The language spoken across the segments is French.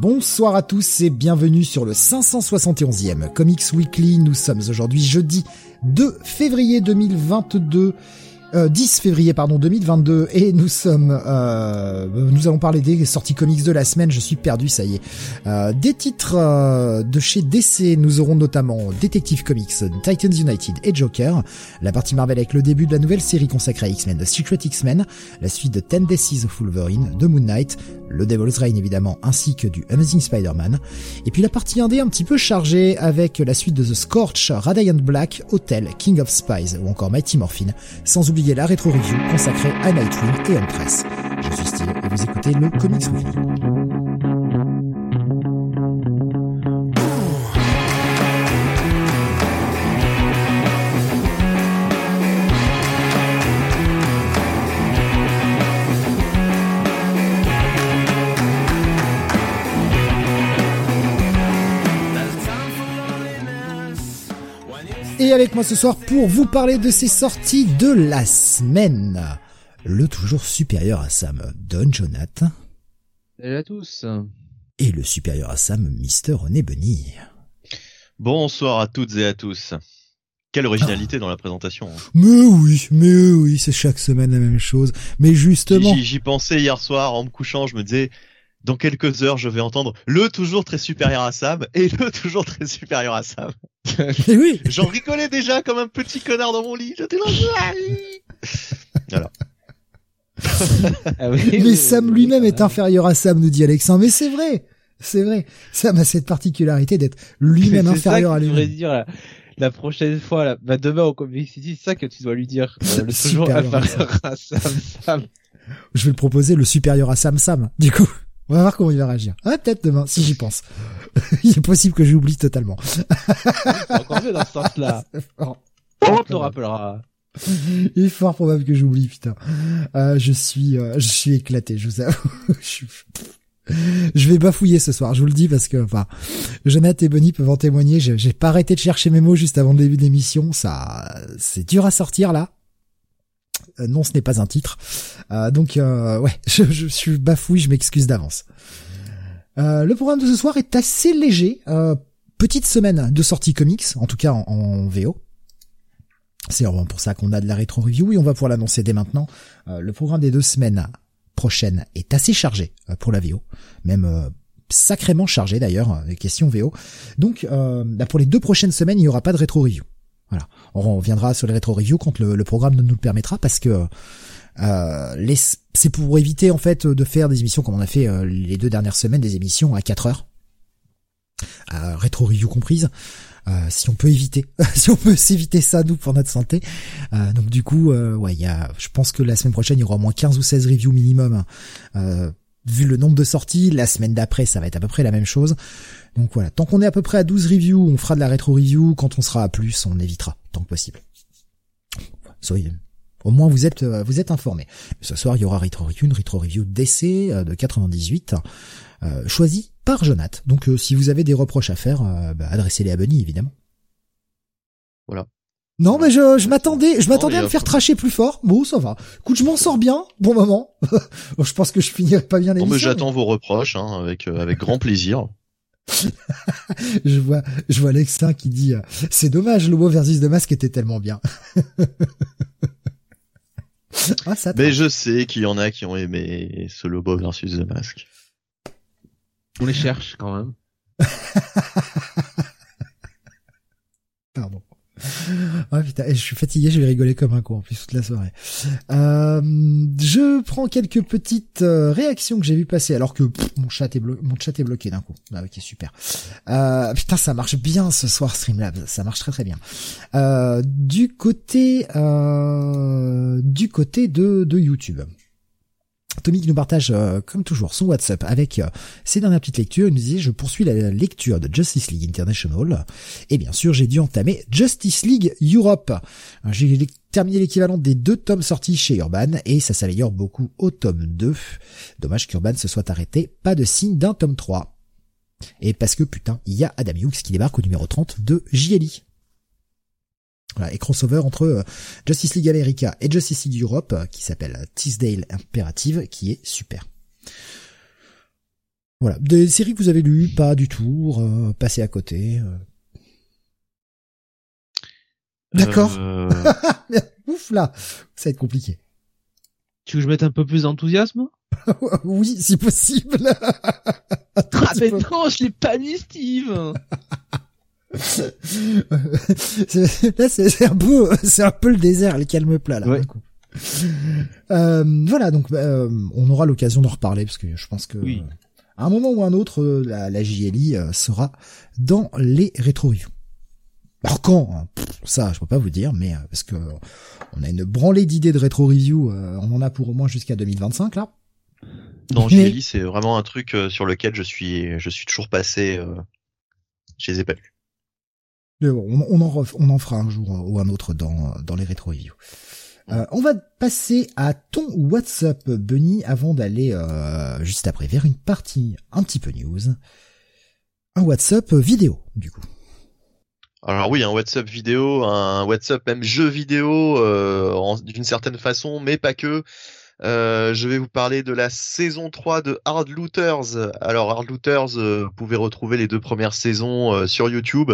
Bonsoir à tous et bienvenue sur le 571e Comics Weekly. Nous sommes aujourd'hui jeudi 2 février 2022 10 euh, février pardon 2022 et nous sommes euh, nous allons parler des sorties comics de la semaine. Je suis perdu ça y est. Euh, des titres euh, de chez DC nous aurons notamment Detective Comics Titans United et Joker. La partie Marvel avec le début de la nouvelle série consacrée à X-Men The Secret X-Men. La suite de Ten Days of Wolverine de Moon Knight. Le Devil's Reign évidemment ainsi que du Amazing Spider-Man. Et puis la partie 1D un petit peu chargée avec la suite de The Scorch Radiant Black Hotel King of Spies ou encore Mighty Morphin sans oublier la rétro-review consacrée à Nightwing et Press. Je suis Steve et vous écoutez le Comics Weekly. Avec moi ce soir pour vous parler de ces sorties de la semaine. Le toujours supérieur à Sam, Don Jonathan. Salut à tous. Et le supérieur à Sam, Mister René Bunny. Bonsoir à toutes et à tous. Quelle originalité ah. dans la présentation. Hein. Mais oui, mais oui, c'est chaque semaine la même chose. Mais justement. J'y pensais hier soir en me couchant, je me disais, dans quelques heures, je vais entendre le toujours très supérieur à Sam et le toujours très supérieur à Sam. oui. J'en rigolais déjà comme un petit connard dans mon lit. J'étais là. voilà. Ah mais Sam lui-même est inférieur à Sam, nous dit Alexandre. Mais c'est vrai, c'est vrai. Sam a cette particularité d'être lui-même inférieur à lui-même. dire la, prochaine fois, là, bah demain au Comic City, c'est ça que tu dois lui dire. Euh, le toujours inférieur à Sam, Sam. Je vais le proposer le supérieur à Sam Sam. Du coup. On va voir comment il va réagir. Ah, peut-être demain, si j'y pense. il est possible que j'oublie totalement. encore mieux dans ce sens-là. On te le rappellera. Il est fort probable que j'oublie, putain. Euh, je suis, euh, je suis éclaté, je vous avoue. je, je vais bafouiller ce soir, je vous le dis parce que, enfin, Jonathan et Bonnie peuvent en témoigner. J'ai pas arrêté de chercher mes mots juste avant le début de l'émission. Ça, c'est dur à sortir là. Euh, non, ce n'est pas un titre. Euh, donc euh, ouais, je, suis bafouille, je m'excuse d'avance. le programme de ce soir est assez léger. petite semaine de sortie comics, en tout cas en, VO. C'est pour ça qu'on a de la rétro review et on va pouvoir l'annoncer dès maintenant. le programme des deux semaines prochaines est assez chargé pour la VO, même sacrément chargé d'ailleurs, les questions VO. Donc bah, pour les deux prochaines semaines, il n'y aura pas de rétro review. Voilà. On reviendra sur les rétro reviews quand le, programme nous le permettra parce que euh, c'est pour éviter en fait de faire des émissions comme on a fait euh, les deux dernières semaines, des émissions à 4 heures, euh, rétro review comprise. Euh, si on peut éviter, si on peut s'éviter ça nous pour notre santé. donc du coup, ouais, il y a, je pense que la semaine prochaine il y aura au moins 15 ou 16 reviews minimum. vu le nombre de sorties, la semaine d'après ça va être à peu près la même chose. Donc voilà, tant qu'on est à peu près à 12 reviews, on fera de la rétro review. Quand on sera à plus, on évitera tant que possible. Soyez, au moins vous êtes euh, vous êtes informés. Ce soir, il y aura rétro review, une rétro review d'essai euh, de 98, euh, choisie par Jonath. Donc si vous avez des reproches à faire, bah, adressez-les à Bunny évidemment. Voilà. Non, mais je, je m'attendais, je m'attendais à me faire tracher plus fort. Bon, ça va. Écoute, je m'en sors bien. Bon moment. je pense que je finirai pas bien les. Bon, mais j'attends vos reproches, hein, avec avec grand plaisir. je vois, je vois qui dit, euh, c'est dommage, Lobo versus de Masque était tellement bien. ah, ça Mais je sais qu'il y en a qui ont aimé ce Lobo versus The Mask. On les cherche quand même. Ah putain, je suis fatigué, je vais rigoler comme un con en plus toute la soirée. Euh, je prends quelques petites euh, réactions que j'ai vu passer alors que mon chat est bloqué, d'un coup. Ah ok super. Euh, putain ça marche bien ce soir Streamlabs, ça marche très très bien. Euh, du côté du côté de YouTube. Tommy qui nous partage, euh, comme toujours, son WhatsApp avec euh, ses dernières petites lectures. Il nous disait, je poursuis la lecture de Justice League International. Et bien sûr, j'ai dû entamer Justice League Europe. J'ai terminé l'équivalent des deux tomes sortis chez Urban et ça s'améliore beaucoup au tome 2. Dommage qu'Urban se soit arrêté. Pas de signe d'un tome 3. Et parce que putain, il y a Adam Hughes qui débarque au numéro 30 de JLI. Voilà, et crossover entre euh, Justice League America et Justice League Europe, euh, qui s'appelle Teasdale Imperative, qui est super. Voilà, des séries que vous avez lues, pas du tout, euh, passé à côté. D'accord. Ouf là, ça va être compliqué. Tu veux que je mette un peu plus d'enthousiasme? Oui, si possible. ah mais non, je l'ai pas mis, Steve. là, c'est un peu, c'est un peu le désert, les calmes plats là. Euh, voilà, donc euh, on aura l'occasion d'en reparler parce que je pense que à un moment ou un autre, euh, la, la JLI sera dans les rétro-reviews. Alors quand hein, Ça, je peux pas vous dire, mais parce que on a une branlée d'idées de rétro-review, on en a pour au moins jusqu'à 2025 là. Non, JLI, c'est vraiment un truc sur lequel je suis, je suis toujours passé. je les ai pas lus on, en fera un jour ou un autre dans, dans les rétro. Euh, on va passer à ton WhatsApp Bunny avant d'aller euh, juste après vers une partie un petit peu news. Un WhatsApp vidéo du coup. Alors oui, un WhatsApp vidéo, un WhatsApp même jeu vidéo euh, d'une certaine façon, mais pas que. je vais vous parler de la saison 3 de Hard Looters. Alors Hard Looters, vous pouvez retrouver les deux premières saisons sur YouTube.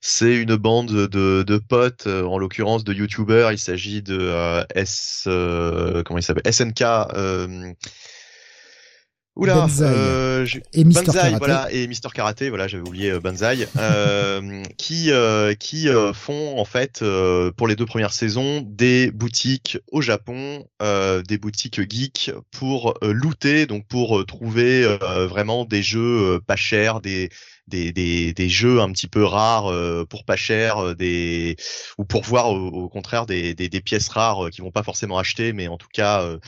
C'est une bande de, de potes, euh, en l'occurrence de youtubeurs. Il s'agit de euh, S, euh, comment il s'appelle, SNK. Euh, Oula, euh, et Mister Banzai, voilà, et Mister Karaté, voilà, j'avais oublié Banzai, euh, qui qui font en fait pour les deux premières saisons des boutiques au Japon, des boutiques geeks pour looter, donc pour trouver vraiment des jeux pas chers, des des, des, des, jeux un petit peu rares euh, pour pas cher, euh, des ou pour voir au, contraire des, des, pièces rares euh, qui vont pas forcément acheter, mais en tout cas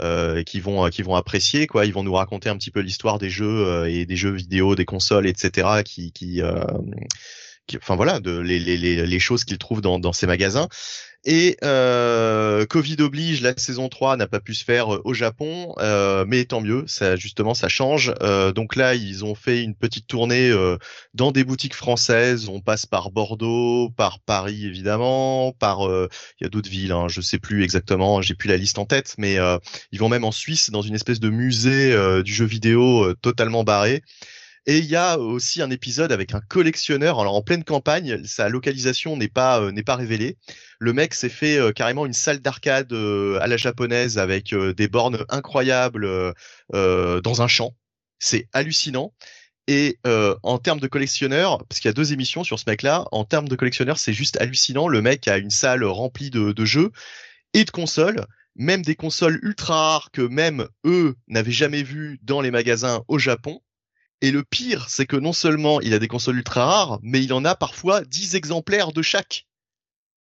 euh, qui vont qui vont apprécier quoi. Ils vont nous raconter un petit peu l'histoire des jeux et des jeux vidéo, des consoles, etc. qui qui, enfin voilà, les, choses qu'ils trouvent dans, dans ces magasins. Et euh, Covid oblige, la saison 3 n'a pas pu se faire euh, au Japon, euh, mais tant mieux, justement ça change. Donc là, ils ont fait une petite tournée dans des boutiques françaises. On passe par Bordeaux, par Paris évidemment, par il y a d'autres villes, hein, je sais plus exactement, j'ai plus la liste en tête, mais ils vont même en Suisse dans une espèce de musée du jeu vidéo totalement barré. Et il y a aussi un épisode avec un collectionneur. Alors en pleine campagne, sa localisation n'est pas euh, révélée. Le mec s'est fait euh, carrément une salle d'arcade euh, à la japonaise avec des bornes incroyables dans un champ. C'est hallucinant. Et en termes de collectionneur, parce qu'il y a deux émissions sur ce mec-là, en termes de collectionneur, c'est juste hallucinant. Le mec a une salle remplie de jeux et de consoles même des consoles ultra rares que même eux n'avaient jamais vues dans les magasins au Japon. Et le pire, c'est que non seulement il a des consoles ultra rares, mais il en a parfois 10 exemplaires de chaque.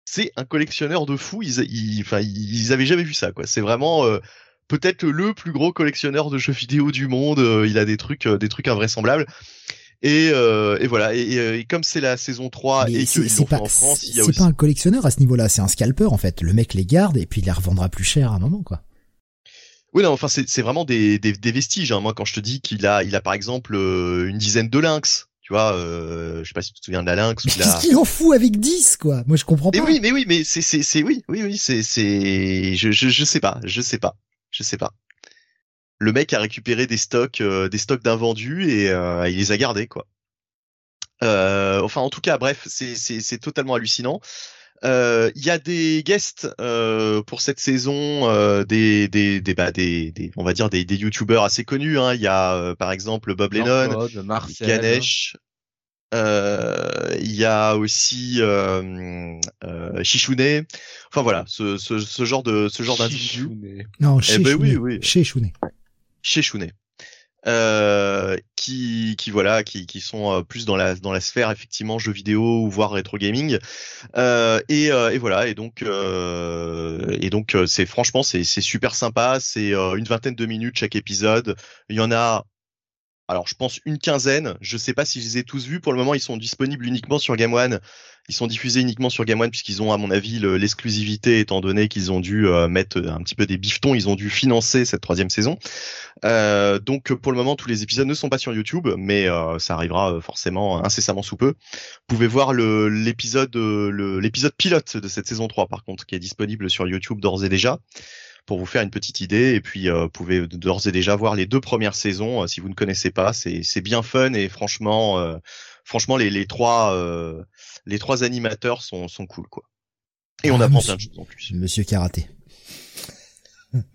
C'est un collectionneur de fou. Ils, ils, enfin, ils avaient jamais vu ça, quoi. C'est vraiment euh, peut-être le plus gros collectionneur de jeux vidéo du monde. Euh, il a des trucs, euh, des trucs invraisemblables. Et, et voilà. Et, comme c'est la saison 3 et qu'ils l'ont fait en France, il y a C'est pas un collectionneur à ce niveau-là. C'est un scalper en fait. Le mec les garde et puis il les revendra plus cher à un moment, quoi. Oui, non, enfin, c'est vraiment des, des, des vestiges. Hein. Moi, quand je te dis qu'il a, il a par exemple euh, une dizaine de lynx, tu vois, euh, je sais pas si tu te souviens de la lynx. Qu'est-ce qu'il en fout avec 10, quoi? Moi, je comprends pas. Mais oui, mais oui, mais c'est, c'est, c'est, oui, oui, oui, c'est, c'est, je, je, je sais pas, je sais pas, je sais pas. Le mec a récupéré des stocks, euh, des stocks d'invendus et euh, il les a gardés, quoi. enfin, en tout cas, bref, c'est, c'est, c'est totalement hallucinant. Euh, il y a des guests euh, pour cette saison, euh, des, des, des, bah, des, des, on va dire des, des youtubeurs assez connus. Hein. Il y a euh, par exemple Bob Lennon, Ganesh. Il y a aussi euh, Shishune. Enfin voilà, ce, ce, ce genre de ce genre d'individu. Non, eh ben, oui, oui. chez Shune. Euh, qui, qui voilà, qui, qui sont euh, plus dans la dans la sphère effectivement jeux vidéo ou voire rétro gaming. Euh, et, euh, et voilà, et donc et donc c'est franchement c'est c'est super sympa. C'est une vingtaine de minutes chaque épisode. Il y en a alors je pense une quinzaine. Je sais pas si je les ai tous vus. Pour le moment, ils sont disponibles uniquement sur Game One. Ils sont diffusés uniquement sur Game One puisqu'ils ont, à mon avis, l'exclusivité étant donné qu'ils ont dû euh, mettre un petit peu des biftons. Ils ont dû financer cette troisième saison. Euh, donc pour le moment, tous les épisodes ne sont pas sur YouTube, mais euh, ça arrivera forcément incessamment sous peu. Vous pouvez voir l'épisode l'épisode pilote de cette saison 3 par contre, qui est disponible sur YouTube d'ores et déjà pour vous faire une petite idée. Et puis, euh, vous pouvez d'ores et déjà voir les deux premières saisons euh, si vous ne connaissez pas. C'est bien fun et franchement, euh, franchement, les, les trois les trois animateurs sont sont cool quoi. Et on ah, apprend plein de choses en plus. Monsieur Karaté.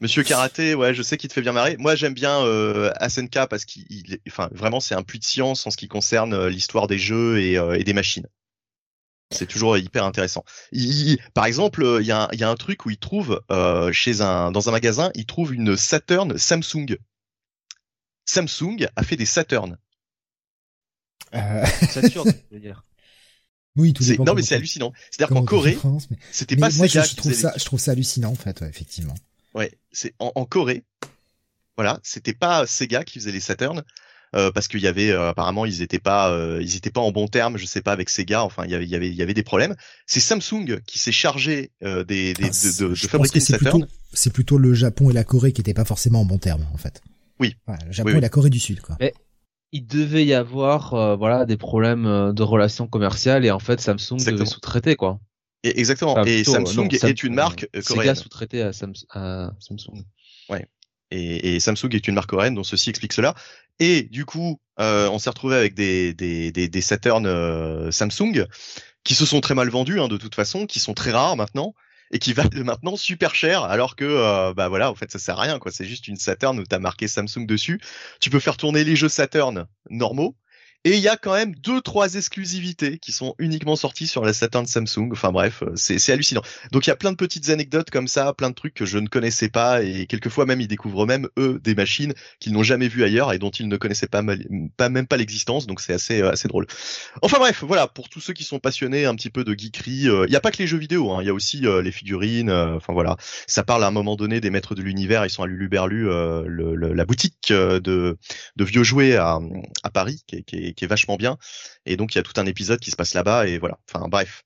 Monsieur Karaté, ouais, je sais qu'il te fait bien marrer. Moi, j'aime bien euh, Asenka parce qu'il, enfin, vraiment, c'est un puits de science en ce qui concerne l'histoire des jeux et, et des machines. C'est toujours hyper intéressant. par exemple, il y, a un, truc où il trouve euh, chez un dans un magasin, il trouve une Saturn Samsung. Samsung a fait des Saturn. Euh... Saturn, je veux dire. Oui, tout Non, mais c'est hallucinant. C'est-à-dire qu'en Corée, c'était pas moi, je, trouve ça, je trouve ça hallucinant en fait, effectivement. Ouais, c'est en, en Corée. Voilà, c'était pas Sega qui faisait les Saturn, euh, parce qu'il y avait euh, apparemment ils étaient pas euh, ils étaient pas en bon terme, je sais pas avec Sega, enfin il y avait il y avait il y avait des problèmes. C'est Samsung qui s'est chargé des, des de, de, de fabriquer c'est plutôt, c'est plutôt le Japon et la Corée qui étaient pas forcément en bon terme en fait. Oui. le Japon et la Corée du Sud quoi. Mais il devait y avoir voilà des problèmes de relations commerciales et en fait Samsung devait sous-traiter quoi. Et exactement. et Samsung est une marque coréenne. Sega sous-traité à, à Samsung. Ouais. Et, Samsung est une marque coréenne, donc ceci explique cela. Et du coup, euh, on s'est retrouvé avec des, des Saturn euh, Samsung qui se sont très mal vendus hein, de toute façon, qui sont très rares maintenant et qui valent maintenant super cher alors que euh, bah voilà en fait ça sert à rien quoi c'est juste une Saturn où t'as marqué Samsung dessus tu peux faire tourner les jeux Saturn normaux et il y a quand même deux, trois exclusivités qui sont uniquement sorties sur la Saturn Samsung. Enfin bref, euh, c'est hallucinant. Donc il y a plein de petites anecdotes comme ça, plein de trucs que je ne connaissais pas et quelquefois même ils découvrent même eux des machines qu'ils n'ont jamais vues ailleurs et dont ils ne connaissaient pas, pas même pas l'existence. Donc c'est assez euh, assez drôle. Enfin bref, voilà pour tous ceux qui sont passionnés un petit peu de geekery. Euh, il n'y a pas que les jeux vidéo, hein, il y a aussi les figurines. Enfin voilà, ça parle à un moment donné des maîtres de l'univers. Ils sont à Luluberlu, le, la boutique de vieux jouets à, Paris qui est qui est vachement bien. Et donc il y a tout un épisode qui se passe là-bas et voilà. Enfin bref.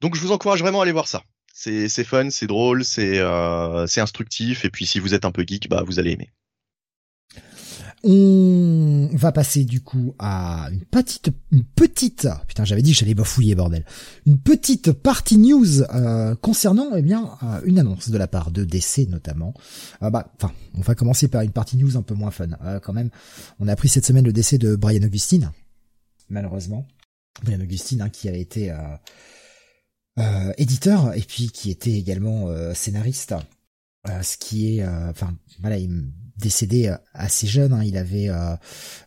Donc je vous encourage vraiment à aller voir ça. C'est fun, c'est drôle, c'est euh, instructif et puis si vous êtes un peu geek, bah vous allez aimer. On va passer du coup à une petite, une petite, putain j'avais dit que j'allais bafouiller bordel, une petite partie news euh, concernant eh bien euh, une annonce de la part de DC notamment. Euh, bah, enfin, on va commencer par une partie news un peu moins fun quand même. On a appris cette semaine le décès de Brian Augustine, malheureusement. Brian Augustine hein, qui a été éditeur et puis qui était également scénariste. ce qui est, enfin voilà, il décédé euh, assez jeune. Hein. il avait, euh,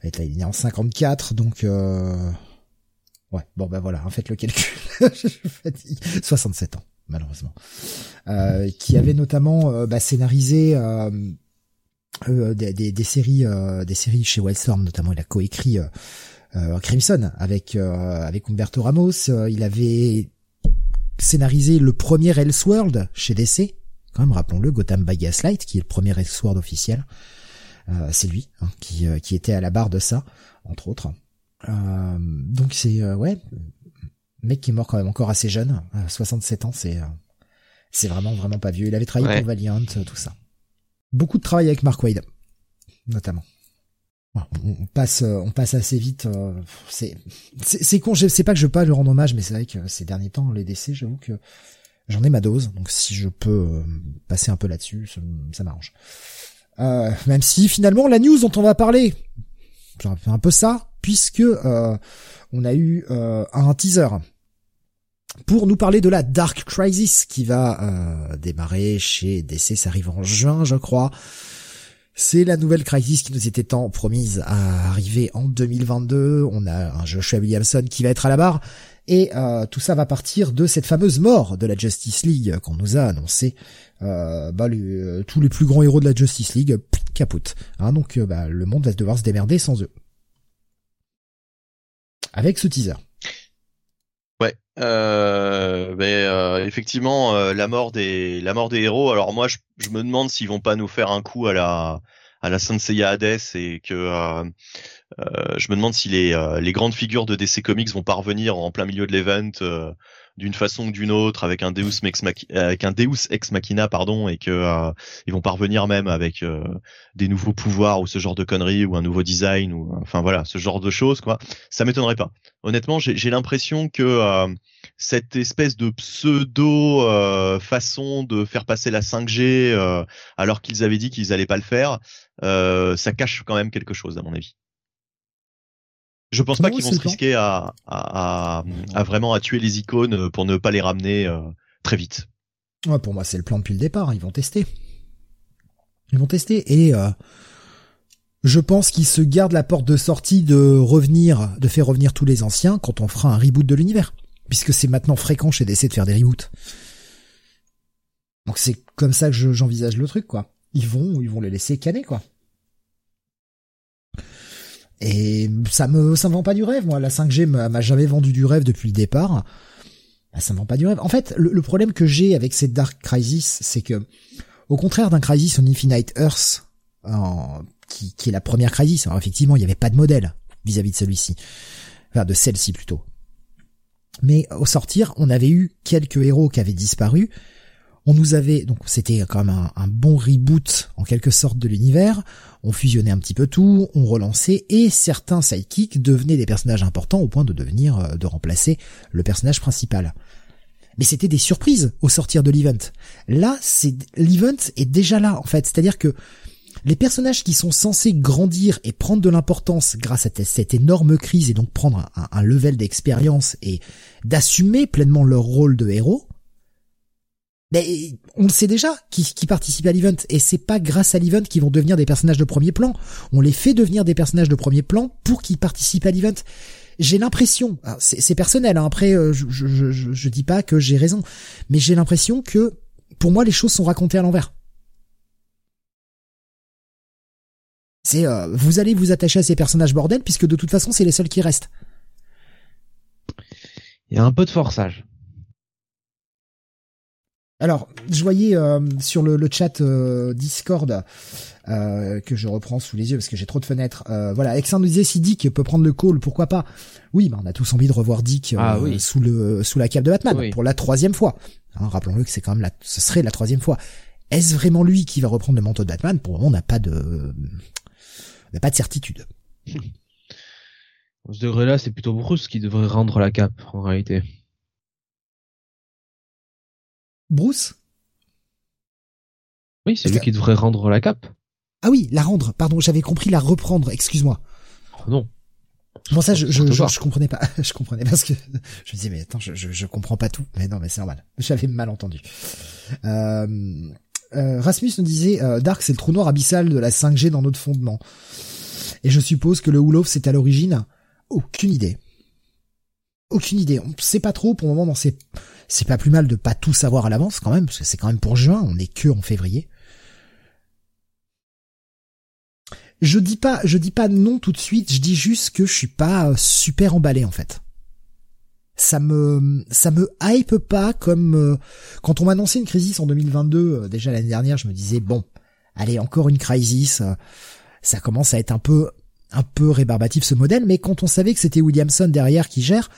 il est né en 54, donc euh... ouais. Bon ben voilà, en fait le calcul. 67 ans malheureusement. Euh, qui avait notamment euh, bah, scénarisé des, séries, des séries chez Wildstorm notamment. Il a coécrit Crimson avec avec Humberto Ramos. il avait scénarisé le premier Elseworld chez DC quand même, rappelons-le, Gotham by Gaslight, qui est le premier Sword officiel. Euh, c'est lui hein, qui, euh, qui était à la barre de ça, entre autres. Euh, donc c'est ouais, mec qui est mort quand même encore assez jeune, 67 ans, c'est c'est vraiment vraiment pas vieux. Il avait travaillé pour Valiant, tout ça. Beaucoup de travail avec Mark Wade, notamment. On passe, on passe assez vite. C'est, c'est con. C'est pas que je veux pas lui rendre hommage, mais c'est vrai que ces derniers temps, les décès, j'avoue que J'en ai ma dose, donc si je peux euh, passer un peu là-dessus, ça, m'arrange. Euh, même si finalement la news dont on va parler, c'est un peu ça, puisque euh, on a eu un teaser pour nous parler de la Dark Crisis qui va démarrer chez DC, ça arrive en juin je crois. C'est la nouvelle Crisis qui nous était tant promise à arriver en 2022. On a un Joshua Williamson qui va être à la barre. Et euh, tout ça va partir de cette fameuse mort de la Justice League qu'on nous a annoncé. Euh, bah, euh, tous les plus grands héros de la Justice League caput. Hein, donc bah, le monde va devoir se démerder sans eux. Avec ce teaser. Ouais, euh, mais euh, effectivement, euh, la mort des la mort des héros. Alors moi, je, je me demande s'ils vont pas nous faire un coup à la à la Senseiya Hades et que euh, euh, je me demande si les les grandes figures de DC Comics vont parvenir en plein milieu de l'event d'une façon ou d'une autre avec un Deus ex machina, pardon et que euh, ils vont parvenir même avec euh, des nouveaux pouvoirs ou ce genre de conneries ou un nouveau design ou enfin voilà ce genre de choses quoi. Ça m'étonnerait pas. Honnêtement j'ai l'impression que euh, cette espèce de pseudo façon de faire passer la 5G alors qu'ils avaient dit qu'ils allaient pas le faire ça cache quand même quelque chose à mon avis je pense pas qu'ils vont se risquer à, à, à, vraiment à tuer les icônes pour ne pas les ramener euh, très vite. Ouais, pour moi, c'est le plan depuis le départ. Ils vont tester. Ils vont tester et euh, je pense qu'ils se gardent la porte de sortie de revenir, de faire revenir tous les anciens quand on fera un reboot de l'univers, puisque c'est maintenant fréquent chez DC de faire des reboots. Donc c'est comme ça que j'envisage le truc, quoi. Ils vont, ils vont les laisser canner, quoi. Et ça me ça me vend pas du rêve, moi. La 5G m'a jamais vendu du rêve depuis le départ. Bah, ça me vend pas du rêve. En fait, le, problème que j'ai avec cette Dark Crisis, c'est que, au contraire d'un Crisis on Infinite Earth, qui, qui, est la première Crisis, alors effectivement, il n'y avait pas de modèle vis-à-vis de celui-ci. Enfin, de celle-ci plutôt. Mais au sortir, on avait eu quelques héros qui avaient disparu, on nous avait donc c'était quand un, bon reboot en quelque sorte de l'univers. On fusionnait un petit peu tout, on relançait et certains sidekicks devenaient des personnages importants au point de devenir euh, de remplacer le personnage principal. Mais c'était des surprises au sortir de l'event. Là, c'est l'event est déjà là en fait, c'est-à-dire que les personnages qui sont censés grandir et prendre de l'importance grâce à cette énorme crise et donc prendre un, un level d'expérience et d'assumer pleinement leur rôle de héros, mais on le sait déjà qui, qui participent à l'event et c'est pas grâce à l'event qu'ils vont devenir des personnages de premier plan. On les fait devenir des personnages de premier plan pour qu'ils participent à l'event. J'ai l'impression, c'est personnel. Hein, après, euh, je, je dis pas que j'ai raison, mais j'ai l'impression que pour moi les choses sont racontées à l'envers. C'est euh, vous allez vous attacher à ces personnages bordel puisque de toute façon c'est les seuls qui restent. Il y a un peu de forçage. Alors, je voyais euh, sur le, chat euh, Discord euh, que je reprends sous les yeux parce que j'ai trop de fenêtres. voilà, Alexandre nous disait si Dick peut prendre le call, pourquoi pas? Oui, bah, on a tous envie de revoir Dick ah sous le sous la cape de Batman pour la troisième fois. Hein, rappelons-le que c'est quand même la, ce serait la troisième fois. Est-ce vraiment lui qui va reprendre le manteau de Batman? Pour le moment, on n'a pas de, on n'a pas de certitude. Ce degré-là, c'est plutôt Bruce qui devrait rendre la cape en réalité. Bruce? Oui, c'est lui qui devrait rendre la cape. Ah oui, la rendre, pardon, j'avais compris la reprendre, excuse-moi. Oh non. Bon ça je je, je, comprenais pas. Je comprenais parce que je me disais mais attends je, je, je comprends pas tout. Mais non mais c'est normal. J'avais mal entendu. Euh, euh, Rasmus nous disait euh, Dark c'est le trou noir abyssal de la 5G dans notre fondement. Et je suppose que le Wolof c'est à l'origine. Aucune idée. Aucune idée. On sait pas trop pour le moment dans ces c'est pas plus mal de pas tout savoir à l'avance quand même, parce que c'est quand même pour juin, on est que en février. Je dis pas, je dis pas non tout de suite, je dis juste que je suis pas euh, super emballé en fait. Ça me, ça me hype pas comme euh, quand on m'a annoncé une crise en 2022, euh, déjà l'année dernière, je me disais bon, allez encore une crise, ça commence à être un peu, un peu rébarbatif ce modèle, mais quand on savait que c'était Williamson derrière qui gère,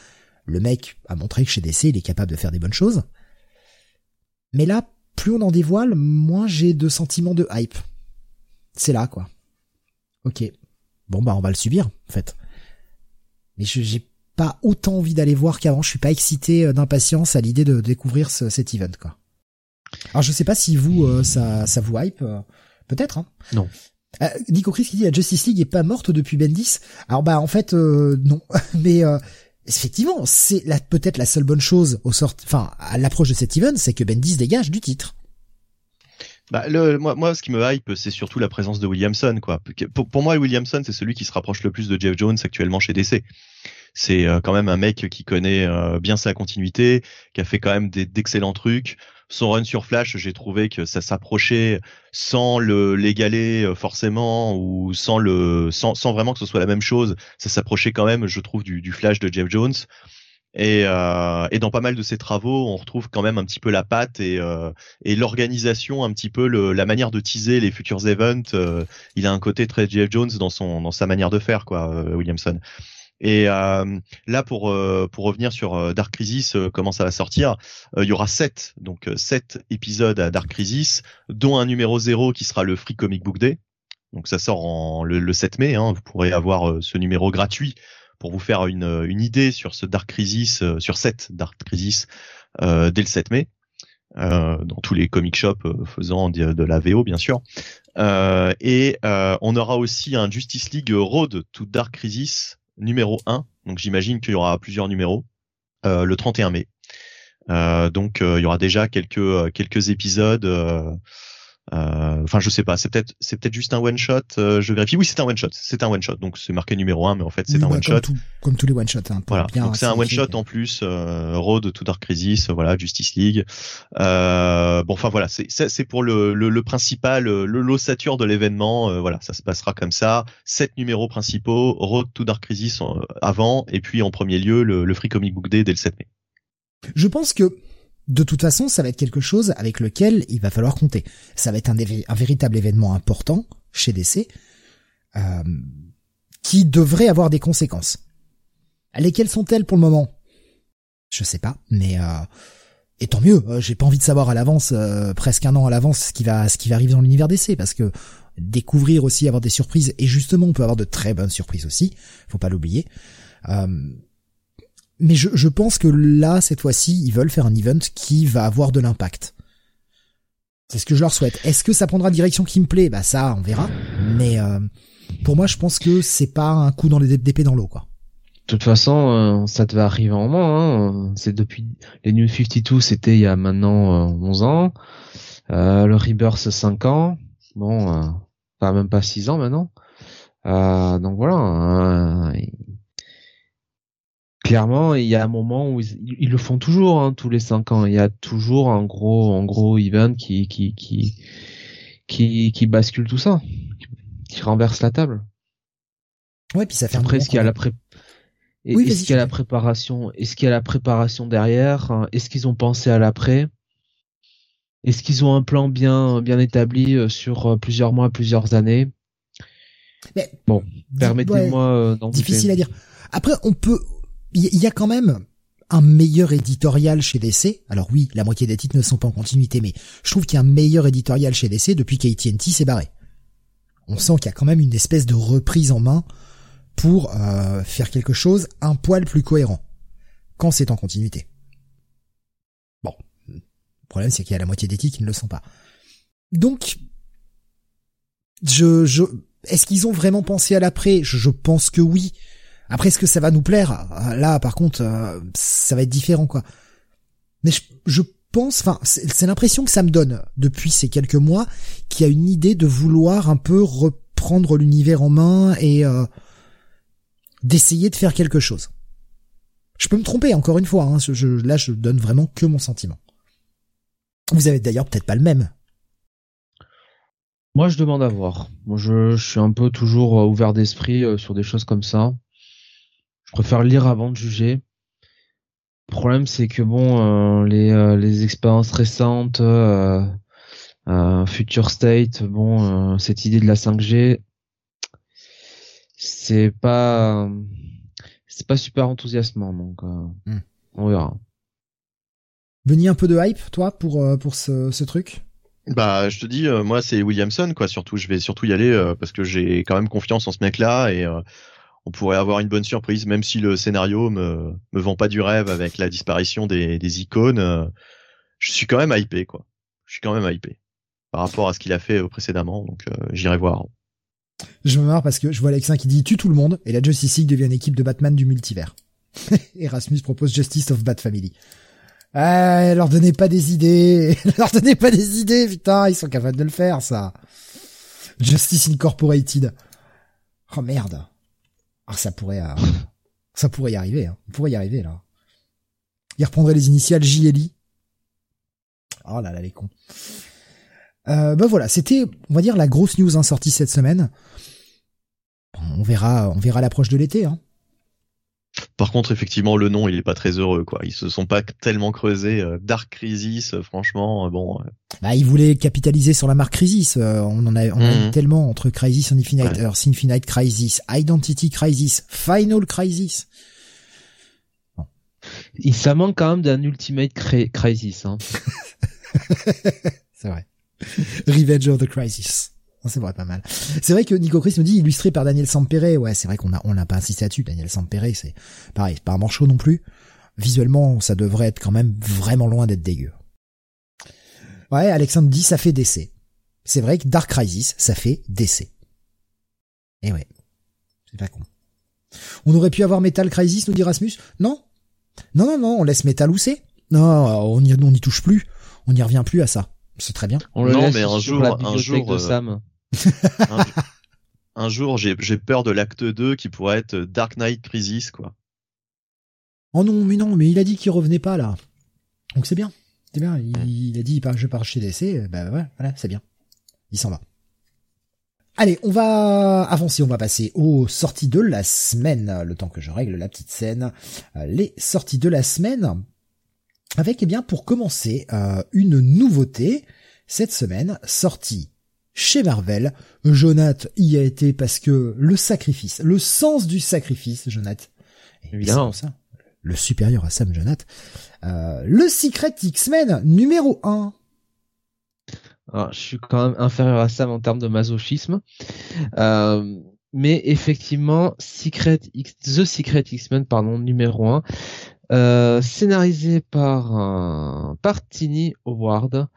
le mec a montré que chez DC, il est capable de faire des bonnes choses. Mais là, plus on en dévoile, moins j'ai de sentiments de hype. C'est là, quoi. Ok. Bon, bah, on va le subir, en fait. Mais j'ai pas autant envie d'aller voir qu'avant. Je suis pas excité euh, d'impatience à l'idée de découvrir cet event, quoi. Alors, je sais pas si vous, euh, ça, ça vous hype. Euh, peut-être, hein. Non. Nico Chris qui dit la Justice League est pas morte depuis Bendis. Alors bah en fait non, mais effectivement, c'est peut-être la seule bonne chose au sort, enfin, à l'approche de cet event, c'est que Bendis dégage du titre. Bah, le, moi, moi, ce qui me hype, c'est surtout la présence de Williamson, quoi. Pour, pour moi, Williamson, c'est celui qui se rapproche le plus de Jeff Jones actuellement chez DC. c'est quand même un mec qui connaît bien sa continuité, qui a fait quand même d'excellents trucs. Son run sur Flash, j'ai trouvé que ça s'approchait sans le l'égaler forcément ou sans le sans, vraiment que ce soit la même chose. Ça s'approchait quand même, je trouve, du, Flash de Jeff Jones. Et, euh, dans pas mal de ses travaux, on retrouve quand même un petit peu la patte et, euh, l'organisation, un petit peu la manière de teaser les futurs events. Euh, il a un côté très Jeff Jones dans son dans sa manière de faire, quoi, euh, Williamson. Et euh, là, pour pour revenir sur Dark Crisis, comment ça va sortir Il y aura sept, donc sept épisodes à Dark Crisis, dont un numéro zéro qui sera le Free Comic Book Day. Donc ça sort en, le, le 7 mai. Hein, vous pourrez avoir ce numéro gratuit pour vous faire une, une idée sur ce Dark Crisis, euh, sur cette Dark Crisis euh, dès le 7 mai. Euh, dans tous les comic shops euh, faisant de, de, la VO bien sûr. Euh, et on aura aussi un Justice League Road to Dark Crisis numéro 1. Donc j'imagine qu'il y aura plusieurs numéros le 31 mai. donc il y aura déjà quelques quelques épisodes euh, enfin, je sais pas. C'est peut-être, c'est peut-être juste un one shot. Euh, je vérifie. Oui, c'est un one shot. C'est un one shot. Donc c'est marqué numéro 1 mais en fait c'est un bah, one shot. comme tous les one shots. Hein, voilà. Donc c'est un one shot en plus. Euh, Road to Dark Crisis, voilà, Justice League. Euh, bon, enfin voilà, c'est c'est pour le, le, le principal, l'ossature de l'événement. voilà, ça se passera comme ça. Sept numéros principaux, Road to Dark Crisis avant, et puis en premier lieu le, le Free Comic Book Day dès le 7 mai. Je pense que de toute façon, ça va être quelque chose avec lequel il va falloir compter. Ça va être un, véritable événement important chez DC euh, qui devrait avoir des conséquences. Lesquelles sont-elles pour le moment? Je sais pas, mais euh, et tant mieux. Euh, j'ai pas envie de savoir à l'avance, euh, presque un an à l'avance, ce qui va ce qui va arriver dans l'univers DC, parce que découvrir aussi, avoir des surprises, et justement, on peut avoir de très bonnes surprises aussi. Faut pas l'oublier. Euh, mais je, je pense que là, cette fois-ci, ils veulent faire un event qui va avoir de l'impact. C'est ce que je leur souhaite. Est-ce que ça prendra la direction qui me plaît? Bah ça, on verra. Mais euh, pour moi, je pense que c'est pas un coup dans les d'épée dans l'eau, quoi. De toute façon, euh, ça devait arriver en moment. Hein. C'est depuis les New 52, c'était il y a maintenant 11 euh, ans. Euh, le Rebirth, 5 ans. Bon, pas même pas 6 ans maintenant. donc voilà. Clairement, il y a un moment où ils, le font toujours, hein, tous les cinq ans. Il y a toujours un gros, un gros event qui, qui, qui, qui, qui bascule tout ça, qui renverse la table. Ouais, puis ça fait Après, est-ce qu'il y a la pré... est-ce qu'il y a la préparation, est-ce qu'il y a la préparation derrière hein? Est-ce qu'ils ont pensé à l'après Est-ce qu'ils ont un plan bien, bien établi euh, sur euh, plusieurs mois, plusieurs années? Mais, Bon, permettez-moi euh, d'en Difficile à dire. Après, on peut il y a quand même un meilleur éditorial chez DC. Alors oui, la moitié des titres ne sont pas en continuité, mais je trouve qu'il y a un meilleur éditorial chez DC depuis qu'AT&T s'est barré. On sent qu'il y a quand même une espèce de reprise en main pour euh, faire quelque chose un poil plus cohérent quand c'est en continuité. Bon, le problème c'est qu'il y a la moitié des titres qui ne le sont pas. Donc, je, je, est-ce qu'ils ont vraiment pensé à l'après? Je pense que oui. Après, est-ce que ça va nous plaire? Là, par contre, euh, ça va être différent, quoi. Mais je, pense, enfin, c'est l'impression que ça me donne depuis ces quelques mois, qu'il y a une idée de vouloir un peu reprendre l'univers en main et euh, d'essayer de faire quelque chose. Je peux me tromper, encore une fois. Hein, je, là, je donne vraiment que mon sentiment. Vous avez d'ailleurs peut-être pas le même. Moi, je demande à voir. Je suis un peu toujours euh, ouvert d'esprit sur des choses comme ça. Je préfère lire avant de juger. Le problème, c'est que bon, euh, les, euh, les expériences récentes, euh, Future State, bon, cette idée de la 5G, c'est pas, c'est pas super enthousiasmant, donc hmm. on verra. Venir un peu de hype, toi, pour pour ce, ce truc? Bah, je te dis, moi, c'est Williamson, quoi. Surtout, je vais surtout y aller parce que j'ai quand même confiance en ce mec-là et on pourrait avoir une bonne surprise, même si le scénario me, me vend pas du rêve avec la disparition des, des icônes. Euh, je suis quand même hypé, quoi. Je suis quand même hypé par rapport à ce qu'il a fait euh, précédemment, donc euh, j'irai voir. Je me marre parce que je vois Alexin qui dit tue tout le monde et la Justice League devient une équipe de Batman du multivers. Erasmus propose Justice of Bat Family. Ah, leur donnez pas des idées, leur donnez pas des idées, putain, ils sont capables de le faire, ça. Justice Incorporated. Oh merde. Ah, ça pourrait, euh, Ça pourrait y arriver, hein. On pourrait y arriver, là. Il reprendrait les initiales JLI. Oh là là, les cons. Euh, ben voilà, c'était, on va dire, la grosse news sortie cette semaine. On verra, on verra l'approche de l'été, hein. Par contre, effectivement, le nom, il est pas très heureux, quoi. Ils se sont pas tellement creusés. Euh, Dark Crisis, euh, franchement, euh, bon. Bah, ils voulaient capitaliser sur la marque Crisis. on en a, on a mhm. tellement entre Crisis Infinite, Earth Infinite Crisis, Identity Crisis, Final Crisis. Il ça manque quand même d'un Ultimate Crisis. Hein. C'est vrai. Revenge of the Crisis. C'est vrai, pas mal. C'est vrai que Nico Chris me dit illustré par Daniel Sampere. Ouais, c'est vrai qu'on a, on n'a pas insisté là-dessus. Daniel Sampere, c'est pareil, c'est pas un manchot non plus. Visuellement, ça devrait être quand même vraiment loin d'être dégueu. Ouais, Alexandre dit ça fait décès. C'est vrai que Dark Crisis, ça fait décès. Et ouais. C'est pas con. On aurait pu avoir Metal Crisis, nous dit Rasmus? Non. Non, non, non, on laisse Metal où c'est. Non, on n'y on y touche plus. On n'y revient plus à ça. C'est très bien. On le non, mais un jour, un jour, de euh, Sam. Un, jour, j'ai peur de l'acte 2 qui pourrait être Dark Knight Crisis, quoi. Oh non, mais non, mais il a dit qu'il revenait pas là. Donc c'est bien. C'est bien. Il, a dit je pars chez DC. Ben ouais, voilà, c'est bien. Il s'en va. Allez, on va avancer, on va passer aux sorties de la semaine, le temps que je règle la petite scène. Euh, les sorties de la semaine, avec, eh bien, pour commencer, euh, une nouveauté, cette semaine, sortie chez Marvel. Jonath y a été parce que le sacrifice, le sens du sacrifice, Jonath. Évidemment. Ça, le supérieur à Sam Jonath. Euh, le Secret X-Men numéro 1. Alors, je suis quand même inférieur à Sam en termes de masochisme. Euh, mais effectivement, Secret X, The Secret X-Men, pardon, numéro 1, euh, scénarisé par par Tini Howard.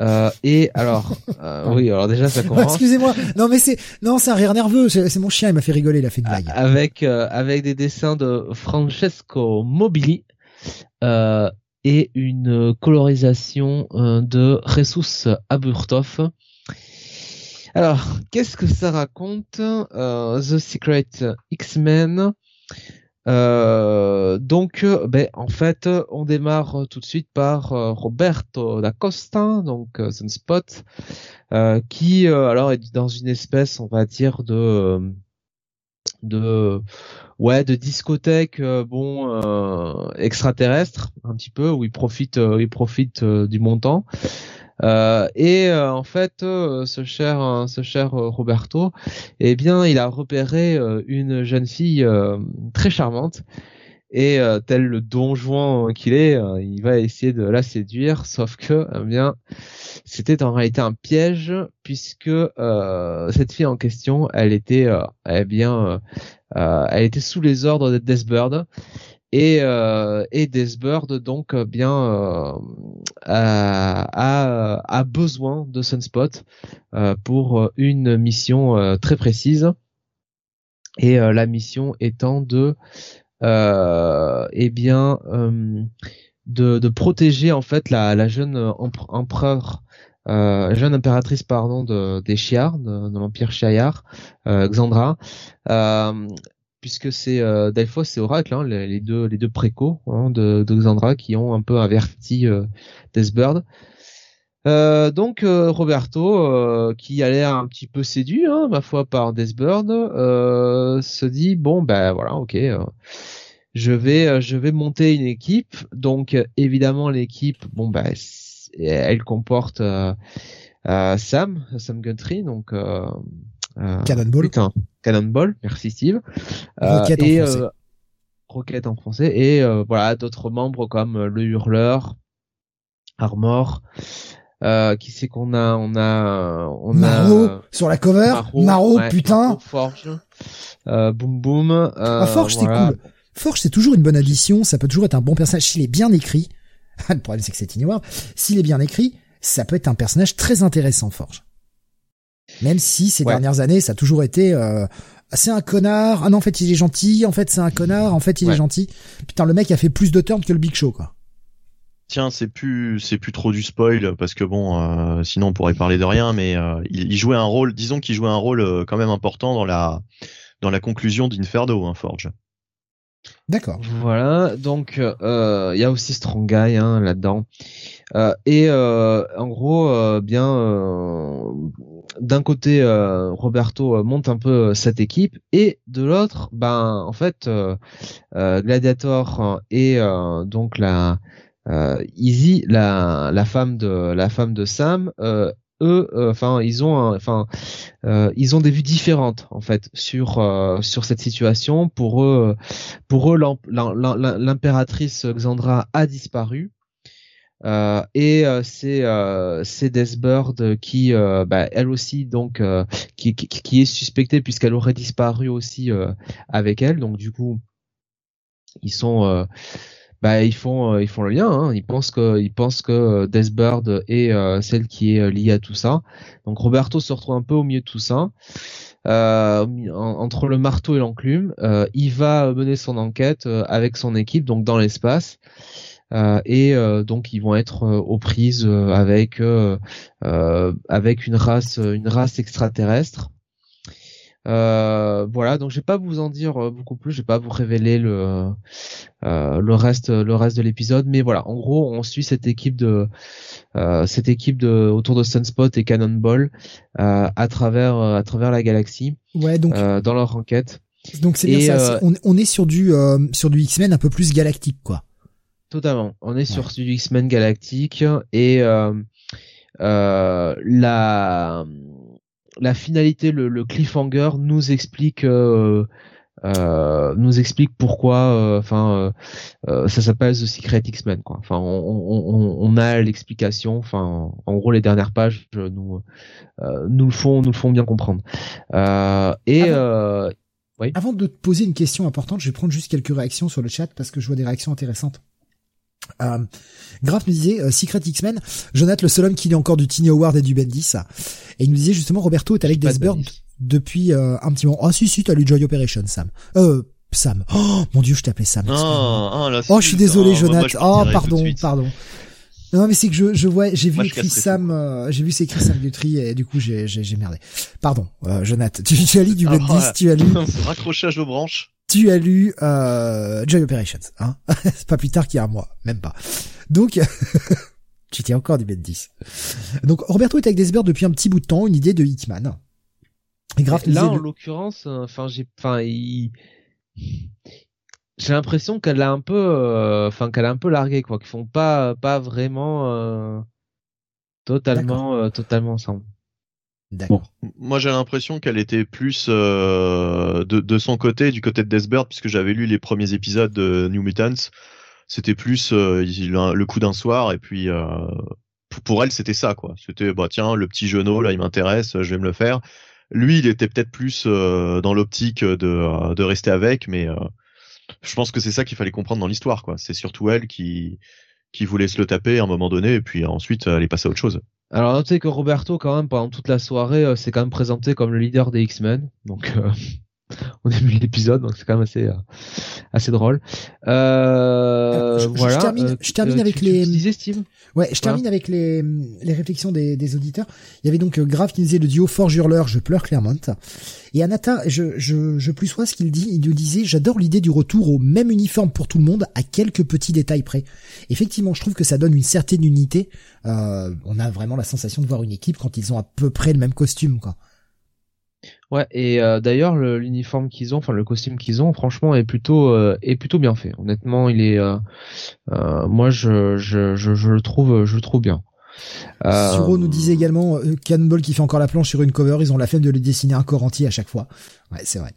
Euh, et alors, euh, oui, alors déjà ça commence. Excusez-moi, non mais c'est non c'est un rire nerveux, c'est mon chien, il m'a fait rigoler, il a fait une blague. Avec euh, avec des dessins de Francesco Mobili euh, et une colorisation de Jesus Aburtov. Alors, qu'est-ce que ça raconte The Secret X-Men? Euh, donc, euh, ben, en fait, on démarre tout de suite par euh, Roberto da Costa, donc Sunspot, qui alors est dans une espèce, on va dire, de de ouais de discothèque bon extraterrestre un petit peu où il profite il profite du montant. euh, et euh, en fait, euh, ce cher, ce cher Roberto, eh bien, il a repéré une jeune fille très charmante. Et tel le donjon qu'il est, il va essayer de la séduire, sauf que, eh bien, c'était en réalité un piège puisque cette fille en question, elle était, eh bien, elle était sous les ordres de Deathbird et euh, et Deathbird donc euh, bien euh, a, besoin de Sunspot euh, pour une mission très précise. Et la mission étant de eh bien de, de protéger en fait la, la jeune empereur euh, jeune impératrice pardon de des Shi'ar de, de l'empire Shi'ar euh, Xandra. Euh, puisque c'est euh, Delphos et Oracle, hein, les, deux les deux précaux hein, de, qui ont un peu averti euh, Deathbird. Euh, donc euh, Roberto, euh, qui a l'air un petit peu séduit, hein, ma foi, par Deathbird, se dit bon ben voilà, ok, je vais je vais monter une équipe. Donc évidemment l'équipe, bon ben elle comporte Sam, Sam Guntry, donc Cannonball. Putain, Cannonball, merci Steve. Euh, Rocket et, en français. Euh, Rocket en français. Et euh, voilà, d'autres membres comme le Hurleur, Armor. Euh, qui c'est qu'on a On a, on Maro a, sur la cover. Maro, putain. Forge. Euh, boom boom. Euh, ah, Forge, c'est cool. Forge, c'est toujours une bonne addition. Ça peut toujours être un bon personnage s'il est bien écrit. le problème, c'est que c'est ignorable. S'il est bien écrit, ça peut être un personnage très intéressant, Forge. Même si ces dernières années, ça a toujours été euh, c'est un connard. Ah non, en fait, il est gentil. En fait, c'est un connard. En fait, il est gentil. Putain, le mec a fait plus de turns que le Big Show, quoi. Tiens, c'est plus c'est plus trop du spoil parce que bon, euh, sinon on pourrait parler de rien, mais euh, il, jouait un rôle, disons qu'il jouait un rôle quand même important dans la dans la conclusion d'Inferno, hein, Forge. D'accord. Voilà, donc il y a aussi Strong Guy hein, là-dedans. et en gros, bien d'un côté, Roberto monte un peu cette équipe, et de l'autre, ben en fait, Gladiator et donc la Easy, la, la femme de la femme de Sam, eux, euh, enfin, ils ont, enfin, euh, ils ont des vues différentes en fait sur euh, sur cette situation. Pour eux, pour eux, l'impératrice Xandra a disparu. Et c'est c'est Deathbird qui, bah, elle aussi donc qui, qui, qui, est suspectée puisqu'elle aurait disparu aussi avec elle. Donc du coup, ils sont bah ils font euh, ils font le lien. Hein. Ils pensent que ils pensent que euh, Deathbird est euh, celle qui est liée à tout ça. Donc Roberto se retrouve un peu au milieu de tout ça. Euh, entre le marteau et l'enclume, il va mener son enquête avec son équipe donc dans l'espace. Et donc ils vont être aux prises avec avec une race une race extraterrestre euh, voilà, donc je vais pas vous en dire euh, beaucoup plus, je vais pas vous révéler le euh, le reste le reste de l'épisode, mais voilà, en gros, on suit cette équipe de cette équipe de autour de Sunspot et Cannonball à travers à travers la galaxie. Ouais, donc dans leur enquête. Donc c'est bien ça. on, on, est sur du sur du X-Men un peu plus galactique, quoi. Totalement. On est sur du X-Men galactique et la la finalité, le, cliffhanger nous explique euh, euh, nous explique pourquoi euh, enfin ça s'appelle The Secret X-Men quoi. Enfin on, a l'explication. Enfin en gros les dernières pages nous nous le font nous le font bien comprendre. Et avant, avant de te poser une question importante je vais prendre juste quelques réactions sur le chat parce que je vois des réactions intéressantes euh, Graf nous disait euh, Secret X-Men, Jonathan le seul homme qui lit encore du Tiny Award et du Bendis. Et il nous disait justement Roberto est avec Deathbird depuis euh, un petit moment. Ah oh, si si, t'as lu Joy Operation Sam. Euh Sam. Oh mon dieu, je t'appelais Sam. Oh, oh, je suis désolé Jonathan. oh pardon, pardon. Non mais c'est que je je vois j'ai vu écrit Sam euh, j'ai vu c'est écrit Sam Guthrie et du coup j'ai j'ai merdé. Pardon, euh, Jonathan, tu, tu as lu du oh, Bendis, tu as lu raccrochage aux branches tu as lu euh, Joy Operations, hein pas plus tard qu'il y a un mois, même pas. Donc, tu tiens encore du 10. Donc, Roberto est avec Desbert depuis un petit bout de temps, une idée de Hitman. Et grave, là, en l'occurrence, euh, enfin, j'ai, enfin, j'ai l'impression qu'elle a un peu, euh, enfin, qu'elle a un peu largué, quoi, qu'ils font pas, pas vraiment euh, totalement, totalement ensemble. D'accord. Moi, j'ai l'impression qu'elle était plus euh, de, de, son côté, du côté de Deathbird, puisque j'avais lu les premiers épisodes de New Mutants. C'était plus euh, le coup d'un soir, et puis euh, pour elle, c'était ça, quoi. C'était bah tiens, le petit genou là, il m'intéresse, je vais me le faire. Lui, il était peut-être plus dans l'optique de, de rester avec, mais je pense que c'est ça qu'il fallait comprendre dans l'histoire, quoi. C'est surtout elle qui qui voulait se le taper à un moment donné, et puis ensuite aller passer à autre chose. Alors notez que Roberto quand même pendant toute la soirée euh, s'est quand même présenté comme le leader des X-Men, donc euh, au début de l'épisode, donc c'est quand même assez euh, assez drôle. Euh, je, voilà. Je termine, je termine avec les. Tu disais Steve Ouais, je termine avec les les réflexions des, des auditeurs. Il y avait donc Grave qui disait le duo Forge Hurleur, je pleure Claremont. Et Anata, je, je, je plus sois ce qu'il dit, il nous disait, j'adore l'idée du retour au même uniforme pour tout le monde, à quelques petits détails près. Effectivement, je trouve que ça donne une certaine unité. Euh, on a vraiment la sensation de voir une équipe quand ils ont à peu près le même costume, quoi. Ouais, et euh, d'ailleurs l'uniforme qu'ils ont, enfin le costume qu'ils ont, franchement est plutôt euh, est plutôt bien fait. Honnêtement, il est, euh, moi je, je, je, je le trouve je le trouve bien. Euh... Suro nous disait également euh, Cannonball qui fait encore la planche sur une cover, ils ont la flemme de le dessiner un corps entier à chaque fois. Ouais, c'est vrai.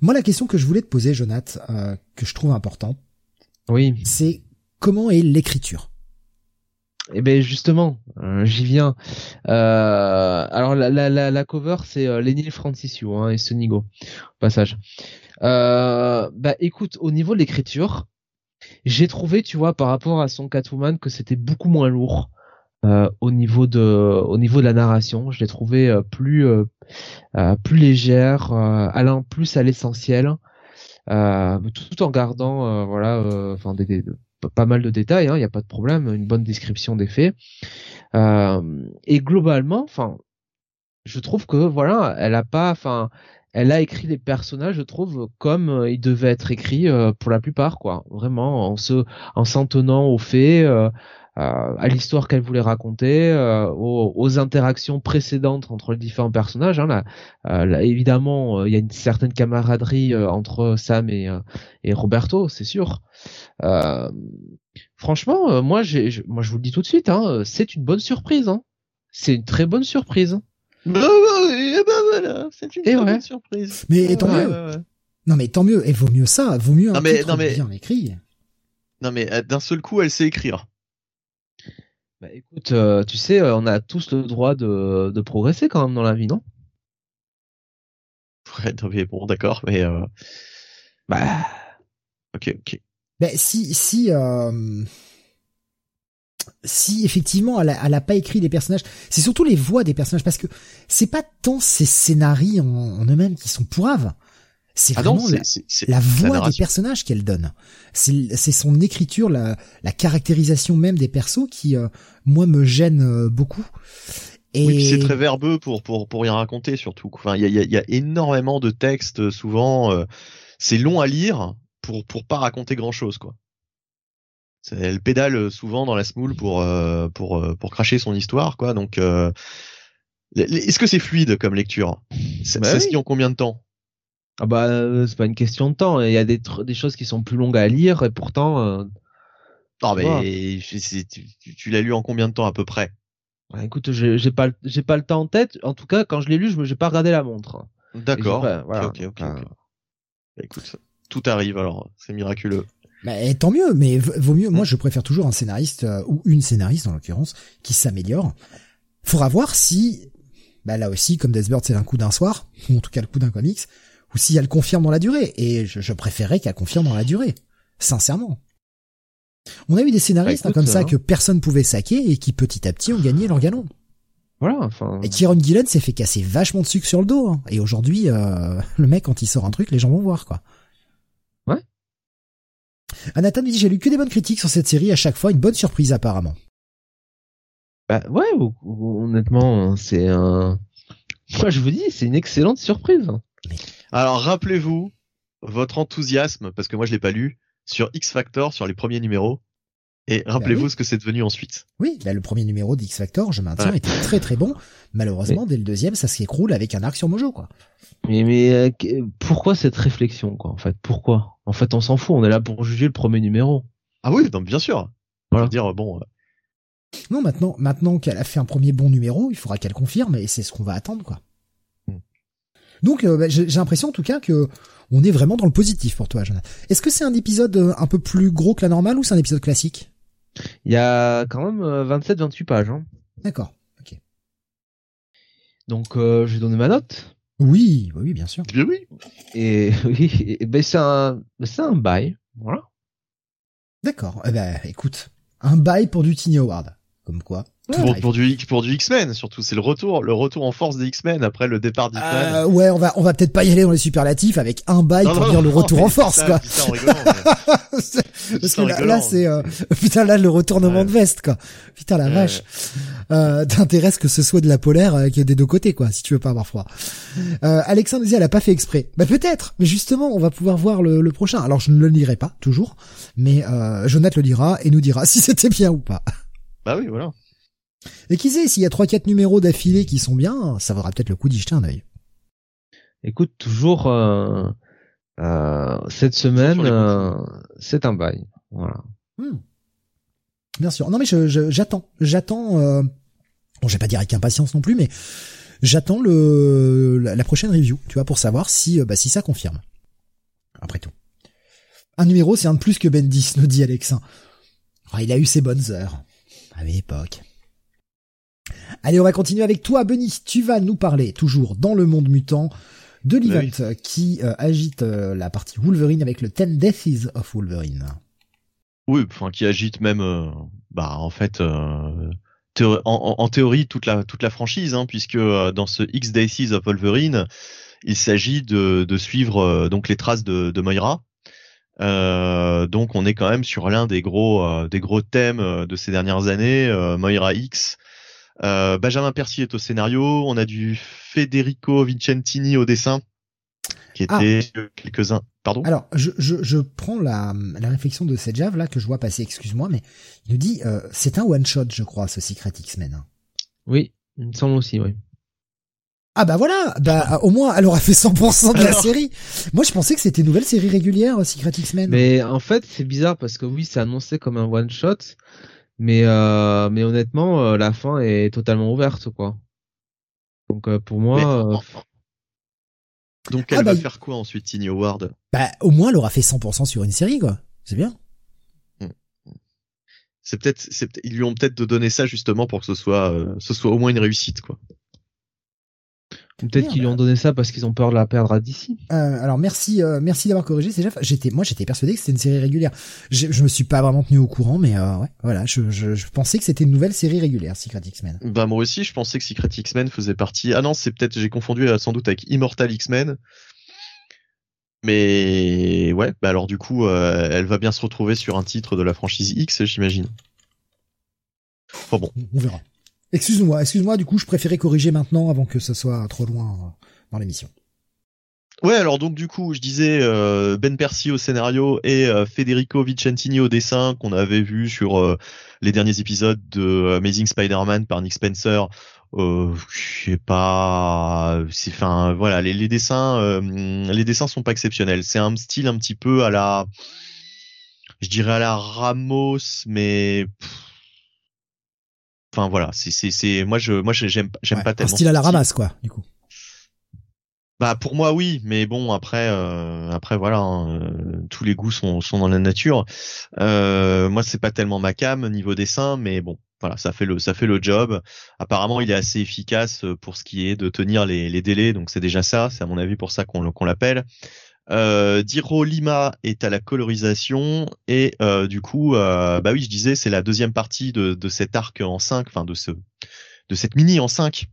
Moi, la question que je voulais te poser, Jonath, euh, que je trouve important, oui, c'est comment est l'écriture? Eh ben justement, euh, j'y viens. Euh, alors la, la, la, cover c'est euh, Lenny Francisio hein, et Sonigo, au passage. Euh, bah écoute, au niveau de l'écriture, j'ai trouvé, tu vois, par rapport à son Catwoman, que c'était beaucoup moins lourd. Euh, au niveau de au niveau de la narration je l'ai trouvé plus plus légère allant plus à l'essentiel tout en gardant voilà enfin des, pas mal de détails il hein, n'y a pas de problème une bonne description des faits et globalement enfin je trouve que voilà elle a pas enfin elle a écrit les personnages, je trouve, comme euh, ils devaient être écrits euh, pour la plupart, quoi. Vraiment, en se, en s'en tenant aux faits, euh, à l'histoire qu'elle voulait raconter, aux, aux, interactions précédentes entre les différents personnages. Hein, là, là, évidemment, il y a une certaine camaraderie entre Sam et, et Roberto, c'est sûr. franchement, moi, j'ai, moi, je vous le dis tout de suite, hein, c'est une bonne surprise. Hein. C'est une très bonne surprise. Bah, bah, bah voilà, c'est une bonne surprise. Mais tant mieux. Non mais tant mieux, et vaut mieux ça, vaut mieux un non, mais, titre non, mais... bien écrit. Non mais euh, d'un seul coup, elle sait écrire. Bah écoute, euh, tu sais, euh, on a tous le droit de, de progresser quand même dans la vie, non? Ouais, mais bon, d'accord, mais euh... bah, ok, ok. Ben si si euh, si effectivement elle a, pas écrit des personnages, c'est surtout les voix des personnages parce que c'est pas tant ces scénarios en, eux-mêmes qui sont pourraves. C'est ah vraiment la, voix des personnages qu'elle donne. C'est son écriture, la, caractérisation même des persos qui, euh, moi, me gêne euh, beaucoup. Et... Oui, c'est très verbeux pour pour pour rien raconter surtout. Enfin, il y a, y a énormément de textes souvent. Euh, c'est long à lire pour pour pas raconter grand chose quoi. Elle pédale souvent dans la smoule pour pour pour cracher son histoire, quoi. Donc, est-ce que c'est fluide comme lecture? C'est bah oui. en combien de temps? Ah bah c'est pas une question de temps. Il y a des des choses qui sont plus longues à lire et pourtant. non mais tu, tu, l'as lu en combien de temps à peu près? Bah, Écoute, j'ai pas j'ai pas le temps en tête. En tout cas, quand je l'ai lu, je j'ai pas regardé la montre. D'accord. Ok ok ok. Bah, écoute, tout arrive alors. C'est miraculeux. Bah, tant mieux, mais vaut mieux. Moi, mm. je préfère toujours un scénariste euh, ou une scénariste en l'occurrence qui s'améliore. Faudra voir si, bah là aussi, comme Deathbird, c'est un coup d'un soir, ou en tout cas le coup d'un comics, ou si elle confirme dans la durée. Et je, je préférerais qu'elle confirme dans la durée, sincèrement. On a eu des scénaristes bah, hein, comme ça euh, que personne pouvait saquer et qui petit à petit ont gagné leur galon. Voilà, enfin. Et Kieron Gillen s'est fait casser vachement de sucre sur le dos. Hein. Et aujourd'hui, euh, le mec, quand il sort un truc, les gens vont voir, quoi. Anathan dit j'ai lu que des bonnes critiques sur cette série, à chaque fois une bonne surprise apparemment. Bah ouais, honnêtement, c'est un. Moi je vous dis, c'est une excellente surprise. Alors rappelez-vous votre enthousiasme, parce que moi je l'ai pas lu, sur X Factor, sur les premiers numéros. Et bah rappelez-vous ce que c'est devenu ensuite. Oui, bah le premier numéro d'X Factor, je maintiens, était très très bon. Malheureusement, dès le deuxième, ça s'écroule avec un arc sur Mojo, quoi. Mais mais euh, pourquoi cette réflexion, quoi En fait, pourquoi? En fait, on s'en fout. On est là pour juger le premier numéro. Ah oui, donc bien sûr. Voilà. dire bon. Euh, non, maintenant, maintenant qu'elle a fait un premier bon numéro, il faudra qu'elle confirme, et c'est ce qu'on va attendre, quoi. Donc, euh, bah, j'ai l'impression en tout cas que on est vraiment dans le positif pour toi, Jonathan. Est-ce que c'est un épisode un peu plus gros que la normale ou c'est un épisode classique? Il y a quand même 27-28 euh, pages. Hein. D'accord. Ok. Donc euh, j'ai donné ma note. Oui, oui, bien sûr. oui. Et oui, ben c'est un, c'est un bail, voilà. D'accord. Eh ben, écoute, un bail pour du Tiny Award, comme quoi pour, pour, du pour du X-Men surtout, c'est le retour le retour en force des X-Men après le départ d'Hickman. Euh, ouais, on va on va peut-être pas y aller dans les superlatifs avec un bail pour dire le retour en force quoi. Parce que là, c'est euh, putain là le retournement de veste quoi. Putain la vache. Euh, T'intéresses que ce soit de la polaire euh, qui est des deux côtés quoi, si tu veux pas avoir froid. Euh, Alexandre disait elle a pas fait exprès. Bah peut-être, mais justement on va pouvoir voir le, le, prochain. Alors je ne le lirai pas toujours, mais euh, Jonathan le lira et nous dira si c'était bien ou pas. Bah oui voilà. Et qui sait, s'il y a trois quatre numéros d'affilée qui sont bien, ça vaudra peut-être le coup d'y jeter un œil. Écoute, toujours euh, euh, cette semaine, euh, c'est un bail. Voilà. Hmm. Bien sûr. Non mais j'attends, j'attends. Euh, bon, je vais pas dire avec impatience non plus, mais j'attends le la, prochaine review, tu vois, pour savoir si bah, si ça confirme. Après tout, un numéro, c'est un de plus que Bendis, nous dit Alexin. Oh, il a eu ses bonnes heures à l'époque. Allez, on va continuer avec toi, Benny. Tu vas nous parler, toujours dans le monde mutant, de bah l'event qui euh, agite euh, la partie Wolverine avec le Ten Deaths of Wolverine. Oui, enfin qui agite même, euh, bah en fait, en, théorie toute la toute la franchise, hein, puisque dans ce X Deaths of Wolverine, il s'agit de, de suivre donc les traces de, de Moira. Donc on est quand même sur l'un des gros des gros thèmes de ces dernières années, Moira X, euh, Benjamin Percy est au scénario. On a du Federico Vincentini au dessin. qui ah. était quelques-uns. Pardon? Alors, je, je, je prends la, la réflexion de Sedjav là que je vois passer. Excuse-moi, mais il nous dit euh, c'est un one shot, je crois, ce Secret X-Men. Hein. Oui, il me semble aussi, oui. Ah bah voilà, bah au moins elle aura fait 100% de la série. Moi je pensais que c'était une nouvelle série régulière Secret X-Men. Mais en fait c'est bizarre parce que oui c'est annoncé comme un one shot, mais euh, mais honnêtement euh, la fin est totalement ouverte quoi. Donc euh, pour moi. Donc elle ah, va bah, faire quoi ensuite Tiny Howard Bah au moins elle aura fait 100% sur une série quoi. C'est bien. Hmm. C'est peut-être, ils lui ont peut-être donné ça justement pour que ce soit, ce soit au moins une réussite quoi. Peut-être qu'ils lui ont donné ça parce qu'ils ont peur de la perdre à d'ici. Euh, alors merci, euh, merci d'avoir corrigé. C'est J'étais, moi, j'étais persuadé que c'était une série régulière. Je, je me suis pas vraiment tenu au courant, mais euh, ouais, voilà, je, je, je, pensais que c'était une nouvelle série régulière, Secret X-Men. Bah moi aussi, je pensais que Secret X-Men faisait partie. Ah non, c'est peut-être j'ai confondu sans doute avec Immortal X-Men. Mais ouais, bah alors du coup, euh, elle va bien se retrouver sur un titre de la franchise X, j'imagine. Enfin bon. On verra. Excuse-moi, excuse-moi, du coup, je préférais corriger maintenant avant que ce soit trop loin euh, dans l'émission. Ouais, alors donc du coup, je disais euh, Ben Percy au scénario et euh, Federico Vicentini au dessin qu'on avait vu sur les derniers épisodes de Amazing Spider-Man par Nick Spencer. Je sais pas, c'est enfin voilà, les dessins, les dessins sont pas exceptionnels. C'est un style un petit peu à la, je dirais à la Ramos, mais Enfin voilà, c'est c'est c'est moi je moi j'aime j'aime pas tellement. Un style à la ramasse quoi, du coup. Bah pour moi oui, mais bon après euh, après voilà, hein, euh, tous les goûts sont sont dans la nature. Euh, moi c'est pas tellement ma cam niveau dessin, mais bon voilà ça fait le ça fait le job. Apparemment il est assez efficace pour ce qui est de tenir les les délais, donc c'est déjà ça. C'est à mon avis pour ça qu'on qu'on l'appelle. Euh, Diro Lima est à la colorisation et euh, du coup, euh, bah oui, je disais, c'est la deuxième partie de, de cet arc en 5, enfin de ce, de cette mini en 5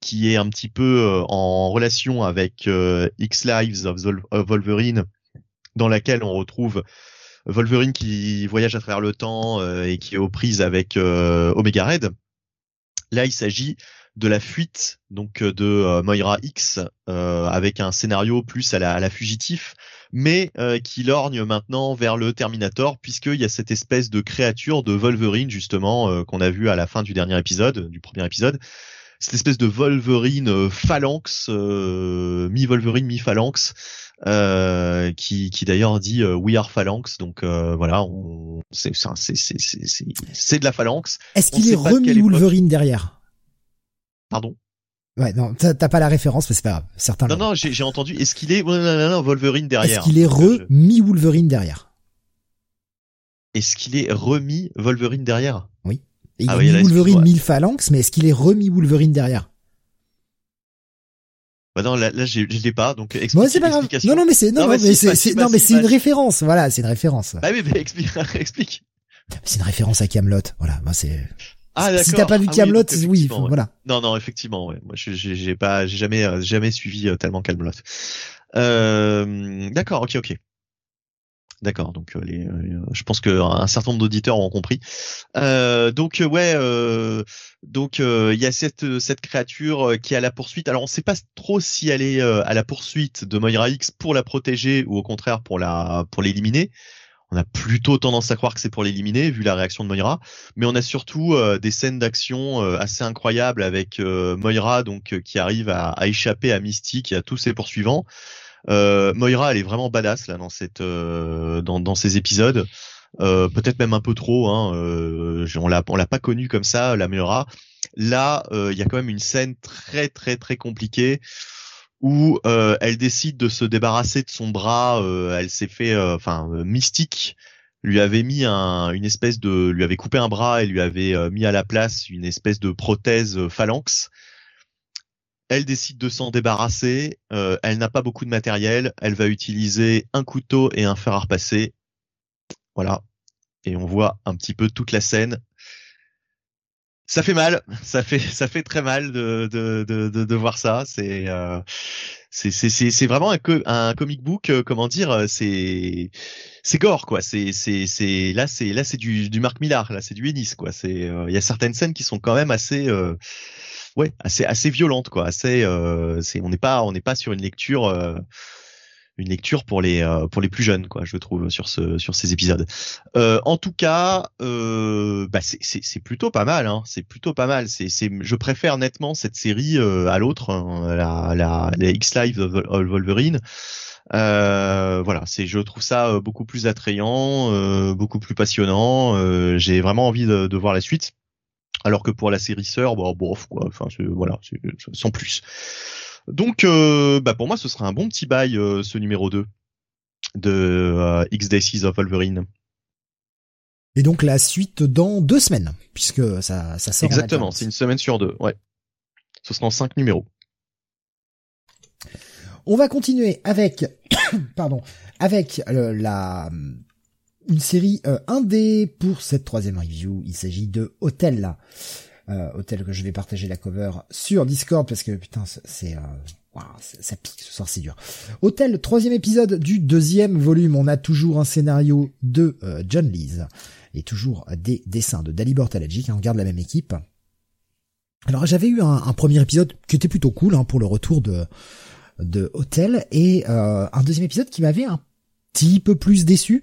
qui est un petit peu euh, en relation avec euh, X Lives of, Wolverine, dans laquelle on retrouve Wolverine qui voyage à travers le temps et qui est aux prises avec Omega Red. Là, il s'agit de la fuite donc euh, de euh, Moira X euh, avec un scénario plus à la, à la fugitif, mais qui lorgne maintenant vers le Terminator puisqu'il y a cette espèce de créature de Wolverine justement qu'on a vu à la fin du dernier épisode, du premier épisode, cette espèce de Wolverine phalanx, mi Wolverine mi phalanx. Euh, qui, qui d'ailleurs dit We are Phalanx, donc voilà, c'est c'est de la phalanx. Est-ce qu'il est remis Wolverine derrière? Pardon Ouais, non, t'as pas la référence, mais c'est pas grave. Certains. Non, non, j'ai entendu. Est-ce qu'il est, Wolverine derrière Est-ce qu'il est remis Wolverine derrière? Est-ce qu'il est remis Wolverine derrière? Oui. il ah est Wolverine mille phalanx, mais est-ce qu'il est remis Wolverine derrière? Bah non, là, là je l'ai pas, donc explique, c'est pas grave. Non, non, mais c'est non, non, mais c'est non, mais c'est une référence. Voilà, c'est une référence. Bah oui, mais explique, explique. C'est une référence à Camelot. Voilà, moi c'est. Ah. Si t'as pas vu ah Camelot, oui, voilà. Non, non, effectivement, ouais. Moi, j'ai pas, j'ai jamais, euh, jamais suivi euh, tellement Camelot. Euh, d'accord, ok, ok. D'accord, donc les, je pense que un certain nombre d'auditeurs ont compris. donc ouais, donc il y a cette cette créature qui est à la poursuite. Alors on sait pas trop si elle est à la poursuite de Moira X pour la protéger ou au contraire pour la pour l'éliminer on a plutôt tendance à croire que c'est pour l'éliminer vu la réaction de Moira, mais on a surtout euh, des scènes d'action euh, assez incroyables avec euh, Moira donc qui arrive à, échapper à Mystique et à tous ses poursuivants. Moira, elle est vraiment badass là dans cette dans, ces épisodes. peut-être même un peu trop. Hein, on l'a on l'a pas connue comme ça, la Moira. Là, il y a quand même une scène très très très compliquée où euh, elle décide de se débarrasser de son bras. Euh, elle s'est fait, euh, enfin, mystique lui avait mis un, une espèce de, lui avait coupé un bras et lui avait mis à la place une espèce de prothèse phalanx. Elle décide de s'en débarrasser. elle n'a pas beaucoup de matériel. Elle va utiliser un couteau et un fer à repasser. Voilà. Et on voit un petit peu toute la scène ça fait mal, ça fait ça fait très mal de de de, de, voir ça. C'est euh, c'est c'est c'est vraiment un, un comic book, euh, comment dire, euh, c'est c'est gore quoi. C'est c'est c'est là c'est là c'est du du Marc Millar, là c'est du Ennis quoi. C'est il y a certaines scènes qui sont quand même assez ouais, assez assez violente quoi. Assez, c'est on n'est pas on n'est pas sur une lecture une lecture pour les euh, pour les plus jeunes quoi je trouve sur ce sur ces épisodes. Euh, en tout cas euh, bah c'est plutôt pas mal hein. C'est plutôt pas mal. C'est c'est je préfère nettement cette série euh, à l'autre hein, la la, la X Live of Wolverine. Euh, voilà. C'est je trouve ça euh, beaucoup plus attrayant beaucoup plus passionnant. J'ai vraiment envie de, de, voir la suite. Alors que pour la série sœur bon bof quoi. Enfin voilà sans plus donc, euh, bah pour moi, ce sera un bon petit bail, euh, ce numéro 2 de euh, X Days of Wolverine. Et donc la suite dans deux semaines, puisque ça, ça sort. Exactement, c'est une semaine sur deux, ouais. Ce sera en cinq numéros. On va continuer avec, pardon, avec la une série euh, indé pour cette troisième review. Il s'agit de Hotel euh, que je vais partager la cover sur Discord parce que putain c'est euh, ça pique ce soir c'est dur. Hôtel troisième épisode du deuxième volume. On a toujours un scénario de euh, John Lees et toujours des dessins de Dalibor Talagic. Hein, on garde la même équipe. Alors j'avais eu un, premier épisode qui était plutôt cool hein, pour le retour de de Hôtel et euh, un deuxième épisode qui m'avait un petit peu plus déçu.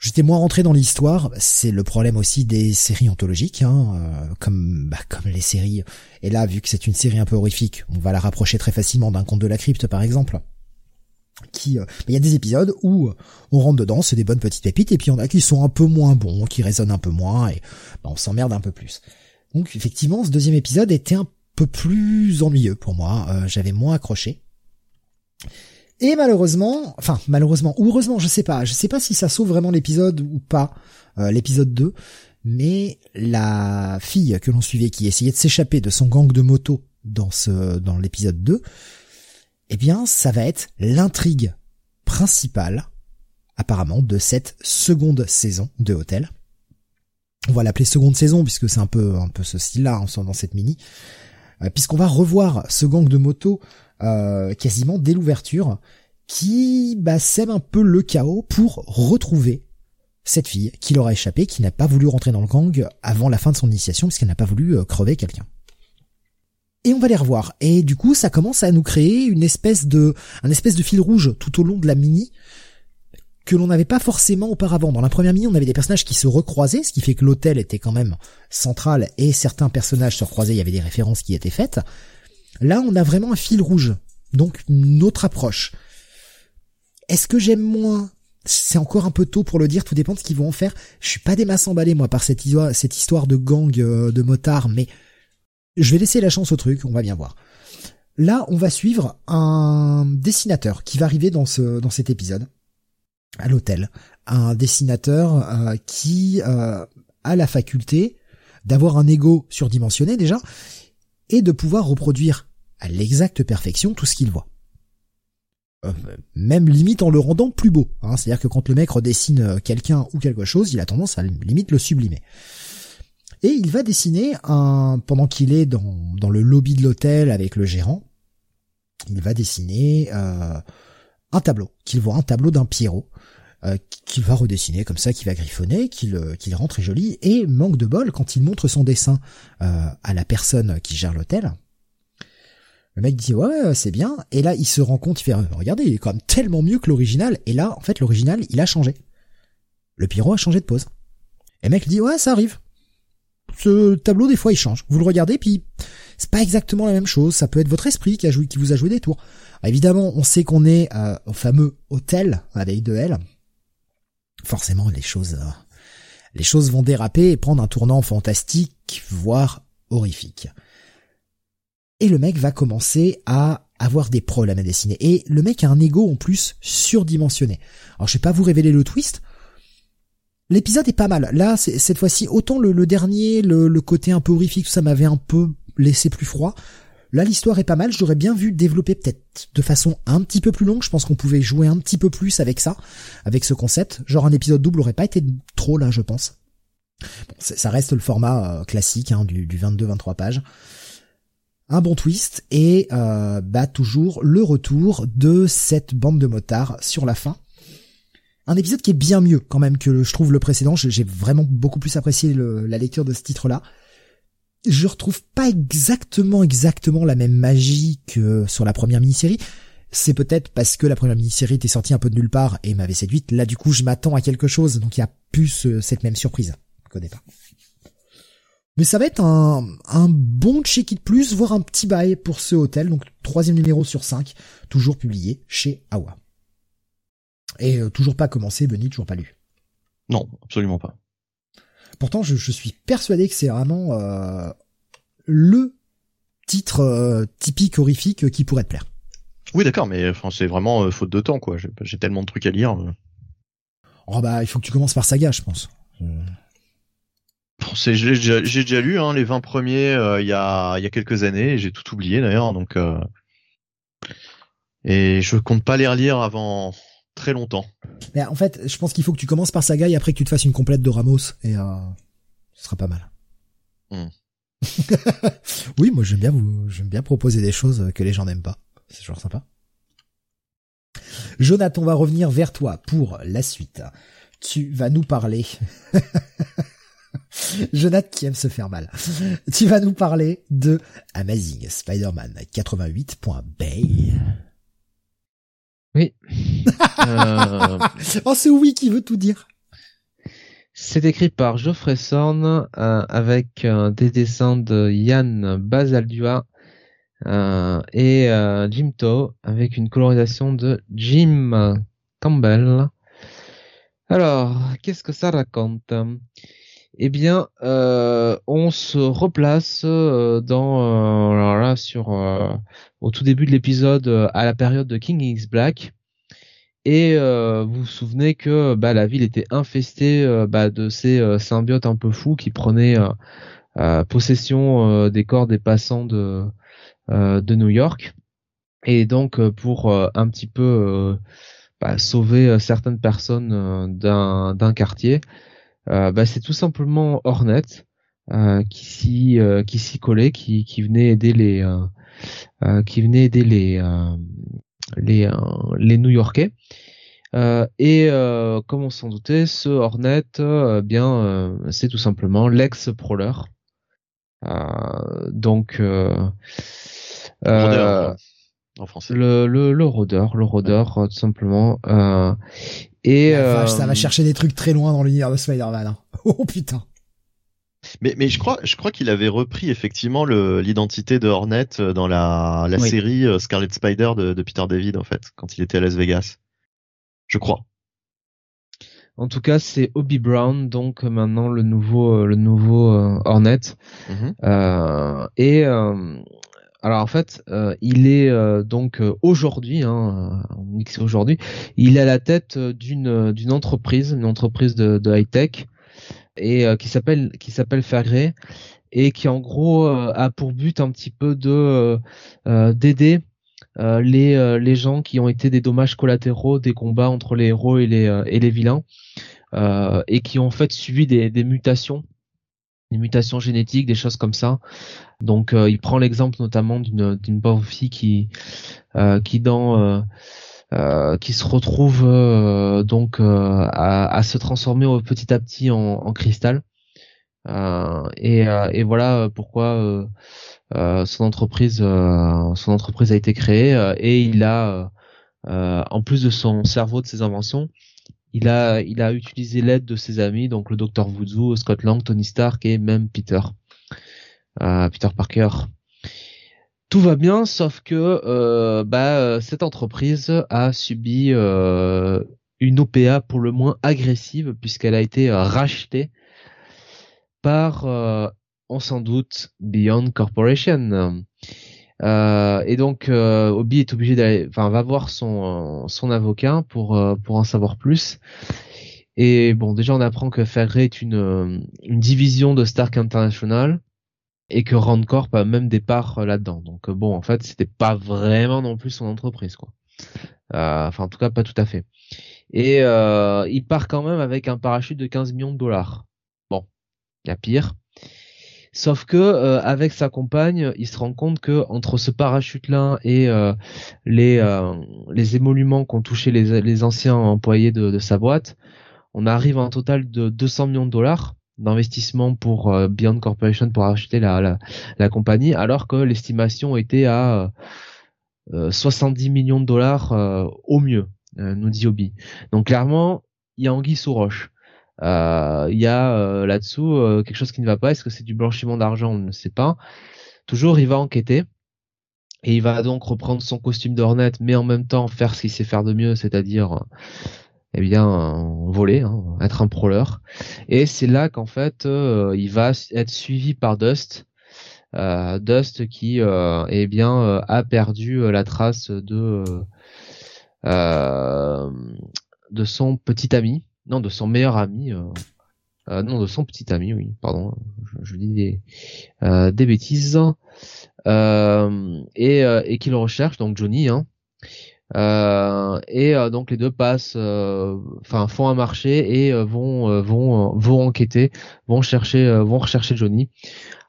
J'étais moins rentré dans l'histoire, c'est le problème aussi des séries anthologiques, hein, euh, comme bah, comme les séries. Et là, vu que c'est une série un peu horrifique, on va la rapprocher très facilement d'un conte de la crypte, par exemple. Qui, euh, il y a des épisodes où on rentre dedans, c'est des bonnes petites pépites, et puis il y en a qui sont un peu moins bons, qui résonnent un peu moins, et bah, on s'emmerde un peu plus. Donc effectivement, ce deuxième épisode était un peu plus ennuyeux pour moi. Euh, j'avais moins accroché. Et malheureusement, enfin malheureusement heureusement, je sais pas, je sais pas si ça sauve vraiment l'épisode ou pas, euh, l'épisode 2, mais la fille que l'on suivait qui essayait de s'échapper de son gang de moto dans ce dans l'épisode 2, eh bien ça va être l'intrigue principale apparemment de cette seconde saison de Hôtel. On va l'appeler seconde saison puisque c'est un peu un peu ce style-là hein, dans cette mini, euh, puisqu'on va revoir ce gang de moto euh, quasiment dès l'ouverture, qui bah, sème un peu le chaos pour retrouver cette fille qui leur a échappé, qui n'a pas voulu rentrer dans le gang avant la fin de son initiation, puisqu'elle n'a pas voulu euh, crever quelqu'un. Et on va les revoir. Et du coup, ça commence à nous créer une espèce de, un espèce de fil rouge tout au long de la mini que l'on n'avait pas forcément auparavant. Dans la première mini, on avait des personnages qui se recroisaient, ce qui fait que l'hôtel était quand même central et certains personnages se recroisaient, il y avait des références qui étaient faites. Là, on a vraiment un fil rouge. Donc, une autre approche. Est-ce que j'aime moins? C'est encore un peu tôt pour le dire, tout dépend de ce qu'ils vont en faire. Je suis pas des masses emballés, moi, par cette histoire, de gang euh, de motards, mais je vais laisser la chance au truc, on va bien voir. Là, on va suivre un dessinateur qui va arriver dans cet épisode à l'hôtel, un dessinateur euh, qui euh, a la faculté d'avoir un ego surdimensionné déjà et de pouvoir reproduire à l'exacte perfection tout ce qu'il voit. Euh, même limite en le rendant plus beau. Hein. C'est-à-dire que quand le mec redessine euh, quelqu'un ou quelque chose, il a tendance à limite le sublimer. Et il va dessiner un pendant qu'il est dans, dans le lobby de l'hôtel avec le gérant, il va dessiner euh, un tableau, qu'il voit un tableau d'un Pierrot, euh, qu'il va redessiner comme ça, qui va griffonner, qu'il qu'il rend très joli, et manque de bol quand il montre son dessin à la personne qui gère l'hôtel, le mec dit ouais c'est bien et là il se rend compte il fait regardez il est quand même tellement mieux que l'original et là en fait l'original il a changé. Le pyro a changé de pose. Et le mec dit ouais ça arrive. Ce tableau des fois il change. Vous le regardez puis c'est pas exactement la même chose. Ça peut être votre esprit qui a joué qui vous a joué des tours. évidemment on sait qu'on est euh, au fameux hôtel avec deux L. Forcément les choses euh, les choses vont déraper et prendre un tournant fantastique voire horrifique et le mec va commencer à avoir des problèmes à dessiner. Et le mec a un ego en plus surdimensionné. Alors je vais pas vous révéler le twist. L'épisode est pas mal. Là, cette fois-ci, autant le, dernier, le, côté un peu horrifique, ça m'avait un peu laissé plus froid. Là, l'histoire est pas mal. J'aurais bien vu développer peut-être de façon un petit peu plus longue. Je pense qu'on pouvait jouer un petit peu plus avec ça, avec ce concept. Genre un épisode double aurait pas été trop là, je pense. Bon, ça reste le format euh, classique hein, du, du 22-23 pages un bon twist et euh, bah toujours le retour de cette bande de motards sur la fin. Un épisode qui est bien mieux quand même que je trouve le précédent. J'ai vraiment beaucoup plus apprécié la lecture de ce titre-là. je retrouve pas exactement exactement la même magie que sur la première mini-série. C'est peut-être parce que la première mini-série était sortie un peu de nulle part et m'avait séduite. Là, du coup, je m'attends à quelque chose, donc il y a plus cette même surprise qu'au départ. Mais ça va être un, un bon check-it plus, voire un petit bail pour ce hôtel. Donc, troisième numéro sur 5, toujours publié chez Awa. Et euh, toujours pas commencé, Benny, toujours pas lu. Non, absolument pas. Pourtant, je, je suis persuadé que c'est vraiment euh, le titre euh, typique horrifique qui pourrait te plaire. Oui, d'accord, mais enfin, c'est vraiment euh, faute de temps, quoi. J'ai tellement de trucs à lire. Oh bah, il faut que tu commences par Saga, je pense. J'ai déjà, lu hein, les 20 premiers il y, a, y a quelques années, j'ai tout oublié d'ailleurs, donc et je compte pas les relire avant très longtemps. Mais en fait, je pense qu'il faut que tu commences par Saga et après que tu te fasses une complète de Ramos et euh, ce sera pas mal. Hmm. oui, moi j'aime bien vous, j'aime bien proposer des choses que les gens n'aiment pas. C'est toujours sympa. Jonathan, on va revenir vers toi pour la suite. Tu vas nous parler. Jonathan qui aime se faire mal. Tu vas nous parler de Amazing Spider-Man 88.bay. Oui. euh... oh, c'est oui qui veut tout dire. C'est écrit par Geoffrey Sorn euh, avec euh, des dessins de Yann Basaldua euh, et Jim To avec une colorisation de Jim Campbell. Alors, qu'est-ce que ça raconte? Eh bien, on se replace dans alors là sur au tout début de l'épisode à la période de King X Black et euh, vous vous souvenez que bah, la ville était infestée euh, bah, de ces euh, symbiotes un peu fous qui prenaient possession des corps des passants de, de New York. Et donc pour un petit peu bah, sauver certaines personnes d'un quartier, bah, c'est tout simplement Hornet qui s'y qui s'y collait, qui, qui venait aider les qui venait aider les les, euh, les New-Yorkais. Euh, et euh, comme on s'en doutait, ce Hornet, bien, c'est tout simplement l'ex-Prowler. donc, en français. Le, le, le rôdeur, le rôdeur, tout simplement. Et ça va chercher des trucs très loin dans l'univers de Spider-Man. Hein. Oh putain. Mais, mais je crois, je crois qu'il avait repris effectivement l'identité de Hornet euh, dans la, la série euh, Scarlet Spider de, de, Peter David en fait, quand il était à Las Vegas. Je crois. En tout cas, c'est Obi Brown, donc maintenant le nouveau, euh, le nouveau Hornet. Mm-hmm. euh, et alors en fait, il est donc aujourd'hui, hein, aujourd'hui, il est à la tête d'une d'une entreprise, une entreprise de, de high tech et euh, qui s'appelle qui s'appelle Ferré et qui en gros euh, a pour but un petit peu de euh, d'aider les les gens qui ont été des dommages collatéraux des combats entre les héros et les et les vilains et qui ont en fait suivi des, des mutations des mutations génétiques, des choses comme ça. Donc il prend l'exemple notamment d'une d'une pauvre fille qui qui dans euh, qui se retrouve euh, donc euh, à, à, se transformer petit à petit en, en cristal. Et, et, voilà pourquoi son entreprise son entreprise a été créée et il a en plus de son cerveau de ses inventions il a il a utilisé l'aide de ses amis donc le docteur Voodoo, Scott Lang, Tony Stark et même Peter Peter Parker tout va bien, sauf que euh, bah, cette entreprise a subi euh, une OPA pour le moins agressive puisqu'elle a été rachetée par, euh, on s'en doute, Beyond Corporation. Et donc Obi est obligé d'aller, enfin va voir son son avocat pour pour en savoir plus. Et bon, déjà on apprend que Ferret est une une division de Stark International et que Randcorp a même des parts euh, là-dedans. Donc euh, bon, en fait, c'était pas vraiment non plus son entreprise, quoi. Euh, enfin, en tout cas, pas tout à fait. Et euh, il part quand même avec un parachute de 15 millions de dollars. Bon, il y a pire. Sauf que avec sa compagne, il se rend compte que entre ce parachute-là et les les émoluments qu'ont touché les, anciens employés de, sa boîte, on arrive à un total de 200 millions de dollars d'investissement pour Beyond Corporation pour acheter la compagnie, alors que l'estimation était à 70 millions de dollars au mieux, nous dit Obi. Donc clairement, il y a anguille sous roche. Il y a là-dessous quelque chose qui ne va pas. Est-ce que c'est du blanchiment d'argent? On ne sait pas. Toujours, il va enquêter. Et il va donc reprendre son costume d'Hornet, mais en même temps faire ce qu'il sait faire de mieux, c'est-à-dire, euh, eh bien, voler, hein, être un prowler. Et c'est là qu'en fait, euh, il va être suivi par Dust, euh, Dust qui, eh bien, a perdu la trace de de son petit ami, non, de son meilleur ami. non, de son petit ami, oui, pardon, je, dis des, des bêtises. Euh, et, euh, et qui le recherche, donc Johnny. Hein. Euh, et donc les deux passent, enfin font un marché et vont vont vont enquêter, vont chercher vont rechercher Johnny.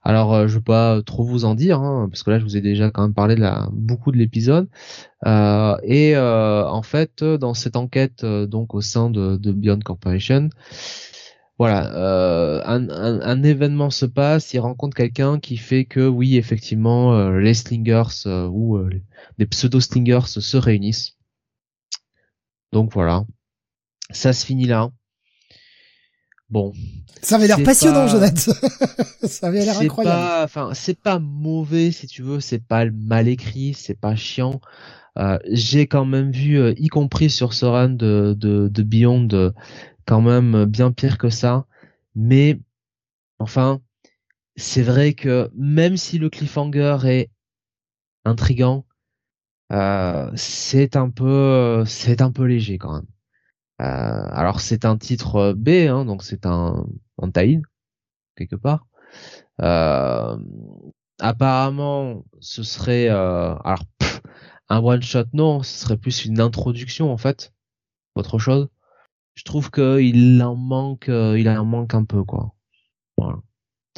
Alors je veux pas trop vous en dire hein, parce que là je vous ai déjà quand même parlé de la beaucoup de l'épisode. et en fait dans cette enquête donc au sein de, de Beyond Corporation, voilà, euh, un, événement se passe, il rencontre quelqu'un qui fait que oui, effectivement, euh, les slingers euh, ou les pseudo slingers se réunissent. Donc voilà, ça se finit là. Bon. Ça avait l'air passionnant, Jonathan. ça avait l'air incroyable. Enfin, c'est pas mauvais si tu veux, c'est pas mal écrit, c'est pas chiant. J'ai quand même vu, y compris sur ce run de, de, de Beyond, quand même bien pire que ça. Mais enfin, c'est vrai que même si le cliffhanger est intrigant, euh, c'est un peu, c'est un peu léger quand même. Euh, alors c'est un titre B, hein, donc c'est un, un quelque part. Euh, apparemment, ce serait alors un one shot non, ce serait plus une introduction en fait, autre chose je trouve qu'il en manque, euh, il en manque un peu quoi. Voilà.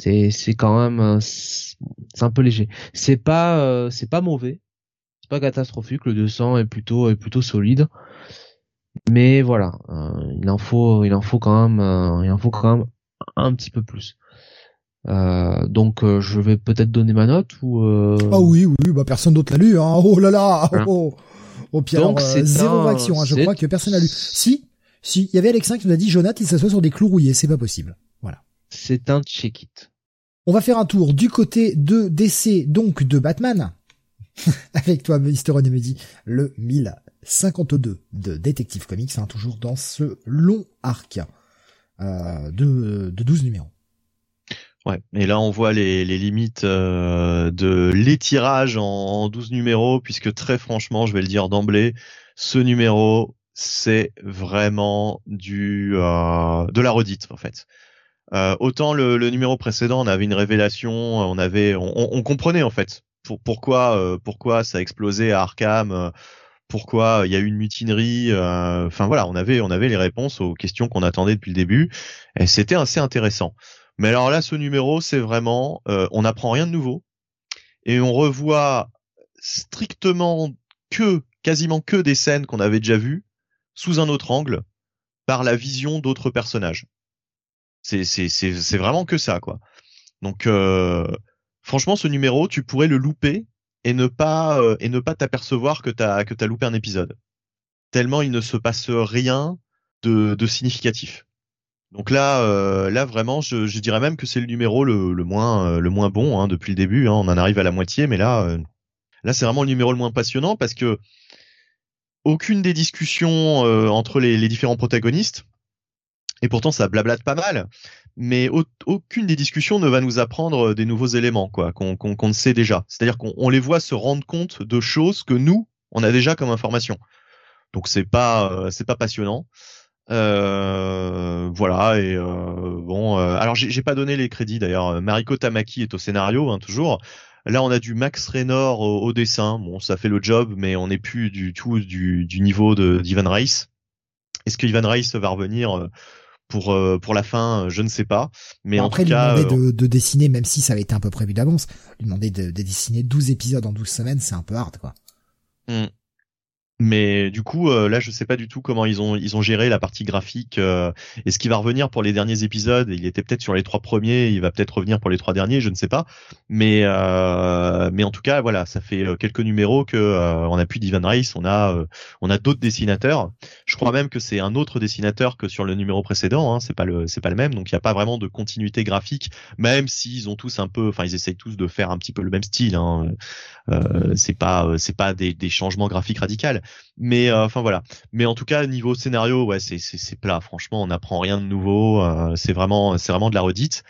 C'est c'est quand même euh, c'est un peu léger. C'est pas euh, c'est pas mauvais, c'est pas catastrophique. Le 200 est plutôt est plutôt solide. Mais voilà, il en faut il en faut quand même il en faut quand même un petit peu plus. donc je vais peut-être donner ma note ou ah oui oui bah personne d'autre l'a lu hein oh là là oh, oh. Pierre donc c'est zéro réaction hein. je crois que personne n'a lu si si, il y avait Alexin qui nous a dit Jonathan, il s'assoit sur des clous rouillés, c'est pas possible. Voilà. C'est un check-it. On va faire un tour du côté de DC, donc de Batman. Avec toi, Mister dit le 1052 de Detective Comics, hein, toujours dans ce long arc euh, de, de 12 numéros. Ouais, et là on voit les, limites euh, de l'étirage en, en 12 numéros, puisque très franchement, je vais le dire d'emblée, ce numéro, c'est vraiment du euh, de la redite en fait. Autant le, numéro précédent, on avait une révélation, on avait, on, comprenait en fait pour, pourquoi pourquoi ça a explosé à Arkham, pourquoi il y a eu une mutinerie. Euh, enfin voilà, on avait on avait les réponses aux questions qu'on attendait depuis le début et c'était assez intéressant. Mais alors là, ce numéro, c'est vraiment, on n'apprend rien de nouveau et on revoit strictement que quasiment que des scènes qu'on avait déjà vues sous un autre angle par la vision d'autres personnages. C'est c'est c'est c'est vraiment que ça quoi. Donc euh, franchement ce numéro tu pourrais le louper et ne pas euh, et ne pas t'apercevoir que t'as que t'as loupé un épisode. Tellement il ne se passe rien de, de significatif. Donc là euh, là vraiment je, je dirais même que c'est le numéro le, le moins le moins bon hein, depuis le début. Hein, on en arrive à la moitié mais là là c'est vraiment le numéro le moins passionnant parce que aucune des discussions euh, entre les, les, différents protagonistes, et pourtant ça blablate pas mal, mais aucune des discussions ne va nous apprendre euh, des nouveaux éléments, quoi, qu'on qu'on sait déjà. C'est-à-dire qu'on les voit se rendre compte de choses que nous, on a déjà comme information. Donc c'est pas euh, c'est pas passionnant. Euh, voilà et bon alors j'ai pas donné les crédits d'ailleurs Mariko Tamaki est au scénario hein, toujours Là, on a du Max Raynor au, dessin. Bon, ça fait le job, mais on n'est plus du tout du, niveau de d'Ivan Rice. Est-ce que Ivan Rice va revenir pour euh, pour la fin Je ne sais pas. Mais en après, tout lui cas, demander de, de, dessiner, même si ça avait été un peu prévu d'avance, lui demander de, de, dessiner 12 épisodes en 12 semaines, c'est un peu hard, quoi. Hmm. Mais du coup, euh, là, je sais pas du tout comment ils ont ils ont géré la partie graphique. Euh, et ce qui va revenir pour les derniers épisodes, il était peut-être sur les trois premiers, il va peut-être revenir pour les trois derniers, je ne sais pas. Mais euh, mais en tout cas, voilà, ça fait quelques numéros que on a plus d'Ivan Rice, on a on a d'autres dessinateurs. Je crois même que c'est un autre dessinateur que sur le numéro précédent. Hein, c'est pas le c'est pas le même, donc il n'y a pas vraiment de continuité graphique, même s'ils ont tous un peu, enfin ils essayent tous de faire un petit peu le même style. Hein. c'est pas c'est pas des, des changements graphiques radicaux mais euh, enfin voilà. Mais en tout cas niveau scénario, ouais, c'est plat. Franchement, on n'apprend rien de nouveau. Euh, c'est vraiment c'est vraiment de la redite.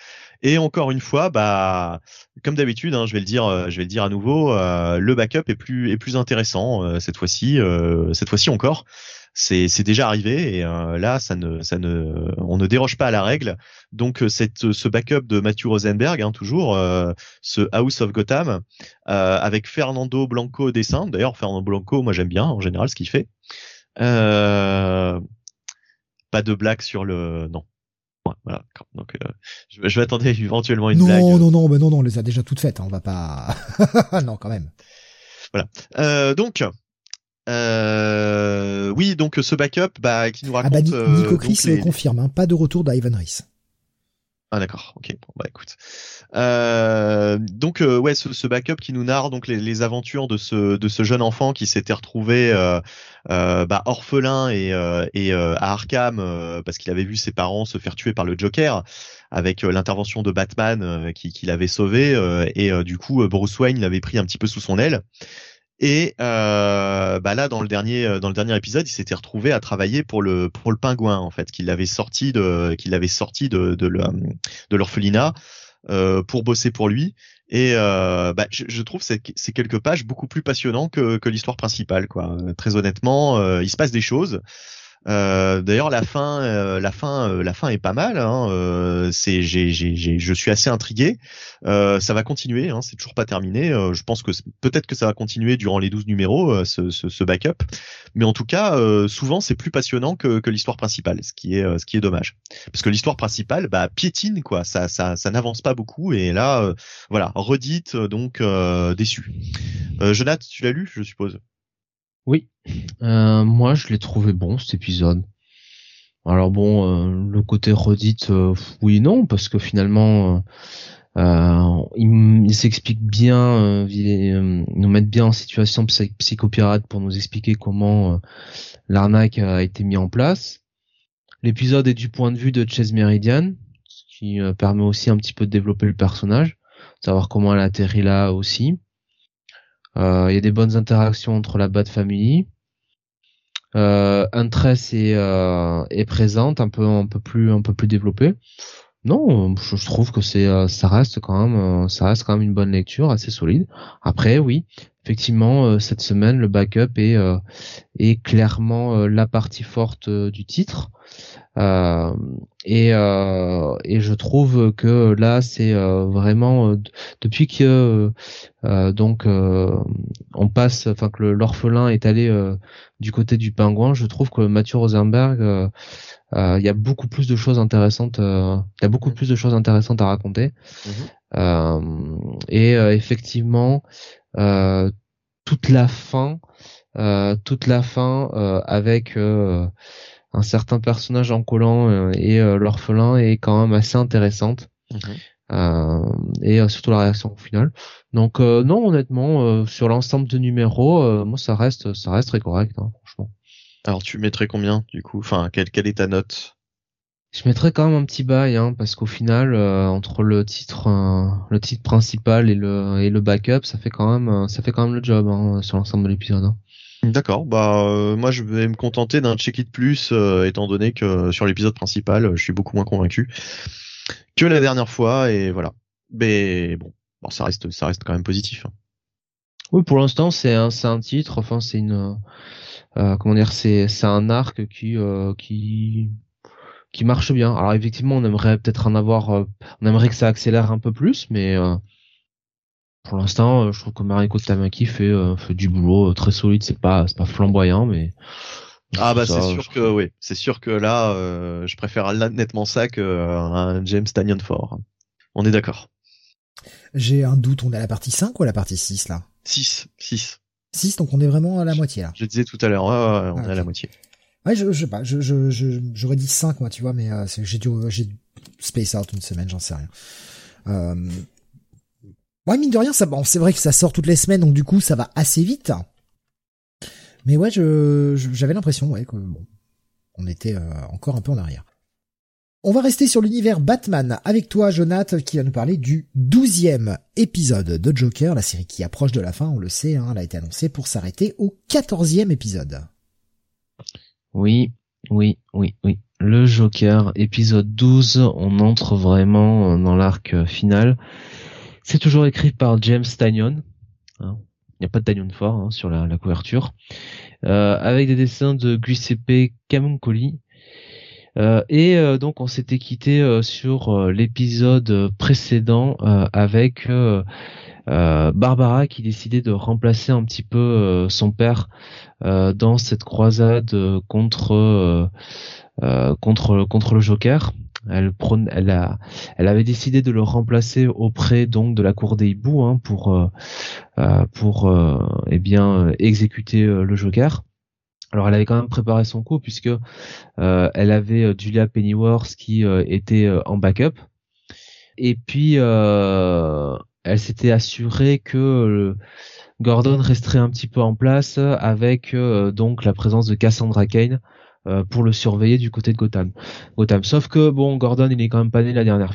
Et encore une fois, bah comme d'habitude, hein, je vais le dire, euh, je vais le dire à nouveau, le backup est plus est plus intéressant cette fois-ci, cette fois-ci encore c'est c'est déjà arrivé et là ça ne ça ne on ne déroge pas à la règle donc cette ce backup de Matthew Rosenberg hein, toujours ce House of Gotham avec Fernando Blanco au dessin d'ailleurs Fernando Blanco moi j'aime bien en général ce qu'il fait pas de blague sur le non voilà. Donc, je, je m'attendais éventuellement une non, blague. Non, non, non, non, non, on les a déjà toutes faites. Hein, on va pas. non, quand même. Voilà. Euh, donc, euh, oui, donc ce backup bah, qui nous raconte. Ah bah, Nico Chris les... confirme, hein, pas de retour d'Ivan Reese. Ah d'accord, ok, bon, bah écoute. Euh, donc euh, ouais, ce, ce, backup qui nous narre donc les, les, aventures de ce de ce jeune enfant qui s'était retrouvé euh, euh bah, orphelin et, euh, et à Arkham parce qu'il avait vu ses parents se faire tuer par le Joker avec l'intervention de Batman qui, qui l'avait sauvé et du coup Bruce Wayne l'avait pris un petit peu sous son aile. Et euh, bah là, dans le dernier euh, dans le dernier épisode, il s'était retrouvé à travailler pour le pour le pingouin en fait, qu'il avait sorti de qu'il avait sorti de de, l'orphelinat euh, pour bosser pour lui. Et euh, bah, je, je, trouve c'est c'est quelques pages beaucoup plus passionnants que que l'histoire principale quoi. Très honnêtement, euh, il se passe des choses. Euh, D'ailleurs, la fin, euh, la fin, euh, la fin est pas mal. Hein, euh, c'est, j'ai, j'ai, je suis assez intrigué. ça va continuer. Hein, c'est toujours pas terminé. je pense que peut-être que ça va continuer durant les 12 numéros, ce, ce, ce, backup. Mais en tout cas, souvent c'est plus passionnant que, que l'histoire principale, ce qui est, ce qui est dommage. Parce que l'histoire principale, bah, piétine quoi. Ça, ça, ça n'avance pas beaucoup. Et là, voilà, redite donc déçu. Jonathan, tu l'as lu, je suppose? Oui, euh, moi je l'ai trouvé bon cet épisode. Alors bon, euh, le côté redite, euh, oui non, parce que finalement, il, s'explique bien, il, nous mettent bien en situation psychopirate pour nous expliquer comment l'arnaque a été mis en place. L'épisode est du point de vue de Chase Meridian, ce qui permet aussi un petit peu de développer le personnage, savoir comment elle a atterri là aussi. Euh, il y a des bonnes interactions entre la Bat Family. Euh, Huntress est, euh, est présente, un peu un peu plus un peu plus développée. Non, je, trouve que c'est euh, ça reste quand même ça reste quand même une bonne lecture, assez solide. Après, oui, effectivement, cette semaine le backup est est clairement la partie forte du titre. Euh, et, euh, et je trouve que là c'est euh, vraiment depuis que donc on passe, enfin que l'orphelin est allé du côté du pingouin, je trouve que Mathieu Rosenberg il y a beaucoup plus de choses intéressantes il y a beaucoup plus de choses intéressantes à raconter mmh. et effectivement toute la fin toute la fin avec un certain personnage en collant euh, et euh, l'orphelin est quand même assez intéressante. Euh, et surtout la réaction finale. Donc non, honnêtement, sur l'ensemble de numéros, moi ça reste, ça reste très correct, hein, franchement. Alors tu mettrais combien du coup? Enfin, quelle, quelle est ta note? Je mettrais quand même un petit bail, hein, parce qu'au final, entre le titre, le titre principal et le et le backup, ça fait quand même, ça fait quand même le job hein, sur l'ensemble de l'épisode. Hein. D'accord, bah euh, moi je vais me contenter d'un check it plus euh, étant donné que sur l'épisode principal je suis beaucoup moins convaincu que la dernière fois et voilà. Mais bon, bon ça reste ça reste quand même positif. Hein. Oui, pour l'instant c'est un c'est un titre, enfin c'est une euh, comment dire c'est c'est un arc qui qui qui marche bien. Alors effectivement on aimerait peut-être en avoir on aimerait que ça accélère un peu plus mais pour l'instant, euh, je trouve que Mariko Tamaki fait, euh, fait du boulot euh, très solide. C'est pas, c'est pas flamboyant, mais. Ah bah c'est sûr que oui, c'est sûr que là, je préfère nettement ça que un James Tanyan fort. On est d'accord. J'ai un doute, on est à la partie 5 ou à la partie 6 là? 6, 6. 6, donc on est vraiment à la moitié là. Je disais tout à l'heure, ouais, on est à la moitié. Ouais, je, je sais pas, je, je, je, j'aurais dit 5 moi, tu vois, mais euh, j'ai dû, j'ai space out une semaine, j'en sais rien. Euh... Ouais, mine de rien, ça, bon, c'est vrai que ça sort toutes les semaines, donc du coup, ça va assez vite. Mais ouais, je, j'avais l'impression, ouais, que bon, on était euh, encore un peu en arrière. On va rester sur l'univers Batman avec toi, Jonathan, qui va nous parler du douzième épisode de Joker, la série qui approche de la fin, on le sait, hein, elle a été annoncée pour s'arrêter au quatorzième épisode. Oui, oui, oui, oui. Le Joker, épisode 12, on entre vraiment dans l'arc final. C'est toujours écrit par James Tanyon. Hein. Il n'y a pas de Tanyon fort hein, sur la, couverture. Euh, avec des dessins de Giuseppe Camuncoli. Euh, et euh, donc on s'était quitté sur l'épisode précédent avec Barbara qui décidait de remplacer un petit peu son père dans cette croisade contre contre contre le Joker. Elle, elle, a, elle avait décidé de le remplacer auprès donc de la cour des hiboux hein, pour euh, euh pour euh, eh bien exécuter euh, le Joker. Alors elle avait quand même préparé son coup puisque euh, elle avait Julia Pennyworth qui était en backup et puis elle s'était assurée que Gordon resterait un petit peu en place avec donc la présence de Cassandra Kane euh, pour le surveiller du côté de Gotham. Gotham. Sauf que bon, Gordon, il est quand même pas né la dernière.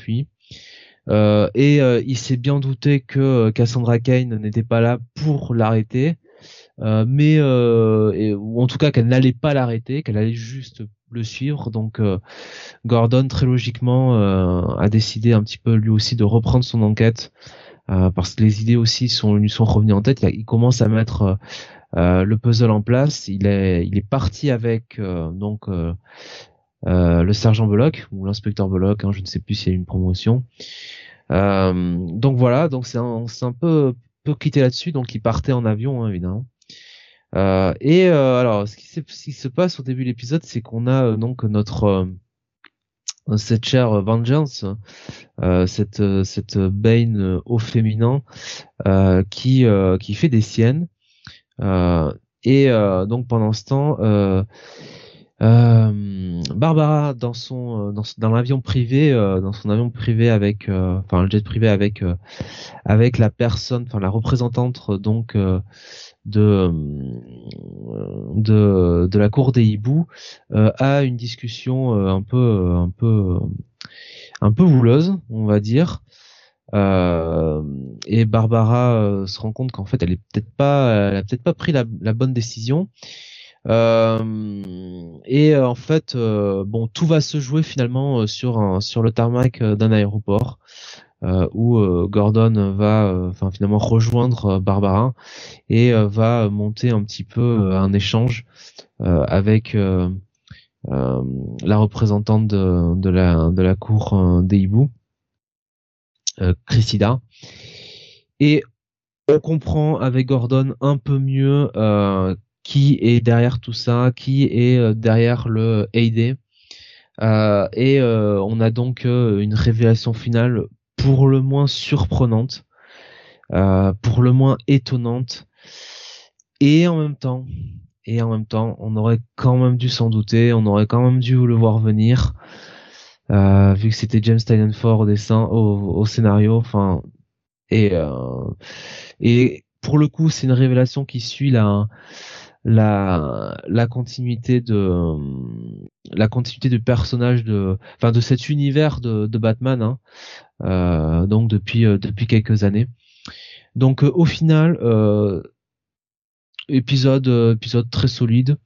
Euh, et euh, il s'est bien douté que Cassandra Kane n'était pas là pour l'arrêter, mais ou en tout cas qu'elle n'allait pas l'arrêter, qu'elle allait juste le suivre. Donc Gordon très logiquement a décidé un petit peu lui aussi de reprendre son enquête parce que les idées aussi sont lui sont revenues en tête. Il, commence à mettre euh, le puzzle en place. Il est, il est parti avec euh, donc euh, le sergent Bullock ou l'inspecteur Bullock, hein, je ne sais plus s'il y a une promotion. donc voilà, donc c'est un, un peu, peu quitté là-dessus. Donc il partait en avion hein, évidemment. et alors, ce qui, ce qui, se passe au début de l'épisode, c'est qu'on a donc notre cette chère Vengeance, cette cette Bane au féminin, qui qui fait des siennes. Euh, et euh, donc pendant ce temps, euh, Barbara dans son dans, dans l'avion privé dans son avion privé avec enfin le jet privé avec avec la personne enfin la représentante donc de de la cour des hiboux a une discussion un peu un peu un on va dire euh, et Barbara euh, se rend compte qu'en fait elle est peut-être pas, elle a peut-être pas pris la, bonne décision. Euh, et en fait, bon, tout va se jouer finalement sur le tarmac d'un aéroport. Où Gordon va enfin finalement rejoindre Barbara et va monter un petit peu un échange avec la représentante de, la cour des hiboux euh. Et on comprend avec Gordon un peu mieux euh, qui est derrière tout ça, qui est euh, derrière le AD. et on a donc une révélation finale pour le moins surprenante, pour le moins étonnante, et en même temps, et en même temps, on aurait quand même dû s'en douter, on aurait quand même dû le voir venir. Euh, vu que c'était James Tynion Ford au dessin, au, au scénario, enfin et euh, et pour le coup c'est une révélation qui suit la la la continuité de la continuité du personnage de enfin de cet univers de, de Batman hein, euh, donc depuis euh, depuis quelques années. Donc au final épisode épisode très solide.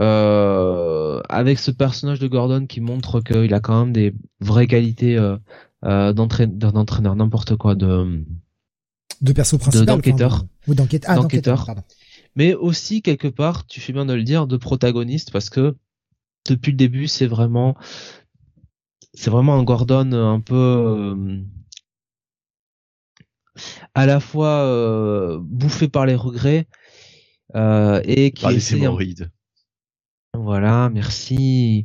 Euh, avec ce personnage de Gordon qui montre qu'il a quand même des vraies qualités euh, euh, d'entraîneur, n'importe quoi, de de perso principal, d'enquêteur, ou d'enquête, ah, d'enquêteur, mais aussi quelque part, tu fais bien de le dire, de protagoniste parce que depuis le début, c'est vraiment c'est vraiment un Gordon un peu à la fois bouffé par les regrets et qui essaie voilà, merci.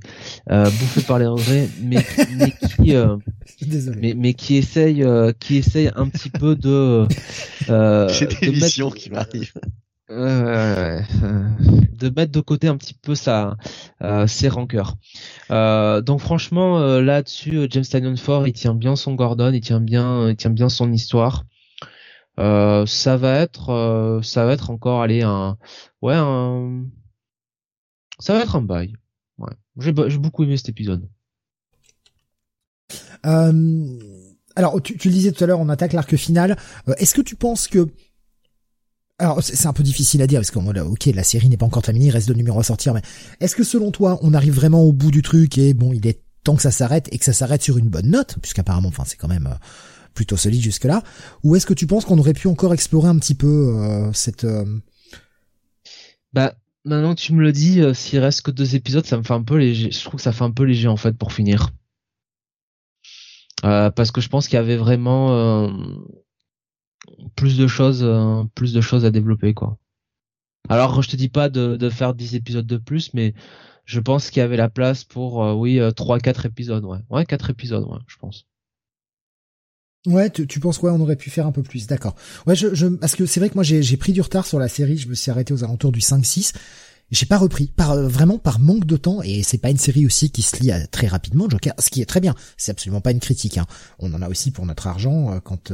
Euh, bouffé par les regrets, mais, mais qui, euh, mais, mais, qui essaye, euh, qui essaye un petit peu de. Euh, J'ai des visions qui m'arrivent. Euh, de mettre de côté un petit peu sa euh, ses rancœurs. Euh, donc franchement là-dessus, James Tynion Ford, il tient bien son Gordon, il tient bien, il tient bien son histoire. ça va être, ça va être encore aller un, ouais un, ça va être un bail. Ouais, j'ai beaucoup aimé cet épisode. alors tu, tu le disais tout à l'heure, on attaque l'arc final. Est-ce que tu penses que alors c'est un peu difficile à dire parce que ok la série n'est pas encore terminée, il reste deux numéros à sortir, mais est-ce que selon toi on arrive vraiment au bout du truc et bon il est temps que ça s'arrête et que ça s'arrête sur une bonne note puisqu'apparemment enfin c'est quand même euh, plutôt solide jusque là ou est-ce que tu penses qu'on aurait pu encore explorer un petit peu euh, cette euh, bah maintenant que tu me le dis s'il reste que deux épisodes ça me fait un peu léger je trouve que ça fait un peu léger en fait pour finir. Parce que je pense qu'il y avait vraiment plus de choses, euh, plus de choses à développer quoi. Alors je te dis pas de, de faire 10 épisodes de plus, mais je pense qu'il y avait la place pour euh, oui euh, trois quatre épisodes ouais ouais quatre épisodes ouais je pense. Ouais, tu, tu penses quoi? On aurait pu faire un peu plus, d'accord. Ouais, je, je parce que c'est vrai que moi j'ai pris du retard sur la série. Je me suis arrêté aux alentours du 5-6. J'ai pas repris, par vraiment par manque de temps. Et c'est pas une série aussi qui se lit très rapidement, Joker. Ce qui est très bien. C'est absolument pas une critique. Hein. On en a aussi pour notre argent quand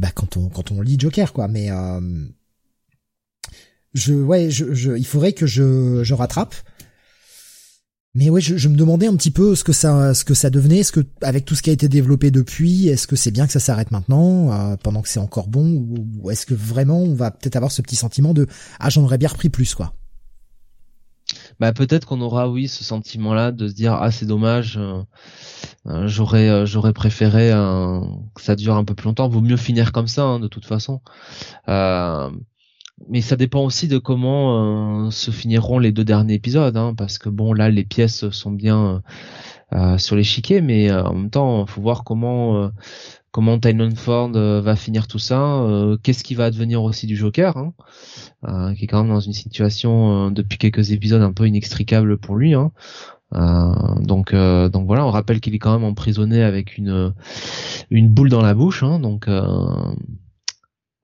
bah quand on quand on lit Joker quoi. Mais euh, je ouais je, je il faudrait que je je rattrape. Mais ouais je, je me demandais un petit peu ce que ça ce que ça devenait est-ce que avec tout ce qui a été développé depuis est-ce que c'est bien que ça s'arrête maintenant euh, pendant que c'est encore bon ou, est-ce que vraiment on va peut-être avoir ce petit sentiment de ah j'en aurais bien repris plus quoi bah peut-être qu'on aura oui ce sentiment là de se dire ah c'est dommage euh, euh, j'aurais euh, j'aurais préféré que ça dure un peu plus longtemps. Vaut mieux finir comme ça hein, de toute façon. Mais ça dépend aussi de comment se finiront les deux derniers épisodes hein, parce que bon là les pièces sont bien sur l'échiquier mais en même temps faut voir comment comment Tynon Ford euh, va finir tout ça, euh, qu'est-ce qui va advenir aussi du Joker, hein, euh, qui est quand même dans une situation depuis quelques épisodes un peu inextricable pour lui. Hein. donc donc voilà, on rappelle qu'il est quand même emprisonné avec une boule dans la bouche, hein, donc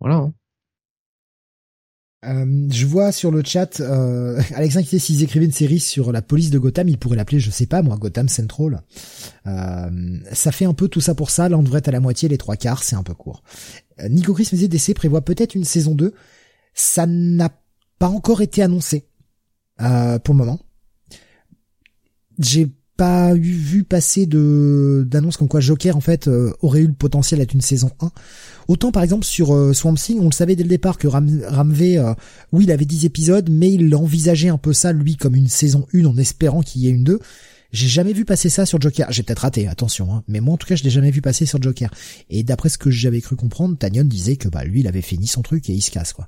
voilà. Hein. Euh, je vois sur le chat euh, Alex inquiété s'ils écrivaient une série sur la police de Gotham, ils pourraient l'appeler, je sais pas moi, Gotham Central. Euh, ça fait un peu tout ça pour ça. Là, on devrait être à la moitié, les trois quarts, c'est un peu court. Euh, Nico Chris me disait DC prévoit peut-être une saison 2. Ça n'a pas encore été annoncé euh, pour le moment. J'ai pas eu vu passer de d'annonces comme quoi Joker en fait euh, aurait eu le potentiel d'être une saison 1. Autant par exemple sur euh, Swamp Thing, on le savait dès le départ que Ram Ramvé euh, oui, il avait 10 épisodes mais il envisageait un peu ça lui comme une saison 1 en espérant qu'il y ait une 2. J'ai jamais vu passer ça sur Joker. J'ai peut-être raté, attention, hein. mais moi en tout cas je l'ai jamais vu passer sur Joker. Et d'après ce que j'avais cru comprendre, Tanyon disait que bah lui il avait fini son truc et il se casse quoi.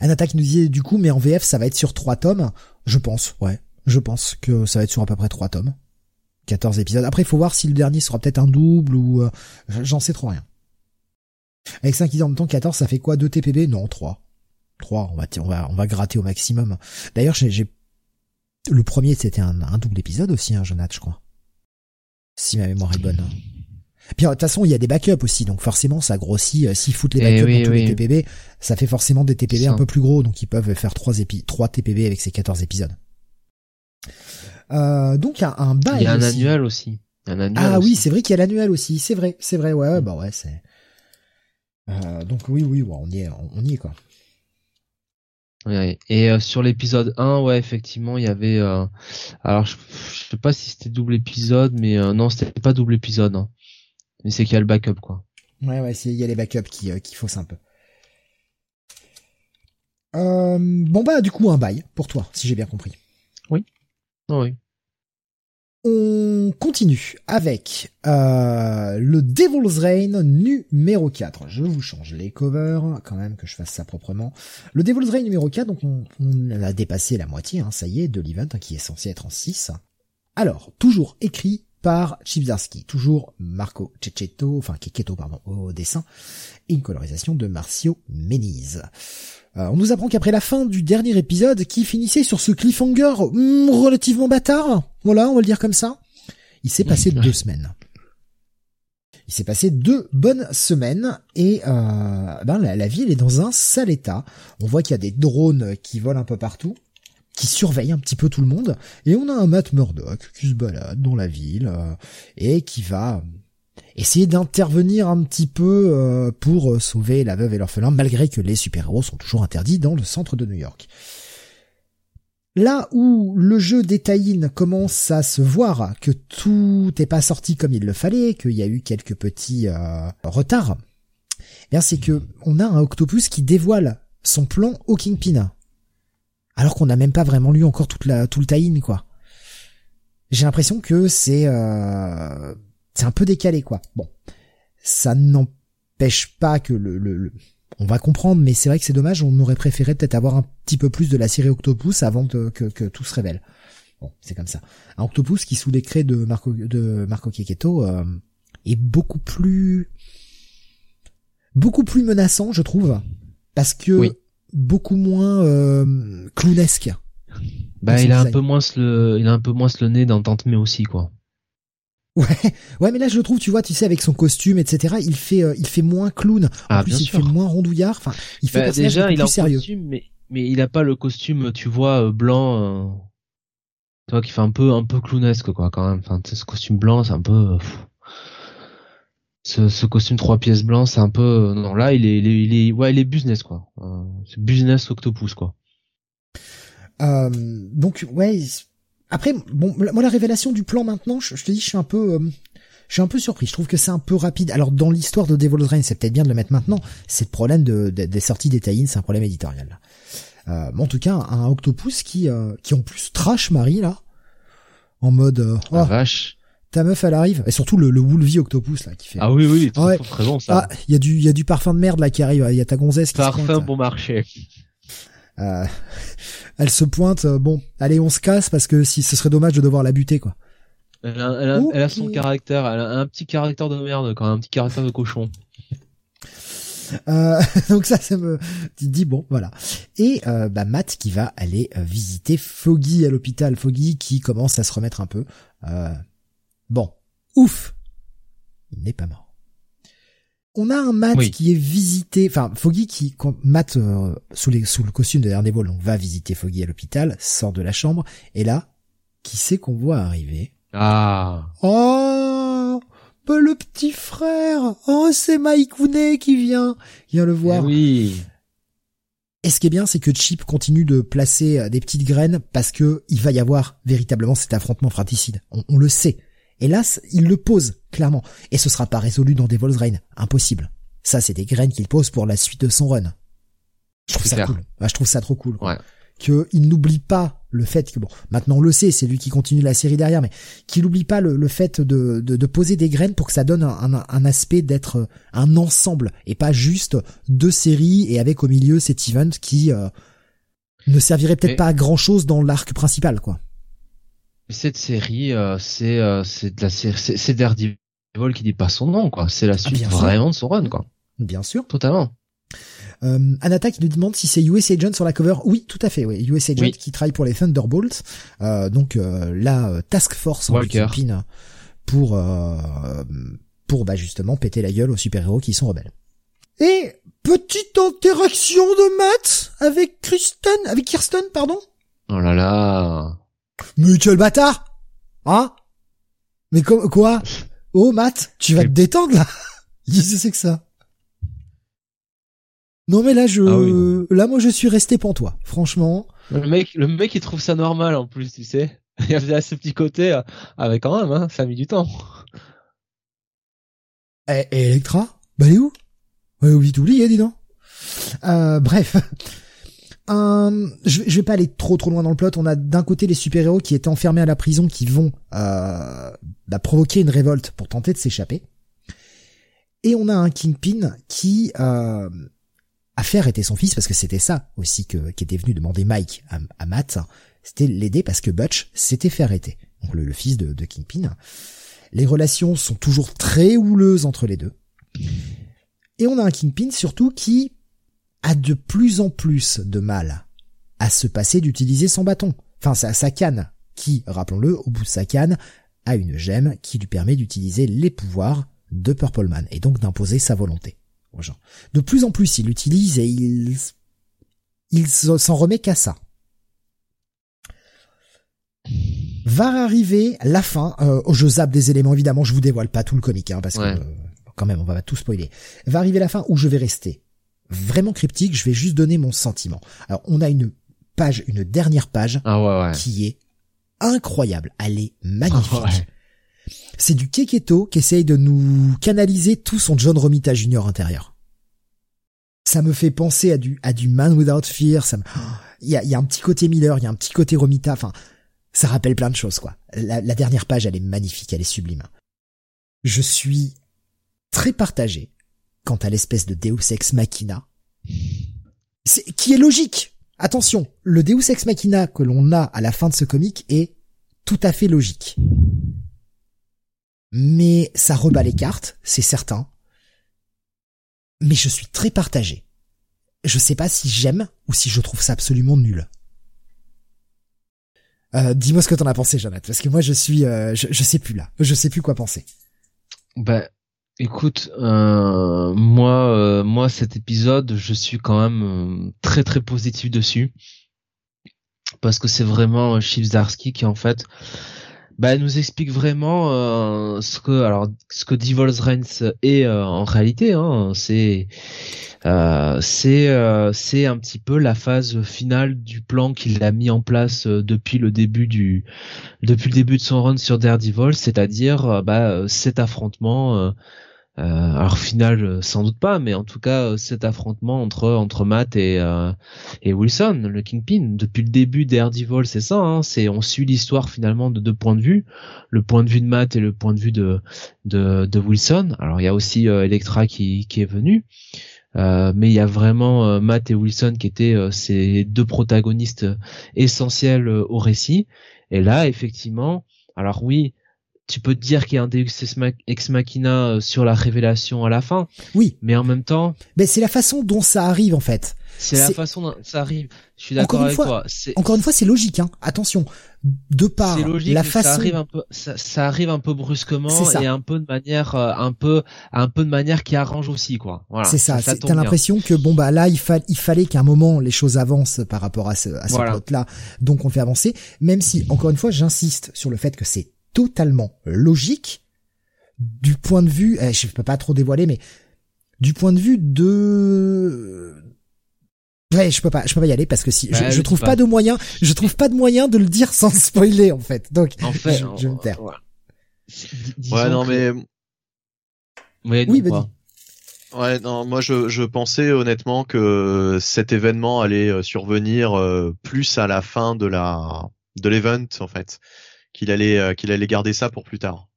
Un attaque nous disait du coup, mais en VF ça va être sur trois tomes, je pense, ouais. Je pense que ça va être sur à peu près 3 tomes. 14 épisodes. Après, il faut voir si le dernier sera peut-être un double ou... Euh, j'en sais trop rien. Avec 5 en même temps, 14, ça fait quoi? 2 TPB Non, 3. 3, on va, on va, on va gratter au maximum. D'ailleurs, j'ai... Le premier, c'était un, double épisode aussi, hein, Jonathan, je crois. Si ma mémoire est bonne. Puis de toute façon, il y a des backups aussi, donc forcément, ça grossit. Euh, s'ils foutent les eh backups dans tous les TPB, ça fait forcément des TPB un peu plus gros, donc ils peuvent faire 3, épi 3 TPB avec ces 14 épisodes. Euh, donc il y a un bail. Il y a un annuel aussi. Un annuel ah oui, c'est vrai qu'il y a l'annuel aussi. C'est vrai, c'est vrai. Ouais, bah ouais, c'est. Euh, donc oui, oui, on y est, on y est quoi. Et euh, sur l'épisode 1, ouais, effectivement, il y avait. Alors, je, sais pas si c'était double épisode, mais non, c'était pas double épisode. Hein. Mais c'est qu'il y a le backup, quoi. Ouais, ouais, il y a les backups qui, qui faussent un peu. bon bah, du coup, un bail pour toi, si j'ai bien compris. On continue avec euh, le Devil's Reign numéro 4. Je vous change les covers, quand même que je fasse ça proprement. Le Devil's Reign numéro 4, donc on, a dépassé la moitié, hein, ça y est, de l'event hein, qui est censé être en 6. Alors, toujours écrit par Chibzarski, toujours Marco Cecchetto, enfin Keketto pardon, au dessin, et une colorisation de Marcio Meniz. Euh, on nous apprend qu'après la fin du dernier épisode, qui finissait sur ce cliffhanger hmm, relativement bâtard, voilà, on va le dire comme ça, il s'est passé deux semaines. Il s'est passé deux bonnes semaines et euh, ben la, la, ville est dans un sale état. On voit qu'il y a des drones qui volent un peu partout, qui surveillent un petit peu tout le monde, et on a un Matt Murdock qui se balade dans la ville euh, et qui va essayer d'intervenir un petit peu euh, pour sauver la veuve et l'orphelin, malgré que les super-héros sont toujours interdits dans le centre de New York. Là où le jeu des commence à se voir que tout n'est pas sorti comme il le fallait, qu'il y a eu quelques petits euh, retards, eh c'est que on a un Octopus qui dévoile son plan au Kingpin. Alors qu'on n'a même pas vraiment lu encore toute la, tout le tie quoi. J'ai l'impression que c'est euh, c'est un peu décalé, quoi. Bon, ça n'empêche pas que le, le on va comprendre, mais c'est vrai que c'est dommage, on aurait préféré peut-être avoir un petit peu plus de la série Octopus avant que, que, tout se révèle. Bon, c'est comme ça. Un Octopus qui, sous les de Marco, de Marco euh, est beaucoup plus, beaucoup plus menaçant, je trouve, parce que beaucoup moins euh, clownesque. Bah, il a un peu moins le, il a un peu moins le nez dans Tante mais aussi, quoi. Ouais, ouais, mais là je le trouve, tu vois, tu sais, avec son costume, etc. Il fait, euh, il fait moins clown. En ah, plus, il fait moins rondouillard. Enfin, il fait bah, déjà, il plus sérieux. Costume, mais mais il a pas le costume, tu vois, euh, blanc. Euh, tu vois, qui fait un peu, un peu clownesque, quoi, quand même. Enfin, ce costume blanc, c'est un peu. ce, ce, costume trois pièces blanc, c'est un peu. Non, là, il est, il est, il est, ouais, il est business, quoi. c'est business octopus, quoi. donc, ouais après, bon, moi la révélation du plan maintenant, je, te dis, je suis un peu, euh, je suis un peu surpris. Je trouve que c'est un peu rapide. Alors dans l'histoire de Devil's Reign, c'est peut-être bien de le mettre maintenant. C'est le problème de, des sorties des c'est un problème éditorial. Euh, en tout cas, un Octopus qui, euh, qui en plus trash Marie là, en mode, euh, oh, vache. Ta meuf, elle arrive, et surtout le, le Woolvie Octopus là qui fait. Ah oui oui, ouais. très bon ça. Ah, il y a du, il y a du parfum de merde là qui arrive. Il y a ta gonzesse qui. Parfum bon marché. Euh, elle se pointe, euh, bon, allez, on se casse parce que si ce serait dommage de devoir la buter, quoi. Elle a, son caractère, elle a un petit caractère de merde, quand un petit caractère de cochon. Euh, donc ça, ça me dit bon, voilà. Et euh, bah, Matt qui va aller visiter Foggy à l'hôpital. Foggy qui commence à se remettre un peu. bon, ouf, il n'est pas mort. On a un Matt qui est visité, enfin Foggy qui, quand Matt euh, sous, les, sous le costume de Daredevil, on va visiter Foggy à l'hôpital, sort de la chambre, et là, qui c'est qu'on voit arriver? Ah Oh bah, le petit frère Oh c'est Mike qui vient, vient le voir. Eh oui. Et ce qui est bien, c'est que Chip continue de placer euh, des petites graines parce que il va y avoir véritablement cet affrontement fratricide. on le sait. Hélas, il le pose, clairement. Et ce sera pas résolu dans Devil's Reign. Impossible. Ça, c'est des graines qu'il pose pour la suite de son run. Je trouve ça cool. je trouve ça trop cool. Ouais. Que il n'oublie pas le fait que bon, maintenant on le sait, c'est lui qui continue la série derrière, mais qu'il n'oublie pas le, fait de, de, poser des graines pour que ça donne un, un, aspect d'être un ensemble et pas juste deux séries et avec au milieu cet event qui euh, ne servirait peut-être pas à grand chose dans l'arc principal, quoi. Cette série, euh, c'est euh, c'est de la c'est Daredevil qui dit pas son nom, quoi. C'est la ah, suite vraiment de son run, quoi. Bien sûr. Totalement. Euh, Anata qui nous demande si c'est US Agent sur la cover. Oui, tout à fait. Oui, US Agent qui travaille pour les Thunderbolts, euh, donc euh, la task force en Philippines pour pour bah justement péter la gueule aux super héros qui sont rebelles. Et petite interaction de Matt avec Kristen, avec Kirsten, pardon. Oh là là. Mais tu es le bâtard Hein? Mais quoi? Oh Matt, tu vas te détendre là Qu'est-ce que c'est que ça? Non mais là je ah là moi je suis resté toi. franchement. Le mec le mec il trouve ça normal en plus, tu sais. Il y a ce petit côté avec ah, quand même hein, ça a mis du temps. Et, Electra? Bah elle est où? Ouais, oublie t'oublier, dis donc. Euh, bref. Euh, je, je vais pas aller trop trop loin dans le plot. On a d'un côté les super-héros qui étaient enfermés à la prison, qui vont euh, bah, provoquer une révolte pour tenter de s'échapper. Et on a un Kingpin qui euh, a fait arrêter son fils parce que c'était ça aussi que qui était venu demander Mike à, Matt. C'était l'aider parce que Butch s'était fait arrêter. Donc le, fils de, de Kingpin. Les relations sont toujours très houleuses entre les deux. Et on a un Kingpin surtout qui a de plus en plus de mal à se passer d'utiliser son bâton. Enfin, sa, sa canne, qui, rappelons-le, au bout de sa canne, a une gemme qui lui permet d'utiliser les pouvoirs de Purple Man et donc d'imposer sa volonté aux gens. De plus en plus, il l'utilise et il, il s'en remet qu'à ça. Va arriver la fin. Euh, je zappe des éléments, évidemment, je vous dévoile pas tout le comique, hein, parce que euh, quand même, on va tout spoiler. Va arriver la fin où je vais rester vraiment cryptique. Je vais juste donner mon sentiment. Alors, on a une page, une dernière page, ah qui est incroyable. Elle est magnifique. C'est du Keketo qui essaye de nous canaliser tout son John Romita Jr. intérieur. Ça me fait penser à du, à du Man Without Fear. Ça il y a, y a un petit côté Miller, il y a un petit côté Romita. Enfin, ça rappelle plein de choses, quoi. La, la dernière page, elle est magnifique, elle est sublime. Je suis très partagé quant à l'espèce de Deus Ex Machina. qui est logique. Attention, le Deus Ex Machina que l'on a à la fin de ce comic est tout à fait logique. Mais ça rebat les cartes, c'est certain. Mais je suis très partagé. Je sais pas si j'aime ou si je trouve ça absolument nul. Euh, dis-moi ce que t'en as pensé, Jonathan, parce que moi je suis, euh, je, sais plus là, je sais plus quoi penser. Bah, écoute, euh, moi, moi cet épisode, je suis quand même très très positif dessus, parce que c'est vraiment Chief Zarsky qui en fait bah, nous explique vraiment euh, ce que alors ce que Devil's Reigns est euh, en réalité. Hein, c'est euh, c'est euh, c'est un petit peu la phase finale du plan qu'il a mis en place depuis le début du depuis le début de son run sur Daredevil, c'est-à-dire bah, cet affrontement euh, alors final euh, sans doute pas, mais en tout cas euh, cet affrontement entre entre Matt et et Wilson, le Kingpin, depuis le début d'Aredevil, c'est ça. Hein, c'est on suit l'histoire finalement de deux points de vue, le point de vue de Matt et le point de vue de de, de Wilson. Alors il y a aussi Electra qui qui est venue. Euh, mais il y a vraiment Matt et Wilson qui étaient ces deux protagonistes essentiels au récit. Et là, effectivement, alors oui, tu peux te dire qu'il y a un Deus ex machina euh, sur la révélation à la fin. Oui. Mais en même temps. Ben c'est la façon dont ça arrive en fait. C'est la façon dont ça arrive. Je suis d'accord avec fois, toi. Encore une fois, c'est logique. Hein. Attention, de par logique, la façon. Ça arrive un peu, ça, arrive un peu brusquement et un peu de manière, euh, un peu, un peu de manière qui arrange aussi, quoi. Voilà. C'est ça. T'as l'impression que bon bah là, il, il fallait qu'à un moment les choses avancent par rapport à ce, à ce plot-là, donc on le fait avancer. Même si, encore une fois, j'insiste sur le fait que c'est totalement logique du point de vue, eh, je peux pas trop dévoiler, mais du point de vue de Ouais, je peux pas, je peux pas y aller parce que si je, je trouve pas. de moyen, je trouve pas de moyen de le dire sans spoiler en fait. Donc, en fait, je, je me taire. Ouais, non mais oui, vas-y. Ouais, non, moi je, je pensais honnêtement que cet événement allait euh, survenir euh, plus à la fin de la de l'event en fait qu'il allait euh, qu'il allait garder ça pour plus tard.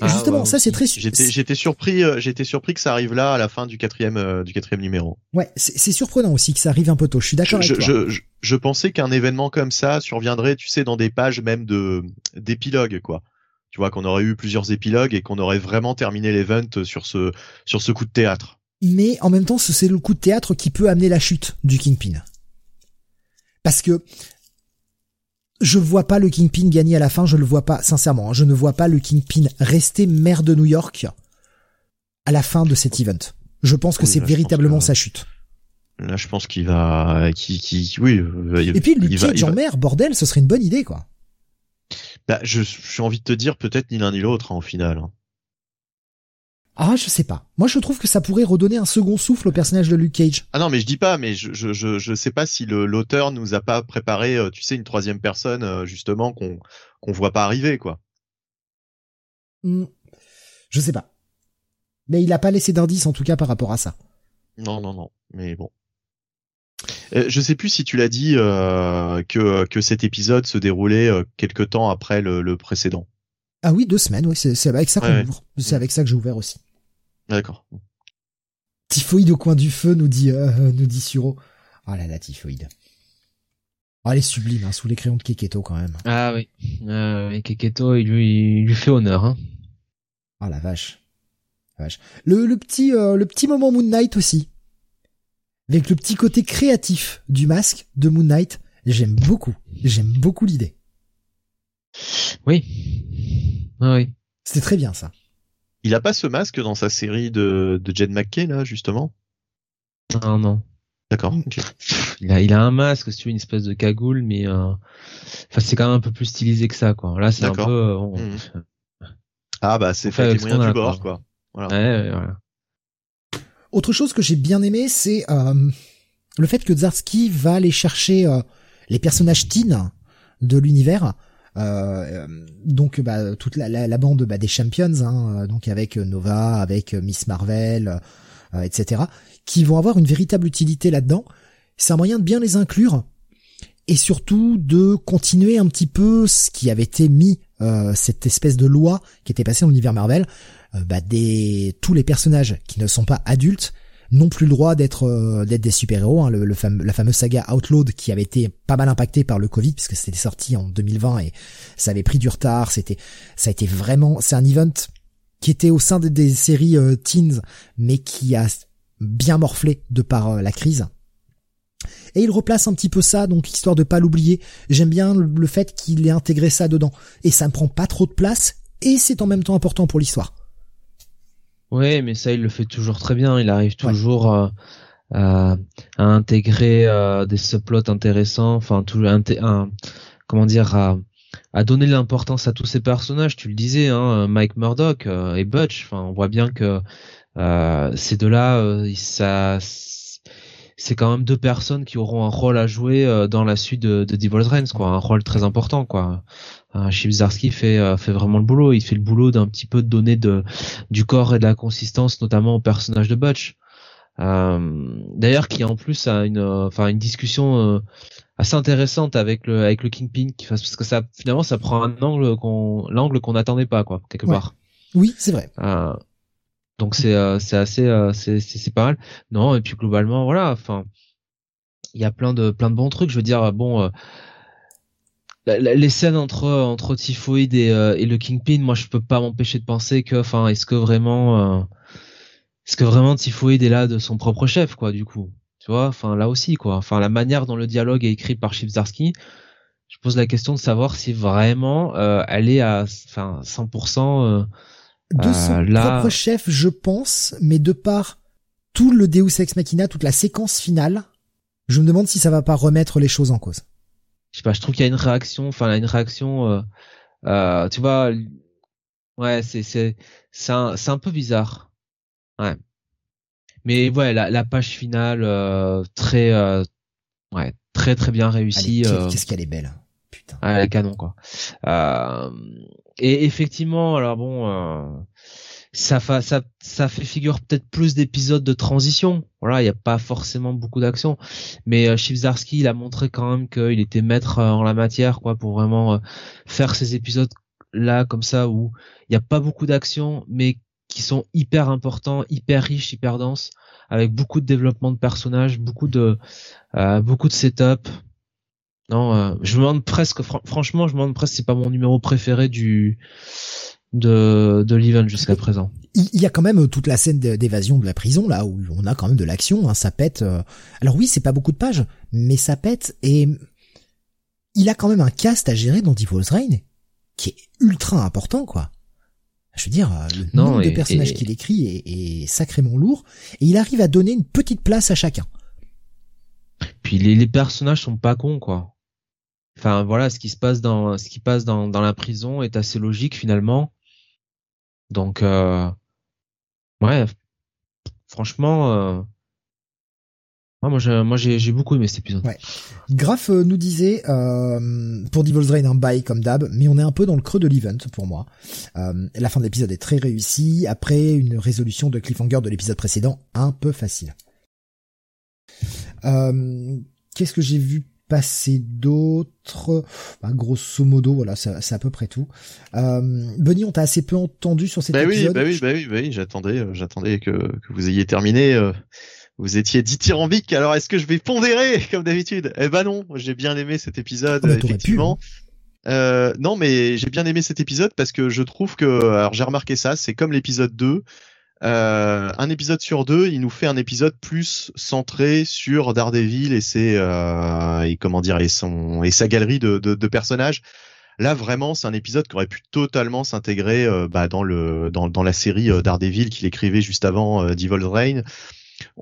Ah, justement, ça c'est très. J'étais j'étais surpris euh, j'étais surpris que ça arrive là à la fin du quatrième euh, du quatrième numéro. Ouais, c'est surprenant aussi que ça arrive un peu tôt. Je suis d'accord avec toi. Je, je, pensais qu'un événement comme ça surviendrait, tu sais, dans des pages même de d'épilogue quoi. Tu vois qu'on aurait eu plusieurs épilogues et qu'on aurait vraiment terminé l'event sur ce sur ce coup de théâtre. Mais en même temps, c'est le coup de théâtre qui peut amener la chute du Kingpin. Parce que je vois pas le Kingpin gagner à la fin, je le vois pas, sincèrement, hein, je ne vois pas le Kingpin rester maire de New York à la fin de cet event. Je pense que c'est véritablement sa chute. Là, je pense qu'il va, qui, qui, oui. Euh, Et puis, lui Cage en mer, bordel, ce serait une bonne idée, quoi. Bah, je, suis envie de te dire peut-être ni l'un ni l'autre, hein, au final. Hein. Ah, je sais pas. Moi, je trouve que ça pourrait redonner un second souffle au personnage de Luke Cage. Ah non, mais je dis pas, mais je je je, je sais pas si l'auteur nous a pas préparé, euh, tu sais, une troisième personne euh, justement qu'on qu'on voit pas arriver, quoi. Hmm. Je sais pas. Mais il a pas laissé d'indice en tout cas par rapport à ça. Non, non, non. Mais bon. Euh, je sais plus si tu l'as dit euh, que que cet épisode se déroulait euh, quelque temps après le, le précédent. Ah oui, deux semaines, oui, c'est avec ça qu'on ouvre. C'est avec ça que j'ai ouvert aussi. D'accord. Typhoïde au coin du feu, nous dit, euh, nous dit Suro. Oh là là, typhoïde. Oh, elle est sublime, hein, sous les crayons de Keketo quand même. Ah oui. Euh, Keketo, il lui, il lui fait honneur. Hein. Oh la vache. vache. Le, le petit, euh, le petit moment Moon Knight aussi. Avec le petit côté créatif du masque de Moon Knight. J'aime beaucoup. J'aime beaucoup l'idée. Oui. Ah oui. C'était très bien ça. Il a pas ce masque dans sa série de, de Jed McKay, là, justement? Non, non. D'accord. Il a, il a un masque, si tu veux, une espèce de cagoule, mais euh... enfin, c'est quand même un peu plus stylisé que ça, quoi. Là, c'est un peu. Euh, on... Mmh. Ah bah c'est fait les moyens du bord, quoi. Voilà. Ouais, voilà. Autre chose que j'ai bien aimé, c'est euh, le fait que Zarski va aller chercher euh, les personnages teen de l'univers. Euh, donc bah, toute la, la, bande bah, des champions, hein, donc avec Nova, avec Miss Marvel, etc qui vont avoir une véritable utilité là-dedans. C'est un moyen de bien les inclure et surtout de continuer un petit peu ce qui avait été mis, euh, cette espèce de loi qui était passée dans l'univers Marvel. Euh, bah, des, tous les personnages qui ne sont pas adultes n'ont plus le droit d'être euh, d'être des super-héros. Hein. Le, le la fameuse saga Outlawed qui avait été pas mal impactée par le Covid puisque c'était sorti en 2020 et ça avait pris du retard. C'était ça a été vraiment c'est un event qui était au sein des, séries teens mais qui a bien morflé de par euh, la crise. Et il replace un petit peu ça, donc histoire de pas l'oublier. J'aime bien le fait qu'il ait intégré ça dedans. Et ça ne prend pas trop de place, et c'est en même temps important pour l'histoire. Ouais, mais ça, il le fait toujours très bien. Il arrive toujours euh, à, intégrer euh, des subplots intéressants, enfin, tout, un, comment dire, à, à donner l'importance à tous ces personnages. Tu le disais, hein, Mike Murdock et Butch. Enfin, on voit bien que euh, ces deux-là, euh, ça, c'est quand même deux personnes qui auront un rôle à jouer euh, dans la suite de, de Devil's Reigns, quoi, un rôle très important, quoi. Euh, Zarski fait fait vraiment le boulot. Il fait le boulot d'un petit peu de donner de du corps et de la consistance, notamment au personnage de Butch. D'ailleurs, qui en plus a une enfin une discussion assez intéressante avec le avec le Kingpin, qui parce que ça finalement ça prend un angle qu'on l'angle qu'on n'attendait pas, quoi, quelque part. Oui, c'est vrai. Euh, donc c'est euh, c'est assez euh, c'est c'est pas mal. Non et puis globalement voilà, enfin il y a plein de plein de bons trucs. Je veux dire bon euh, les scènes entre entre Typhoid et, et le Kingpin, moi je peux pas m'empêcher de penser que enfin est-ce que vraiment est-ce que vraiment Typhoid est là de son propre chef quoi du coup? Tu vois? Enfin là aussi quoi. Enfin la manière dont le dialogue est écrit par Chibzarsky je pose la question de savoir si vraiment elle est à enfin 100% de son euh, propre chef, je pense, mais de par tout le Deus Ex Machina, toute la séquence finale, je me demande si ça va pas remettre les choses en cause. Je sais pas, je trouve qu'il y a une réaction, enfin, une réaction, euh, euh, tu vois, ouais, c'est c'est c'est un, un peu bizarre, ouais. Mais ouais, la, la page finale très, ouais, très très bien réussie. Qu'est-ce qu'elle est belle, putain. Ouais, canon quoi. Euh, et effectivement, alors bon, euh, ça, ça, ça fait figure peut-être plus d'épisodes de transition. Voilà, il n'y a pas forcément beaucoup d'action, mais euh, il a montré quand même qu'il était maître euh, en la matière, quoi, pour vraiment euh, faire ces épisodes là comme ça où il n'y a pas beaucoup d'action, mais qui sont hyper importants, hyper riches, hyper denses, avec beaucoup de développement de personnages, beaucoup de beaucoup de setup, non, euh, je me demande presque, franchement, je me demande presque c'est pas mon numéro préféré du de de l'event jusqu'à présent. Il y a quand même euh, toute la scène d'évasion de la prison là où on a quand même de l'action, hein, ça pète. Euh. Alors oui, c'est pas beaucoup de pages, mais ça pète et il a quand même un cast à gérer dans Devil's Reign qui est ultra important quoi. Je veux dire, le nombre de personnages qu'il écrit est, est, sacrément lourd et il arrive à donner une petite place à chacun. Puis les, les personnages sont pas cons quoi. Enfin voilà, ce qui se passe dans ce qui passe dans, dans la prison est assez logique finalement. Donc euh, ouais, franchement, euh, moi j'ai moi j'ai beaucoup aimé cet épisode. Ouais. Graf euh, nous disait euh, pour Devil's Reign un bail comme d'hab, mais on est un peu dans le creux de l'event pour moi. Euh, la fin de l'épisode est très réussie après une résolution de cliffhanger de l'épisode précédent un peu facile. Qu'est-ce que j'ai vu passer d'autres bah, Grosso modo, voilà, c'est à peu près tout. Euh, Bunny, on t'a assez peu entendu sur cet bah épisode. Oui, bah oui, bah oui, bah oui, j'attendais, euh, j'attendais que, que vous ayez terminé. Euh, vous étiez dithyrambique, alors est-ce que je vais pondérer comme d'habitude? Eh ben non, j'ai bien aimé cet épisode, oh, effectivement. Hein. Euh, non, mais j'ai bien aimé cet épisode parce que je trouve que, alors j'ai remarqué ça, c'est comme l'épisode 2, euh, un épisode sur deux, il nous fait un épisode plus centré sur Daredevil et ses euh, et comment dire et son et sa galerie de, de, de personnages. Là, vraiment, c'est un épisode qui aurait pu totalement s'intégrer bah, dans le dans, dans la série Daredevil qu'il écrivait juste avant Devil's Reign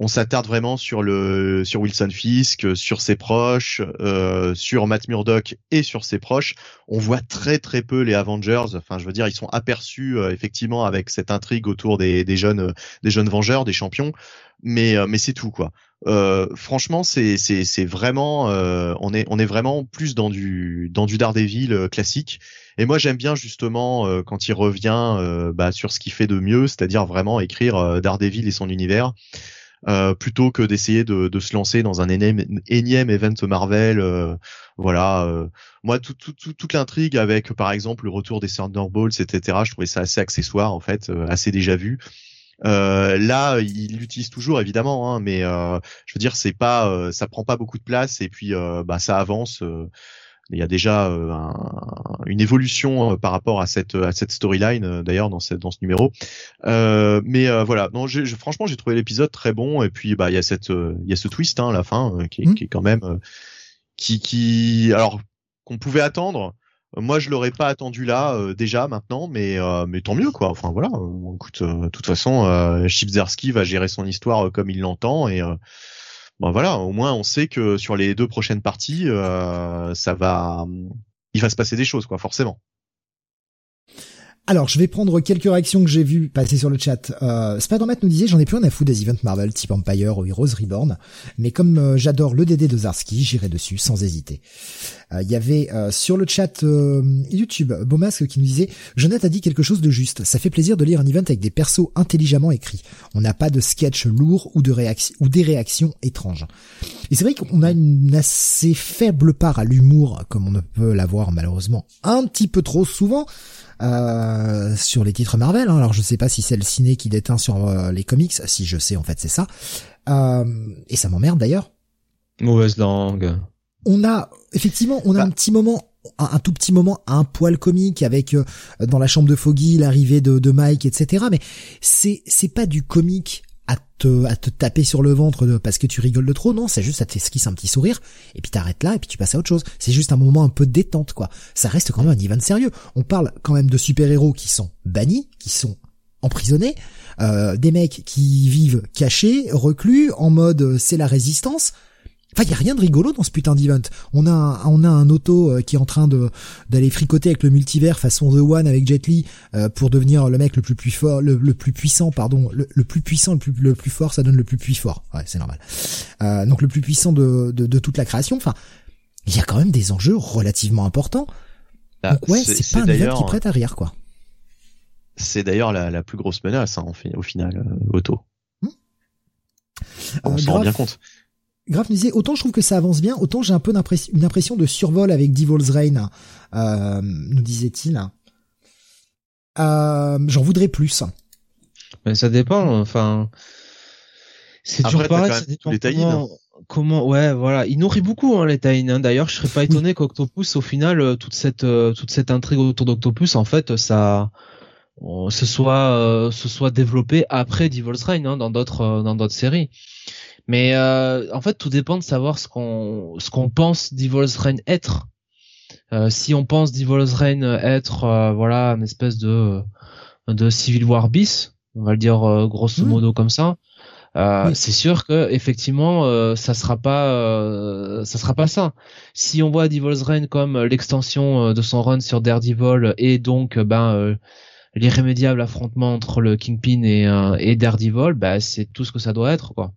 on s'attarde vraiment sur le sur Wilson Fisk, sur ses proches, euh, sur Matt Murdock et sur ses proches. On voit très très peu les Avengers. Enfin, je veux dire, ils sont aperçus euh, effectivement avec cette intrigue autour des, des jeunes des jeunes Vengeurs, des champions. Mais euh, mais c'est tout quoi. franchement, c'est c'est c'est vraiment on est on est vraiment plus dans du dans du Daredevil classique. Et moi, j'aime bien justement quand il revient bah, sur ce qu'il fait de mieux, c'est-à-dire vraiment écrire Daredevil et son univers. Euh, plutôt que d'essayer de, de, se lancer dans un énième, énième event Marvel. Euh, voilà, euh, moi tout, tout, toute l'intrigue avec par exemple le retour des Thunderbolts, etc. Je trouvais ça assez accessoire en fait, assez déjà vu. là, il l'utilise toujours évidemment, hein, mais je veux dire, c'est pas, ça prend pas beaucoup de place et puis bah ça avance il y a déjà euh, une évolution euh, par rapport à cette à cette storyline euh, d'ailleurs dans cette dans ce numéro. mais voilà, non, franchement j'ai trouvé l'épisode très bon et puis bah il y a cette il y a ce twist hein, à la fin qui, mmh. qui, est quand même qui qui alors qu'on pouvait attendre. Moi, je l'aurais pas attendu là déjà maintenant, mais mais tant mieux quoi. Enfin voilà. écoute, de toute façon, euh, va gérer son histoire comme il l'entend et bon voilà, au moins on sait que sur les deux prochaines parties, euh, ça va, il va se passer des choses quoi, forcément. Alors, je vais prendre quelques réactions que j'ai vues passer sur le chat. Euh, Spider-Man nous disait, j'en ai plus rien à foutre des events Marvel type Empire ou Heroes Reborn, mais comme euh, j'adore le DD de Zarski, j'irai dessus sans hésiter. Euh, il y avait euh, sur le chat YouTube Beaumasque qui nous disait, Jonathan a dit quelque chose de juste. Ça fait plaisir de lire un event avec des persos intelligemment écrits. On n'a pas de sketch lourd ou de réaction ou des réactions étranges. Et c'est vrai qu'on a une assez faible part à l'humour, comme on ne peut l'avoir malheureusement un petit peu trop souvent. Euh, sur les titres Marvel. Hein. Alors je sais pas si c'est le ciné qui déteint sur euh, les comics. Si je sais, en fait, c'est ça. Euh, et ça m'emmerde d'ailleurs. Mauvaise langue. On a effectivement, on a bah. un petit moment un, tout petit moment un poil comique avec dans la chambre de Foggy l'arrivée de, de Mike etc mais c'est c'est pas du comique à te, à te taper sur le ventre de, parce que tu rigoles de trop, non, c'est juste ça t'esquisse un petit sourire, et puis t'arrêtes là, et puis tu passes à autre chose. C'est juste un moment un peu détente, quoi. Ça reste quand même un event sérieux. On parle quand même de super-héros qui sont bannis, qui sont emprisonnés, euh, des mecs qui vivent cachés, reclus, en mode euh, c'est la résistance. Enfin, il y a rien de rigolo dans ce putain d'event. On a un, on a un auto euh, qui est en train de d'aller fricoter avec le multivers façon The One avec Jet Li euh, pour devenir le mec le plus, plus fort, le, plus puissant, pardon, le, plus puissant, le plus le plus fort, ça donne le plus puissant fort. Ouais, c'est normal. Euh, donc le plus puissant de, de, de toute la création. Enfin, il y a quand même des enjeux relativement importants. Bah, donc ouais, c'est pas un event qui prête à rire quoi. C'est d'ailleurs la, la, plus grosse menace hein, au final, euh, Auto. Hmm. On s'en rend bien compte. Graf nous disait autant je trouve que ça avance bien, autant j'ai un peu une impression de survol avec Devil's Reign, euh, nous disait-il. Euh, J'en voudrais plus. Mais ça dépend, enfin. C'est toujours pareil, ça dépend comment, comment, ouais, voilà. Il nourrit beaucoup, hein, les Taïns. Hein. D'ailleurs, je serais pas étonné qu'Octopus, au final, euh, toute cette, euh, toute cette intrigue autour d'Octopus, en fait, ça, se soit, se soit développé après Devil's Reign, hein, dans d'autres, dans d'autres séries. Mais euh, en fait, tout dépend de savoir ce qu'on ce qu'on pense Devil's Reign être. Euh, si on pense Devil's Reign être euh, voilà une espèce de de Civil War bis, on va le dire grosso hmm. modo comme ça. C'est sûr que effectivement ça sera pas ça sera pas ça. Si on voit Devil's Reign comme l'extension de son run sur Daredevil et donc ben l'irrémédiable affrontement entre le Kingpin et, et Daredevil, bah, c'est tout ce que ça doit être quoi.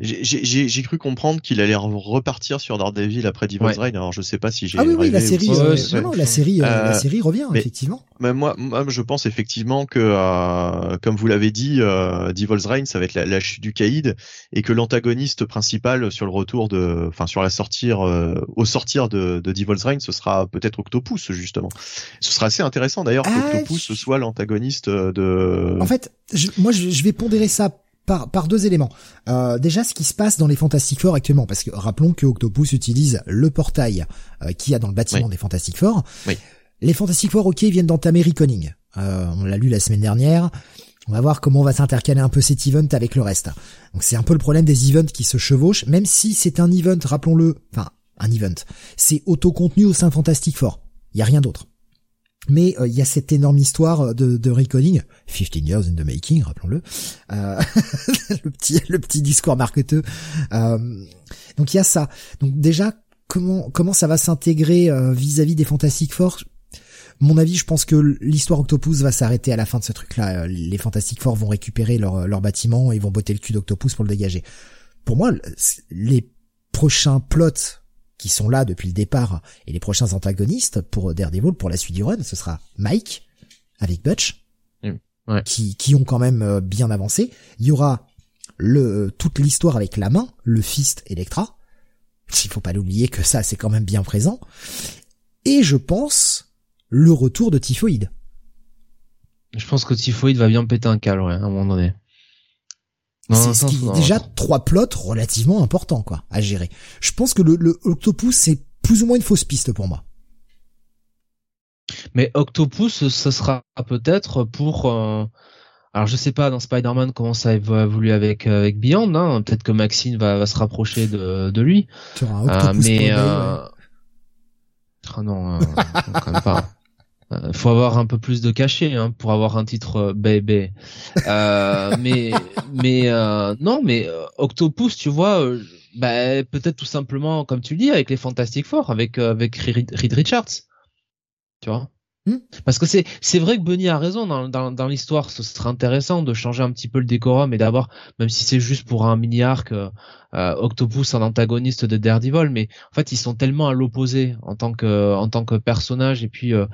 J'ai cru comprendre qu'il allait repartir sur Daredevil après Devil's Reign. Alors je sais pas si j'ai. Ah oui, oui, la série, euh, la série, euh, la euh, série revient effectivement. Mais moi, moi, je pense effectivement que, comme vous l'avez dit, Devil's Reign, ça va être la, chute du caïd et que l'antagoniste principal sur le retour de, enfin sur la sortir, au sortir de, de Devil's Reign, ce sera peut-être Octopus justement. Ce sera assez intéressant d'ailleurs ah, qu'Octopus soit l'antagoniste de. En fait, moi, je vais pondérer ça par, par deux éléments. Euh, déjà, ce qui se passe dans les Fantastic Four actuellement, parce que rappelons que Octopus utilise le portail euh, qu'il y a dans le bâtiment des Fantastic Four. Les Fantastic Four, ok, viennent d'entamer Reconning. Euh, on l'a lu la semaine dernière. On va voir comment on va s'intercaler un peu cet event avec le reste. Donc c'est un peu le problème des events qui se chevauchent, même si c'est un event, rappelons-le, enfin un event. C'est auto-contenu au sein Fantastic Four. Il y a rien d'autre. Mais il y a cette énorme histoire de, de recoding, 15 years in the making, rappelons-le, euh, le petit le petit discours marketeux. Euh, donc il y a ça. Donc déjà comment comment ça va s'intégrer vis-à-vis des Fantastic Four? Mon avis, je pense que l'histoire Octopus va s'arrêter à la fin de ce truc-là. Les Fantastic Four vont récupérer leur, leur bâtiment et vont botter le cul d'Octopus pour le dégager. Pour moi, les prochains plots qui sont là depuis le départ et les prochains antagonistes pour Daredevil pour la suite du run, ce sera Mike avec Butch, mmh, qui, qui ont quand même euh, bien avancé. Il y aura le toute l'histoire avec la main, le fist Electra. Il faut pas l'oublier que ça c'est quand même bien présent. Et je pense le retour de Typhoïde. Je pense que Typhoïde va bien péter un câble, ouais, à un moment donné. C'est déjà trois plots relativement importants, quoi, à gérer. Je pense que le, le Octopus, c'est plus ou moins une fausse piste pour moi. Mais Octopus, ce sera peut-être pour... Euh, alors je sais pas dans Spider-Man comment ça va évoluer avec avec Beyond. Hein. Peut-être que Maxine va, va se rapprocher de, de lui. Tu auras un Octopus euh, mais euh... Ah non, euh, quand même pas. Euh, faut avoir un peu plus de cachet hein, pour avoir un titre euh, bébé. Euh, mais mais euh, non, mais Octopus, tu vois, bah, peut-être tout simplement comme tu dis avec les Fantastic Four, avec avec Reed Richards, tu vois? Hmm. Parce que c'est c'est vrai que Bunny a raison dans, dans, l'histoire, ce serait intéressant de changer un petit peu le décorum et d'avoir, même si c'est juste pour un mini arc, euh, Octopus en antagoniste de Daredevil, mais en fait ils sont tellement à l'opposé en tant que en tant que personnage et puis euh,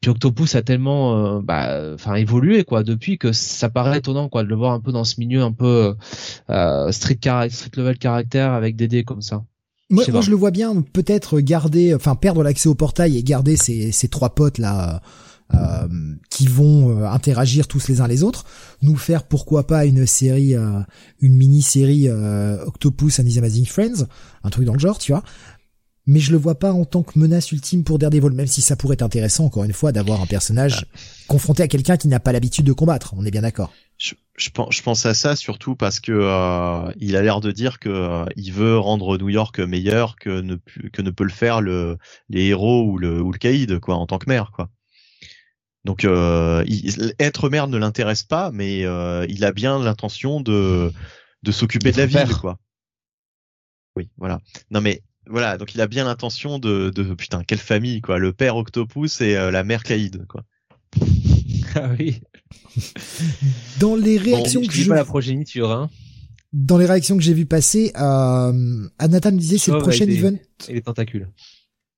puis Octopus a tellement euh, bah enfin évolué quoi depuis que ça paraît étonnant quoi de le voir un peu dans ce milieu un peu euh, street street level caractère avec des dés comme ça. Moi, moi je le vois bien peut-être garder, enfin perdre l'accès au portail et garder ces, ces trois potes là euh, qui vont euh, interagir tous les uns les autres, nous faire pourquoi pas une série, euh, une mini-série euh, Octopus and His Amazing Friends, un truc dans le genre, tu vois. Mais je le vois pas en tant que menace ultime pour Daredevil, même si ça pourrait être intéressant encore une fois d'avoir un personnage confronté à quelqu'un qui n'a pas l'habitude de combattre. On est bien d'accord je, pense, je pense à ça surtout parce que euh, il a l'air de dire que euh, il veut rendre New York meilleur que ne que ne peut le faire le les héros ou le ou le caïd quoi en tant que maire quoi. Donc euh, être maire ne l'intéresse pas, mais euh, il a bien l'intention de de s'occuper de la ville quoi. Oui, voilà. Non mais voilà, donc il a bien l'intention de, de putain quelle famille quoi, le père Octopus et la mère Caïd quoi. Ah oui. Dans les réactions que je pas la progéniture, hein. Dans les réactions que j'ai vu passer, euh, Nathan me disait c'est le prochain event. Et les tentacules.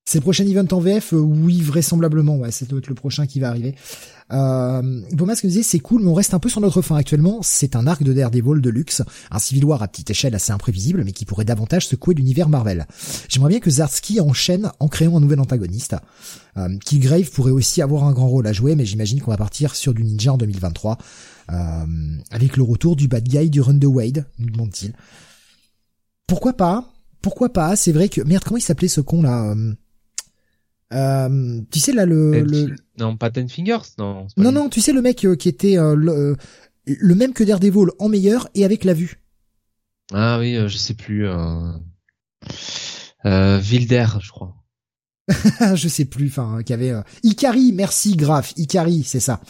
C'est le prochain event en VF, euh, oui vraisemblablement, ouais, c'est peut-être le prochain qui va arriver. Euh, que je disais, c'est cool, mais on reste un peu sur notre fin actuellement. C'est un arc de Daredevil de luxe, un Civil War à petite échelle assez imprévisible, mais qui pourrait davantage secouer l'univers Marvel. J'aimerais bien que Zarsky enchaîne en créant un nouvel antagoniste. Euh, Killgrave pourrait aussi avoir un grand rôle à jouer, mais j'imagine qu'on va partir sur du Ninja en 2023, euh, avec le retour du bad guy du Run the Wade, nous demande-t-il. Pourquoi pas? Pourquoi pas? C'est vrai que... Merde, comment il s'appelait ce con là euh, euh, tu sais là le, le... non pas Ten Fingers non non non tu sais le mec euh, qui était euh, le, le, même que Daredevil en meilleur et avec la vue. Ah oui je sais plus euh, Wilder je crois. Je sais plus enfin qui avait Ikari merci Graf. Ikari c'est ça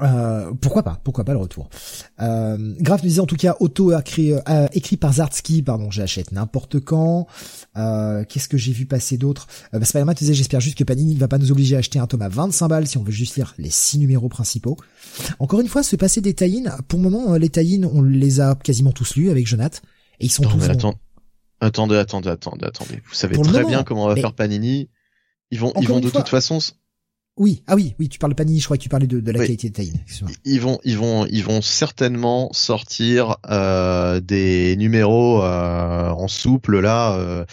euh, pourquoi pas, pourquoi pas le retour. Euh, Graf nous disait en tout cas auto écrit, euh, écrit par Zartsky, pardon, j'achète n'importe quand. Euh, Qu'est-ce que j'ai vu passer d'autre? Euh, bah, Spider-Man disait j'espère juste que Panini ne va pas nous obliger à acheter un tome à 25 balles si on veut juste lire les six numéros principaux. Encore une fois, se passer des tie pour le moment euh, les tie on les a quasiment tous lus avec Jonath et ils sont tous Attendez, attendez, attendez, attendez. Vous savez très bien comment on va faire Panini. Ils vont, ils vont de toute façon oui, ah oui, oui, tu parles de Panini, je crois que tu parlais de, de la qualité de Taïn. Ils vont, ils vont, ils vont certainement sortir euh, des numéros euh, en souple là euh,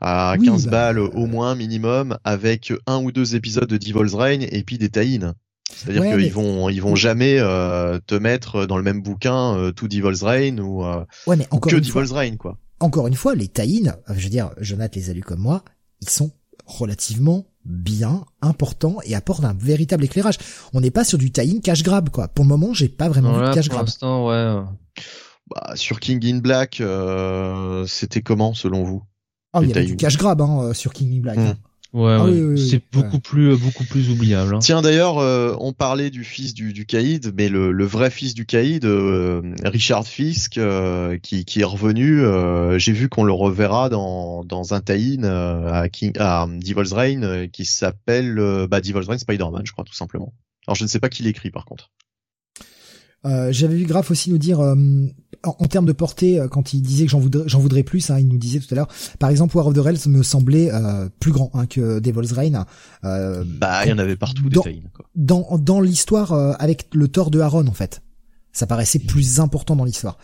à 15 bah, balles au moins minimum, avec un ou deux épisodes de Devil's Reign et puis des Taïn. C'est-à-dire qu'ils vont, ils vont jamais euh, te mettre dans le même bouquin euh, tout Devil's Reign ou, ouais, mais encore que Devil's Reign quoi. Encore une fois, les Taïn, je veux dire, Jonathan les a lus comme moi, ils sont relativement bien, important et apporte un véritable éclairage. On n'est pas sur du tie-in cash grab quoi. Pour le moment, j'ai pas vraiment vu de cash grab. ouais. Bah, sur King in Black, euh, c'était comment selon vous? Ah, il y avait du cash grab hein, sur King Black. Mmh. Ouais, ah c'est beaucoup plus beaucoup plus oubliable. Hein. Tiens d'ailleurs, euh, on parlait du fils du, du caïd, mais le, le vrai fils du caïd, euh, Richard Fisk, euh, qui, qui est revenu. J'ai vu qu'on le reverra dans, dans un tie-in à, King, à Devil's Reign qui s'appelle bah, Devil's Reign Spider-Man, je crois tout simplement. Alors je ne sais pas qui l'écrit par contre. Euh, j'avais vu Graf aussi nous dire, euh, en, termes de portée, euh, quand il disait que j'en voudrais, j'en voudrais plus, hein, il nous disait tout à l'heure, par exemple, War of the Realms me semblait plus grand hein, que Devil's Reign. bah, il y en avait partout dans, des quoi. Dans, dans l'histoire avec le Thor de Aaron, en fait. Ça paraissait plus important dans l'histoire.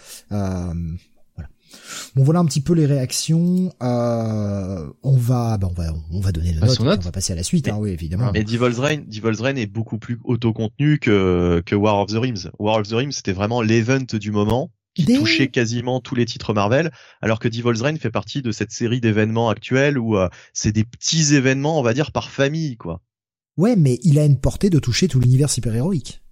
Bon voilà un petit peu les réactions. Euh, on va, bah on va, on va donner la note, on va passer à la suite. hein, oui évidemment. Mais Devil's Reign, Devil's Reign est beaucoup plus autocontenu que que War of the Rings. War of the Rings c'était vraiment l'event du moment qui touchait quasiment tous les titres Marvel, alors que Devil's Reign fait partie de cette série d'événements actuels où euh, c'est des petits événements, on va dire par famille quoi. Ouais, mais il a une portée de toucher tout l'univers super-héroïque.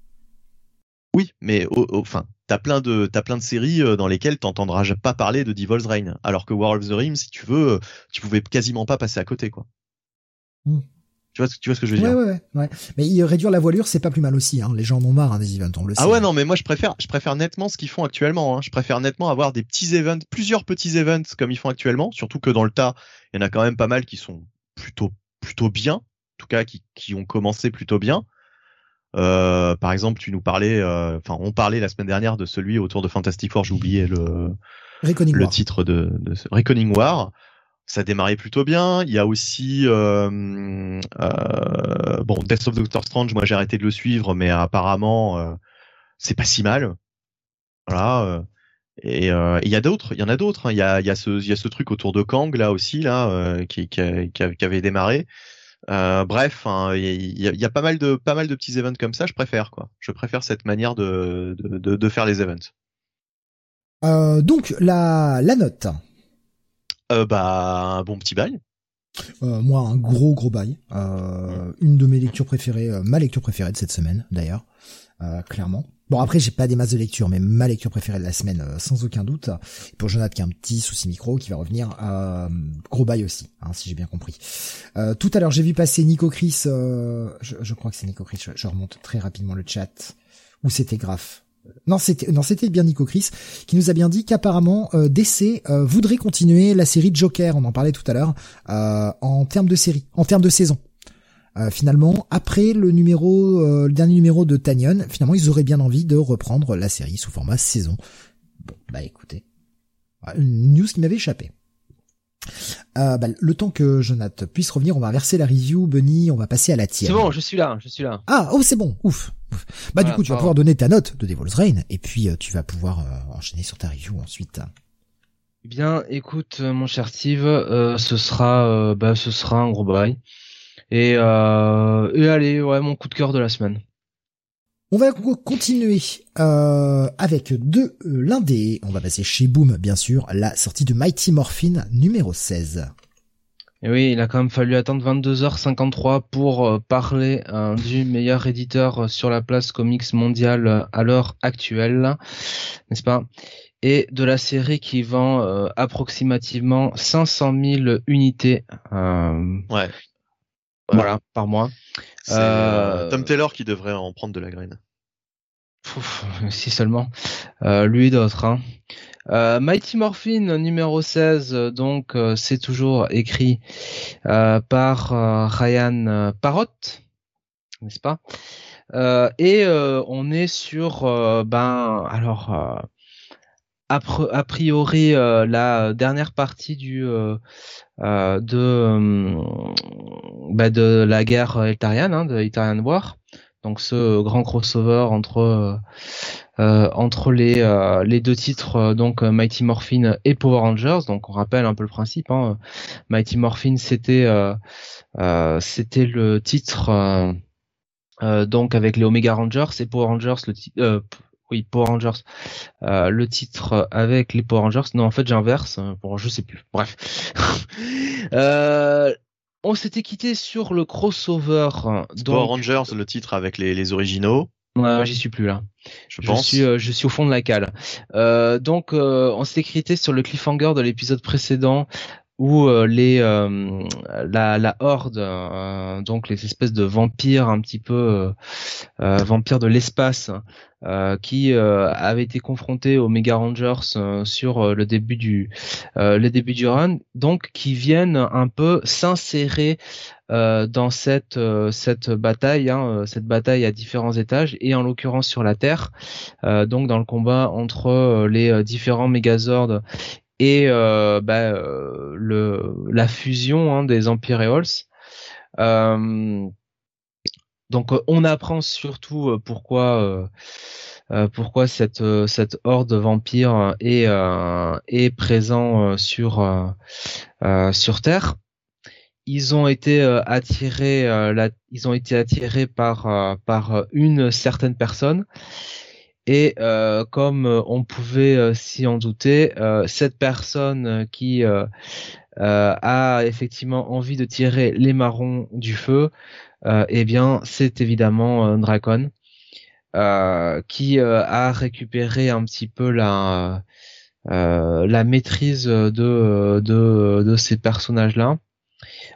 Oui, mais enfin, t'as plein de t'as plein de séries euh, dans lesquelles t'entendras pas parler de Devil's Reign, alors que War of the Rings, si tu veux, euh, tu pouvais quasiment pas passer à côté, quoi. Hmm. Tu vois, tu vois ce que je veux dire? Ouais, ouais, ouais. Mais réduire la voilure, c'est pas plus mal aussi. Hein. Les gens en ont marre hein, des events, on le Ah ouais, non, mais moi je préfère, je préfère nettement ce qu'ils font actuellement. Hein. Je préfère nettement avoir des petits events, plusieurs petits events comme ils font actuellement. Surtout que dans le tas, il y en a quand même pas mal qui sont plutôt, plutôt bien. En tout cas, qui, qui ont commencé plutôt bien. Euh, par exemple, tu nous parlais, euh, enfin, on parlait la semaine dernière de celui autour de Fantastic Four. J'ai oublié le le titre de, de Reckoning War. Ça démarrait plutôt bien. Il y a aussi euh, euh, bon Death of Doctor Strange. Moi, j'ai arrêté de le suivre, mais apparemment, euh, c'est pas si mal. Voilà. Et il y a d'autres, il y en a d'autres. Hein. Il y, a, y, a ce, y a ce truc autour de Kang là aussi là qui, qui, qui, avait démarré. Euh, bref, hein, il y, a, pas mal de pas mal de petits events comme ça. Je préfère quoi. Je préfère cette manière de de, de, faire les events. Euh, donc la la note. Euh, bah un bon petit bail. Euh, moi un gros gros bail. Euh, une de mes lectures préférées, ma lecture préférée de cette semaine d'ailleurs, clairement. Bon après j'ai pas des masses de lecture, mais ma lecture préférée de la semaine euh, sans aucun doute. pour Jonathan qui a un petit souci micro qui va revenir, euh, gros bail aussi, hein, si j'ai bien compris. Euh, tout à l'heure j'ai vu passer Nico Chris, je, crois que c'est Nico Chris, je, remonte très rapidement le chat, ou c'était Graf? Non, c'était non, c'était bien Nico Chris qui nous a bien dit qu'apparemment DC voudrait continuer la série Joker, on en parlait tout à l'heure, en termes de série, en termes de saison. Euh, finalement, après le numéro, euh, le dernier numéro de Tanyon, finalement, ils auraient bien envie de reprendre la série sous format saison. Bon, bah écoutez, une news qui m'avait échappé. Euh, bah, le temps que Jonathan puisse revenir, on va verser la review, Bunny, on va passer à la tienne. C'est bon, je suis là, je suis là. Ah, oh c'est bon, ouf. Bah du coup, tu vas pouvoir donner ta note de Devil's Reign, et puis tu vas pouvoir enchaîner sur ta review ensuite. Eh bien, écoute, mon cher Steve, ce sera, bah, ce sera un gros bail. Et, euh, et allez, ouais, mon coup de cœur de la semaine. On va continuer euh, avec deux euh, l'indé. On va passer chez Boom, bien sûr, la sortie de Mighty Morphin numéro 16. Et oui, il a quand même fallu attendre 22h53 pour euh, parler euh, du meilleur éditeur sur la place comics mondiale à l'heure actuelle, n'est-ce pas? Et de la série qui vend approximativement 500 000 unités. ouais. Voilà, par mois. C'est euh, Tom Taylor qui devrait en prendre de la graine. si seulement. Euh, lui et d'autres. Hein. Euh, Mighty Morphin numéro 16, donc c'est toujours écrit par Ryan Parrott, n'est-ce pas? Et on est sur, ben, alors a, priori euh, la dernière partie du euh, euh, de bah, de la guerre Eltarian, hein, de Eltarian War. Donc ce grand crossover entre entre les les deux titres donc Mighty Morphin et Power Rangers. Donc on rappelle un peu le principe. Hein. Mighty Morphin c'était c'était le titre donc avec les Omega Rangers et Power Rangers le oui, Power Rangers, euh, le titre avec les Power Rangers. Non, en fait, j'inverse. Bon, je sais plus. Bref. euh, on s'était quitté sur le crossover. Power Rangers, le titre avec les, les originaux. Ouais, j'y suis plus là. Je, pense. Suis, euh, je suis au fond de la cale. Euh, donc, euh, on s'était quitté sur le cliffhanger de l'épisode précédent où les la, la horde, donc les espèces de vampires un petit peu vampires de l'espace, qui avaient été confrontés aux Mega Rangers sur le début du le début du run, donc qui viennent un peu s'insérer euh, dans cette euh, cette bataille, hein, euh, cette bataille à différents étages et en l'occurrence sur la Terre, donc dans le combat entre les différents Megazords et bah, le la fusion hein, des Empyreals. donc on apprend surtout pourquoi pourquoi cette cette horde vampire est est présent sur sur Terre ils ont été euh, attirés, euh, ils ont été attirés par euh, par une certaine personne. Et comme on pouvait s'y en douter, cette personne qui a effectivement envie de tirer les marrons du feu, eh bien, c'est évidemment Dracon, qui a récupéré un petit peu la la maîtrise de de, de ces personnages-là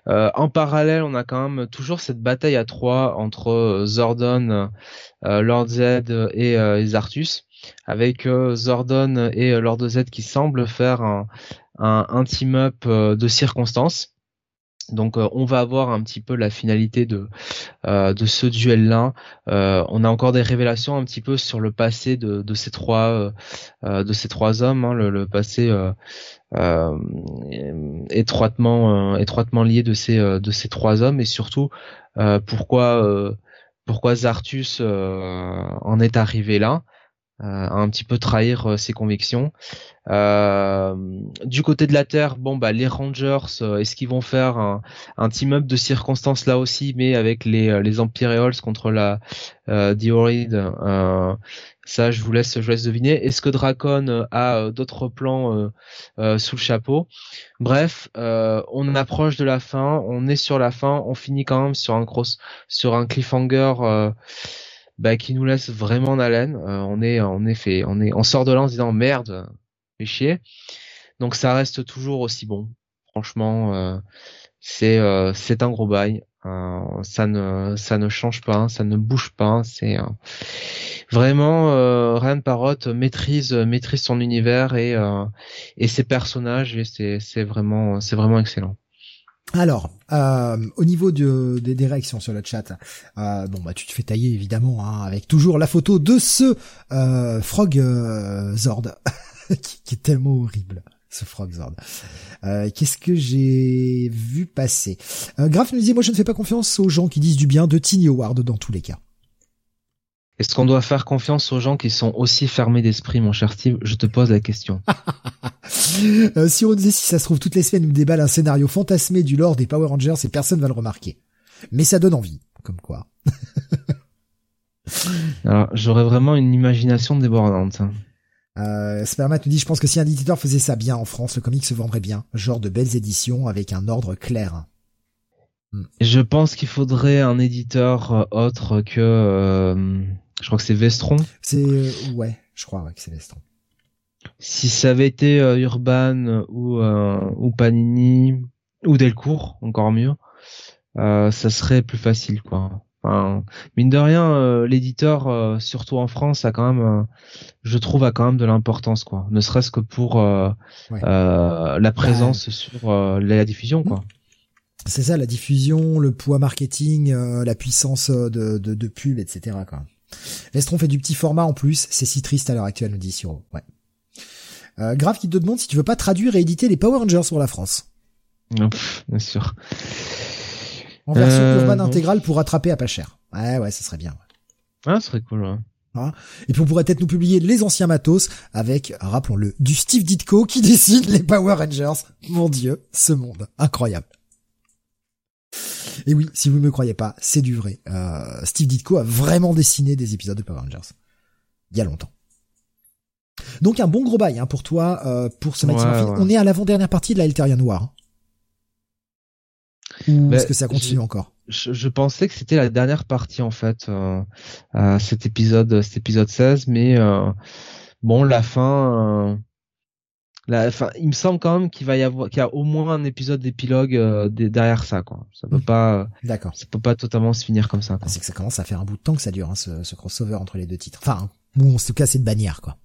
euh, en parallèle, on a quand même toujours cette bataille à trois entre euh, Zordon, euh, Lord Z et, Zartus, avec Zordon et Lord Z qui semblent faire un, un team-up de circonstances. Donc euh, on va avoir un petit peu la finalité de euh, de ce duel-là. Euh, on a encore des révélations un petit peu sur le passé de, de ces trois de ces trois hommes, hein, le, passé étroitement étroitement lié de ces de ces trois hommes et surtout pourquoi pourquoi Zartus en est arrivé là. un petit peu trahir ses convictions euh, du côté de la Terre, bon bah les Rangers, euh, est-ce qu'ils vont faire un, un team-up de circonstances là aussi, mais avec les euh, les contre la euh, euh, Ça, je vous laisse, je vous laisse deviner. Est-ce que Dracon a d'autres plans sous le chapeau? Bref, on approche de la fin, on est sur la fin, on finit quand même sur un cross, sur un cliffhanger. Bah, qui nous laisse vraiment en haleine. on est, en effet, on est, on sort de là en se disant merde, chier. Donc ça reste toujours aussi bon. Franchement, euh, c'est euh, c'est un gros bail. Euh, ça ne ça ne change pas, ça ne bouge pas. C'est vraiment Ryan Parrot maîtrise maîtrise son univers et et ses personnages et c'est c'est vraiment c'est vraiment excellent. Alors, au niveau de, des réactions sur le chat, bon bah tu te fais tailler évidemment hein, avec toujours la photo de ce Frog Zord qui, est tellement horrible ce Frogzord. Euh, Qu'est-ce que j'ai vu passer? Euh, Graf nous dit moi je ne fais pas confiance aux gens qui disent du bien de Tiny Howard dans tous les cas. Est-ce qu'on doit faire confiance aux gens qui sont aussi fermés d'esprit, mon cher Steve? Je te pose la question. euh, si on disait si ça se trouve toutes les semaines nous déballe un scénario fantasmé du lore des Power Rangers et personne va le remarquer. Mais ça donne envie, comme quoi. Alors, j'aurais vraiment une imagination débordante. Euh, Spermat nous dit, je pense que si un éditeur faisait ça bien en France, le comic se vendrait bien. Genre de belles éditions avec un ordre clair. Hmm. Je pense qu'il faudrait un éditeur euh, autre que, euh, je crois que c'est Vestron. C'est, euh, ouais, je crois que c'est Vestron. Si ça avait été Urban ou, ou Panini ou Delcourt, encore mieux, ça serait plus facile, quoi mine de rien, euh, l'éditeur, euh, surtout en France, a quand même, euh, je trouve, a quand même de l'importance, quoi. Ne serait-ce que pour la présence sur la diffusion, quoi. C'est ça, la diffusion, le poids marketing, la puissance de, de, de, pub, etc. Quoi. Vestron fait du petit format en plus, c'est si triste à l'heure actuelle, nous dit Siro. Ouais. Grave qui te demande si tu veux pas traduire et éditer les Power Rangers pour la France. bien sûr en version euh, urbaine intégrale pour rattraper à pas cher. Ouais, ouais, ça serait bien. Ah, ce serait cool. Ouais. Hein et puis on pourrait peut-être nous publier les anciens matos avec, rappelons-le, du Steve Ditko qui dessine les Power Rangers. Mon dieu, ce monde. Incroyable. Et oui, si vous ne me croyez pas, c'est du vrai. Euh, Steve Ditko a vraiment dessiné des épisodes de Power Rangers. Il y a longtemps. Donc un bon gros bail hein, pour toi, euh, pour ce ouais, On est à l'avant-dernière partie de la Elterian War. Ou est-ce que ça continue encore? je, pensais que c'était la dernière partie en fait, euh, à cet épisode, cet épisode 16, mais euh, bon, la fin, euh, Enfin, il me semble quand même qu'il va y avoir, qu'il y a au moins un épisode d'épilogue derrière ça, quoi. Ça peut pas. D'accord. Ça peut pas totalement se finir comme ça. Ah, c'est que ça commence à faire un bout de temps que ça dure, hein, ce, ce crossover entre les deux titres. Enfin, ou en tout cas, c'est de bannière, quoi.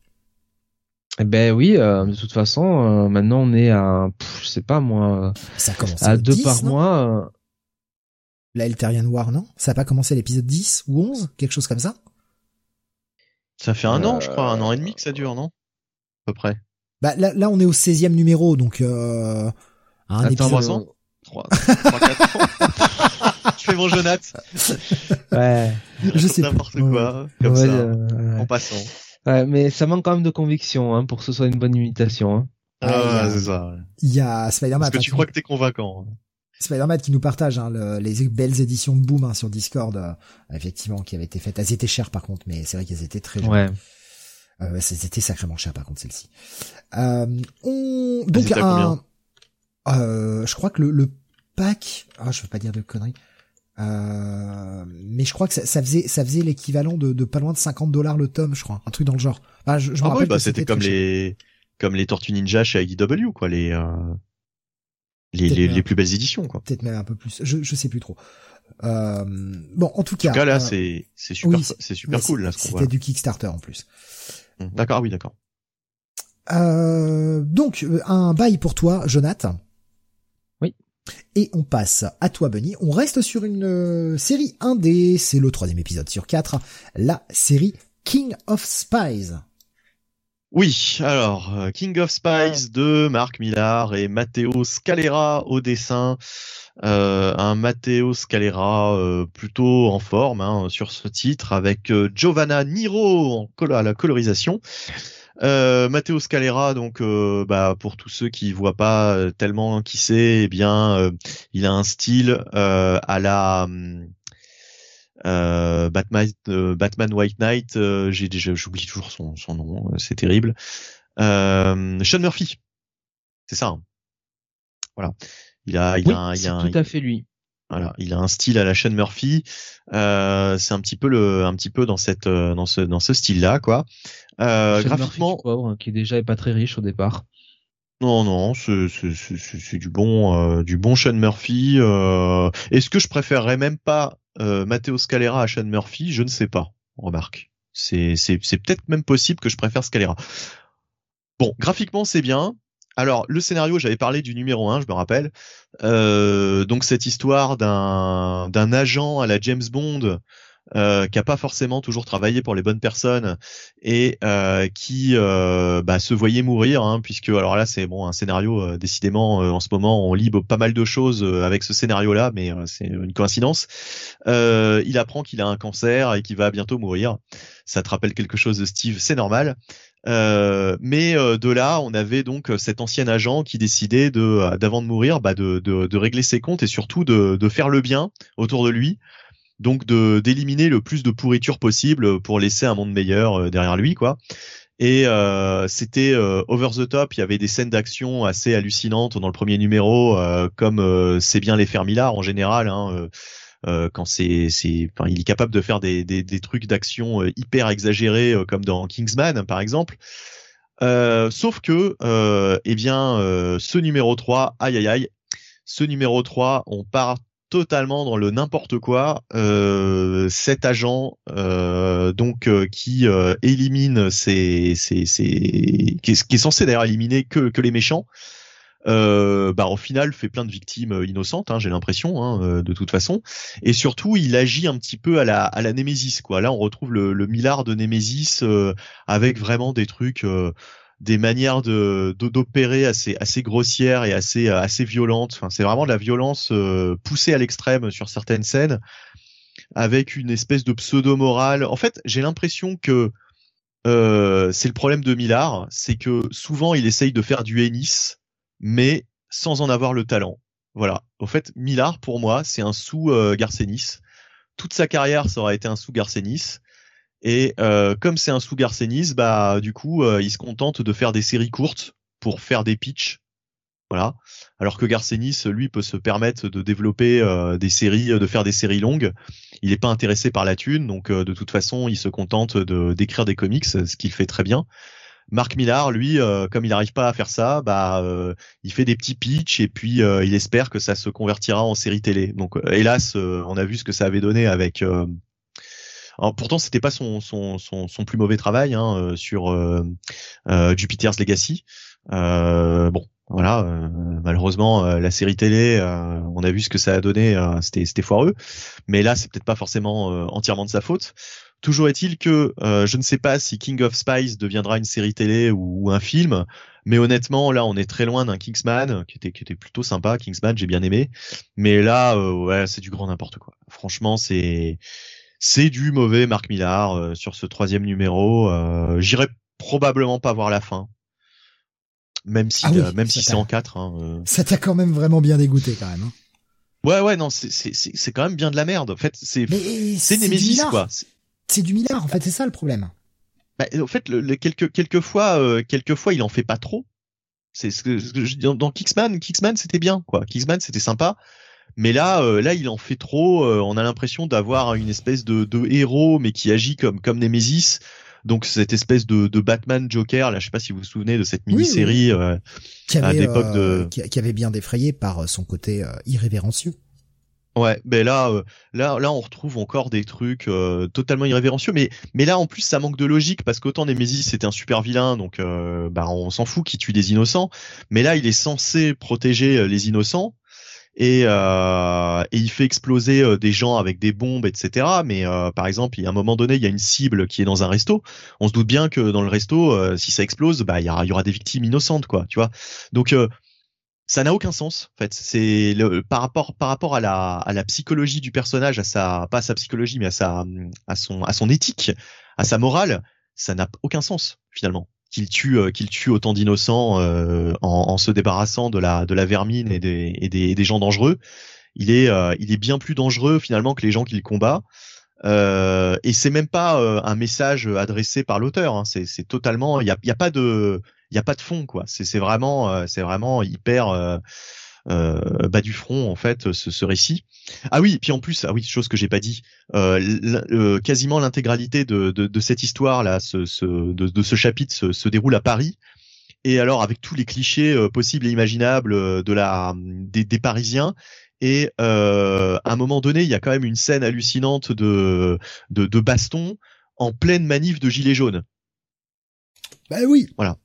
Eh ben oui, euh, de toute façon, euh, maintenant on est à, je sais pas moi, ça commence à deux par mois. Euh. La Elterian War, non? Ça a pas commencé à l'épisode 10 ou 11 Quelque chose comme ça? Ça fait un an, je crois, un an et demi que ça dure, non? À peu près. Bah là, là on est au 16e numéro, donc euh, un Attends, épisode... 3, 3, 4 ans? je fais mon Jonath. Ouais. Je sais N'importe quoi, comme ça, en passant. Ouais, mais ça manque quand même de conviction hein, pour que ce soit une bonne imitation. Hein. Ah, c'est ça. Il y a Spider-Man. Parce que tu crois que t'es convaincant. Hein. Spider-Man qui nous partage hein, le, les belles éditions de Boom hein, sur Discord, euh, effectivement, qui avaient été faites. Elles étaient chères par contre, mais c'est vrai qu'elles étaient très Ouais. Euh, elles étaient sacrément chères par contre celles-ci. Euh, on... Donc un... Euh, je crois que le, le pack... Ah, je veux pas dire de conneries. Euh, mais je crois que ça, ça faisait ça faisait l'équivalent de, de, pas loin de 50 dollars le tome, je crois, un truc dans le genre. Ah, je, je ah oui, bah c'était comme les comme les Tortues Ninja chez IDW quoi, les euh, les, les, les, plus belles éditions quoi. Peut-être même un peu plus, je je sais plus trop. Euh, bon, en tout cas. En tout cas là, euh, c'est c'est super c'est super cool là. C'était du Kickstarter en plus. Mmh, d'accord, oui, d'accord. Euh, donc un bail pour toi, Jonathan. Et on passe à toi, Bunny. On reste sur une euh, série 1D. C'est le troisième épisode sur quatre. La série King of Spies. Oui, alors euh, King of Spies de Marc Millar et Matteo Scalera au dessin. Euh, un Matteo Scalera plutôt en forme hein, sur ce titre avec Giovanna Niro à la colorisation. Euh, Matteo Scalera, donc euh, bah, pour tous ceux qui voient pas euh, tellement qui c'est, eh bien euh, il a un style à la Batman, Batman White Knight. J'ai déjà, j'oublie toujours son, son nom, c'est terrible. Sean Murphy, c'est ça. Hein. Voilà. Il a, il a, il a tout à fait lui. Voilà, il a un style à la chaîne Murphy. Euh, c'est un petit peu le, un petit peu dans cette, euh, dans ce, dans ce style-là, quoi. Euh, graphiquement, Murphy, pauvre, qui déjà est pas très riche au départ. Non, non, c'est, du bon, euh, du bon Sean Murphy. Est-ce que je préférerais même pas Matteo Scalera à Sean Murphy? Je ne sais pas. Remarque, c'est, c'est, c'est peut-être même possible que je préfère Scalera. Bon, graphiquement c'est bien. Alors, le scénario, j'avais parlé du numéro 1, je me rappelle. Euh, donc, cette histoire d'un, agent à la James Bond euh, qui a pas forcément toujours travaillé pour les bonnes personnes et euh, qui euh, bah, se voyait mourir, hein, puisque alors là c'est bon un scénario décidément en ce moment on lit pas mal de choses avec ce scénario-là, mais c'est une coïncidence. il apprend qu'il a un cancer et qu'il va bientôt mourir. Ça te rappelle quelque chose de Steve, c'est normal. Euh, mais euh, de là, on avait donc euh, cet ancien agent qui décidait de, d'avant de mourir, bah de, de, de, régler ses comptes et surtout de, de faire le bien autour de lui. Donc de d'éliminer le plus de pourriture possible pour laisser un monde meilleur derrière lui, quoi. Et c'était over the top. Il y avait des scènes d'action assez hallucinantes dans le premier numéro, comme c'est bien les faire en général. Hein, euh, quand c'est c'est enfin il est capable de faire des des, des trucs d'action euh, hyper exagérés euh, comme dans Kingsman par exemple. sauf que eh bien ce numéro 3 aïe aïe aïe ce numéro 3 on part totalement dans le n'importe quoi. Euh, cet agent donc qui élimine ses, ses, ses qui, est, qui est censé d'ailleurs éliminer que, que les méchants, euh, bah, au final fait plein de victimes euh, innocentes, hein, j'ai l'impression, hein, euh, de toute façon. Et surtout, il agit un petit peu à la, à la Némésis, quoi. Là, on retrouve le, le millard de Némésis euh, avec vraiment des trucs, des manières de d'opérer assez assez grossières et assez assez violentes. Enfin, c'est vraiment de la violence poussée à l'extrême sur certaines scènes, avec une espèce de pseudo morale. En fait, j'ai l'impression que c'est le problème de Millard, c'est que souvent il essaye de faire du Ennis mais sans en avoir le talent. Voilà. Au fait, Millard, pour moi, c'est un sous euh. Toute sa carrière, ça aurait été un sous Garcenis. Et euh, comme c'est un sous Garcenis, bah du coup, euh, il se contente de faire des séries courtes pour faire des pitchs. Voilà. Alors que Garcenis, lui, peut se permettre de développer euh, des séries, de faire des séries longues. Il n'est pas intéressé par la thune, donc de toute façon, il se contente de d'écrire des comics, ce qu'il fait très bien. Mark Millar, lui, euh, comme il n'arrive pas à faire ça, bah, euh, il fait des petits pitchs et puis euh, il espère que ça se convertira en série télé. Donc, hélas, on a vu ce que ça avait donné avec. Alors, pourtant, c'était pas son, son, son, son, plus mauvais travail hein, sur Jupiter's Legacy. bon, voilà, malheureusement, la série télé, on a vu ce que ça a donné, c'était foireux. Mais là, c'est peut-être pas forcément entièrement de sa faute. Toujours est-il que euh, je ne sais pas si King of Spies deviendra une série télé ou, un film, mais honnêtement, là, on est très loin d'un Kingsman qui était, qui était plutôt sympa. Kingsman, j'ai bien aimé, mais là, euh, ouais, c'est du grand n'importe quoi. Franchement, c'est c'est du mauvais Marc Millar euh, sur ce troisième numéro. J'irai probablement pas voir la fin, même si ah même si c'est en quatre. Hein, ça t'a quand même vraiment bien dégoûté quand même. Hein. Ouais, ouais, non, c'est c'est quand même bien de la merde. En fait, c'est c'est Nemesis quoi c'est du Millard en fait, c'est ça le problème. Bah, en fait, le, quelques quelques fois, euh, quelques fois, il en fait pas trop. C'est ce que, je dis dans Kicksman, Kicksman c'était bien quoi. Kicksman c'était sympa. Mais là, euh, là, il en fait trop. Euh, on a l'impression d'avoir une espèce de, de, héros, mais qui agit comme comme Nemesis. Donc cette espèce de, de Batman Joker, là, je sais pas si vous vous souvenez de cette mini-série à l'époque de qui, avait bien défrayé par son côté irrévérencieux. Ouais, mais là, euh, là, là, on retrouve encore des trucs euh, totalement irrévérencieux, mais mais là en plus ça manque de logique parce qu'autant Nemesis c'était un super vilain, donc euh, bah on s'en fout qu'il tue des innocents, mais là il est censé protéger les innocents et, il fait exploser des gens avec des bombes, etc. Mais par exemple, il y a un moment donné, il y a une cible qui est dans un resto. On se doute bien que dans le resto, si ça explose, bah il y y aura des victimes innocentes, quoi, tu vois. Donc ça n'a aucun sens en fait. C'est le par rapport par rapport à la à la psychologie du personnage à sa pas à sa psychologie mais à sa à son à son éthique à sa morale ça n'a aucun sens finalement. Qu'il tue euh, qu'il tue autant d'innocents euh, en, en, se débarrassant de la de la vermine et des et des, des gens dangereux. Il est euh, il est bien plus dangereux finalement que les gens qu'il combat. Euh, et c'est même pas un message adressé par l'auteur hein. c'est totalement il y a, y a pas de il y a pas de fond quoi. C'est vraiment euh, c'est vraiment hyper euh, euh, bas du front en fait ce, ce, récit. Ah oui, puis en plus ah oui chose que j'ai pas dit, euh, quasiment l'intégralité de, de, de, cette histoire là, ce, ce de, de, ce chapitre se, se, déroule à Paris. Et alors avec tous les clichés possibles et imaginables de la des, des Parisiens. Et à un moment donné, il y a quand même une scène hallucinante de de, de baston en pleine manif de gilets jaunes. Bah oui. Voilà.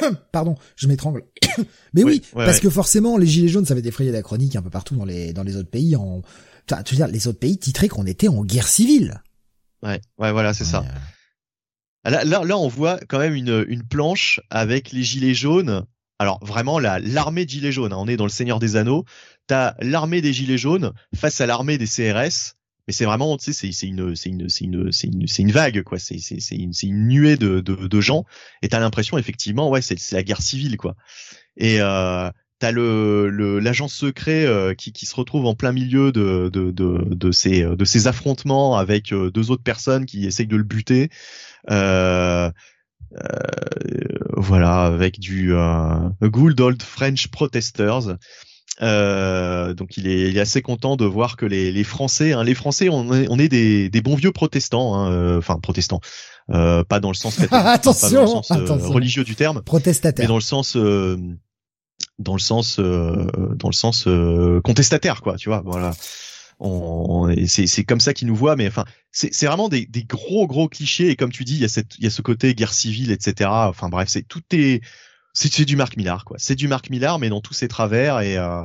Pardon, je m'étrangle. Mais oui, parce que forcément, les gilets jaunes, ça avait défrayé la chronique un peu partout dans les dans les autres pays. En, enfin, tu veux dire, les autres pays titraient qu'on était en guerre civile. Ouais, ouais, voilà, c'est ça. Ah, là, là, là, on voit quand même une, une planche avec les gilets jaunes. Alors vraiment, la l'armée de gilets jaunes. Hein, on est dans le Seigneur des Anneaux. T'as l'armée des gilets jaunes face à l'armée des CRS mais c'est vraiment tu sais c'est une c'est une c'est une c'est une c'est une vague quoi. C'est c'est c'est une c'est une nuée de de, de gens. Et t'as l'impression effectivement ouais c'est c'est la guerre civile quoi. Et euh, t'as le l'agent secret euh, qui qui se retrouve en plein milieu de de de de ces de ces affrontements avec euh, deux autres personnes qui essayent de le buter. Euh, euh, voilà, avec du Good Old French Protesters. Euh, donc il est, il est, assez content de voir que les, les Français, hein, les Français, on est, on est des, des, bons vieux protestants, hein, euh, enfin protestants, euh, pas dans le sens, attention, dans le sens euh, religieux du terme, protestataire, mais dans le sens, dans le sens, dans le sens contestataire, quoi, tu vois, voilà. On, c'est comme ça qu'ils nous voient, mais enfin, c'est vraiment des, des, gros gros clichés et comme tu dis, il y a cette, il y a ce côté guerre civile, etc. Enfin bref, c'est tout est c'est du Marc Millard quoi. C'est du Marc Millard mais dans tous ses travers et euh,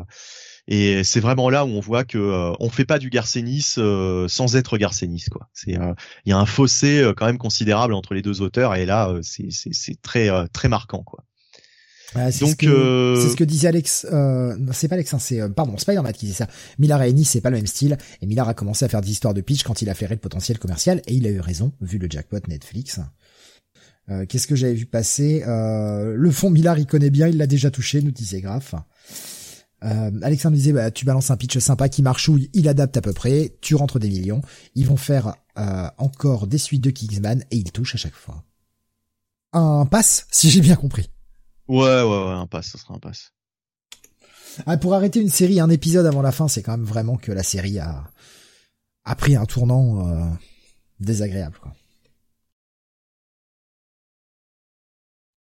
et c'est vraiment là où on voit que euh, on fait pas du Garcenis euh, sans être Garcenis quoi. C'est euh, il y a un fossé quand même considérable entre les deux auteurs et là c'est c'est très très marquant quoi. c'est Donc ce c'est ce que disait Alex. Euh, c'est pas Alex, hein, c'est pardon Spider-Man qui disait ça. Millard et Ennis c'est pas le même style et Millard a commencé à faire des histoires de pitch quand il a flairé le potentiel commercial et il a eu raison vu le jackpot Netflix. Euh, qu'est-ce que j'avais vu passer? Euh, Le fond Millard, il connaît bien, il l'a déjà touché, nous disait Graf. Euh, Alexandre disait, bah, tu balances un pitch sympa qui marchouille, il adapte à peu près, tu rentres des millions. Ils vont faire euh, encore des suites de Kingsman et ils touchent à chaque fois. Un pass, si j'ai bien compris. Ouais, ouais, ouais, un pass, ça sera un pass. Ah, pour arrêter une série, un épisode avant la fin, c'est quand même vraiment que la série a, a pris un tournant désagréable. Quoi.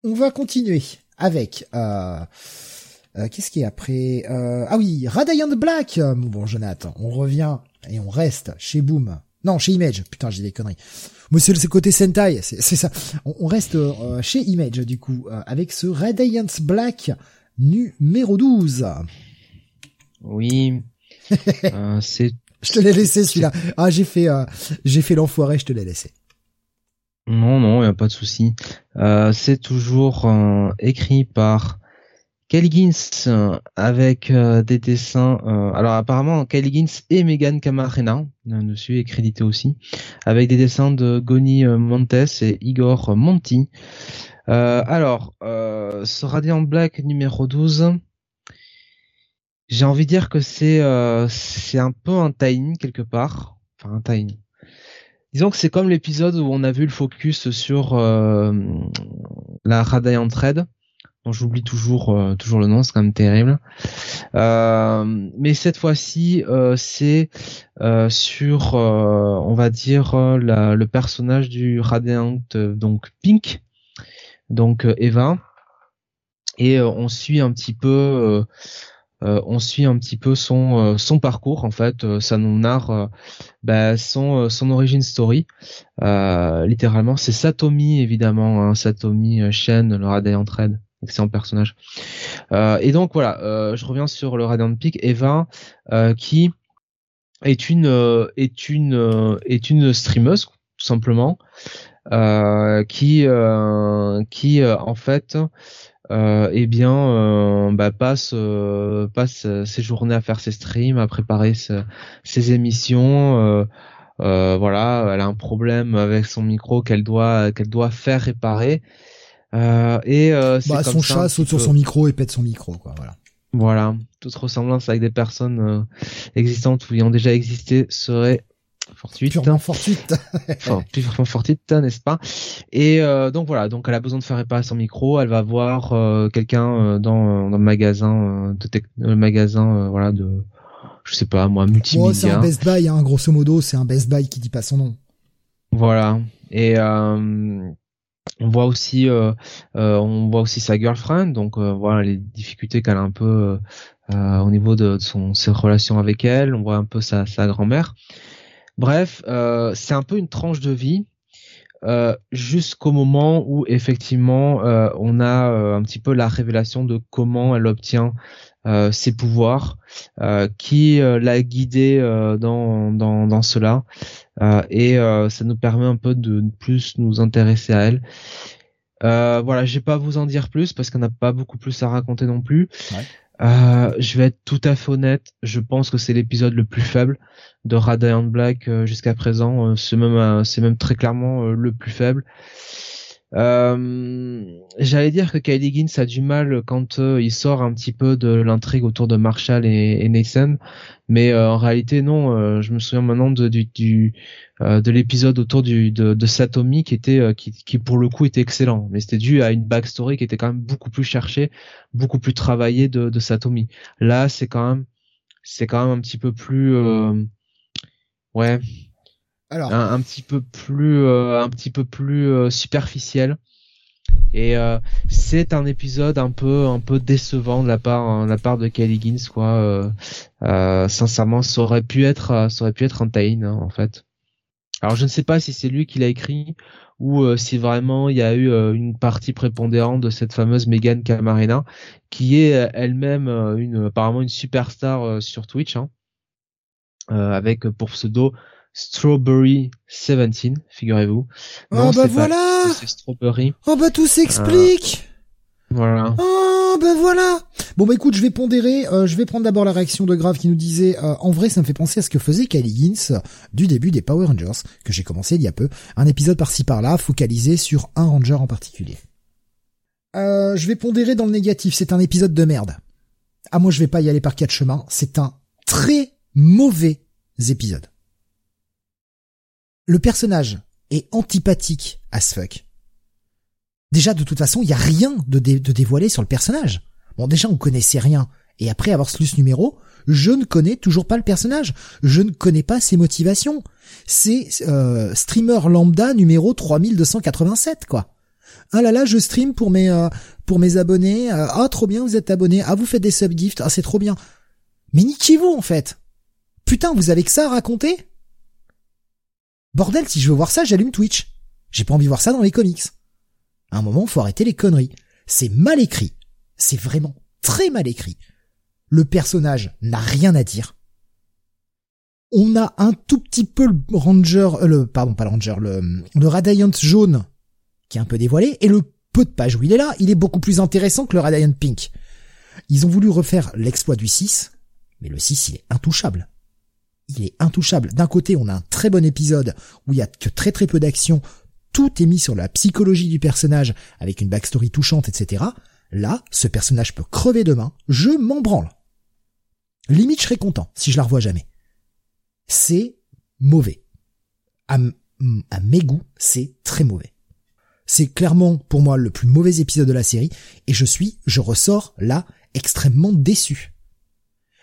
On va continuer avec euh, euh, qu'est-ce qui est après euh, Ah oui, Radiant Black. Bon, Jonathan, on revient et on reste chez Boom. Non, chez Image. Putain, j'ai des conneries. Mais c'est le côté Sentai, c'est ça. On, reste chez Image du coup avec ce Radiant Black numéro 12. Oui. c'est. Je te l'ai laissé celui-là. Ah, j'ai fait, j'ai fait l'enfoiré, je te l'ai laissé. Non, non, il a pas de souci. Euh, c'est toujours euh, écrit par Kelly euh, avec des dessins. alors apparemment, Kelly et Megan Camarena dessus est crédité aussi, avec des dessins de Goni Montes et Igor Monti. alors, ce Radiant Black numéro 12, j'ai envie de dire que c'est c'est un peu un tie quelque part. Enfin un tie Disons que c'est comme l'épisode où on a vu le focus sur euh, la Radiant Thread, dont j'oublie toujours euh, toujours le nom, c'est quand même terrible. Euh, mais cette fois-ci, c'est sur, on va dire, le personnage du Radiant, donc Pink, donc Eva, et on suit un petit peu euh, on suit un petit peu son euh, son parcours en fait, euh, ça nous narre bah, son son origin story. littéralement, c'est Satomi évidemment, hein, Satomi Shen, le Radiant Red excellent personnage. et donc voilà, je reviens sur le Radiant Peak, Eva, qui est une est une est une streameuse tout simplement, qui qui en fait euh, eh bien, euh, bah, passe euh, passe ses journées à faire ses streams, à préparer ses émissions. voilà, elle a un problème avec son micro qu'elle doit qu'elle doit faire réparer. et bah, son chat saute sur son micro et pète son micro, quoi. Voilà. Voilà, toute ressemblance avec des personnes existantes ou ayant déjà existé serait fortuite. Purement fortuite. enfin, purement fortuite, n'est-ce pas? Et euh, donc voilà, donc elle a besoin de faire réparer son micro. Elle va voir euh, quelqu'un euh, dans, dans le magasin, de le magasin, voilà, de, je sais pas moi, multimédia. Oh, c'est un Best Buy, hein, grosso modo, c'est un Best Buy qui dit pas son nom. Voilà. Et on voit aussi, on voit aussi sa girlfriend, donc voilà les difficultés qu'elle a un peu au niveau de, son ses relations avec elle. On voit un peu sa, sa grand-mère. Bref, euh, c'est un peu une tranche de vie euh, jusqu'au moment où effectivement euh, on a un petit peu la révélation de comment elle obtient ses pouvoirs, qui l'a guidée dans, dans, cela, et ça nous permet un peu de plus nous intéresser à elle. voilà, je vais pas vous en dire plus parce qu'on n'a pas beaucoup plus à raconter non plus. Euh, je vais être tout à fait honnête, je pense que c'est l'épisode le plus faible de Radiant Black euh, jusqu'à présent. Euh, c'est même, c'est même très clairement le plus faible. J'allais dire que Kylie Gins a du mal quand il sort un petit peu de l'intrigue autour de Marshall et, Nathan, mais en réalité non. je me souviens maintenant de, du, du de l'épisode autour du, de, de, Satomi qui était qui, qui pour le coup était excellent, mais c'était dû à une backstory qui était quand même beaucoup plus cherchée, beaucoup plus travaillée de, de Satomi. Là, c'est quand même c'est quand même un petit peu plus ouais un, petit peu plus euh, un petit peu plus euh, superficiel. Et euh, c'est un épisode un peu un peu décevant de la part hein, de la part de Kelly Gins quoi. Sincèrement ça aurait pu être ça aurait pu être un tie hein, en fait. Alors je ne sais pas si c'est lui qui l'a écrit ou si vraiment il y a eu une partie prépondérante de cette fameuse Megan Camarena qui est elle-même une apparemment une superstar sur Twitch hein, avec pour pseudo Strawberry 17, figurez-vous. Oh bah voilà Strawberry. Oh bah tout s'explique Voilà. Oh bah voilà Bon bah écoute, je vais pondérer, euh, je vais prendre d'abord la réaction de Grave qui nous disait euh, en vrai ça me fait penser à ce que faisait Kylie Gins du début des Power Rangers, que j'ai commencé il y a peu, un épisode par-ci par-là, focalisé sur un ranger en particulier. Euh, je vais pondérer dans le négatif, c'est un épisode de merde. Ah moi je vais pas y aller par quatre chemins, c'est un très mauvais épisode le personnage est antipathique as fuck. Déjà, de toute façon, il y a rien de, dévoilé sur le personnage. Bon, déjà, on connaissait rien. Et après avoir lu ce numéro, je ne connais toujours pas le personnage. Je ne connais pas ses motivations. C'est euh, streamer lambda numéro 3287, quoi. Ah là là, je stream pour mes euh, pour mes abonnés. Euh, ah trop bien, vous êtes abonnés. Ah vous faites des subgifts. Ah c'est trop bien. Mais niquez-vous en fait. Putain, vous avez que ça à raconter? Bordel, si je veux voir ça, j'allume Twitch. J'ai pas envie de voir ça dans les comics. À un moment, faut arrêter les conneries. C'est mal écrit. C'est vraiment très mal écrit. Le personnage n'a rien à dire. On a un tout petit peu le Ranger, euh, le, pardon, pas le Ranger, le, le Radiant jaune, qui est un peu dévoilé, et le peu de pages où il est là, il est beaucoup plus intéressant que le Radiant Pink. Ils ont voulu refaire l'exploit du 6, mais le 6, il est intouchable. Il est intouchable. D'un côté, on a un très bon épisode où il y a que très très peu d'action, tout est mis sur la psychologie du personnage avec une backstory touchante, etc. Là, ce personnage peut crever demain, je m'en branle. Limite, je serais content si je la revois jamais. C'est mauvais. À, à mes goûts, c'est très mauvais. C'est clairement pour moi le plus mauvais épisode de la série et je suis, je ressors là extrêmement déçu.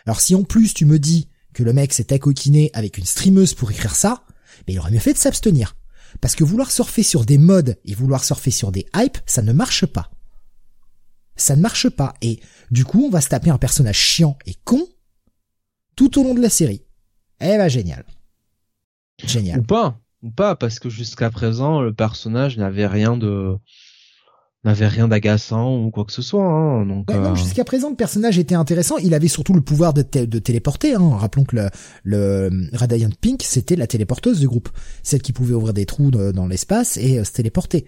Alors si en plus tu me dis que le mec s'est accoquiné avec une streameuse pour écrire ça, mais il aurait mieux fait de s'abstenir. Parce que vouloir surfer sur des modes et vouloir surfer sur des hypes, ça ne marche pas. Ça ne marche pas. Et du coup, on va se taper un personnage chiant et con tout au long de la série. Eh ben, génial. Génial. Ou pas. Ou pas, parce que jusqu'à présent, le personnage n'avait rien de, n'avait rien d'agaçant ou quoi que ce soit. Hein, donc bah non, euh, jusqu'à présent, le personnage était intéressant. Il avait surtout le pouvoir de, de téléporter. Hein. Rappelons que le, le Radiant Pink, c'était la téléporteuse du groupe, celle qui pouvait ouvrir des trous dans l'espace et euh, se téléporter.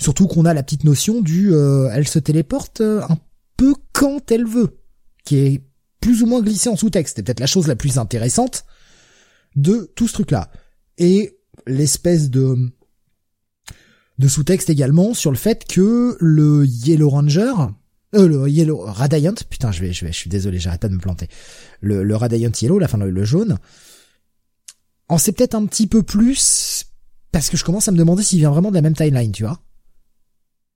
Surtout qu'on a la petite notion du, euh, elle se téléporte un peu quand elle veut, qui est plus ou moins glissé en sous-texte. C'est peut-être la chose la plus intéressante de tout ce truc-là. Et l'espèce de de sous-texte également sur le fait que le Yellow Ranger, euh, le Yellow Radiant, putain, je vais, je vais, je suis désolé, j'arrête pas de me planter. Le, le Radiant Yellow, la fin le, le jaune, en sait peut-être un petit peu plus parce que je commence à me demander s'il vient vraiment de la même timeline, tu vois.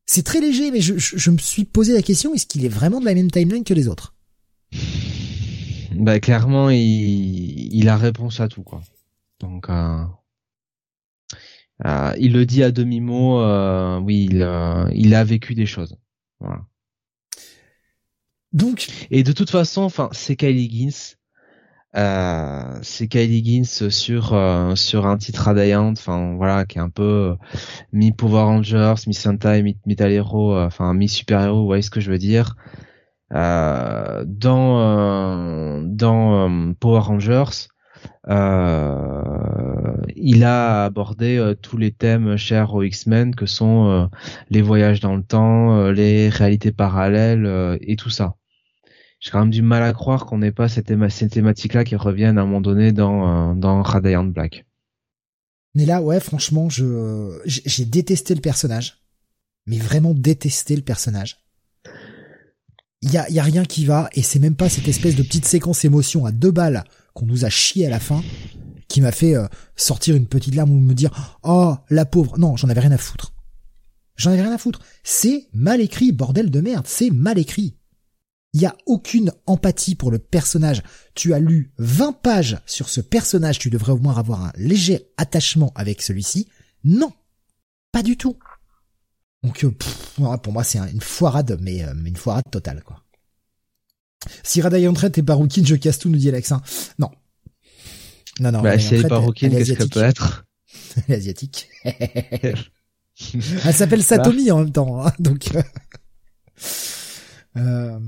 C'est très léger, mais je, je, je, me suis posé la question est-ce qu'il est vraiment de la même timeline que les autres? Bah clairement, il, il a réponse à tout quoi. Donc. Euh... Euh, il le dit à demi mot. Euh, oui, il, euh, il a vécu des choses. Voilà. Donc. Et de toute façon, enfin, c'est Kylie Gins. Euh, c'est Kylie Gins sur euh, sur un titre Radiant, enfin voilà, qui est un peu mi Power Rangers, mi Sentai, mi Metal Hero, enfin mi super héros, vous voyez ce que je veux dire. dans dans Power Rangers, euh, il a abordé euh, tous les thèmes chers aux X-Men que sont euh, les voyages dans le temps, les réalités parallèles et tout ça. J'ai quand même du mal à croire qu'on n'ait pas cette, théma cette thématique-là qui revienne à un moment donné dans, dans Radiant Black. Mais là, ouais, franchement, je j'ai détesté le personnage, mais vraiment détesté le personnage. Il y a, y a rien qui va, et c'est même pas cette espèce de petite séquence émotion à deux balles qu'on nous a chié à la fin, qui m'a fait euh, sortir une petite larme ou me dire oh la pauvre. Non, j'en avais rien à foutre. J'en avais rien à foutre. C'est mal écrit, bordel de merde. C'est mal écrit. Il y a aucune empathie pour le personnage. Tu as lu 20 pages sur ce personnage, tu devrais au moins avoir un léger attachement avec celui-ci. Non, pas du tout. Donc euh, pour moi c'est une foirade, mais, euh, mais une foirade totale quoi. Si Radayon traite est Baroukin, je casse tout, nous dit Alexin. Non. Non, non. Bah, si elle est Baroukin, qu'est-ce qu'elle peut être? elle est asiatique. elle s'appelle Satomi en même temps, hein, donc, euh, euh...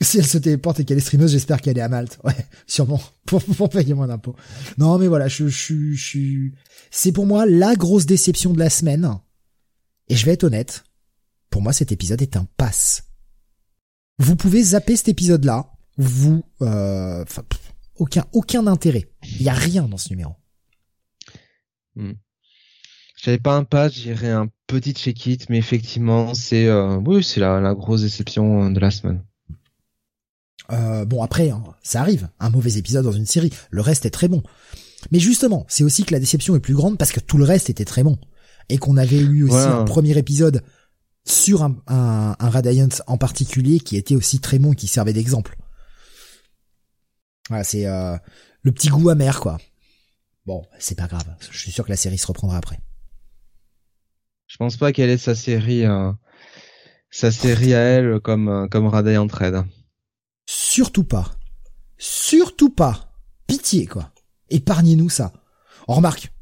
si elle se téléporte et qu'elle est streameuse, j'espère qu'elle est à Malte. Ouais, sûrement. Pour, pour payer moins d'impôts. Non, mais voilà, je, je, je, c'est pour moi la grosse déception de la semaine. Et je vais être honnête. Pour moi, cet épisode est un passe vous pouvez zapper cet épisode-là. Vous, euh, aucun aucun intérêt. Il y a rien dans ce numéro. Hmm. J'avais pas un patch, j'irais un petit check-it, mais effectivement, c'est euh, oui, c'est la, la grosse déception de la semaine. Euh, bon après, hein, ça arrive, un mauvais épisode dans une série. Le reste est très bon. Mais justement, c'est aussi que la déception est plus grande parce que tout le reste était très bon et qu'on avait eu aussi un premier épisode sur un, un, un Radiant en particulier qui était aussi très bon et qui servait d'exemple. Voilà, c'est euh, le petit goût amer, quoi. Bon, c'est pas grave. Je suis sûr que la série se reprendra après. Je pense pas qu'elle ait sa série, sa série à elle comme comme Radai en trade. Surtout pas. Surtout pas. Pitié quoi. Épargnez-nous ça. On remarque.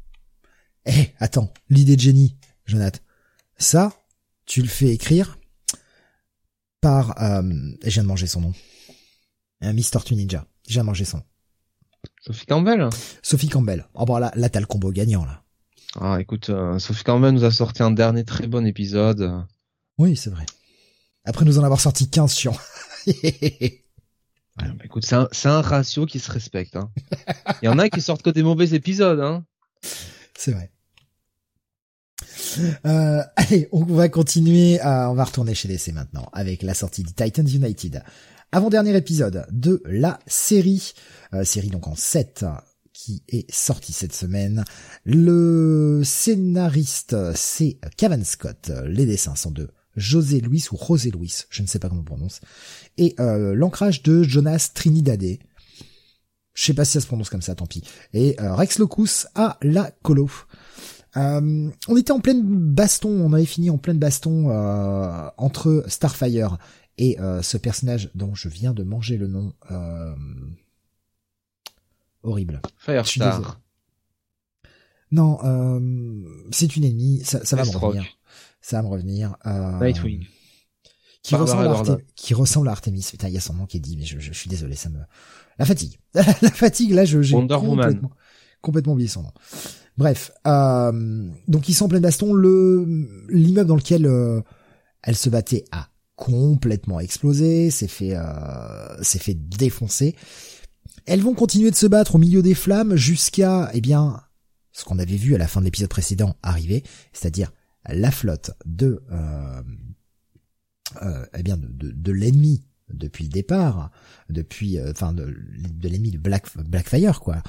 Eh, attends, l'idée de génie, Jonathan. Ça, tu le fais écrire par... Euh, je viens de manger son nom. Un Miss Tortue Ninja. Je viens de manger son nom. Sophie Campbell? Sophie Campbell. Oh bon là, là t'as le combo gagnant là. Ah écoute, euh, Sophie Campbell nous a sorti un dernier très bon épisode. Oui, c'est vrai. Après nous en avoir sorti 15 chiants. bah, écoute, c'est un, un, ratio qui se respecte. Hein. Il y en a qui sortent que des mauvais épisodes. Hein. C'est vrai. Euh, allez, on va continuer. on va retourner chez DC maintenant avec la sortie de Titans United. Avant-dernier épisode de la série, euh, série donc en 7 qui est sortie cette semaine. Le scénariste c'est Kevin Scott. Les dessins sont de José Luis ou José Luis, je ne sais pas comment on prononce. Et euh, l'ancrage de Jonas Trinidadé. Je sais pas si ça se prononce comme ça, tant pis. Et euh, Rex Locus à la colo. Euh, on était en pleine baston, on avait fini en pleine baston euh, entre Starfire et euh, ce personnage dont je viens de manger le nom. horrible. Firestar. Non, c'est une ennemie, ça, va me revenir. Ça va me revenir. Nightwing. Qui ressemble, à qui ressemble à Artemis. Putain, il y a son nom qui est dit, mais je, suis désolé, ça me... La fatigue. la fatigue, là, je, j'ai complètement, complètement oublié son nom. Bref, euh, donc ils sont en pleine baston. Le l'immeuble dans lequel euh, elle se battait a complètement explosé, s'est fait euh, fait défoncer. Elles vont continuer de se battre au milieu des flammes jusqu'à eh bien ce qu'on avait vu à la fin de l'épisode précédent arriver, c'est-à-dire la flotte de euh, euh eh bien de, de, l'ennemi depuis le départ, depuis enfin de, de l'ennemi de Black Blackfire quoi,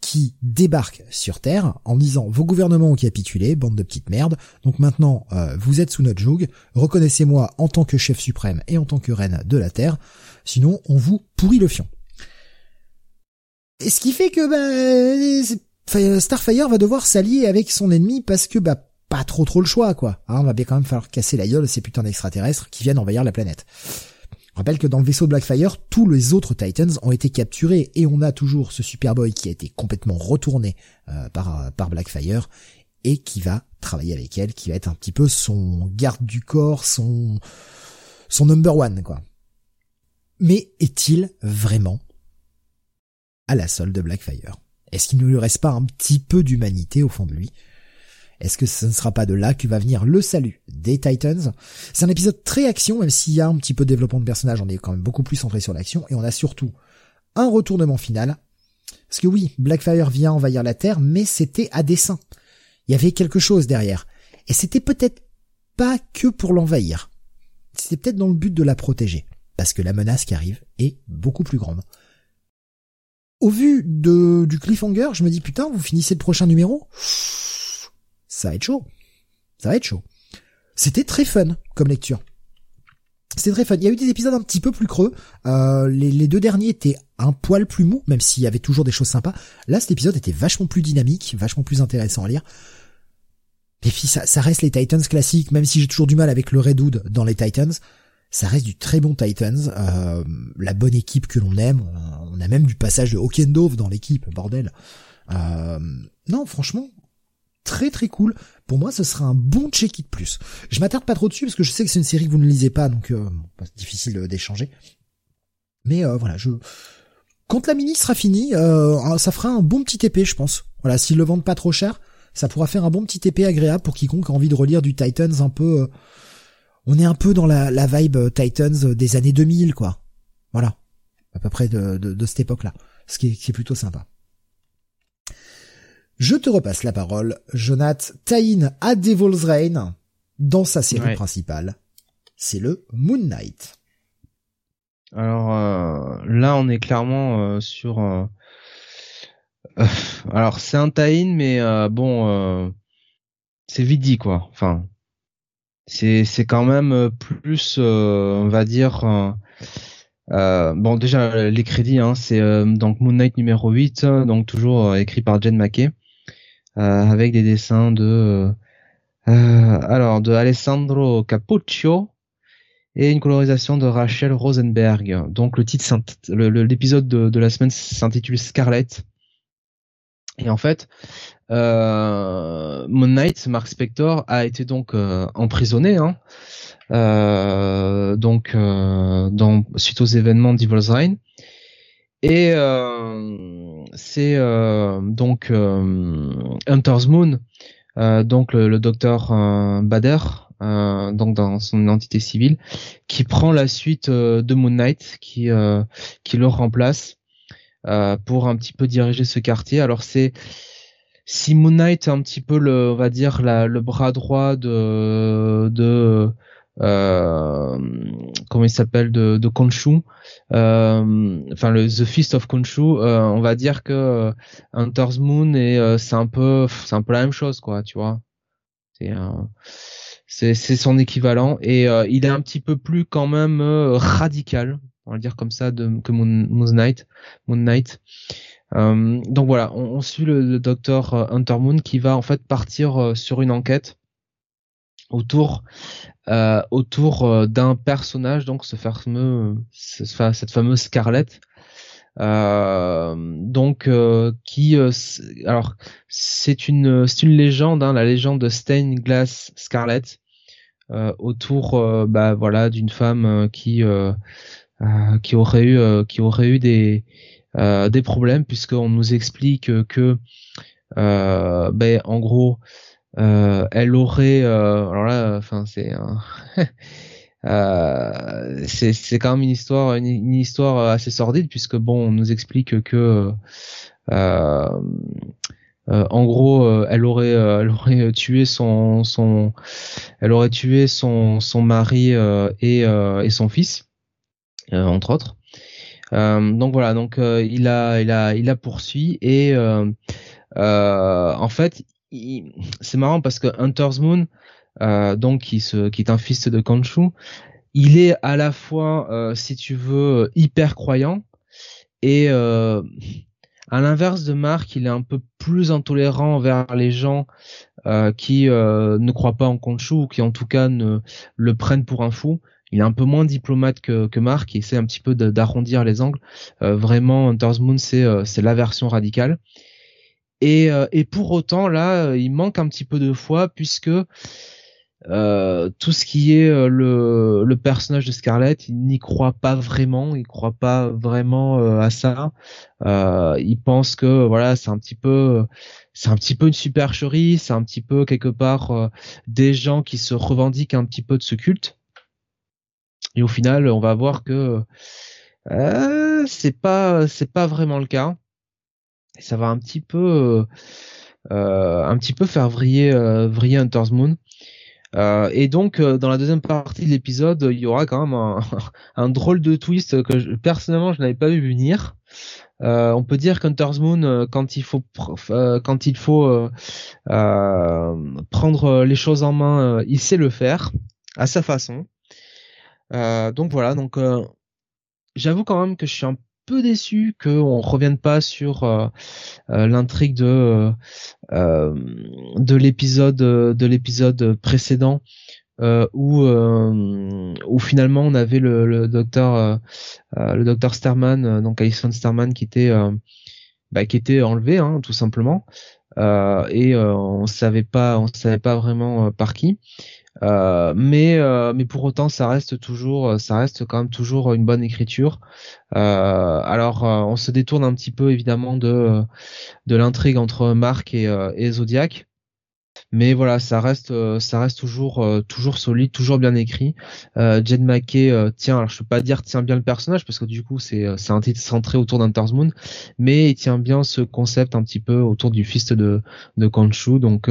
qui débarquent sur Terre en disant vos gouvernements ont capitulé, bande de petites merdes, donc maintenant euh, vous êtes sous notre joug, reconnaissez-moi en tant que chef suprême et en tant que reine de la Terre, sinon on vous pourrit le fion. Et ce qui fait que bah, Starfire va devoir s'allier avec son ennemi parce que bah pas trop trop le choix quoi. Hein, va bien quand même falloir casser la gueule ces putains d'extraterrestres qui viennent envahir la planète. Rappelle que dans le vaisseau de Blackfire, tous les autres Titans ont été capturés et on a toujours ce Superboy qui a été complètement retourné euh, par, euh, par Blackfire et qui va travailler avec elle, qui va être un petit peu son garde du corps, son, son number one, quoi. Mais est-il vraiment à la solde de Blackfire? Est-ce qu'il ne lui reste pas un petit peu d'humanité au fond de lui? Est-ce que ce ne sera pas de là que va venir le salut des Titans? C'est un épisode très action, même s'il y a un petit peu de développement de personnage, on est quand même beaucoup plus centré sur l'action, et on a surtout un retournement final. Parce que oui, Blackfire vient envahir la Terre, mais c'était à dessein. Il y avait quelque chose derrière. Et c'était peut-être pas que pour l'envahir. C'était peut-être dans le but de la protéger. Parce que la menace qui arrive est beaucoup plus grande. Au vu de, du cliffhanger, je me dis putain, vous finissez le prochain numéro? Ça va être chaud. Ça va être chaud. C'était très fun comme lecture. C'était très fun. Il y a eu des épisodes un petit peu plus creux. Euh, les, deux derniers étaient un poil plus mous, même s'il y avait toujours des choses sympas. Là, cet épisode était vachement plus dynamique, vachement plus intéressant à lire. Et puis ça, reste les Titans classiques, même si j'ai toujours du mal avec le Redwood dans les Titans. Ça reste du très bon Titans, euh, la bonne équipe que l'on aime. On a même du passage de Hawkendove dans l'équipe, bordel. Euh, non, franchement, très très cool. Pour moi, ce sera un bon check-it plus. Je m'attarde pas trop dessus parce que je sais que c'est une série que vous ne lisez pas, donc euh, c'est difficile d'échanger. Mais euh, voilà, je quand la mini sera finie, euh, ça fera un bon petit épée, je pense. Voilà, s'ils le vendent pas trop cher, ça pourra faire un bon petit épée agréable pour quiconque a envie de relire du Titans un peu. on est un peu dans la, la vibe Titans des années 2000, quoi. Voilà, à peu près de, de, cette époque-là, ce qui est plutôt sympa. Je te repasse la parole, Jonath Tain à Devil's Reign dans sa série principale. C'est le Moon Knight. Alors euh, là, on est clairement euh, sur. Euh, alors c'est un Tain, mais bon, c'est vidi quoi. Enfin, c'est c'est quand même plus, on va dire. bon déjà les crédits, hein, c'est donc Moon Knight numéro 8, donc toujours écrit par Jen Mackey. Euh, avec des dessins de alors de Alessandro Capuccio et une colorisation de Rachel Rosenberg. Donc le titre, l'épisode de, la semaine s'intitule Scarlet. Et en fait, euh, Moon Knight, Mark Spector, a été donc euh, emprisonné, hein, euh, donc dans, suite aux événements d'Evil's Reign. Et c'est donc Hunter's Moon, donc le, le docteur Bader, euh, donc dans son entité civile, qui prend la suite euh, de Moon Knight, qui euh, qui le remplace pour un petit peu diriger ce quartier. Alors c'est si Moon Knight est un petit peu le, on va dire le bras droit de euh, comment il s'appelle de, de Khonshu, euh, enfin le The Fist of Khonshu, euh, on va dire que Hunter's Moon et c'est un peu c'est un peu la même chose quoi, tu vois. C'est c'est son équivalent et euh, il est un petit peu plus quand même euh, radical, on va dire comme ça, de, que Moon, Knight. Moon Knight. Euh, donc voilà, on, suit le, docteur Hunter Moon qui va en fait partir sur une enquête autour autour d'un personnage, donc ce fameux cette fameuse Scarlett. donc qui alors c'est une c'est une légende hein, la légende de Stained Glass Scarlett euh, autour euh, bah voilà d'une femme euh, qui qui aurait eu qui aurait eu des des problèmes puisqu'on nous explique que ben en gros elle aurait alors là enfin c'est Euh, c'est c'est quand même une histoire une, une, histoire assez sordide puisque bon on nous explique que euh, euh, en gros, euh, elle aurait, euh, elle aurait tué son, son, elle aurait tué son, son mari et, et son fils, entre autres. donc voilà, donc il a, il a, il a poursuivi et en fait, c'est marrant parce que Hunter's Moon, donc qui, se, qui est un fils de Khonshu, il est à la fois, si tu veux, hyper croyant et à l'inverse de Marc, il est un peu plus intolérant envers les gens euh, qui euh, ne croient pas en Khonshu ou qui en tout cas ne le prennent pour un fou. Il est un peu moins diplomate que, que Marc, il essaie un petit peu d'arrondir les angles. Euh, vraiment, Hunter's Moon, c'est c'est la version radicale. Et, et pour autant, là, il manque un petit peu de foi puisque euh, tout ce qui est euh, le, le, personnage de Scarlett, il n'y croit pas vraiment, il croit pas vraiment euh, à ça. il pense que voilà, c'est un petit peu, c'est un petit peu une supercherie, c'est un petit peu quelque part des gens qui se revendiquent un petit peu de ce culte. Et au final, on va voir que c'est pas, c'est pas vraiment le cas. Et ça va un petit peu, un petit peu faire vriller, vriller Hunter's Moon. Euh, et donc euh, dans la deuxième partie de l'épisode, il y aura quand même un, drôle de twist que personnellement je n'avais pas vu venir. Euh, on peut dire qu'Hunter's Moon, euh, quand il faut quand il faut prendre les choses en main, il sait le faire à sa façon. donc voilà, donc j'avoue quand même que je suis un peu déçu qu'on revienne pas sur euh, euh, l'intrigue de euh, de l'épisode de l'épisode précédent où où finalement on avait le, docteur le docteur Starman donc Alison Starman qui était bah, qui était enlevé hein, tout simplement et on savait pas on savait pas vraiment par qui euh, mais euh, mais pour autant ça reste toujours ça reste quand même toujours une bonne écriture. Euh, alors on se détourne un petit peu évidemment de de l'intrigue entre Marc et Zodiac mais voilà ça reste euh, ça reste toujours euh, toujours solide toujours bien écrit. Euh, Jed McKay euh, tient alors je peux pas dire tient bien le personnage parce que du coup c'est c'est un titre centré autour d'Hunter's Moon mais il tient bien ce concept un petit peu autour du fist de de donc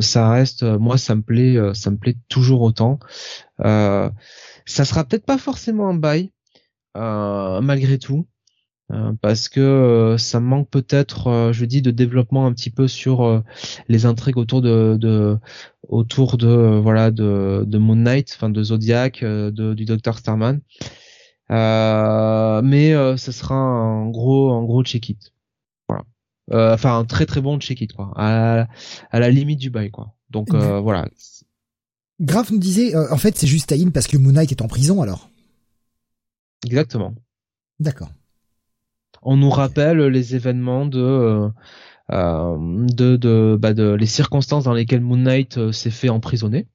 ça reste moi ça me plaît ça me plaît toujours autant. Ça sera peut-être pas forcément un bail malgré tout. euh, parce que euh, ça manque peut-être, euh, je dis, de développement un petit peu sur les intrigues autour de, de autour de voilà de, de Moon Knight, enfin de Zodiac, de, du Docteur Starman. mais ce sera un gros un gros check it. Voilà. enfin un très très bon check it quoi. À, à la limite du bail quoi. Donc voilà. Graf nous disait, en fait, c'est juste Taïm parce que Moon Knight est en prison alors. Exactement. D'accord. On nous rappelle les événements de de de, bah de les circonstances dans lesquelles Moon Knight s'est fait emprisonner.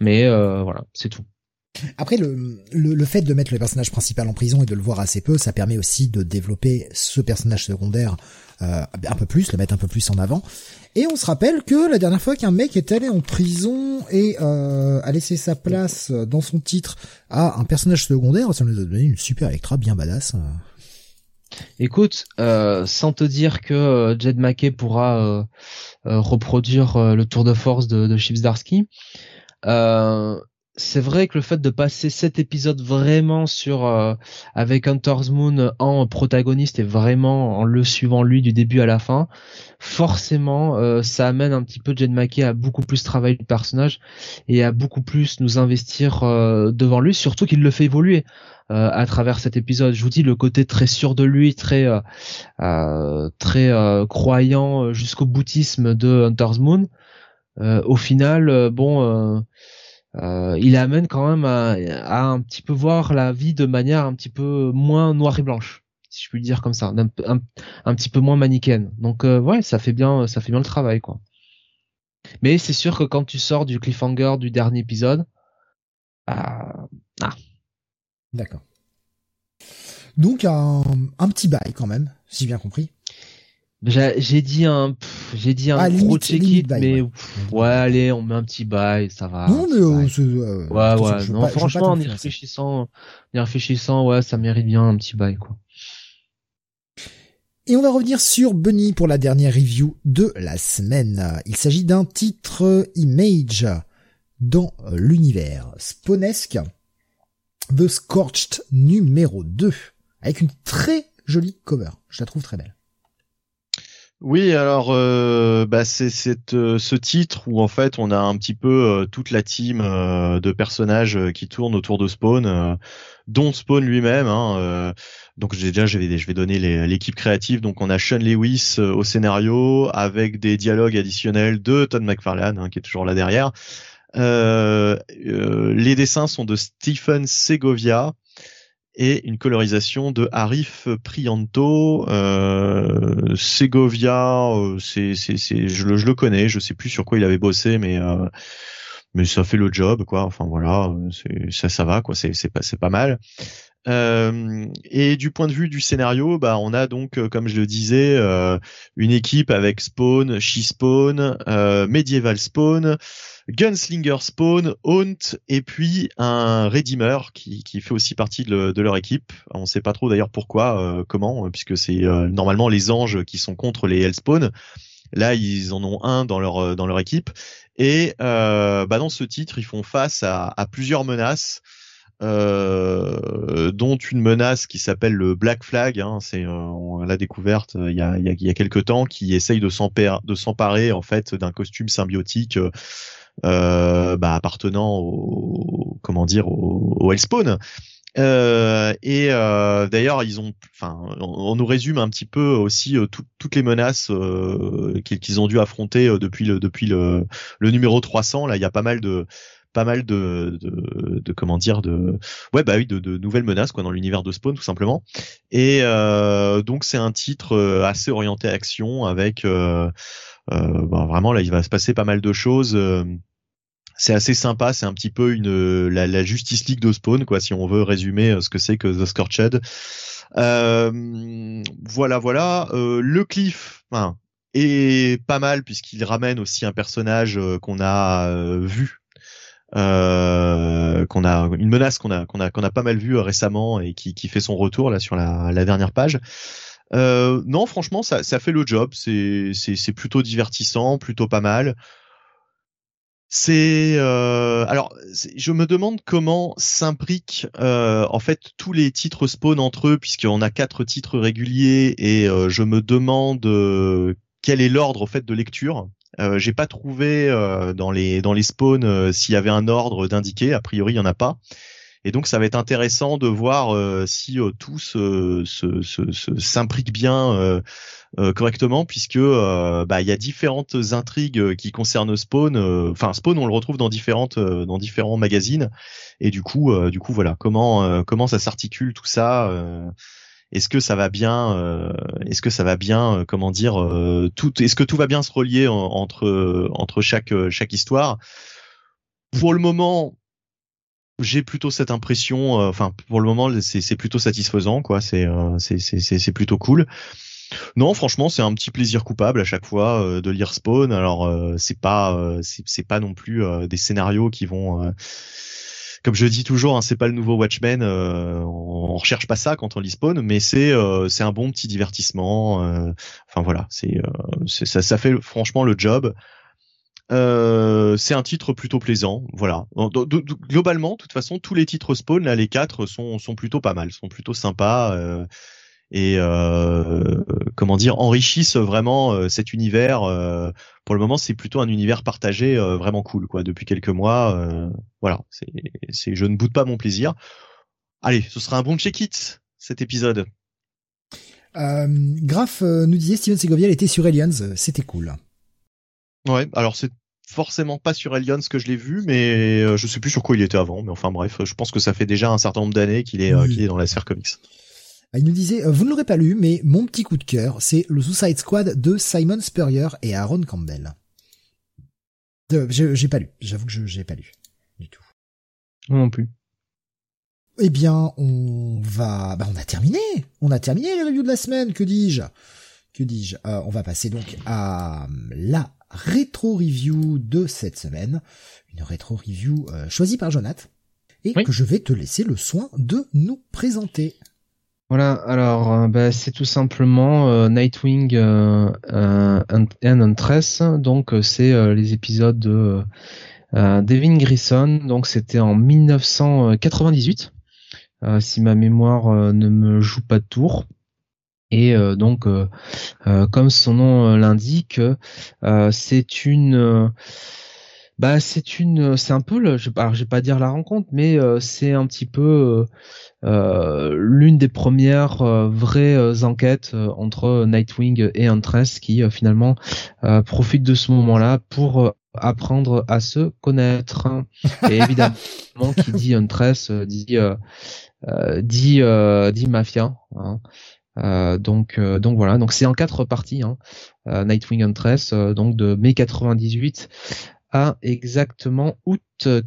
Mais voilà, c'est tout. Après, le, le, fait de mettre le personnage principal en prison et de le voir assez peu, ça permet aussi de développer ce personnage secondaire euh, un peu plus, le mettre un peu plus en avant. Et on se rappelle que la dernière fois qu'un mec est allé en prison et euh, a laissé sa place dans son titre à un personnage secondaire, ça nous a donné une super Electra bien badass. Écoute, euh, sans te dire que euh, Jed McKay pourra euh, reproduire le tour de force de, de Chips c'est vrai que le fait de passer cet épisode vraiment sur avec Hunter's Moon en protagoniste et vraiment en le suivant lui du début à la fin, forcément ça amène un petit peu Jen McKay à beaucoup plus travailler le personnage et à beaucoup plus nous investir devant lui, surtout qu'il le fait évoluer à travers cet épisode. Je vous dis le côté très sûr de lui, très très croyant jusqu'au boutisme de Hunter's Moon. au final, bon euh, il amène quand même à, un petit peu voir la vie de manière un petit peu moins noire et blanche, si je puis dire comme ça, un, petit peu moins manichéenne. Donc euh, ouais, ça fait bien, ça fait bien le travail quoi. Mais c'est sûr que quand tu sors du cliffhanger du dernier épisode, ah. D'accord. Donc un, un petit bail quand même, si j'ai bien compris. J'ai dit un, j'ai dit un ah, gros check it, mais ouais. allez, on met un petit bail, ça va. Non, mais euh, euh, ouais, ouais. Non, franchement, en y réfléchissant, en y réfléchissant, ouais, ça mérite bien un petit bail, quoi. Et on va revenir sur Bunny pour la dernière review de la semaine. Il s'agit d'un titre image dans l'univers spawnesque The Scorched numéro 2 avec une très jolie cover. Je la trouve très belle. Oui, alors euh, bah, c'est euh, ce titre où en fait on a un petit peu euh, toute la team de personnages qui tournent autour de Spawn, dont Spawn lui-même. Hein, donc déjà je vais, je vais donner l'équipe créative. Donc on a Sean Lewis au scénario avec des dialogues additionnels de Todd McFarlane hein, qui est toujours là derrière. Les dessins sont de Stephen Segovia et une colorisation de Arif Prianto. Euh, Segovia, euh, c'est, c'est, c'est, je, le, je le connais, je sais plus sur quoi il avait bossé, mais euh, mais ça fait le job, quoi. Enfin voilà, c'est, ça, ça va, quoi. C'est, c'est pas, c'est pas mal. Euh, et du point de vue du scénario, bah on a donc, euh, comme je le disais, euh, une équipe avec Spawn, She Spawn, Medieval Spawn, Gunslinger Spawn, Haunt et puis un Redeemer qui, qui fait aussi partie de, leur équipe. On ne sait pas trop d'ailleurs pourquoi, euh, comment, euh, puisque c'est euh, normalement les anges qui sont contre les Hellspawn. Là, ils en ont un dans leur dans leur équipe. Et bah dans ce titre, ils font face à, plusieurs menaces. Euh, dont une menace qui s'appelle le Black Flag. Hein, c'est on l'a découverte il y a, y y a quelques temps, qui essaye de s'emparer en fait d'un costume symbiotique euh, bah, appartenant au comment dire au, au Hellspawn. Euh, et euh, d'ailleurs, ils ont, enfin, on, nous résume un petit peu aussi euh, toutes les menaces euh, qu'ils ont dû affronter euh, depuis le depuis le, le numéro 300. Là, il y a pas mal de pas mal de, de, de, comment dire de ouais bah oui de, de nouvelles menaces quoi dans l'univers de Spawn tout simplement et euh, donc c'est un titre assez orienté action avec euh, euh, bah, vraiment là il va se passer pas mal de choses c'est assez sympa, c'est un petit peu une la, Justice League de Spawn, quoi, si on veut résumer euh, ce que c'est que The Scorched. Euh, voilà, voilà. Euh, le Cliff est pas mal puisqu'il ramène aussi un personnage euh, qu'on a euh, vu, qu'on a une menace qu'on a qu'on a qu'on a pas mal vu récemment et qui, fait son retour là sur la, dernière page. non, franchement, ça, fait le job. C'est plutôt divertissant, plutôt pas mal. C'est euh, alors je me demande comment s'imbriquent euh, en fait tous les titres spawn entre eux puisqu'on a quatre titres réguliers et euh, je me demande euh, quel est l'ordre en fait de lecture. Euh, J'ai pas trouvé euh, dans les dans les spawns s'il y avait un ordre d'indiquer. A priori il y en a pas. Et donc ça va être intéressant de voir si tous s'imbriquent bien correctement puisque bah il y a différentes intrigues qui concernent Spawn. Enfin Spawn, on le retrouve dans différentes dans différents magazines et du coup du coup voilà comment comment ça s'articule tout ça. est-ce que ça va bien Est-ce que ça va bien Comment dire Tout Est-ce que tout va bien se relier entre entre chaque chaque histoire? Pour le moment, j'ai plutôt cette impression. Euh, enfin, pour le moment, c'est plutôt satisfaisant, quoi. C'est euh, c'est plutôt cool. Non, franchement, c'est un petit plaisir coupable à chaque fois euh, de lire Spawn. Alors, c'est pas c'est pas non plus des scénarios qui vont comme je dis toujours, hein, c'est pas le nouveau Watchmen. on, on, recherche pas ça quand on lit Spawn, mais c'est c'est un bon petit divertissement. enfin voilà, c'est ça, ça fait franchement le job. Euh, c'est un titre plutôt plaisant, voilà. globalement, de toute façon, tous les titres Spawn, là, les quatre sont, sont plutôt pas mal, sont plutôt sympas euh, et euh, comment dire enrichissent vraiment euh, cet univers. Euh, pour le moment, c'est plutôt un univers partagé, vraiment cool, quoi. Depuis quelques mois, voilà. C'est, je ne boude pas mon plaisir. Allez, ce sera un bon check-it cet épisode. Graf nous disait Steven Segovia était sur Aliens, c'était cool. Ouais, alors c'est forcément pas sur Aliens que je l'ai vu, mais euh, je sais plus sur quoi il était avant. Mais enfin bref, je pense que ça fait déjà un certain nombre d'années qu'il est, euh, est dans la sphère comics. Ah, il nous disait, euh, vous ne l'aurez pas lu, mais mon petit coup de cœur, c'est le Suicide Squad de Simon Spurrier et Aaron Campbell. j'ai pas lu, j'avoue que je j'ai pas lu du tout. Non plus. Eh bien, on va, bah, on a terminé, on a terminé les reviews de la semaine. Que dis-je? Que dis-je? On va passer donc à la rétro review de cette semaine, une rétro review euh, choisie par Jonathan et que je vais te laisser le soin de nous présenter. Voilà, alors euh, bah, c'est tout simplement euh, Nightwing euh, and, Untress, donc c'est les épisodes de Devin Grayson, donc c'était en 1998, si ma mémoire ne me joue pas de tour. Et euh, donc, euh, euh, comme son nom l'indique, c'est une bah c'est une c'est un peu le je, alors je vais pas dire la rencontre mais c'est un petit peu l'une des premières vraies enquêtes entre Nightwing et Huntress qui finalement profitent de ce moment-là pour apprendre à se connaître et évidemment qui dit Huntress dit dit dit mafia hein. Euh, donc, euh, donc voilà, donc c'est en quatre parties, hein. Euh, Nightwing Huntress, donc de mai 98 à exactement août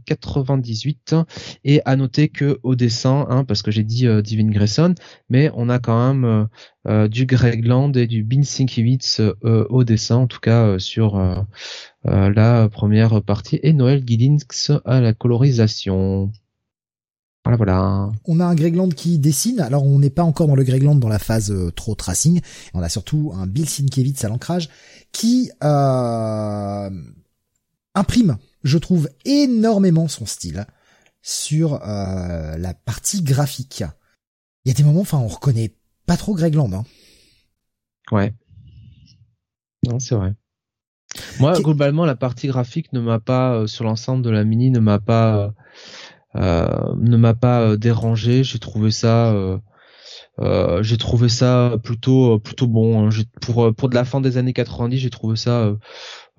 98 et à noter que au dessin hein, parce que j'ai dit Divine Grayson mais on a quand même du Greg Land et du Bin Sienkiewicz au dessin en tout cas sur la première partie. Et Noël Giddings à la colorisation voilà, voilà. On a un Gregland qui dessine. Alors, on n'est pas encore dans le Gregland dans la phase euh, trop tracing. On a surtout un Bill Sienkiewicz à l'ancrage qui euh, imprime, je trouve, énormément son style sur euh, la partie graphique. Il y a des moments, enfin, on reconnaît pas trop Gregland. Hein. Ouais. Non, c'est vrai. Moi, globalement, la partie graphique ne m'a pas, sur l'ensemble de la mini, ne m'a pas euh, ne m'a pas euh, dérangé. J'ai trouvé ça euh, j'ai trouvé ça plutôt plutôt bon. Hein. Pour pour de la fin des années 90, j'ai trouvé ça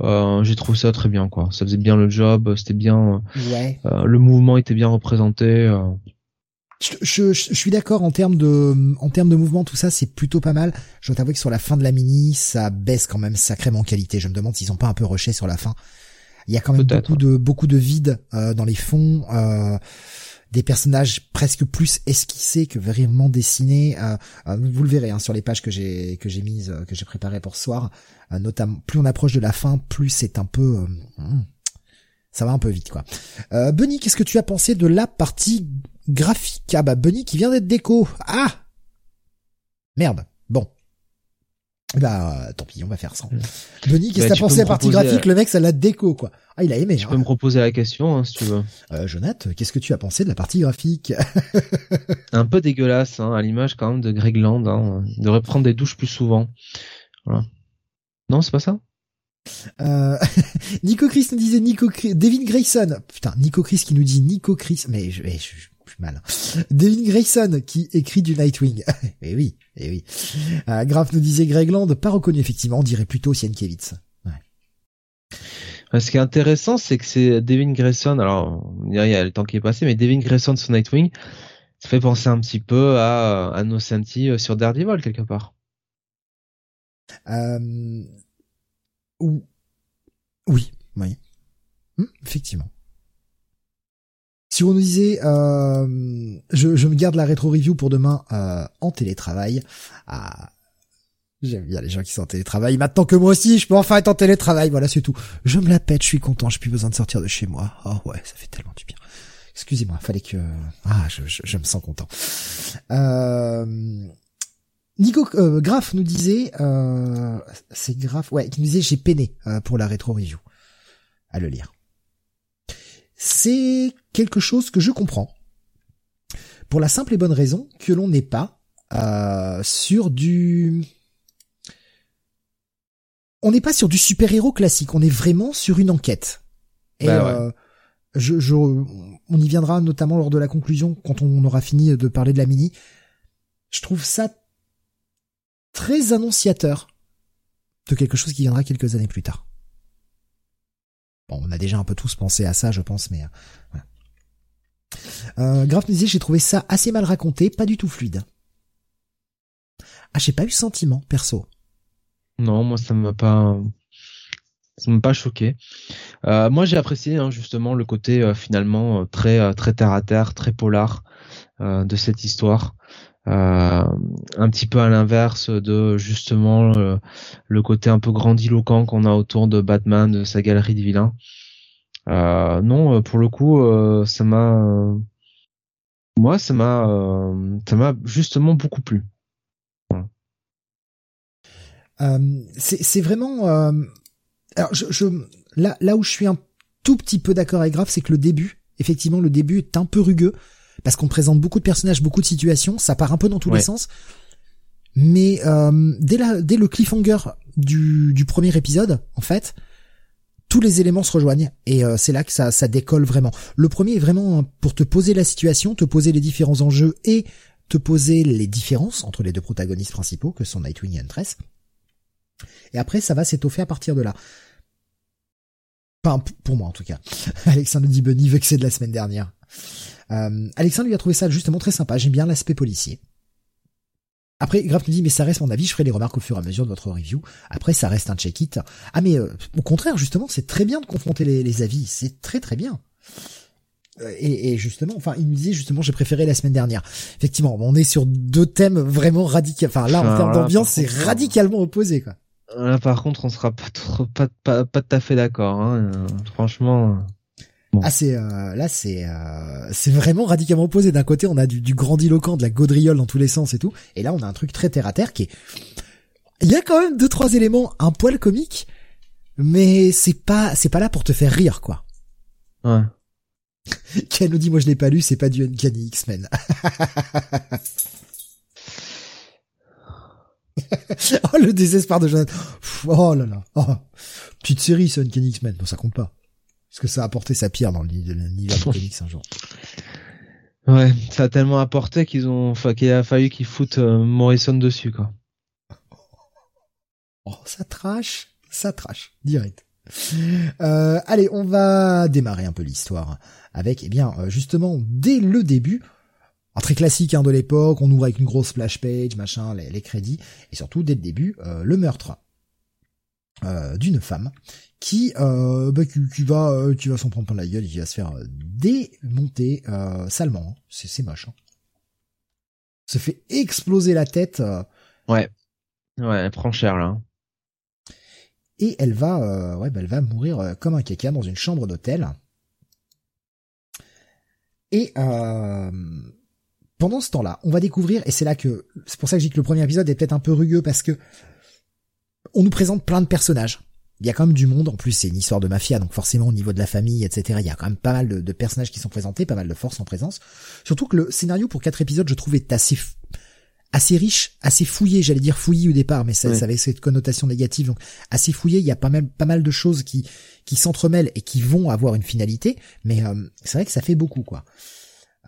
j'ai trouvé ça très bien quoi. Ça faisait bien le job, c'était bien. Ouais. le mouvement était bien représenté. Je, je, je, suis d'accord en termes de en termes de mouvement tout ça c'est plutôt pas mal. Je dois t'avouer que sur la fin de la mini ça baisse quand même sacrément en qualité. Je me demande s'ils ont pas un peu rushé sur la fin. Il y a quand même beaucoup de beaucoup de vide euh, dans les fonds, euh, des personnages presque plus esquissés que vraiment dessinés. Euh, euh vous le verrez hein, sur les pages que j'ai que j'ai mises, que j'ai préparées pour ce soir. notamment, plus on approche de la fin, plus c'est un peu hmm, ça va un peu vite quoi. Euh, Bunny, qu'est-ce que tu as pensé de la partie graphique? Ah bah Bunny qui vient d'être déco. Ah Merde. Bah tant pis, on va faire ça. Denis, qu'est-ce que bah, t'as pensé à la partie graphique Le mec, ça l'a déco quoi. Ah, il a aimé. Tu peux me reposer la question hein, si tu veux. Euh, Jonathan, qu'est-ce que tu as pensé de la partie graphique Un peu dégueulasse, hein, à l'image quand même de Greg Land. Hein. Il devrait prendre des douches plus souvent. Voilà. Non, c'est pas ça? Euh, Nico Chris nous disait Nico Chris, Devin Grayson. Putain, Nico Chris qui nous dit Nico Chris. Mais je, plus mal. Devin Grayson qui écrit du Nightwing. eh oui, eh oui. Euh, Graf nous disait Greg Land, pas reconnu effectivement, on dirait plutôt Sienkiewicz. Ouais. Ce qui est intéressant, c'est que c'est Devin Grayson. Alors, il y a le temps qui est passé, mais Devin Grayson sur Nightwing, ça fait penser un petit peu à, à Nocenti euh, sur Daredevil quelque part. Euh... Oui, oui, hmm, effectivement. Si on nous disait, euh, je, je, me garde la rétro review pour demain euh, en télétravail. Ah, j'aime bien les gens qui sont en télétravail. Maintenant que moi aussi, je peux enfin être en télétravail. Voilà, c'est tout. Je me la pète, je suis content. J'ai plus besoin de sortir de chez moi. Oh ouais, ça fait tellement du bien. Excusez-moi, fallait que ah, je, je, je me sens content. Euh... Nico euh, Graf nous disait, euh, c'est Graf, ouais, qui nous disait j'ai peiné euh, pour la rétro review à le lire c'est quelque chose que je comprends. Pour la simple et bonne raison que l'on n'est pas euh, sur du... On n'est pas sur du super-héros classique, on est vraiment sur une enquête. Et bah euh, je, je, on y viendra notamment lors de la conclusion, quand on aura fini de parler de la mini. Je trouve ça très annonciateur de quelque chose qui viendra quelques années plus tard on a déjà un peu tous pensé à ça, je pense, mais... Euh, euh, Graf j'ai trouvé ça assez mal raconté, pas du tout fluide. Ah, j'ai pas eu sentiment, perso. Non, moi ça m'a pas, ça m'a pas choqué. Euh, moi j'ai apprécié hein, justement le côté euh, finalement très très terre à terre, très polar de cette histoire. Un petit peu à l'inverse de justement le côté un peu grandiloquent qu'on a autour de Batman, de sa galerie de vilains. Euh, non, euh, pour le coup, euh, ça m'a, moi, ça m'a, ça m'a justement beaucoup plu. c'est vraiment, alors je, je, là, là où je suis un tout petit peu d'accord avec Graf, c'est que le début, effectivement, le début est un peu rugueux parce qu'on présente beaucoup de personnages, beaucoup de situations, ça part un peu dans tous les sens. Mais dès, la, dès le cliffhanger du, du premier épisode, en fait, tous les éléments se rejoignent et euh, c'est là que ça, ça décolle vraiment. Le premier est vraiment pour te poser la situation, te poser les différents enjeux et te poser les différences entre les deux protagonistes principaux que sont Nightwing et Huntress. Et après, ça va s'étoffer à partir de là. Enfin, pour moi en tout cas. Alexandre dit Bunny vexé de la semaine dernière. Euh, Alexandre lui a trouvé ça justement très sympa. J'aime bien l'aspect policier. Après, Graf nous dit, mais ça reste mon avis, je ferai les remarques au fur et à mesure de votre review. Après, ça reste un check-it. Ah, mais euh, au contraire, justement, c'est très bien de confronter les, avis. C'est très très bien. Euh, et, justement, enfin, il nous disait justement, j'ai préféré la semaine dernière. Effectivement, on est sur deux thèmes vraiment radicaux. Enfin, là, en termes d'ambiance, c'est radicalement opposé, quoi. Là, par contre, on sera pas trop, pas, pas, pas tout à fait d'accord. Hein. Franchement. Ah c'est euh, là c'est euh, c'est vraiment radicalement opposé. D'un côté on a du, du grandiloquent, de la gaudriole dans tous les sens et tout, et là on a un truc très terre à terre qui est. Il y a quand même deux trois éléments un poil comique, mais c'est pas c'est pas là pour te faire rire quoi. Ouais. Ken nous dit moi je l'ai pas lu, c'est pas du Uncanny X-Men. oh le désespoir de Jonathan. Oh là là. Oh. Petite série c'est Uncanny X-Men, bon ça compte pas. Parce que ça a apporté sa pierre dans l'univers de comics un jour. Ouais, ça a tellement apporté qu'ils ont, enfin, qu'il a fallu qu'ils foutent euh, Morrison dessus, quoi. Oh, ça trash, ça trash, direct. Euh, allez, on va démarrer un peu l'histoire avec, eh bien, euh, justement, dès le début, un très classique hein, de l'époque, on ouvre avec une grosse splash page, machin, les, les crédits, et surtout dès le début, le meurtre d'une femme qui, euh, bah, qui, va, euh, qui va s'en prendre plein la gueule et qui va se faire euh, démonter euh, salement. Hein. C'est, c'est moche. Hein. Se fait exploser la tête. Euh. Ouais. Ouais, elle prend cher là. Hein. Et elle va, ouais, bah, elle va mourir comme un caca dans une chambre d'hôtel. Et pendant ce temps-là, on va découvrir, et c'est là que, c'est pour ça que je dis que le premier épisode est peut-être un peu rugueux parce que on nous présente plein de personnages il y a quand même du monde. En plus, c'est une histoire de mafia, donc forcément au niveau de la famille, etc. Il y a quand même pas mal de, personnages qui sont présentés, pas mal de forces en présence. Surtout que le scénario pour quatre épisodes, je trouve, est assez assez riche, assez fouillé. J'allais dire fouillé au départ, mais ça, ça avait cette connotation négative. Donc assez fouillé. Il y a pas mal pas mal de choses qui qui s'entremêlent et qui vont avoir une finalité. Mais euh, c'est vrai que ça fait beaucoup, quoi.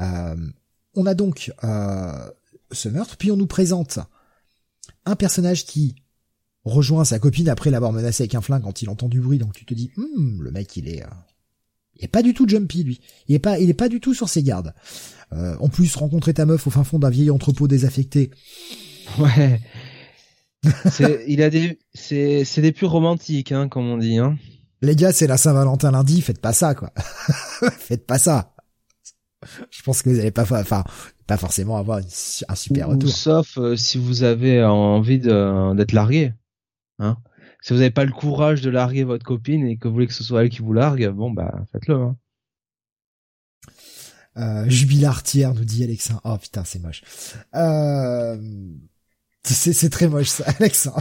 on a donc ce meurtre, puis on nous présente un personnage qui rejoint sa copine après l'avoir menacé avec un flingue quand il entend du bruit, donc tu te dis, hmm, le mec il est, euh, il est pas du tout jumpy lui, il est pas, il est pas du tout sur ses gardes. Euh, en plus, rencontrer ta meuf au fin fond d'un vieil entrepôt désaffecté. Ouais. c'est, il a des, c'est, c'est des purs romantiques, hein, comme on dit, hein. Les gars, c'est la Saint-Valentin lundi, faites pas ça, quoi. faites pas ça. Je pense que vous allez pas, enfin, pas forcément avoir un super retour. sauf euh, si vous avez envie d'être largué. Hein si vous n'avez pas le courage de larguer votre copine et que vous voulez que ce soit elle qui vous largue, bon bah faites-le. Hein. Euh, jubilar tiers nous dit Alexa. Oh putain c'est moche. Euh... C'est très moche ça Alexa.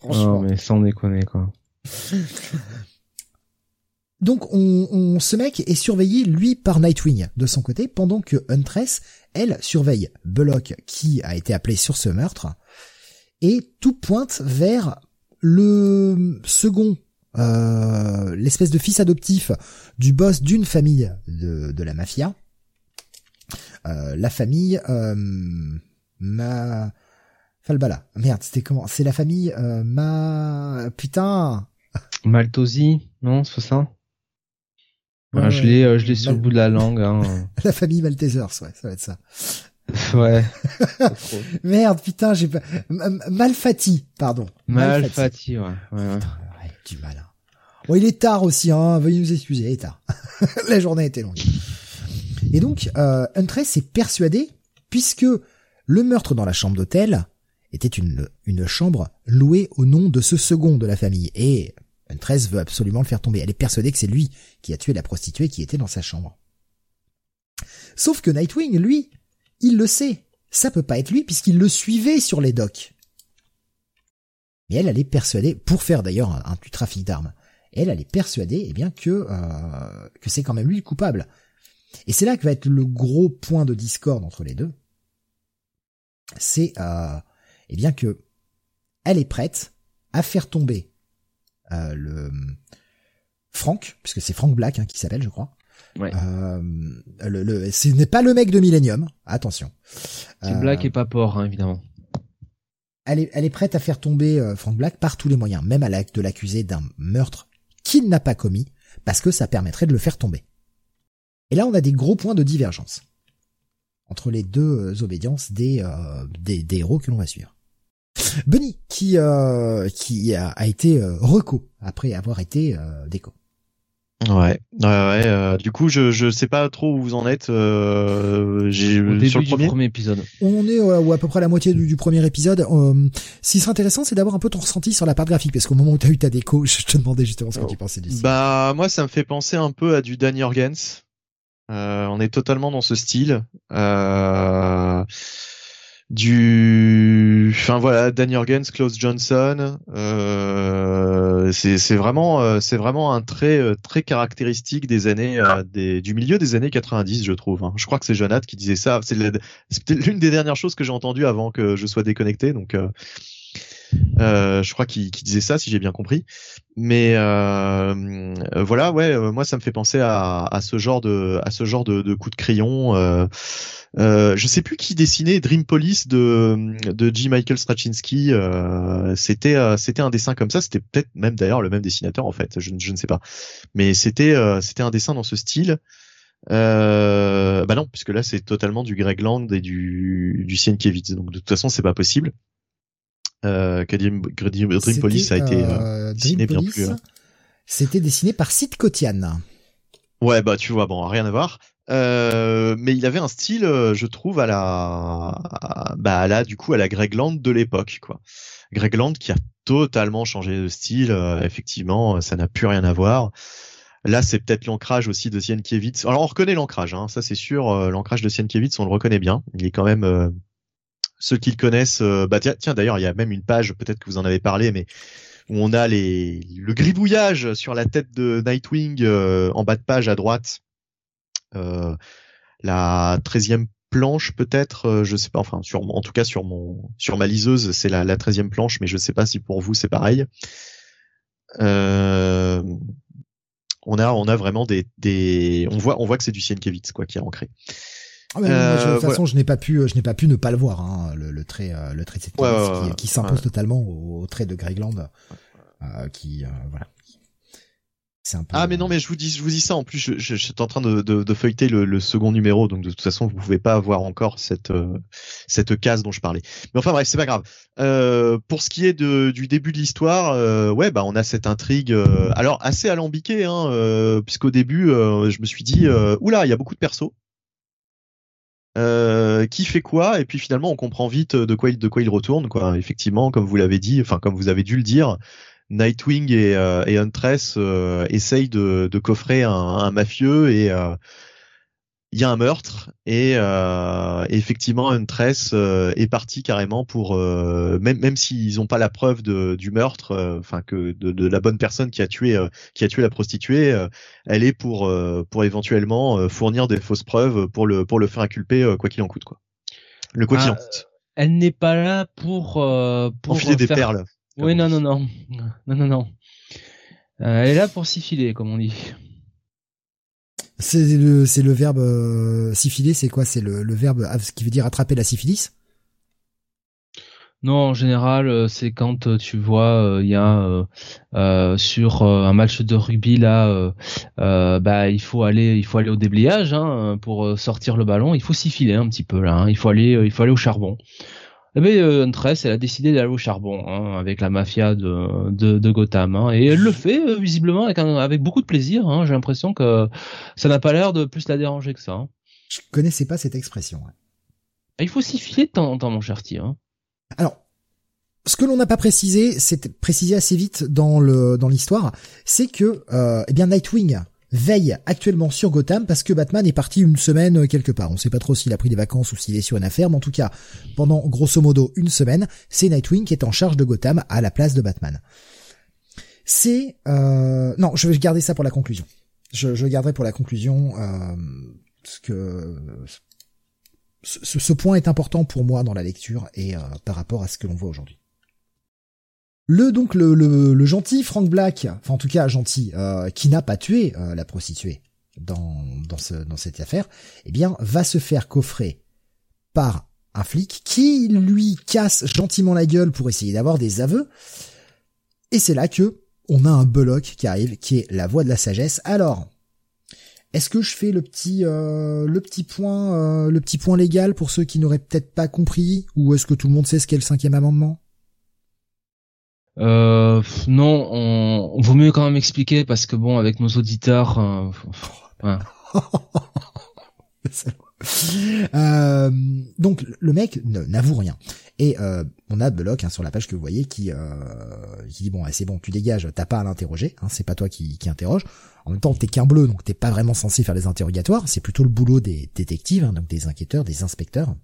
Franchement. Non mais sans déconner quoi. Donc on, on, ce mec est surveillé lui par Nightwing de son côté pendant que Huntress elle surveille Belloc qui a été appelé sur ce meurtre et tout pointe vers le second, euh, l'espèce de fils adoptif du boss d'une famille de, de, la mafia. Euh, la famille euh, ma Falbala. Merde, c'était comment? C'est la famille euh, ma putain. Maltosi, non, c'est ça? je l'ai, je l'ai sur le bout de la langue. Hein. la famille Maltesers, ouais, ça va être ça. Ouais. Merde, putain, j'ai pas. Malfati, pardon. Malfati, ouais. ouais, ouais. du mal. Hein. Bon, il est tard aussi, hein. Veuillez nous excuser, il est tard. La journée était longue. Et donc, euh, Huntress est persuadé, puisque le meurtre dans la chambre d'hôtel était une, une chambre louée au nom de ce second de la famille. Et Huntress veut absolument le faire tomber. Elle est persuadée que c'est lui qui a tué la prostituée qui était dans sa chambre. Sauf que Nightwing, lui, il le sait. Ça peut pas être lui puisqu'il le suivait sur les docks. Mais elle, est persuadée, pour faire d'ailleurs un, du trafic d'armes, elle, est persuadée, eh bien, que, euh, que c'est quand même lui le coupable. Et c'est là que va être le gros point de discorde entre les deux. C'est, euh, eh bien, que elle est prête à faire tomber euh, le Frank, puisque c'est Frank Black hein, qui s'appelle, je crois, Ouais. Euh, le, ce n'est pas le mec de Millennium, attention. Tim Black est pas port, hein, évidemment. Elle est, elle est prête à faire tomber euh, Frank Black par tous les moyens, même à l'acte de l'accuser d'un meurtre qu'il n'a pas commis, parce que ça permettrait de le faire tomber. Et là, on a des gros points de divergence entre les deux euh, obédiences des, euh, des, des, héros que l'on va suivre. Bunny, qui, euh, qui a, a été reco après avoir été déco. Ouais, ouais, ouais euh, du coup, je je sais pas trop où vous en êtes. Euh, j'ai sur le premier, épisode. On est ou à peu près à la moitié du, premier épisode. Euh, ce qui serait intéressant, c'est d'avoir un peu ton ressenti sur la part graphique, parce qu'au moment où tu as eu ta déco, je te demandais justement ce que tu pensais d'ici. Bah moi, ça me fait penser un peu à du Dan Jorgens. Euh, on est totalement dans ce style. Euh, du enfin voilà Dan Jorgens Klaus Johnson euh, c'est vraiment euh, c'est vraiment un trait euh, très caractéristique des années euh, du milieu des années 90 je trouve hein. je crois que c'est Jonathan qui disait ça c'est l'une des dernières choses que j'ai entendues avant que je sois déconnecté donc je crois qu'il disait ça si j'ai bien compris mais voilà ouais moi ça me fait penser à, à ce genre de à ce genre de, de coup de crayon euh, je sais plus qui dessinait Dream Police de de G. Michael Straczynski. Euh, c'était euh, c'était un dessin comme ça. C'était peut-être même d'ailleurs le même dessinateur en fait. Je, je ne sais pas. Mais c'était euh, c'était un dessin dans ce style. Euh, bah non, puisque là c'est totalement du Greg Land et du du Sienkiewicz. Donc de toute façon c'est pas possible. Euh, que Dream, Dream Police a été dessiné bien plus. C'était dessiné par Sid Kotian. Ouais, bah tu vois, bon, rien à voir. Euh, mais il avait un style, euh, je trouve, à la, bah à la, du coup, à la Greg Land de l'époque, quoi. Greg Land qui a totalement changé de style. Euh, effectivement, ça n'a plus rien à voir. Là, c'est peut-être l'ancrage aussi de Sienkiewicz. Alors, on reconnaît l'ancrage, hein, ça c'est sûr. l'ancrage de Sienkiewicz, on le reconnaît bien. Il est quand même ceux qui le connaissent. bah tiens, tiens d'ailleurs, il y a même une page, peut-être que vous en avez parlé, mais où on a les le gribouillage sur la tête de Nightwing en bas de page à droite euh, la treizième planche peut-être, euh, je sais pas, enfin sur en tout cas sur mon sur ma liseuse c'est la, la 13 planche, mais je sais pas si pour vous c'est pareil. Euh, on a on a vraiment des, des on voit on voit que c'est du Sienkiewicz quoi qui est ancré. Ah, mais de toute façon, je n'ai pas pu, je n'ai pas pu ne pas le voir, hein, le, le, trait, le trait de cette qui, qui s'impose totalement au, trait de Greg Land, qui, voilà, ah mais non mais je vous dis je vous dis ça. En plus je, je, suis en train de, de, de feuilleter le, le, second numéro. Donc de toute façon vous pouvez pas avoir encore cette euh, cette case dont je parlais. Mais enfin bref c'est pas grave. Euh, pour ce qui est de, du début de l'histoire euh, ouais bah on a cette intrigue euh, alors assez alambiquée hein euh, puisqu'au début je me suis dit oula il y a beaucoup de persos qui fait quoi et puis finalement on comprend vite de quoi il de quoi il retourne quoi. Effectivement comme vous l'avez dit enfin comme vous avez dû le dire Nightwing et, euh, et Huntress euh, essayent de, de coffrer un, un, mafieux et euh, il y a un meurtre et euh, effectivement Huntress euh, est parti carrément pour euh, même même s'ils n'ont pas la preuve de, du meurtre enfin que de, de, la bonne personne qui a tué qui a tué la prostituée elle est pour pour éventuellement fournir des fausses preuves pour le pour le faire inculper quoi qu'il en coûte quoi le quoi qu'il en coûte elle n'est pas là pour pour enfiler des perles oui, non, non, non, non, non, non. Euh, elle est là pour filer, comme on dit. C'est le, c'est le verbe euh, c'est quoi? C'est le, le verbe qui veut dire attraper la syphilis? Non, en général, euh, c'est quand euh, tu vois, il y a sur un match de rugby là, bah il faut aller, il faut aller au déblayage hein, pour sortir le ballon. Il faut s'y un petit peu là. Hein. Il faut aller, il faut aller au charbon. Eh bien, euh, Huntress, elle a décidé d'aller au charbon hein, avec la mafia de, de, de Gotham. Hein, et elle le fait euh, visiblement avec, avec beaucoup de plaisir. Hein, J'ai l'impression que ça n'a pas l'air de plus la déranger que ça. Hein. Je connaissais pas cette expression. Ah, il faut s'y filer de temps en temps, mon cher Hein. Alors, ce que l'on n'a pas précisé, c'est précisé assez vite dans le dans l'histoire, c'est que euh, eh bien Nightwing veille actuellement sur Gotham parce que Batman est parti une semaine euh, quelque part. On sait pas trop s'il a pris des vacances ou s'il est sur une affaire, mais en tout cas, pendant grosso modo une semaine, c'est Nightwing qui est en charge de Gotham à la place de Batman. C'est... Euh... Non, je vais garder ça pour la conclusion. Je, garderai pour la conclusion euh, ce que... Ce, point est important pour moi dans la lecture et par rapport à ce que l'on voit aujourd'hui. Le donc le, le, gentil Frank Black, enfin en tout cas gentil, euh, qui n'a pas tué euh, la prostituée dans dans, ce, dans cette affaire, eh bien va se faire coffrer par un flic qui lui casse gentiment la gueule pour essayer d'avoir des aveux. Et c'est là que on a un Bullock qui arrive, qui est la voix de la sagesse. Alors, est-ce que je fais le petit euh, le petit point le petit point légal pour ceux qui n'auraient peut-être pas compris, ou est-ce que tout le monde sait ce qu'est le cinquième amendement? Euh, non, on, vaut mieux quand même expliquer parce que bon, avec nos auditeurs, euh, euh, donc le mec n'avoue rien. Et euh, on a Belloc hein, sur la page que vous voyez qui, dit bon c'est bon tu dégages t'as pas à l'interroger hein, c'est pas toi qui, qui interroge. En même temps t'es qu'un bleu donc t'es pas vraiment censé faire les interrogatoires c'est plutôt le boulot des détectives hein, donc des enquêteurs des inspecteurs.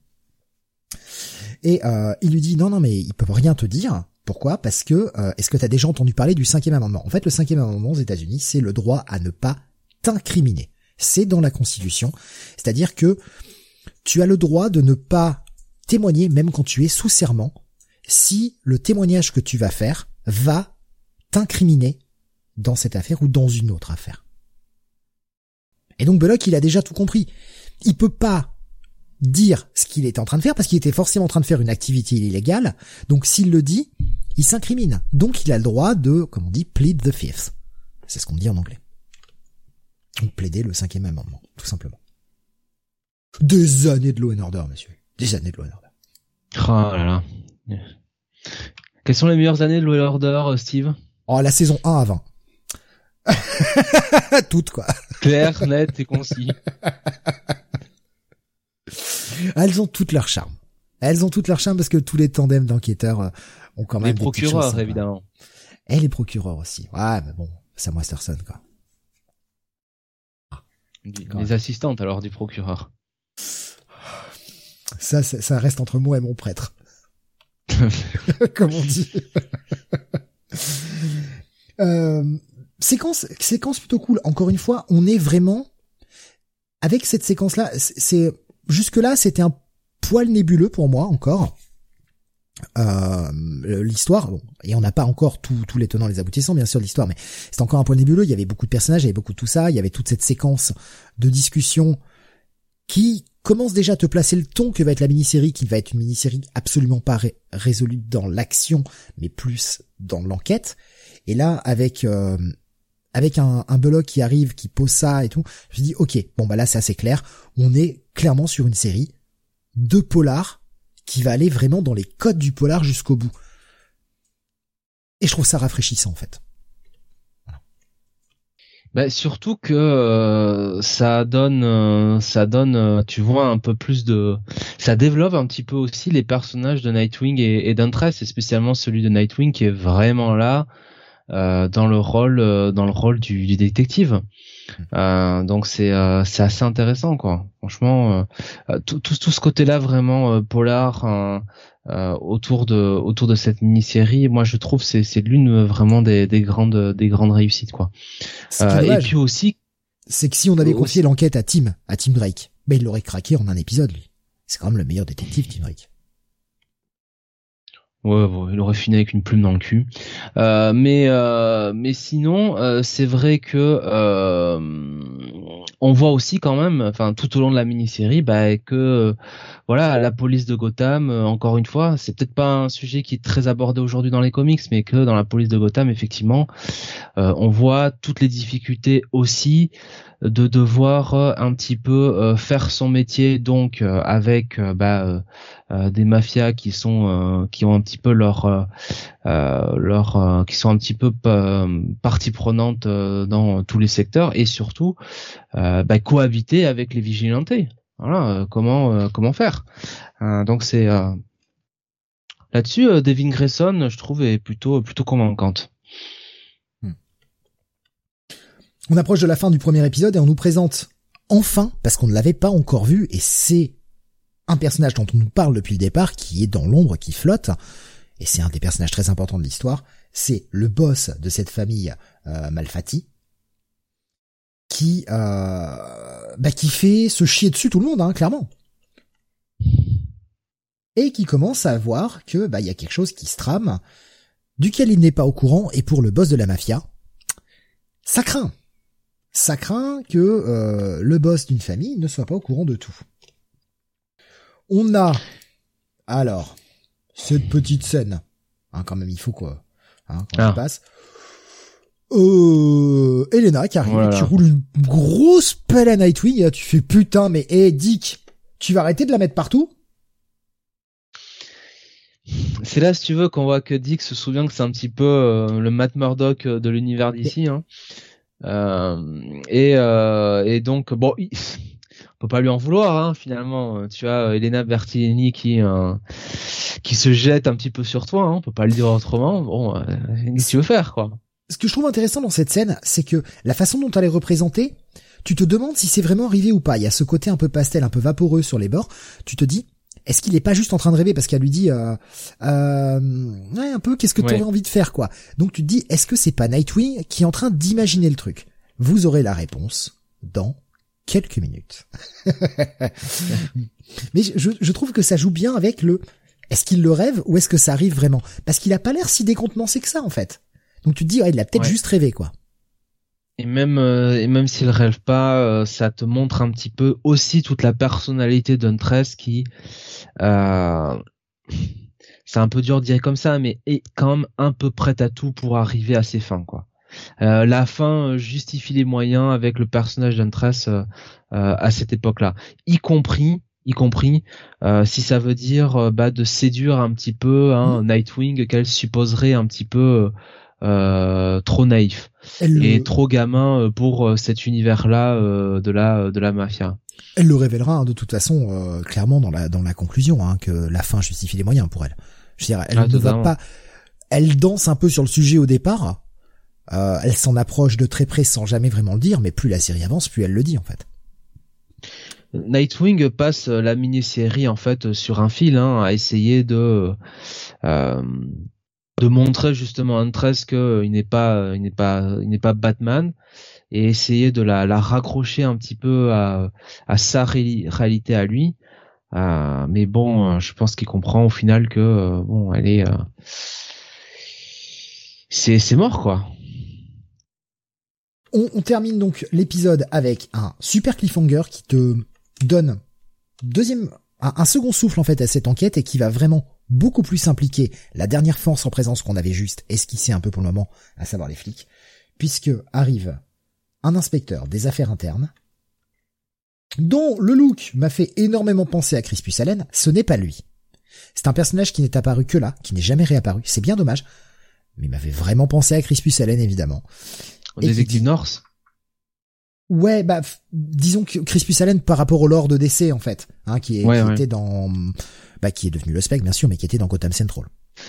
Et il lui dit non non mais ils peuvent rien te dire pourquoi? Parce que euh, est-ce que tu as déjà entendu parler du cinquième amendement? En fait, le cinquième amendement aux États-Unis, c'est le droit à ne pas t'incriminer. C'est dans la Constitution, c'est-à-dire que tu as le droit de ne pas témoigner même quand tu es sous serment si le témoignage que tu vas faire va t'incriminer dans cette affaire ou dans une autre affaire. Et donc Belloc, il a déjà tout compris. Il peut pas dire ce qu'il était en train de faire parce qu'il était forcément en train de faire une activité illégale. Donc s'il le dit, il s'incrimine. Donc il a le droit de, comme on dit, plead the fifth. C'est ce qu'on dit en anglais. Donc plaider le cinquième amendement, tout simplement. Des années de law and order, monsieur. Des années de law and order. Oh là là. Quelles sont les meilleures années de law and order, Steve? Oh, la saison 1 à 20. Toutes, quoi. Claire, net et concis. Elles ont toutes leur charme. Elles ont toutes leur charme parce que tous les tandems d'enquêteurs euh, ont quand même les procureurs évidemment. Et les procureurs aussi. Ouais, mais bon, Sam Westerson quoi. les assistantes alors du procureur. Ça, ça reste entre moi et mon prêtre. Comme on dit. euh, séquence, séquence plutôt cool. Encore une fois, on est vraiment avec cette séquence-là. C'est jusque-là, c'était un poil nébuleux pour moi encore. Euh, l'histoire, et on n'a pas encore tous les tenants, les aboutissants, bien sûr, l'histoire, mais c'est encore un poil nébuleux. Il y avait beaucoup de personnages, il y avait beaucoup de tout ça, il y avait toute cette séquence de discussion qui commence déjà à te placer le ton que va être la mini-série, qui va être une mini-série absolument pas résolue dans l'action, mais plus dans l'enquête. Et là, avec euh, avec un, un qui arrive, qui pose ça et tout, je dis ok, bon bah là c'est assez clair, on est clairement sur une série de polar qui va aller vraiment dans les codes du polar jusqu'au bout. Et je trouve ça rafraîchissant en fait. Bah, surtout que euh, ça donne, euh, ça donne, euh, tu vois, un peu plus de, ça développe un petit peu aussi les personnages de Nightwing et, et et spécialement celui de Nightwing qui est vraiment là dans le rôle, du détective. Euh, donc c'est euh, c'est assez intéressant quoi. Franchement, euh, tout, tout, tout ce côté-là vraiment polar autour de autour de cette mini-série, moi je trouve c'est c'est l'une vraiment des, des grandes des grandes réussites quoi. et puis aussi, c'est que si on avait confié l'enquête à Tim à Tim Drake, ben il l'aurait craqué en un épisode lui. C'est quand même le meilleur détective Tim Drake. Ouais, il aurait fini avec une plume dans le cul. Euh, mais euh, mais sinon, euh, c'est vrai que on voit aussi quand même, enfin tout au long de la mini-série, bah, que voilà, la police de Gotham, encore une fois, c'est peut-être pas un sujet qui est très abordé aujourd'hui dans les comics, mais que dans la police de Gotham, effectivement, on voit toutes les difficultés aussi de devoir euh, un petit peu euh, faire son métier. Donc euh, avec bah, des mafias qui sont qui ont un petit peu leur leur qui sont un petit peu partie prenante dans tous les secteurs et surtout bah, cohabiter avec les vigilantés voilà comment comment faire donc c'est là-dessus Devin Grayson je trouve est plutôt plutôt convaincante on approche de la fin du premier épisode et on nous présente enfin, parce qu'on ne l'avait pas encore vu, et c'est un personnage dont on nous parle depuis le départ, qui est dans l'ombre, qui flotte, et c'est un des personnages très importants de l'histoire, c'est le boss de cette famille euh, Malfati, qui euh, bah, qui fait se chier dessus tout le monde, hein, clairement. Et qui commence à voir que bah il y a quelque chose qui se trame, duquel il n'est pas au courant, et pour le boss de la mafia, ça craint ça craint que euh, le boss d'une famille ne soit pas au courant de tout. On a alors cette petite scène, hein, quand même il faut quoi, hein, quand ah. passe. Euh, Elena qui arrive, qui roule une grosse pelle à Nightwing, tu fais putain mais hé Dick, tu vas arrêter de la mettre partout? C'est là, si tu veux, qu'on voit que Dick se souvient que c'est un petit peu euh, le Matt Murdock de l'univers d'ici. Hein. Euh, et, euh, et donc bon, il, on peut pas lui en vouloir hein, finalement. Tu as Elena Bertini qui euh, qui se jette un petit peu sur toi. Hein, on peut pas le dire autrement. Bon, qu'est-ce que tu veux faire quoi? Ce que je trouve intéressant dans cette scène, c'est que la façon dont elle est représentée, tu te demandes si c'est vraiment arrivé ou pas. Il y a ce côté un peu pastel, un peu vaporeux sur les bords. Tu te dis, est-ce qu'il est pas juste en train de rêver parce qu'elle lui dit euh, euh, ouais, un peu qu'est-ce que tu aurais envie de faire quoi. Donc tu te dis est-ce que c'est pas Nightwing qui est en train d'imaginer le truc? Vous aurez la réponse dans quelques minutes. Mais je, je, trouve que ça joue bien avec le est-ce qu'il le rêve ou est-ce que ça arrive vraiment? Parce qu'il a pas l'air si décontenancé que ça en fait. Donc tu te dis ouais, il a peut-être juste rêvé quoi. Et même euh, et même s'il rêve pas, euh, ça te montre un petit peu aussi toute la personnalité d'Huntress qui euh, c'est un peu dur de dire comme ça, mais est quand même un peu prête à tout pour arriver à ses fins quoi. la fin justifie les moyens avec le personnage d'Huntress à cette époque-là, y compris y compris si ça veut dire bah, de séduire un petit peu hein, mmh. Nightwing qu'elle supposerait un petit peu euh, trop naïf et trop gamin euh, pour euh, cet univers-là de la de la mafia. Elle le révélera hein, de toute façon clairement dans la dans la conclusion hein, que la fin justifie les moyens pour elle. Je veux dire, elle ah, ne va pas. Elle danse un peu sur le sujet au départ. elle s'en approche de très près sans jamais vraiment le dire, mais plus la série avance, plus elle le dit en fait. Nightwing passe la mini-série en fait sur un fil hein, à essayer de euh, de montrer justement à Huntress qu'il n'est pas, il n'est pas, il n'est pas Batman et essayer de la, raccrocher un petit peu à, sa réalité à lui. Euh, mais bon, je pense qu'il comprend au final que euh, bon, elle est, euh, c'est, c'est mort quoi. On termine donc l'épisode avec un super cliffhanger qui te donne deuxième, un, second souffle en fait à cette enquête et qui va vraiment beaucoup plus impliquer la dernière force en présence qu'on avait juste esquissé un peu pour le moment, à savoir les flics, puisque arrive un inspecteur des affaires internes, dont le look m'a fait énormément penser à Crispus Allen, ce n'est pas lui. C'est un personnage qui n'est apparu que là, qui n'est jamais réapparu, c'est bien dommage, mais il m'avait vraiment pensé à Crispus Allen évidemment. Des North? Ouais, bah disons que Crispus Allen par rapport au lore de DC en fait, hein, qui, est, était dans, bah qui est devenu le spec bien sûr, mais qui était dans Gotham Central.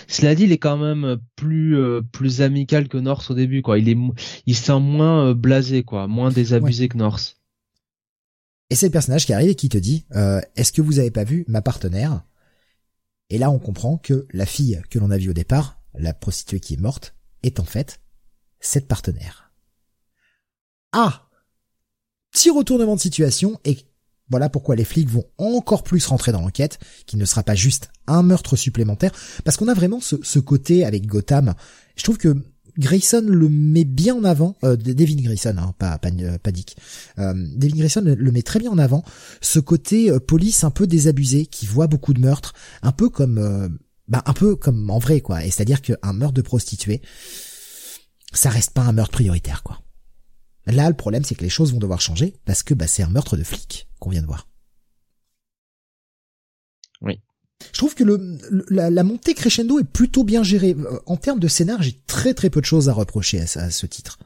Cela dit, il est quand même plus euh, plus amical que North au début quoi. Il est il sent moins euh, blasé quoi, moins désabusé que North. Et c'est le personnage qui arrive et qui te dit euh, Est-ce que vous avez pas vu ma partenaire? Et là, on comprend que la fille que l'on a vue au départ, la prostituée qui est morte, est en fait cette partenaire. Ah petit retournement de situation et voilà pourquoi les flics vont encore plus rentrer dans l'enquête, qui ne sera pas juste un meurtre supplémentaire, parce qu'on a vraiment ce, côté avec Gotham. Je trouve que Grayson le met bien en avant, euh, Devin Grayson, hein, pas, pas, pas Dick. Euh, Devin Grayson le, met très bien en avant, ce côté euh, police un peu désabusé, qui voit beaucoup de meurtres, un peu comme, euh, bah, un peu comme en vrai quoi. Et c'est-à-dire qu'un meurtre de prostituée, ça reste pas un meurtre prioritaire quoi. Là, le problème, c'est que les choses vont devoir changer parce que bah, c'est un meurtre de flic qu'on vient de voir. Oui. Je trouve que le, la, montée crescendo est plutôt bien gérée. Euh, en termes de scénar, j'ai très très peu de choses à reprocher à ce titre.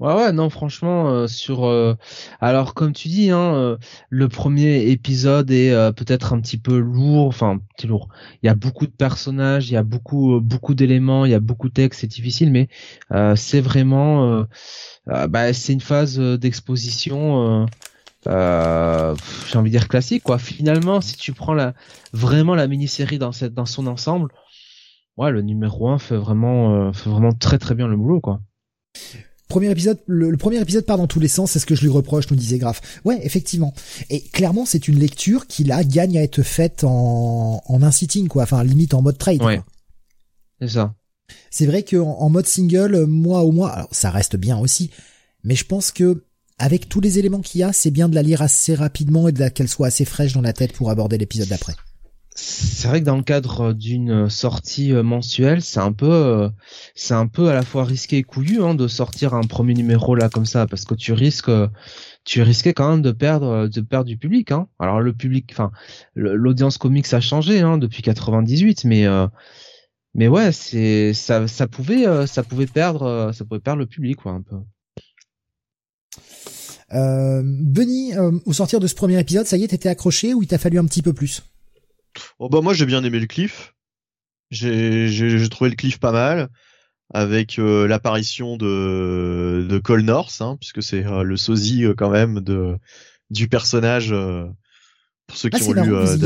Ouais ouais non franchement euh, sur euh, alors comme tu dis hein euh, le premier épisode est peut-être un petit peu lourd enfin petit lourd. Il y a beaucoup de personnages il y a beaucoup beaucoup d'éléments il y a beaucoup de textes c'est difficile mais c'est vraiment bah c'est une phase d'exposition j'ai envie de dire classique quoi. Finalement si tu prends la vraiment la mini-série dans cette dans son ensemble ouais le numéro 1 fait vraiment fait vraiment très très bien le boulot quoi premier épisode, le, premier épisode part dans tous les sens, c'est ce que je lui reproche, nous disait Graf. Ouais, effectivement. Et clairement, c'est une lecture qui là gagne à être faite en, en un sitting, quoi. Enfin, limite en mode trade. Ouais. C'est ça. C'est vrai que en, mode single, mois au mois, alors ça reste bien aussi, mais je pense que avec tous les éléments qu'il y a, c'est bien de la lire assez rapidement et qu'elle soit assez fraîche dans la tête pour aborder l'épisode d'après c'est vrai que dans le cadre d'une sortie euh, mensuelle, c'est un peu, euh, c'est un peu à la fois risqué et couillu hein, de sortir un premier numéro là comme ça, parce que tu risques, tu risquais quand même de perdre, de perdre du public. Hein. Alors le public, enfin, l'audience comics a changé hein, depuis 98, mais euh, mais ouais, c'est ça, ça pouvait, ça pouvait perdre, ça pouvait perdre le public quoi un peu. Euh, Benny, au sortir de ce premier épisode, ça y est, t'étais accroché ou il t'a fallu un petit peu plus? Oh bah moi j'ai bien aimé le cliff. J'ai trouvé le cliff pas mal avec euh, l'apparition de de Cole North, hein, puisque c'est euh, le sosie euh, quand même de du personnage pour ceux qui ah, ont lu euh,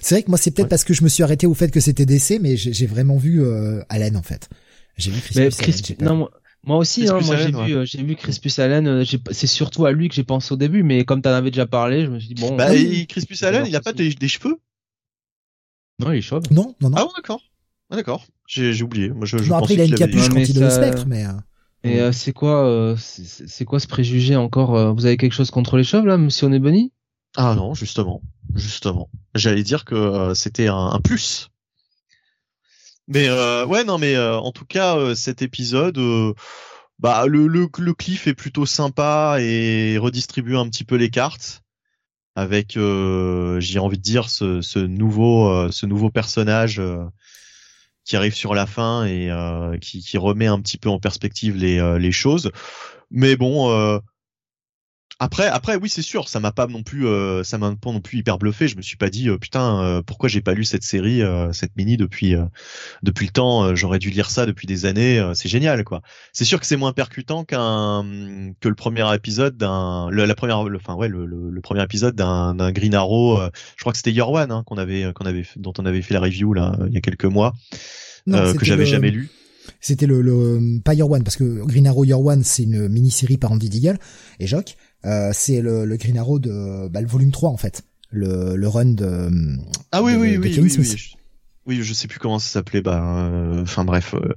C'est vrai que moi c'est peut-être parce que je me suis arrêté au fait que c'était DC, mais j'ai vraiment vu Allen en fait. J'ai vu Chris non, moi, aussi, hein, moi j'ai vu, j'ai vu Crispus Allen. C'est surtout à lui que j'ai pensé au début, mais comme t'en avais déjà parlé, je me suis dit bon. Bah, Crispus Allen, il a pas des, des cheveux? Non, il est chauve. Non, non, non. Ah d'accord. Ah, d'accord. J'ai oublié. Moi, je, je après, il a une capuche quand il est au spectre, mais. Euh, Et euh, c'est quoi, euh, c'est quoi ce préjugé encore Vous avez quelque chose contre les chauves là, Monsieur Onebony Ah non, justement, justement. J'allais dire que c'était un, un, plus. Mais ouais, non, mais en tout cas, cet épisode, bah le, le le cliff est plutôt sympa et redistribue un petit peu les cartes avec, euh, j'ai envie de dire, ce, ce nouveau, euh, ce nouveau personnage euh, qui arrive sur la fin et qui, qui, remet un petit peu en perspective les, les choses. Mais bon, après, après, oui, c'est sûr, ça m'a pas non plus, euh, ça m'a pas non plus hyper bluffé. Je me suis pas dit, euh, putain, euh, pourquoi j'ai pas lu cette série, cette mini depuis, depuis le temps. J'aurais dû lire ça depuis des années. c'est génial, quoi. C'est sûr que c'est moins percutant qu'un, que le premier épisode d'un, la première, enfin ouais, le, le, premier épisode d'un, Green Arrow. je crois que c'était Your One hein, qu'on avait, qu'on avait, dont on avait fait la review là il y a quelques mois, que j'avais jamais lu. C'était le, le, pas Your One parce que Green Arrow Your One c'est une mini-série par Andy Deagle et Jock. Euh, c'est le, le Green Arrow de bah, le volume 3 en fait, le, le run de Ah oui oui oui, oui, oui, oui, je sais plus comment ça s'appelait bah euh, enfin bref euh,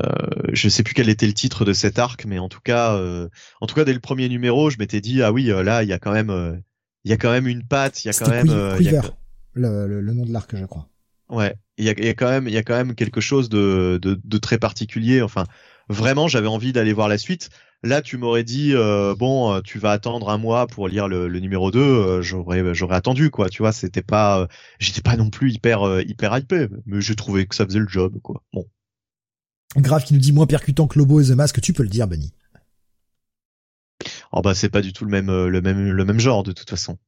euh, je sais plus quel était le titre de cet arc mais en tout cas euh, en tout cas dès le premier numéro, je m'étais dit ah oui là il y a quand même il y a quand même une patte, il y a quand même Quiver, le, le, nom de l'arc, je crois. Ouais, il y a, y a, quand même, il y a quand même quelque chose de, de, de très particulier. Enfin, vraiment, j'avais envie d'aller voir la suite. Là, tu m'aurais dit euh, bon, euh, tu vas attendre un mois pour lire le, numéro 2, euh, j'aurais j'aurais attendu quoi, tu vois, c'était pas j'étais pas non plus hyper hyper hypé, mais j'ai trouvé que ça faisait le job quoi. Bon. Grave qui nous dit moins percutant que Lobo et The Mask, tu peux le dire Benny. Oh bah c'est pas du tout le même le même le même genre de toute façon.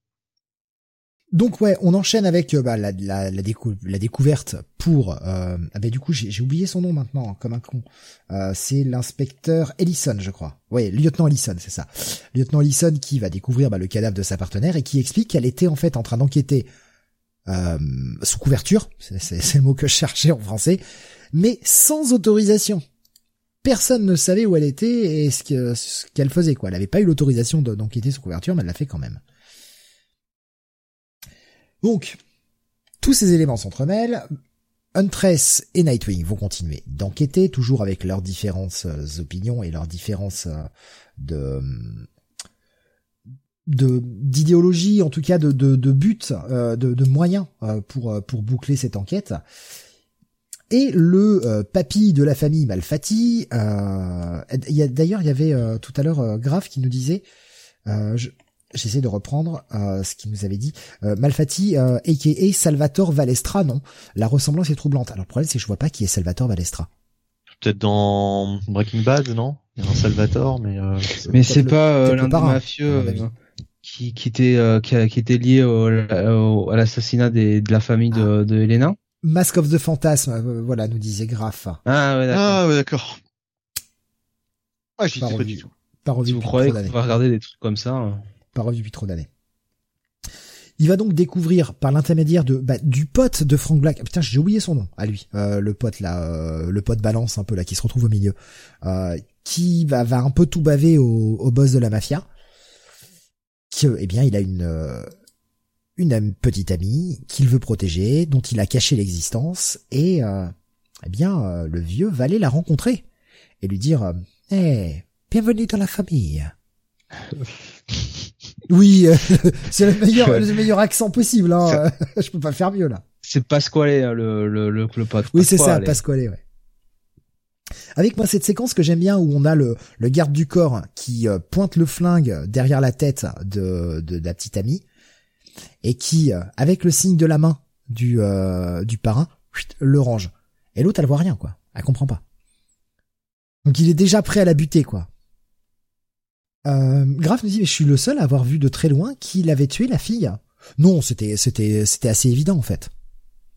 Donc ouais, on enchaîne avec euh, bah, la, découverte pour... Euh, ah bah du coup, j'ai oublié son nom maintenant, hein, comme un con. Euh, c'est l'inspecteur Ellison, je crois. Ouais, lieutenant Ellison, c'est ça. Lieutenant Ellison qui va découvrir bah, le cadavre de sa partenaire et qui explique qu'elle était en fait en train d'enquêter euh, sous couverture, c'est le mot que je cherchais en français, mais sans autorisation. Personne ne savait où elle était et ce qu'elle faisait, quoi. Elle avait pas eu l'autorisation d'enquêter sous couverture, mais elle l'a fait quand même. Donc, tous ces éléments s'entremêlent. Huntress et Nightwing vont continuer d'enquêter, toujours avec leurs différentes euh, opinions et leurs différences euh, de de d'idéologie, en tout cas de de, de but, euh, de, de moyens pour pour boucler cette enquête. Et le papy de la famille Malfatti, a d'ailleurs il y avait tout à l'heure Graf qui nous disait, j'essaie de reprendre euh, ce qu'il nous avait dit. Euh, Malfatti, euh, a.k.a. Salvatore Valestra, non. La ressemblance est troublante. Alors le problème, c'est que je vois pas qui est Salvatore Valestra. Peut-être dans Breaking Bad, non? Il y a un Salvatore, mais... Euh, mais c'est pas l'un des mafieux qui, qui, était, qui, qui, était lié au, à l'assassinat de la famille de, ah. de Elena Mask of the Phantasm, voilà, nous disait Graf. Ah ouais, d'accord. Ah ouais, d'accord. Ah, j'y pas du tout. Pas revu si vous croyez qu'on va regarder des trucs comme ça... Revu depuis trop d'années. Il va donc découvrir par l'intermédiaire de bah, du pote de Frank Black. putain, j'ai oublié son nom à lui, euh, le pote là, euh, le pote balance un peu là qui se retrouve au milieu, euh, qui va va un peu tout baver au, au boss de la mafia. Que eh bien, il a une une petite amie qu'il veut protéger, dont il a caché l'existence, et eh bien, le vieux va aller la rencontrer et lui dire, eh, bienvenue dans la famille. Oui, euh, c'est le meilleur, le meilleur accent possible. Hein. Je peux pas faire mieux là. C'est Pasquale hein, le, le, le, le pote. Oui, c'est ça, Pasquale. Ouais. Avec moi cette séquence que j'aime bien où on a le, le garde du corps qui euh, pointe le flingue derrière la tête de, de, la petite amie et qui, euh, avec le signe de la main du, du parrain, le range. Et l'autre, elle voit rien, quoi. Elle comprend pas. Donc il est déjà prêt à la buter, quoi. Euh, Graf nous dit, mais je suis le seul à avoir vu de très loin qu'il avait tué la fille. Non, c'était, c'était, c'était assez évident en fait.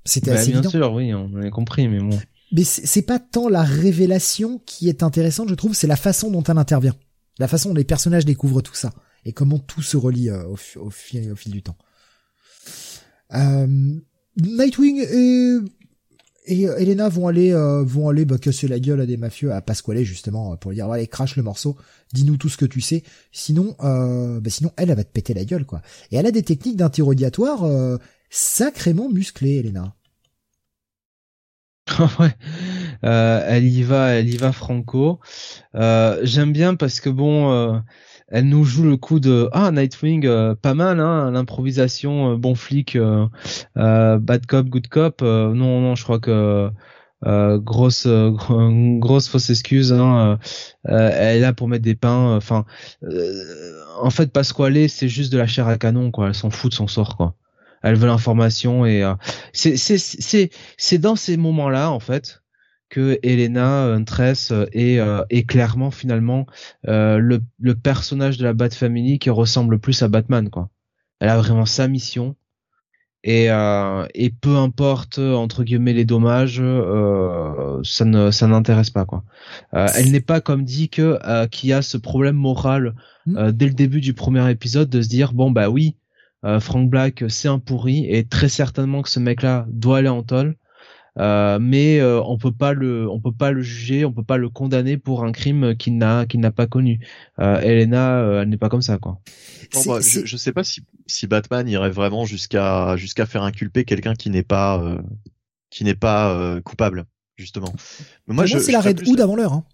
C'était bah, assez bien évident. sûr, oui, on a compris, mais bon. Mais c'est pas tant la révélation qui est intéressante, je trouve, c'est la façon dont elle intervient, la façon dont les personnages découvrent tout ça et comment tout se relie euh, au, au, fil, au fil du temps. Euh, Nightwing est et euh, Elena vont aller euh, vont aller bah, casser la gueule à des mafieux à Pasquale justement pour lui dire allez crache le morceau. Dis-nous tout ce que tu sais. Sinon euh, bah, sinon elle, va te péter la gueule quoi. Et elle a des techniques d'interrogatoire euh, sacrément musclées Elena. Ouais. Elle y va elle y va franco. J'aime bien parce que bon elle nous joue le coup de ah Nightwing euh, pas mal hein l'improvisation euh, bon flic euh, bad cop good cop non non je crois que grosse grosse fausse excuse hein, elle est là pour mettre des pains enfin en fait Pasquale c'est juste de la chair à canon quoi. Elle s'en fout de son sort quoi. Elle veut l'information et c'est c'est c'est c'est dans ces moments là en fait que Elena euh, est, euh, est clairement finalement euh, le, le, personnage de la Bat Family qui ressemble plus à Batman quoi. Elle a vraiment sa mission et, et peu importe entre guillemets les dommages, ça ne ça n'intéresse pas quoi. elle n'est pas comme dit que qui a ce problème moral hmm. dès le début du premier épisode de se dire bon bah oui Frank Black c'est un pourri et très certainement que ce mec là doit aller en tôle euh, mais euh, on peut pas le, on peut pas le juger, on peut pas le condamner pour un crime qu'il n'a, qu'il n'a pas connu. Euh, Elena, elle n'est pas comme ça, quoi. Bah, je, je sais pas si, si Batman irait vraiment jusqu'à jusqu'à faire inculper quelqu'un qui n'est pas qui n'est pas coupable, justement. Mais moi, je, c'est la Red Hood avant l'heure. Hein.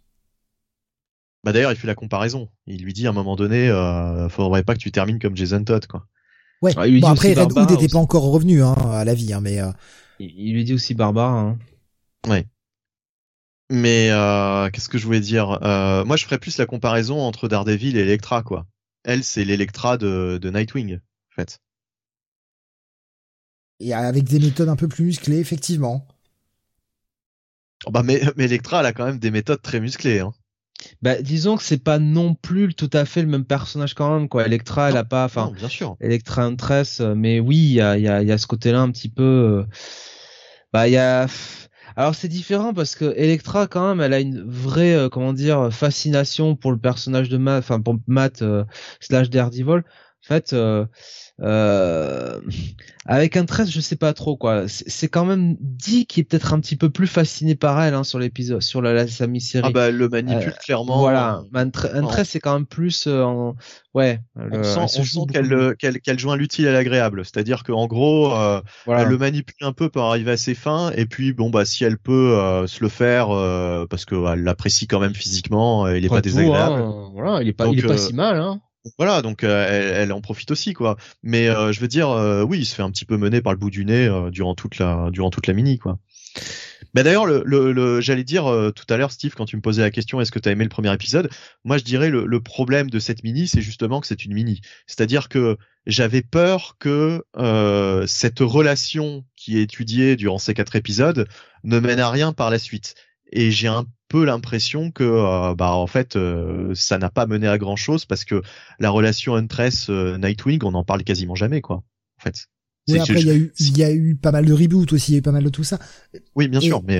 Bah d'ailleurs, il fait la comparaison. Il lui dit à un moment donné, euh, faudrait pas que tu termines comme Jason Todd, quoi. Ouais. Ah, bon après Red Hood n'était pas encore revenu hein, à la vie, hein, mais euh, Il, il lui dit aussi Barbara. Hein. Mais euh, qu'est-ce que je voulais dire euh, Moi, je ferais plus la comparaison entre Daredevil et Electra, quoi. Elle, c'est l'Electra de, de Nightwing, en fait. et avec des méthodes un peu plus musclées, effectivement. Oh, bah, mais, mais Electra, elle a quand même des méthodes très musclées. Hein. Bah, disons que c'est pas non plus tout à fait le même personnage quand même, quoi. Electra, elle a pas, enfin, bien sûr. Electra Huntress, euh, mais oui, il y a, il y, a, y a ce côté-là un petit peu. euh, Bah, il y a. Alors c'est différent parce que Electra quand même, elle a une vraie, euh, comment dire, fascination pour le personnage de Matt, enfin pour Matt euh, slash Daredevil. En fait, euh, euh, avec Huntress, je sais pas trop quoi. C'est quand même dit qui est peut-être un petit peu plus fasciné par elle hein, sur l'épisode, sur la, la sa mini-série. Ah bah, elle le manipule Euh, clairement. Voilà, Euh, mais Huntre- Huntress c'est quand même plus euh, en ouais. On le- sent, elle se on sent qu'elle euh, qu'elle qu'elle joint l'utile à l'agréable. C'est-à-dire qu'en gros, euh, voilà. elle le manipule un peu pour arriver à ses fins. Et puis, bon, bah, si elle peut euh, se le faire, parce qu'elle l'apprécie quand même physiquement, il est pas tout, désagréable. hein, voilà, il est pas, Donc, il est pas si mal hein. Voilà, donc euh, elle, elle en profite aussi, quoi. Mais euh, je veux dire, euh, oui, il se fait un petit peu mener par le bout du nez euh, durant toute la durant toute la mini, quoi. Mais d'ailleurs, le, le, le- j'allais dire euh, tout à l'heure, Steve, quand tu me posais la question, est-ce que tu as aimé le premier épisode Moi, je dirais le, le problème de cette mini, c'est justement que c'est une mini. C'est-à-dire que j'avais peur que cette relation qui est étudiée durant ces quatre épisodes ne mène à rien par la suite. Et j'ai un peu l'impression que, euh, bah, en fait, euh, ça n'a pas mené à grand chose parce que la relation Huntress euh, Nightwing, on en parle quasiment jamais, quoi. En fait. Oui, après je- il y a eu il y a eu pas mal de reboots aussi, il y a eu pas mal de tout ça. Oui, bien Et- sûr, mais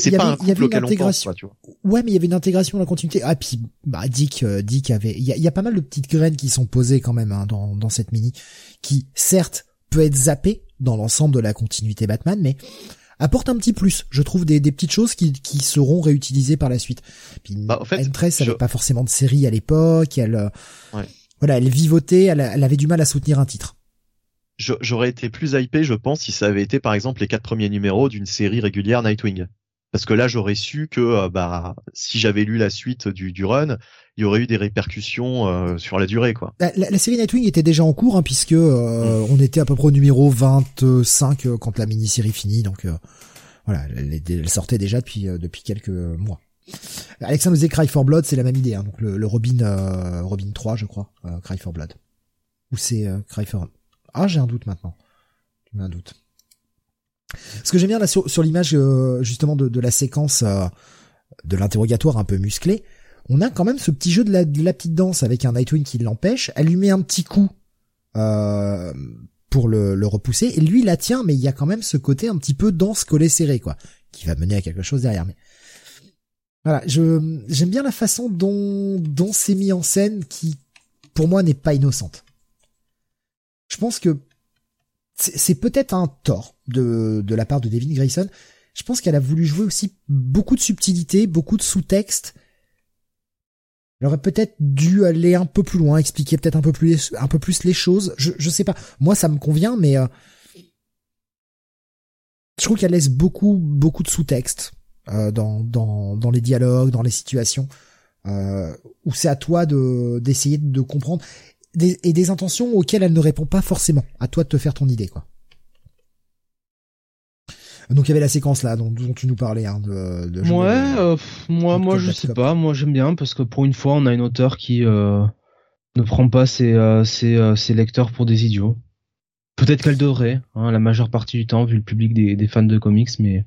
c'est pas avait- un y avait une pense, intégration. quoi, vois. Ouais, mais il y avait une intégration, la continuité. Ah, puis bah Dick, euh, Dick avait. Il y a, il y a pas mal de petites graines qui sont posées quand même hein, dans dans cette mini, qui certes peut être zappée dans l'ensemble de la continuité Batman, mais apporte un petit plus. Je trouve des, des petites choses qui, qui seront réutilisées par la suite. Puis Bah, en fait, Huntress avait je- pas forcément de série à l'époque. Elle, euh, Ouais. voilà, elle vivotait. Elle, elle avait du mal à soutenir un titre. J'aurais été plus hypé, je pense, si ça avait été par exemple les quatre premiers numéros d'une série régulière Nightwing. Parce que là, j'aurais su que euh, bah si j'avais lu la suite du, du run, il y aurait eu des répercussions euh, sur la durée, quoi. La, la- la série Nightwing était déjà en cours, hein, puisque euh, Mm. on était à peu près au numéro 25 euh, quand la mini-série finit, donc euh, voilà, elle, sortait déjà depuis euh, depuis quelques mois. Alexandre nous disait Cry for Blood, c'est la même idée, hein, donc le, le Robin euh, Robin 3, je crois, euh, Cry for Blood. Ou c'est euh, Cry for... Ah, j'ai un doute maintenant. J'ai un doute. Ce que j'aime bien là sur, sur l'image euh, justement de, de la séquence euh, de l'interrogatoire un peu musclé, on a quand même ce petit jeu de la, de la petite danse avec un Nightwing qui l'empêche. Elle lui met un petit coup euh, pour le, le repousser et lui la tient, mais il y a quand même ce côté un petit peu danse collé serré quoi, qui va mener à quelque chose derrière. Mais voilà, je j'aime bien la façon dont dont c'est mis en scène qui pour moi n'est pas innocente. Je pense que c'est c'est peut-être un tort de, de la part de Devin Grayson. Je pense qu'elle a voulu jouer aussi beaucoup de subtilité, beaucoup de sous-texte. Elle aurait peut-être dû aller un peu plus loin, expliquer peut-être un peu plus un peu plus les choses. Je je sais pas. Moi ça me convient, mais euh, je trouve qu'elle laisse beaucoup beaucoup de sous-texte euh, dans dans dans les dialogues, dans les situations euh, où c'est à toi de d'essayer de comprendre des, et des intentions auxquelles elle ne répond pas forcément. À toi de te faire ton idée, quoi. Donc il y avait la séquence là dont, dont tu nous parlais, hein, de, de Ouais, euh, pff, moi, moi, je sais pas. Moi, j'aime bien parce que pour une fois, on a une auteur qui euh, ne prend pas ses, euh, ses, ses lecteurs pour des idiots. Peut-être qu'elle devrait, hein, la majeure partie du temps, vu le public des, des fans de comics, mais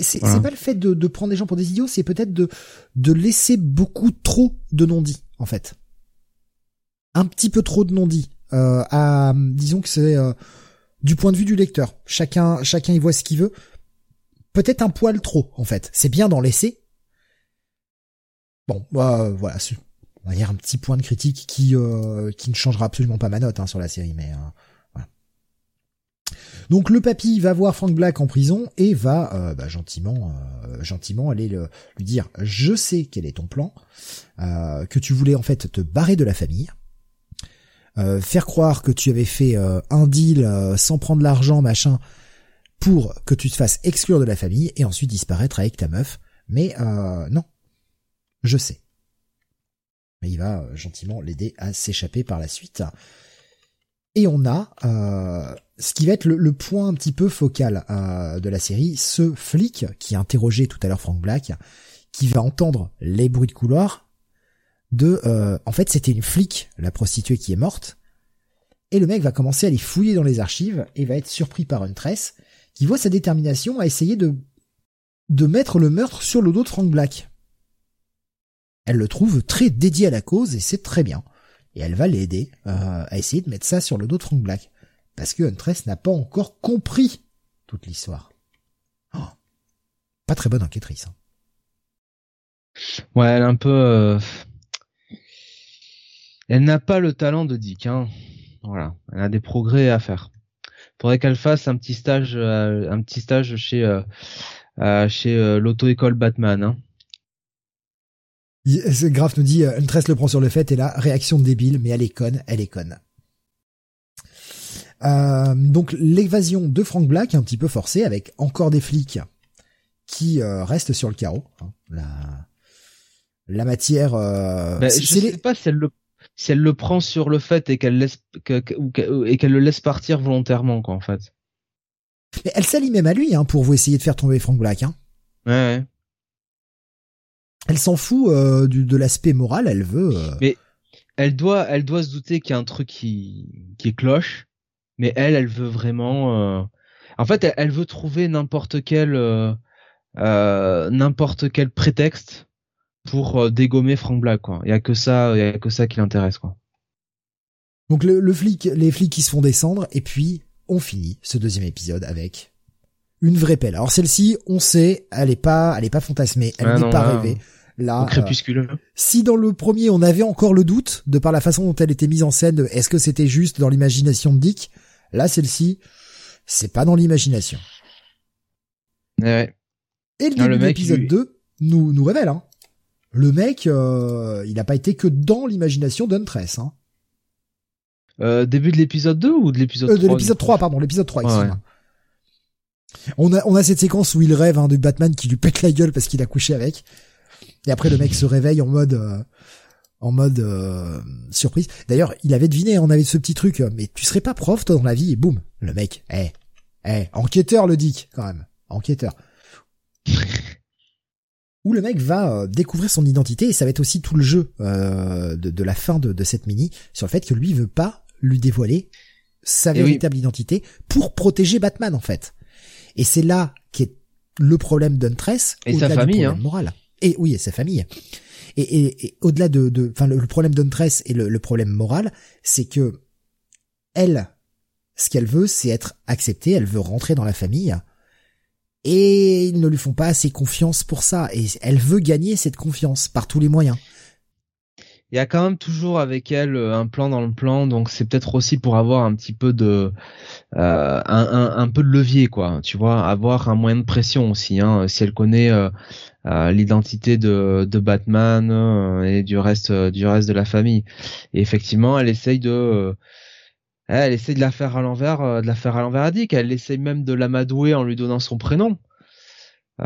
c'est Voilà. pas le fait de, de prendre des gens pour des idiots, c'est peut-être de de laisser beaucoup trop de non-dits en fait. Un petit peu trop de non-dits. Euh, à, disons que c'est euh, du point de vue du lecteur. Chacun chacun y voit ce qu'il veut. Peut-être un poil trop en fait. C'est bien d'en laisser. Bon, bah, voilà, c'est- on va dire un petit point de critique qui euh, qui ne changera absolument pas ma note hein, sur la série, mais euh, voilà. Donc le papy va voir Frank Black en prison et va euh, bah, gentiment, euh, gentiment aller le- lui dire je sais quel est ton plan, euh, que tu voulais en fait te barrer de la famille, euh, faire croire que tu avais fait euh, un deal euh, sans prendre l'argent machin pour que tu te fasses exclure de la famille et ensuite disparaître avec ta meuf. Mais non, je sais. Mais il va gentiment l'aider à s'échapper par la suite. Et on a ce qui va être le, point un petit peu focal de la série, ce flic qui a interrogé tout à l'heure Frank Black, qui va entendre les bruits de couloir de... en fait, c'était une flic, la prostituée qui est morte, et le mec va commencer à les fouiller dans les archives et va être surpris par une tresse qui voit sa détermination à essayer de de mettre le meurtre sur le dos de Frank Black. Elle le trouve très dédié à la cause et c'est très bien. Et elle va l'aider euh, à essayer de mettre ça sur le dos de Frank Black. Parce que Huntress n'a pas encore compris toute l'histoire. Oh. Pas très bonne enquêtrice. Hein. Ouais, elle est un peu... Euh, elle n'a pas le talent de Dick. Hein. Voilà, elle a des progrès à faire. Faudrait qu'elle fasse un petit stage, euh, un petit stage chez euh, euh, chez l'auto-école Batman. Hein. Graf nous dit, Huntress le prend sur le fait et la réaction débile, mais elle est conne, elle est conne. donc l'évasion de Frank Black est un petit peu forcée avec encore des flics qui restent sur le carreau. Hein. La, la matière. Euh, ben, je sais pas si elle le si elle le prend sur le fait et qu'elle laisse et qu'elle le laisse partir volontairement quoi en fait. Mais elle s'allie même à lui hein, pour vous essayer de faire tomber Frank Black. Hein. Ouais. Elle s'en fout euh, du, de l'aspect moral, elle veut. Euh, mais elle doit, elle doit se douter qu'il y a un truc qui qui cloche. Mais elle, elle veut vraiment. Euh... En fait, elle, elle, veut trouver n'importe quel euh, euh, n'importe quel prétexte pour euh, dégommer Frank Black quoi. Il y a que ça, il y a que ça qui l'intéresse quoi. Donc le, le, flic, les flics qui se font descendre et puis on finit ce deuxième épisode avec une vraie pelle. Alors celle-ci, on sait, elle est pas, elle est pas fantasmée, elle n'est pas rêvée. Là, crépuscule. Euh, si dans le premier on avait encore le doute de par la façon dont elle était mise en scène, est-ce que c'était juste dans l'imagination de Dick Là, celle-ci, c'est pas dans l'imagination. Ouais. Et le début de l'épisode 2 nous nous révèle hein, le mec, euh, il n'a pas été que dans l'imagination d'Huntress. Hein. Euh, début de l'épisode 2 ou de l'épisode 3 euh, De l'épisode 3, pardon, l'épisode 3, ouais, On a, on a cette séquence où il rêve hein, de Batman qui lui pète la gueule parce qu'il a couché avec. Et après, le mec se réveille en mode... Euh, en mode euh, surprise. D'ailleurs, il avait deviné, on avait ce petit truc, mais tu serais pas prof toi dans la vie et boum, le mec, eh, eh, enquêteur le dick quand même, enquêteur où le mec va euh, découvrir son identité et ça va être aussi tout le jeu euh, de, la fin de, cette mini sur le fait que lui veut pas lui dévoiler sa eh véritable identité pour protéger Batman en fait. Et c'est là qu'est le problème d'Huntress et sa famille, hein. moral. Et oui, et sa famille. Et, au-delà de, enfin le, problème d'Huntress et le, le problème moral, c'est que elle, ce qu'elle veut, c'est être acceptée. Elle veut rentrer dans la famille et ils ne lui font pas assez confiance pour ça et elle veut gagner cette confiance par tous les moyens. Il y a quand même toujours avec elle euh, un plan dans le plan, donc c'est peut-être aussi pour avoir un petit peu de euh, un, un, peu de levier quoi, tu vois, avoir un moyen de pression aussi. Hein, si elle connaît euh, l'identité de, de Batman et du reste du reste de la famille, et effectivement elle essaye de elle essaie de la faire à l'envers, euh, de la faire à l'envers à Dick. Elle essaie même de l'amadouer en lui donnant son prénom, euh,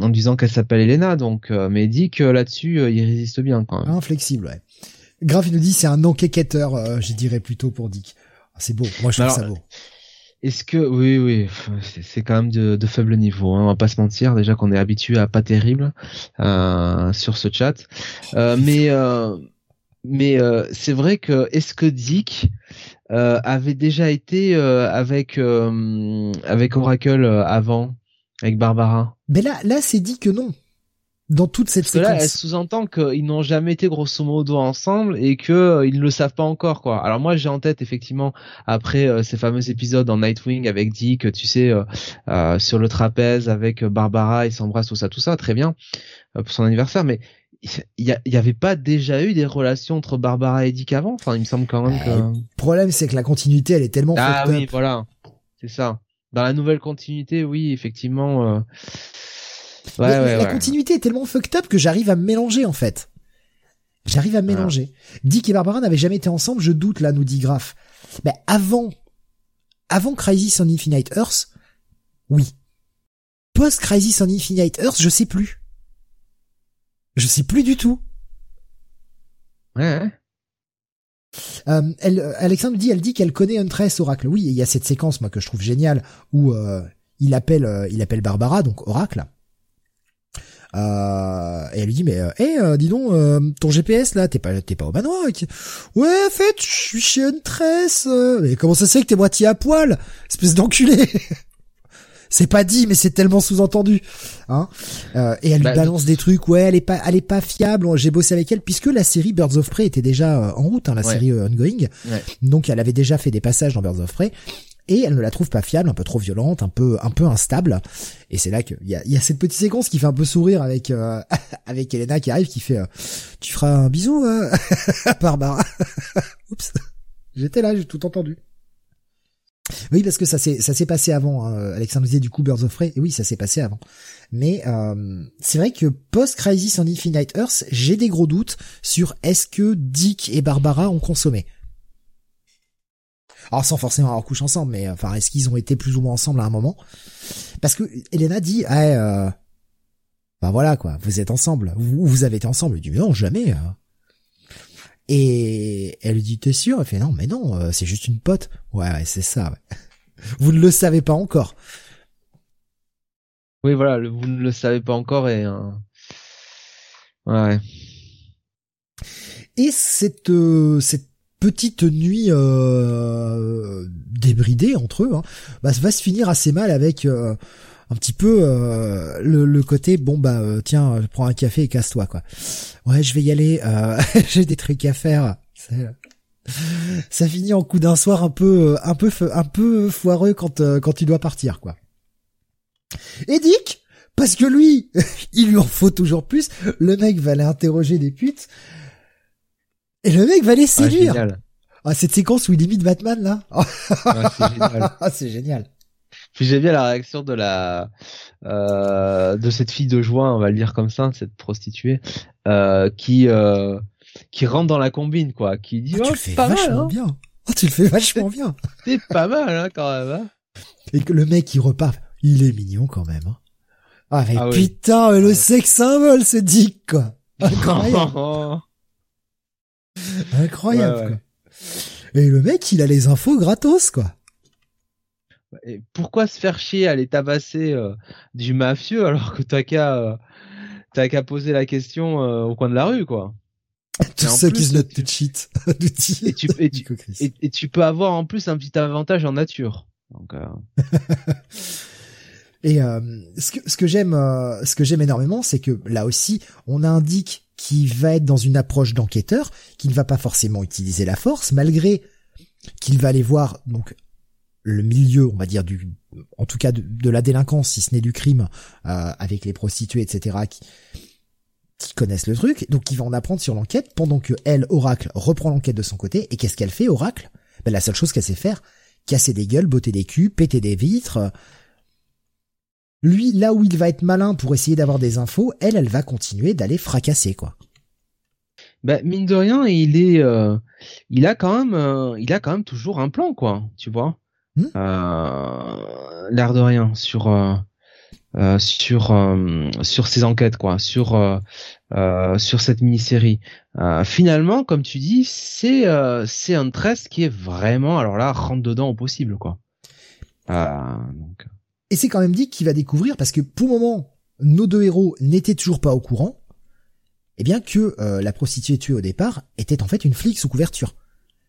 en disant qu'elle s'appelle Elena. Donc, euh, mais Dick là-dessus, il résiste bien quand même. Inflexible, ouais. Graf il nous dit c'est un enquêteur, je dirais plutôt pour Dick. Ah, c'est beau, moi je trouve ça beau. Est-ce que oui oui c'est quand même de, de, faible niveau hein, on va pas se mentir déjà qu'on est habitué à pas terrible euh, sur ce chat euh, mais euh, mais c'est vrai que est-ce que Dick avait déjà été euh, avec euh, avec Oracle avant, avec Barbara. Mais là, là, c'est dit que non. Dans toute cette séquence. Là, elle sous-entend qu'ils n'ont jamais été grosso modo ensemble et que ils ne le savent pas encore, quoi. Alors moi, j'ai en tête effectivement après ces fameux épisodes en Nightwing avec Dick, tu sais, sur le trapèze avec Barbara, ils s'embrassent tout ça, tout ça, très bien pour son anniversaire. Mais il y, avait pas déjà eu des relations entre Barbara et Dick avant? Enfin il me semble quand même que le problème c'est que la continuité elle est tellement ah oui voilà. C'est ça. Dans la nouvelle continuité oui effectivement euh... ouais, ouais, la continuité est tellement fucked up que j'arrive à me mélanger en fait. J'arrive à me mélanger. Dick et Barbara n'avaient jamais été ensemble je doute là nous dit Graf. Mais avant avant Crisis on Infinite Earth oui. Post Crisis on Infinite Earth je sais plus je sais plus du tout. Ouais. ouais. Euh, elle, Alexandre dit, elle dit qu'elle connaît Huntress Oracle. Oui, il y a cette séquence moi que je trouve géniale où euh, il appelle, euh, il appelle Barbara, donc Oracle. Euh, et elle lui dit mais hé, hey, dis donc, ton GPS là, t'es pas, t'es pas au manoir Ouais, en fait, je suis chez Huntress. Mais comment ça c'est que t'es moitié à poil, espèce d'enculé? c'est pas dit, mais c'est tellement sous-entendu. Hein euh, et elle lui bah, balance des trucs. Ouais, elle est pas, elle est pas fiable. J'ai bossé avec elle puisque la série Birds of Prey était déjà euh, en route, hein, la série euh, ongoing. Donc elle avait déjà fait des passages dans Birds of Prey. Et elle ne la trouve pas fiable, un peu trop violente, un peu un peu instable. Et c'est là qu'il y a, y a cette petite séquence qui fait un peu sourire avec avec Elena qui arrive, qui fait "Tu feras un bisou à Barbara." Oups, j'étais là, j'ai tout entendu. Oui, parce que ça s'est ça s'est passé avant. Hein. Alexandre disait du coup Birds of Prey. Et oui, ça s'est passé avant. Mais euh, c'est vrai que post Crisis on Infinite Earth, j'ai des gros doutes sur est-ce que Dick et Barbara ont consommé. Alors sans forcément avoir couché ensemble, mais enfin est-ce qu'ils ont été plus ou moins ensemble à un moment? Parce que Elena dit, ah, euh, bah voilà quoi, vous êtes ensemble, vous, vous avez été ensemble. Il dit non jamais. Euh. Et elle lui dit t'es sûr? Elle fait non mais non euh, c'est juste une pote. Ouais, ouais c'est ça. Ouais. Vous ne le savez pas encore. Oui voilà vous ne le savez pas encore et euh... ouais. Et cette euh, cette petite nuit euh, débridée entre eux, hein, bah, va se finir assez mal avec euh, un petit peu euh, le, le, côté bon bah euh, tiens prends un café et casse-toi quoi. Ouais je vais y aller, euh, j'ai des trucs à faire. Ça finit en coup d'un soir un peu un peu un peu foireux quand quand tu dois partir quoi. Et Dick parce que lui il lui en faut toujours plus. Le mec va aller interroger des putes et le mec va les séduire. Ah, ah cette séquence où il imite Batman là. c'est génial. Ah, c'est génial. Puis j'ai bien la réaction de la euh, de cette fille de joie, on va le dire comme ça, cette prostituée, euh, qui euh, qui rentre dans la combine quoi, qui dit oh, tu le fais pas vachement mal, hein. bien. Oh, tu le fais vachement bien. C'est pas mal hein, quand même. Hein. Et que le mec il repart, il est mignon quand même. Hein. Ah mais ah putain, le sexe symbole c'est Dick quoi. Incroyable. Incroyable quoi. Et le mec il a les infos gratos quoi. Et pourquoi se faire chier à aller tabasser euh, du mafieux alors que t'as qu'à euh, t'as qu'à poser la question euh, au coin de la rue quoi. Tous ceux qui se notent tout cheat. et, tu, et, tu, et, tu peux avoir en plus un petit avantage en nature. Donc, et ce que ce que j'aime ce que j'aime énormément c'est que là aussi on indique qui va être dans une approche d'enquêteur qui ne va pas forcément utiliser la force malgré qu'il va aller voir donc le milieu, on va dire du, en tout cas de, la délinquance, si ce n'est du crime, euh, avec les prostituées, etc., qui, qui connaissent le truc, donc il va en apprendre sur l'enquête pendant que elle, Oracle, reprend l'enquête de son côté. Et qu'est-ce qu'elle fait, Oracle? Ben, la seule chose qu'elle sait faire, casser des gueules, botter des culs, péter des vitres. Lui, là où il va être malin pour essayer d'avoir des infos, elle, elle va continuer d'aller fracasser, quoi. Ben mine de rien, il est, euh, il a quand même, euh, il a quand même toujours un plan, quoi. Tu vois. Hmm euh, l'air de rien sur euh, euh, sur sur ces enquêtes quoi, sur sur cette mini-série. finalement, comme tu dis, c'est c'est un test qui est vraiment alors là rentre dedans au possible quoi. Donc... Et c'est quand même dit qu'il va découvrir parce que pour le moment, nos deux héros n'étaient toujours pas au courant, eh bien que la prostituée tuée au départ était en fait une flic sous couverture.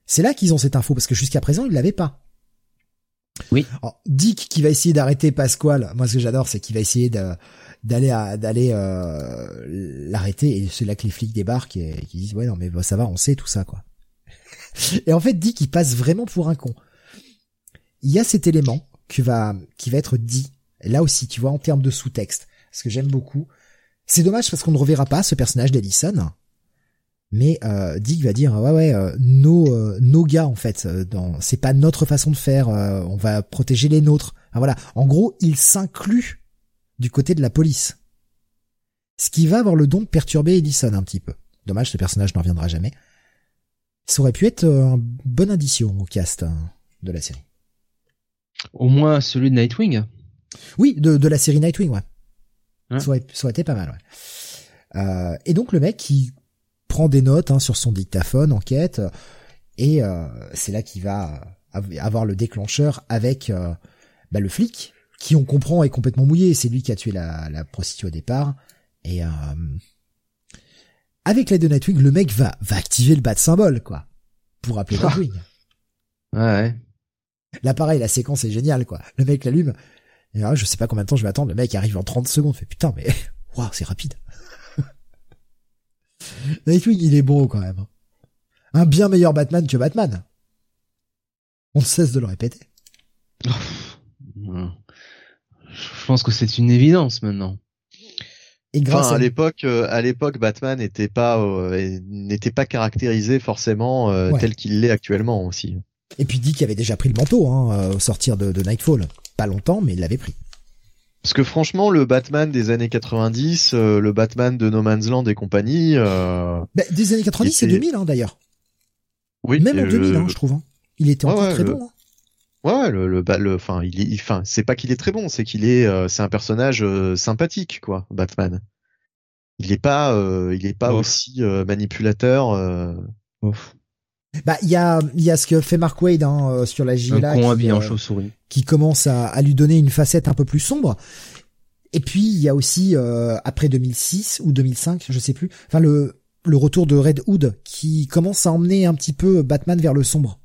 C'est là qu'ils ont cette info parce que jusqu'à présent ils l'avaient pas. Oui. Dick qui va essayer d'arrêter Pasquale. Moi, ce que j'adore, c'est qu'il va essayer d'aller d'aller euh, l'arrêter et c'est là que les flics débarquent et, qui disent ouais non mais ça va, on sait tout ça quoi. et en fait, Dick il passe vraiment pour un con. Il y a cet élément qui va qui va être dit là aussi, tu vois, en termes de sous-texte, ce que j'aime beaucoup. C'est dommage parce qu'on ne reverra pas ce personnage d'Ellison mais euh, Dick va dire ouais ouais euh, nos euh, nos gars en fait euh, dans c'est pas notre façon de faire on va protéger les nôtres. Voilà. En gros il s'inclut du côté de la police. Ce qui va avoir le don de perturber Ellison un petit peu. Dommage ce personnage n'en reviendra jamais. Ça aurait pu être une bonne addition au cast hein, de la série. Au moins celui de Nightwing. Oui de, de la série Nightwing ouais, Ça, aurait, ça aurait été pas mal ouais. Et donc le mec qui prend des notes hein, sur son dictaphone, enquête, et c'est là qu'il va avoir le déclencheur avec bah, le flic, qui on comprend est complètement mouillé, c'est lui qui a tué la, la prostituée au départ, et avec l'aide de Nightwing, le mec va, va activer le bat symbole, quoi, pour appeler Nightwing. Ouais. Là, pareil, la séquence est géniale, quoi. Le mec l'allume. Et là, je sais pas combien de temps je vais attendre. Le mec arrive en 30 secondes. Fait putain, mais, waouh, c'est rapide. Nightwing, il est beau, quand même. Un bien meilleur Batman que Batman. On cesse de le répéter. Je pense que c'est une évidence maintenant. Et grâce à, l'époque, euh, à l'époque, Batman n'était pas euh, n'était pas caractérisé forcément euh, tel qu'il l'est actuellement aussi. Et puis qu'il avait déjà pris le manteau hein, au sortir de, de, Nightfall. Pas longtemps, mais il l'avait pris. Parce que franchement, le Batman des années 90, le Batman de No Man's Land et compagnie. Bah, des années 90, c'est 2000 hein, d'ailleurs. Oui. Même en 2000, hein, je trouve. Hein. Il était encore très bon. Hein. Ouais, le, le, le, enfin, il est, enfin, c'est pas qu'il est très bon, c'est qu'il est, euh, c'est un personnage euh, sympathique, quoi, Batman. Il est pas, euh, il est pas aussi manipulateur. Bah, il y a, il y a ce que fait Mark Wade hein, sur la GLA, qui, en chauve-souris, qui commence à, à, lui donner une facette un peu plus sombre. Et puis il y a aussi après 2006 ou 2005, je sais plus. Enfin le le retour de Red Hood qui commence à emmener un petit peu Batman vers le sombre.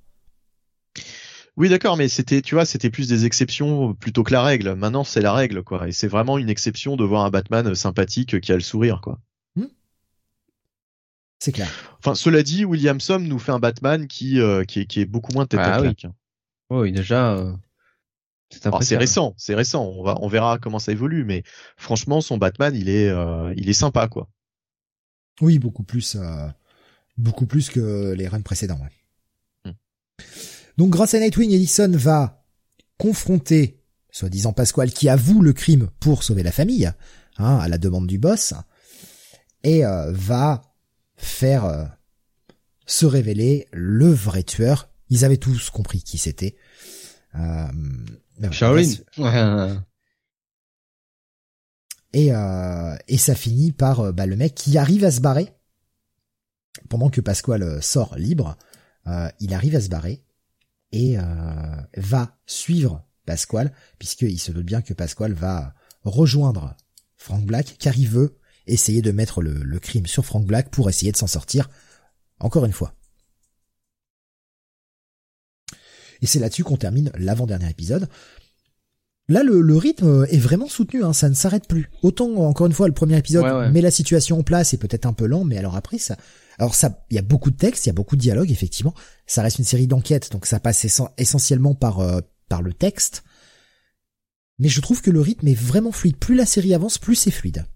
Oui, d'accord, mais c'était, tu vois, c'était plus des exceptions plutôt que la règle. Maintenant, c'est la règle, quoi. Et c'est vraiment une exception de voir un Batman sympathique qui a le sourire, quoi. C'est clair. Enfin, cela dit, Williamson nous fait un Batman qui, euh, qui, est, qui, est, beaucoup moins tête à ah claque. Oui. déjà. Euh, c'est récent, c'est récent. On va, on verra comment ça évolue, mais franchement, son Batman, il est, euh, il est sympa, quoi. Oui, beaucoup plus, beaucoup plus que les runs précédents. Ouais. Hmm. Donc grâce à Nightwing, Ellison va confronter, soi-disant Pasquale, qui avoue le crime pour sauver la famille, hein, à la demande du boss, et euh, va faire euh, se révéler le vrai tueur. Ils avaient tous compris qui c'était. Euh, Shaolin. Et, euh, et ça finit par bah, le mec qui arrive à se barrer. Pendant que Pasquale sort libre, il arrive à se barrer et euh, va suivre Pasquale, puisqu'il se doute bien que Pasquale va rejoindre Frank Black, car il veut essayer de mettre le, crime sur Frank Black pour essayer de s'en sortir encore une fois. Et c'est là-dessus qu'on termine l'avant-dernier épisode. Là, le, rythme est vraiment soutenu, hein, ça ne s'arrête plus. Autant, encore une fois, le premier épisode met la situation en place et peut-être un peu lent, mais alors après, ça, alors ça, il y a beaucoup de textes, il y a beaucoup de dialogues, effectivement. Ça reste une série d'enquêtes, donc ça passe essentiellement par euh, par le texte. Mais je trouve que le rythme est vraiment fluide. Plus la série avance, plus c'est fluide.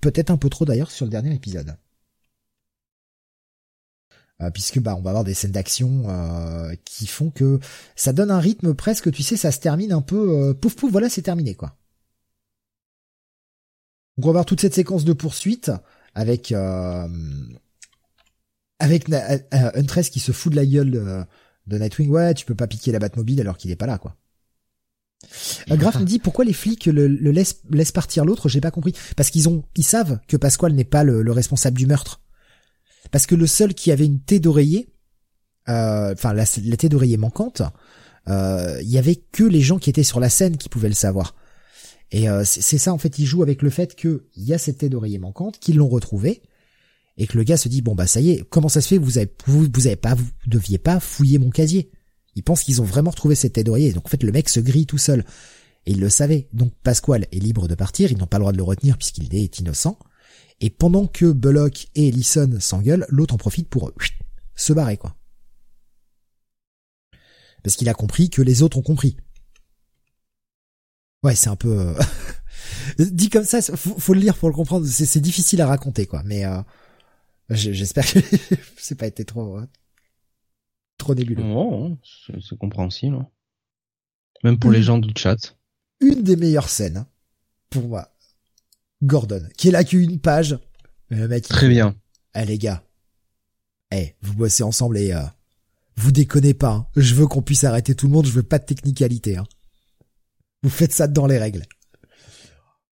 Peut-être un peu trop d'ailleurs sur le dernier épisode. Euh, puisque bah on va avoir des scènes d'action euh, qui font que ça donne un rythme presque, tu sais, ça se termine un peu pouf pouf, voilà, c'est terminé quoi. Donc on va avoir toute cette séquence de poursuite avec euh, avec euh, euh, Huntress qui se fout de la gueule de, de Nightwing. Ouais, tu peux pas piquer la Batmobile alors qu'il est pas là, quoi. Euh, Graf me dit pourquoi les flics le, laissent, partir l'autre, j'ai pas compris. Parce qu'ils ont, ils savent que Pasquale n'est pas le, le, responsable du meurtre. Parce que le seul qui avait une thé d'oreiller, euh, enfin la, la thé d'oreiller manquante, il y avait que les gens qui étaient sur la scène qui pouvaient le savoir. Et euh, c'est ça en fait, il joue avec le fait qu'il y a cette tête d'oreiller manquante, qu'ils l'ont retrouvée, et que le gars se dit bon bah ça y est, comment ça se fait? Vous avez vous, vous avez pas vous deviez pas fouiller mon casier. Ils pensent qu'ils ont vraiment retrouvé cette tête d'oreiller, donc en fait le mec se grille tout seul. Et il le savait. Donc Pasquale est libre de partir, ils n'ont pas le droit de le retenir puisqu'il est innocent. Et pendant que Bullock et Ellison s'engueulent, l'autre en profite pour se barrer quoi. Parce qu'il a compris que les autres ont compris. Ouais, c'est un peu euh, dit comme ça, faut, le lire pour le comprendre. C'est difficile à raconter, quoi. Mais euh, j'espère que c'est pas été trop euh, trop nébuleux. Non, c'est compréhensible. Hein. Même pour les gens du chat. Une des meilleures scènes pour moi, Gordon, qui est là qu'une page. Le mec, Très bien. Eh les gars, eh vous bossez ensemble et vous déconnez pas. Hein. Je veux qu'on puisse arrêter tout le monde. Je veux pas de technicalité. Hein. Vous faites ça dans les règles.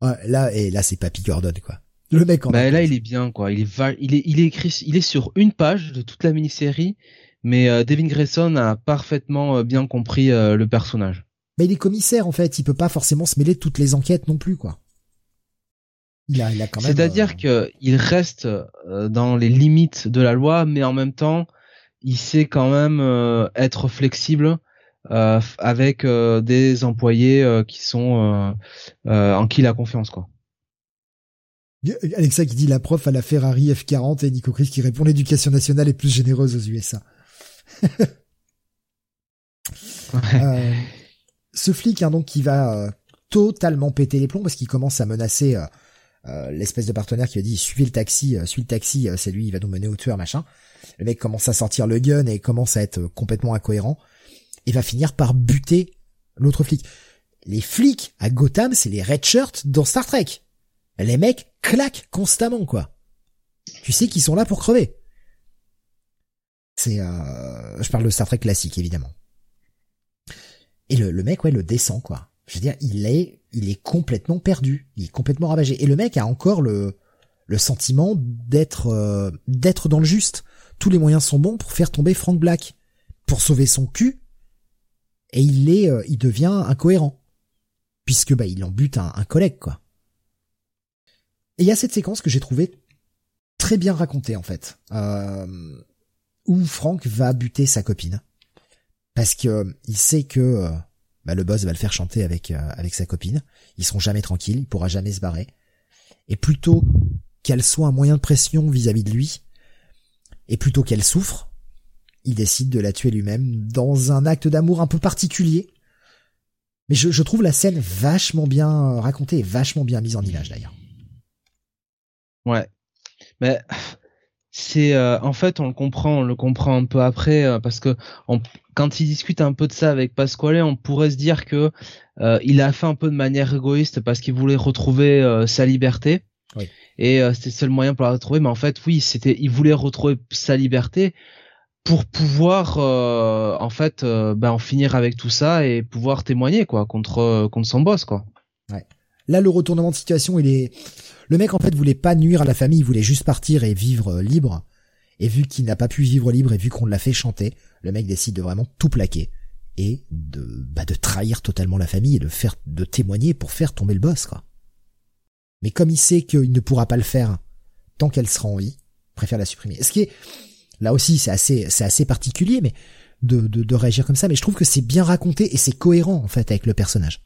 là, et là, c'est Papy Gordon, quoi. Le mec en bah, là, il est bien, quoi. Il est, il est, il est écrit, il est sur une page de toute la mini-série, mais euh, Devin Grayson a parfaitement euh, bien compris euh, le personnage. Mais il est commissaire, en fait. Il peut pas forcément se mêler de toutes les enquêtes non plus, quoi. Il a, il a quand même. C'est-à-dire que il reste dans les limites de la loi, mais en même temps, il sait quand même être flexible avec des employés qui sont en qui il a confiance, quoi. Alexa qui dit la prof à la Ferrari F40 et Nico Chris qui répond l'éducation nationale est plus généreuse aux USA. Euh, ce flic hein, donc qui va euh, totalement péter les plombs parce qu'il commence à menacer euh, l'espèce de partenaire qui a dit suivez le taxi, suivez le taxi, c'est lui, il va nous mener au tueur machin. Le mec commence à sortir le gun et commence à être complètement incohérent et va finir par buter l'autre flic. Les flics à Gotham, c'est les red shirts dans Star Trek les mecs claquent constamment, quoi. Tu sais qu'ils sont là pour crever. C'est, euh, je parle de Star Trek classique, évidemment. Et le, le mec, ouais, le descend, quoi. Je veux dire, il est, il est complètement perdu. Il est complètement ravagé. Et le mec a encore le, le sentiment d'être, euh, d'être dans le juste. Tous les moyens sont bons pour faire tomber Frank Black, pour sauver son cul. Et il est, euh, il devient incohérent. Puisque, bah, il en bute un, un collègue, quoi. Et il y a cette séquence que j'ai trouvée très bien racontée en fait, euh, où Frank va buter sa copine parce que euh, il sait que euh, bah, le boss va le faire chanter avec avec sa copine. Ils seront jamais tranquilles, il pourra jamais se barrer. Et plutôt qu'elle soit un moyen de pression vis-à-vis de lui, et plutôt qu'elle souffre, il décide de la tuer lui-même dans un acte d'amour un peu particulier. Mais je, je trouve la scène vachement bien racontée et vachement bien mise en image d'ailleurs. Ouais. Mais c'est euh, en fait on le comprend, on le comprend un peu après euh, parce que quand il discute un peu de ça avec Pasquale, on pourrait se dire que euh, il a fait un peu de manière égoïste parce qu'il voulait retrouver sa liberté. Oui. Et c'était le seul moyen pour la retrouver. Mais en fait, oui, c'était, il voulait retrouver sa liberté pour pouvoir en fait ben, en finir avec tout ça et pouvoir témoigner quoi contre contre son boss quoi. Là, le retournement de situation, il est le mec en fait voulait pas nuire à la famille, il voulait juste partir et vivre euh, libre. Et vu qu'il n'a pas pu vivre libre et vu qu'on l'a fait chanter, le mec décide de vraiment tout plaquer et de bah de trahir totalement la famille et de faire de témoigner pour faire tomber le boss quoi. Mais comme il sait qu'il ne pourra pas le faire tant qu'elle sera en vie, préfère la supprimer. Ce qui est là aussi c'est assez c'est assez particulier mais de, de, de réagir comme ça mais je trouve que c'est bien raconté et c'est cohérent en fait avec le personnage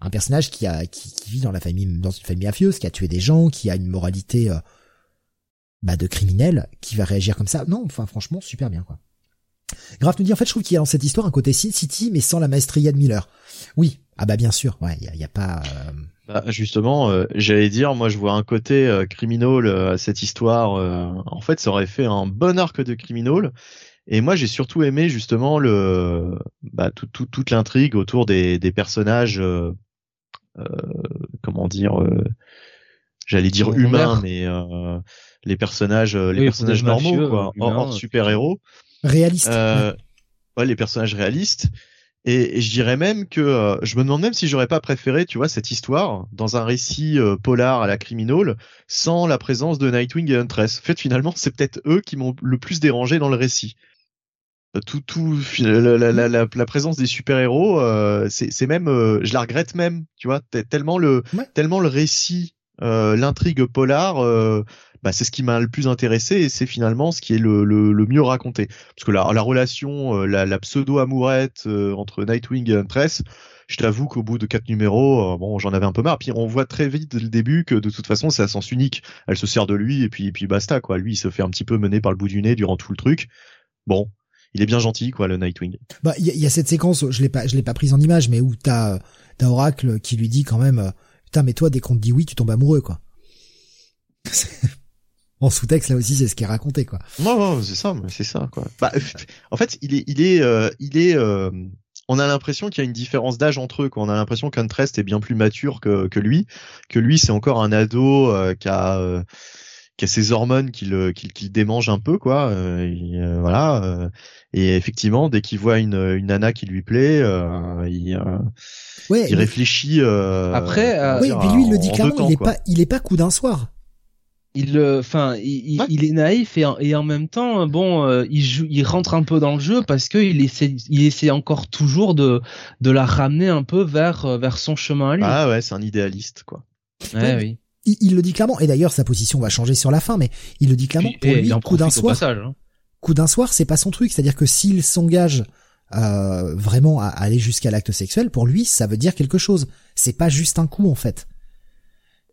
un personnage qui a qui, vit dans la famille dans une famille mafieuse, qui a tué des gens, qui a une moralité euh, bah, de criminel, qui va réagir comme ça. Non, enfin franchement super bien quoi. Graf nous dit en fait je trouve qu'il y a dans cette histoire un côté Sin City mais sans la maestria de Miller. Oui, ah bah bien sûr, ouais, il y a, pas. Euh, bah, justement, euh, j'allais dire, moi je vois un côté criminal à cette histoire. en fait, ça aurait fait un bon arc de criminal. Et moi, j'ai surtout aimé justement le, bah, tout, tout, toute l'intrigue autour des, des personnages comment dire, euh, j'allais dire humains, mais euh, les personnages, les personnages normaux, quoi, hors, super héros, réalistes. Ouais, les personnages réalistes. Et, je dirais même que je me demande même si j'aurais pas préféré, tu vois, cette histoire dans un récit polar à la criminal sans la présence de Nightwing et Huntress. En fait, finalement, c'est peut-être eux qui m'ont le plus dérangé dans le récit tout tout la, la, la, la présence des super héros euh, c'est même euh, je la regrette même tu vois tellement le tellement le récit euh, l'intrigue polar euh, bah, c'est ce qui m'a le plus intéressé et c'est finalement ce qui est le, le, le, mieux raconté parce que la, la relation la, la pseudo amourette entre Nightwing et Huntress je t'avoue qu'au bout de quatre numéros, bon, j'en avais un peu marre. Puis on voit très vite dès le début que de toute façon, c'est à sens unique. Elle se sert de lui et puis, et puis basta quoi. Lui, il se fait un petit peu mener par le bout du nez durant tout le truc. Bon, il est bien gentil quoi le Nightwing. Bah il y, a cette séquence, je l'ai pas je l'ai pas prise en image mais où t'as t'as Oracle qui lui dit quand même euh, putain mais toi dès qu'on te dit oui tu tombes amoureux quoi. en sous-texte là aussi c'est ce qui est raconté quoi. Non non c'est ça c'est ça quoi. Bah, en fait il est il est euh, il est euh, on a l'impression qu'il y a une différence d'âge entre eux. Quoi. On a l'impression qu'Untrest est bien plus mature que, que lui, que lui c'est encore un ado qui a qui a ses hormones qui le qui, qui démange un peu quoi. Et, voilà. Et effectivement, dès qu'il voit une, une nana qui lui plaît, euh, il, euh, il réfléchit. Euh, Après, oui, puis lui il le dit clairement, il est pas, il est pas coup d'un soir. il, enfin, il, il, est naïf et en, et en même temps, bon, euh, il joue, il rentre un peu dans le jeu parce que il essaie, il essaie encore toujours de, de la ramener un peu vers, euh, vers son chemin à lui. Ah ouais, c'est un idéaliste, quoi. Ouais, oui. Il, il, le dit clairement, et d'ailleurs sa position va changer sur la fin, mais il le dit clairement. pour lui, coup d'un soir, passage, hein. coup d'un soir, c'est pas son truc. C'est-à-dire que s'il s'engage euh, vraiment à aller jusqu'à l'acte sexuel, pour lui, ça veut dire quelque chose. C'est pas juste un coup en fait.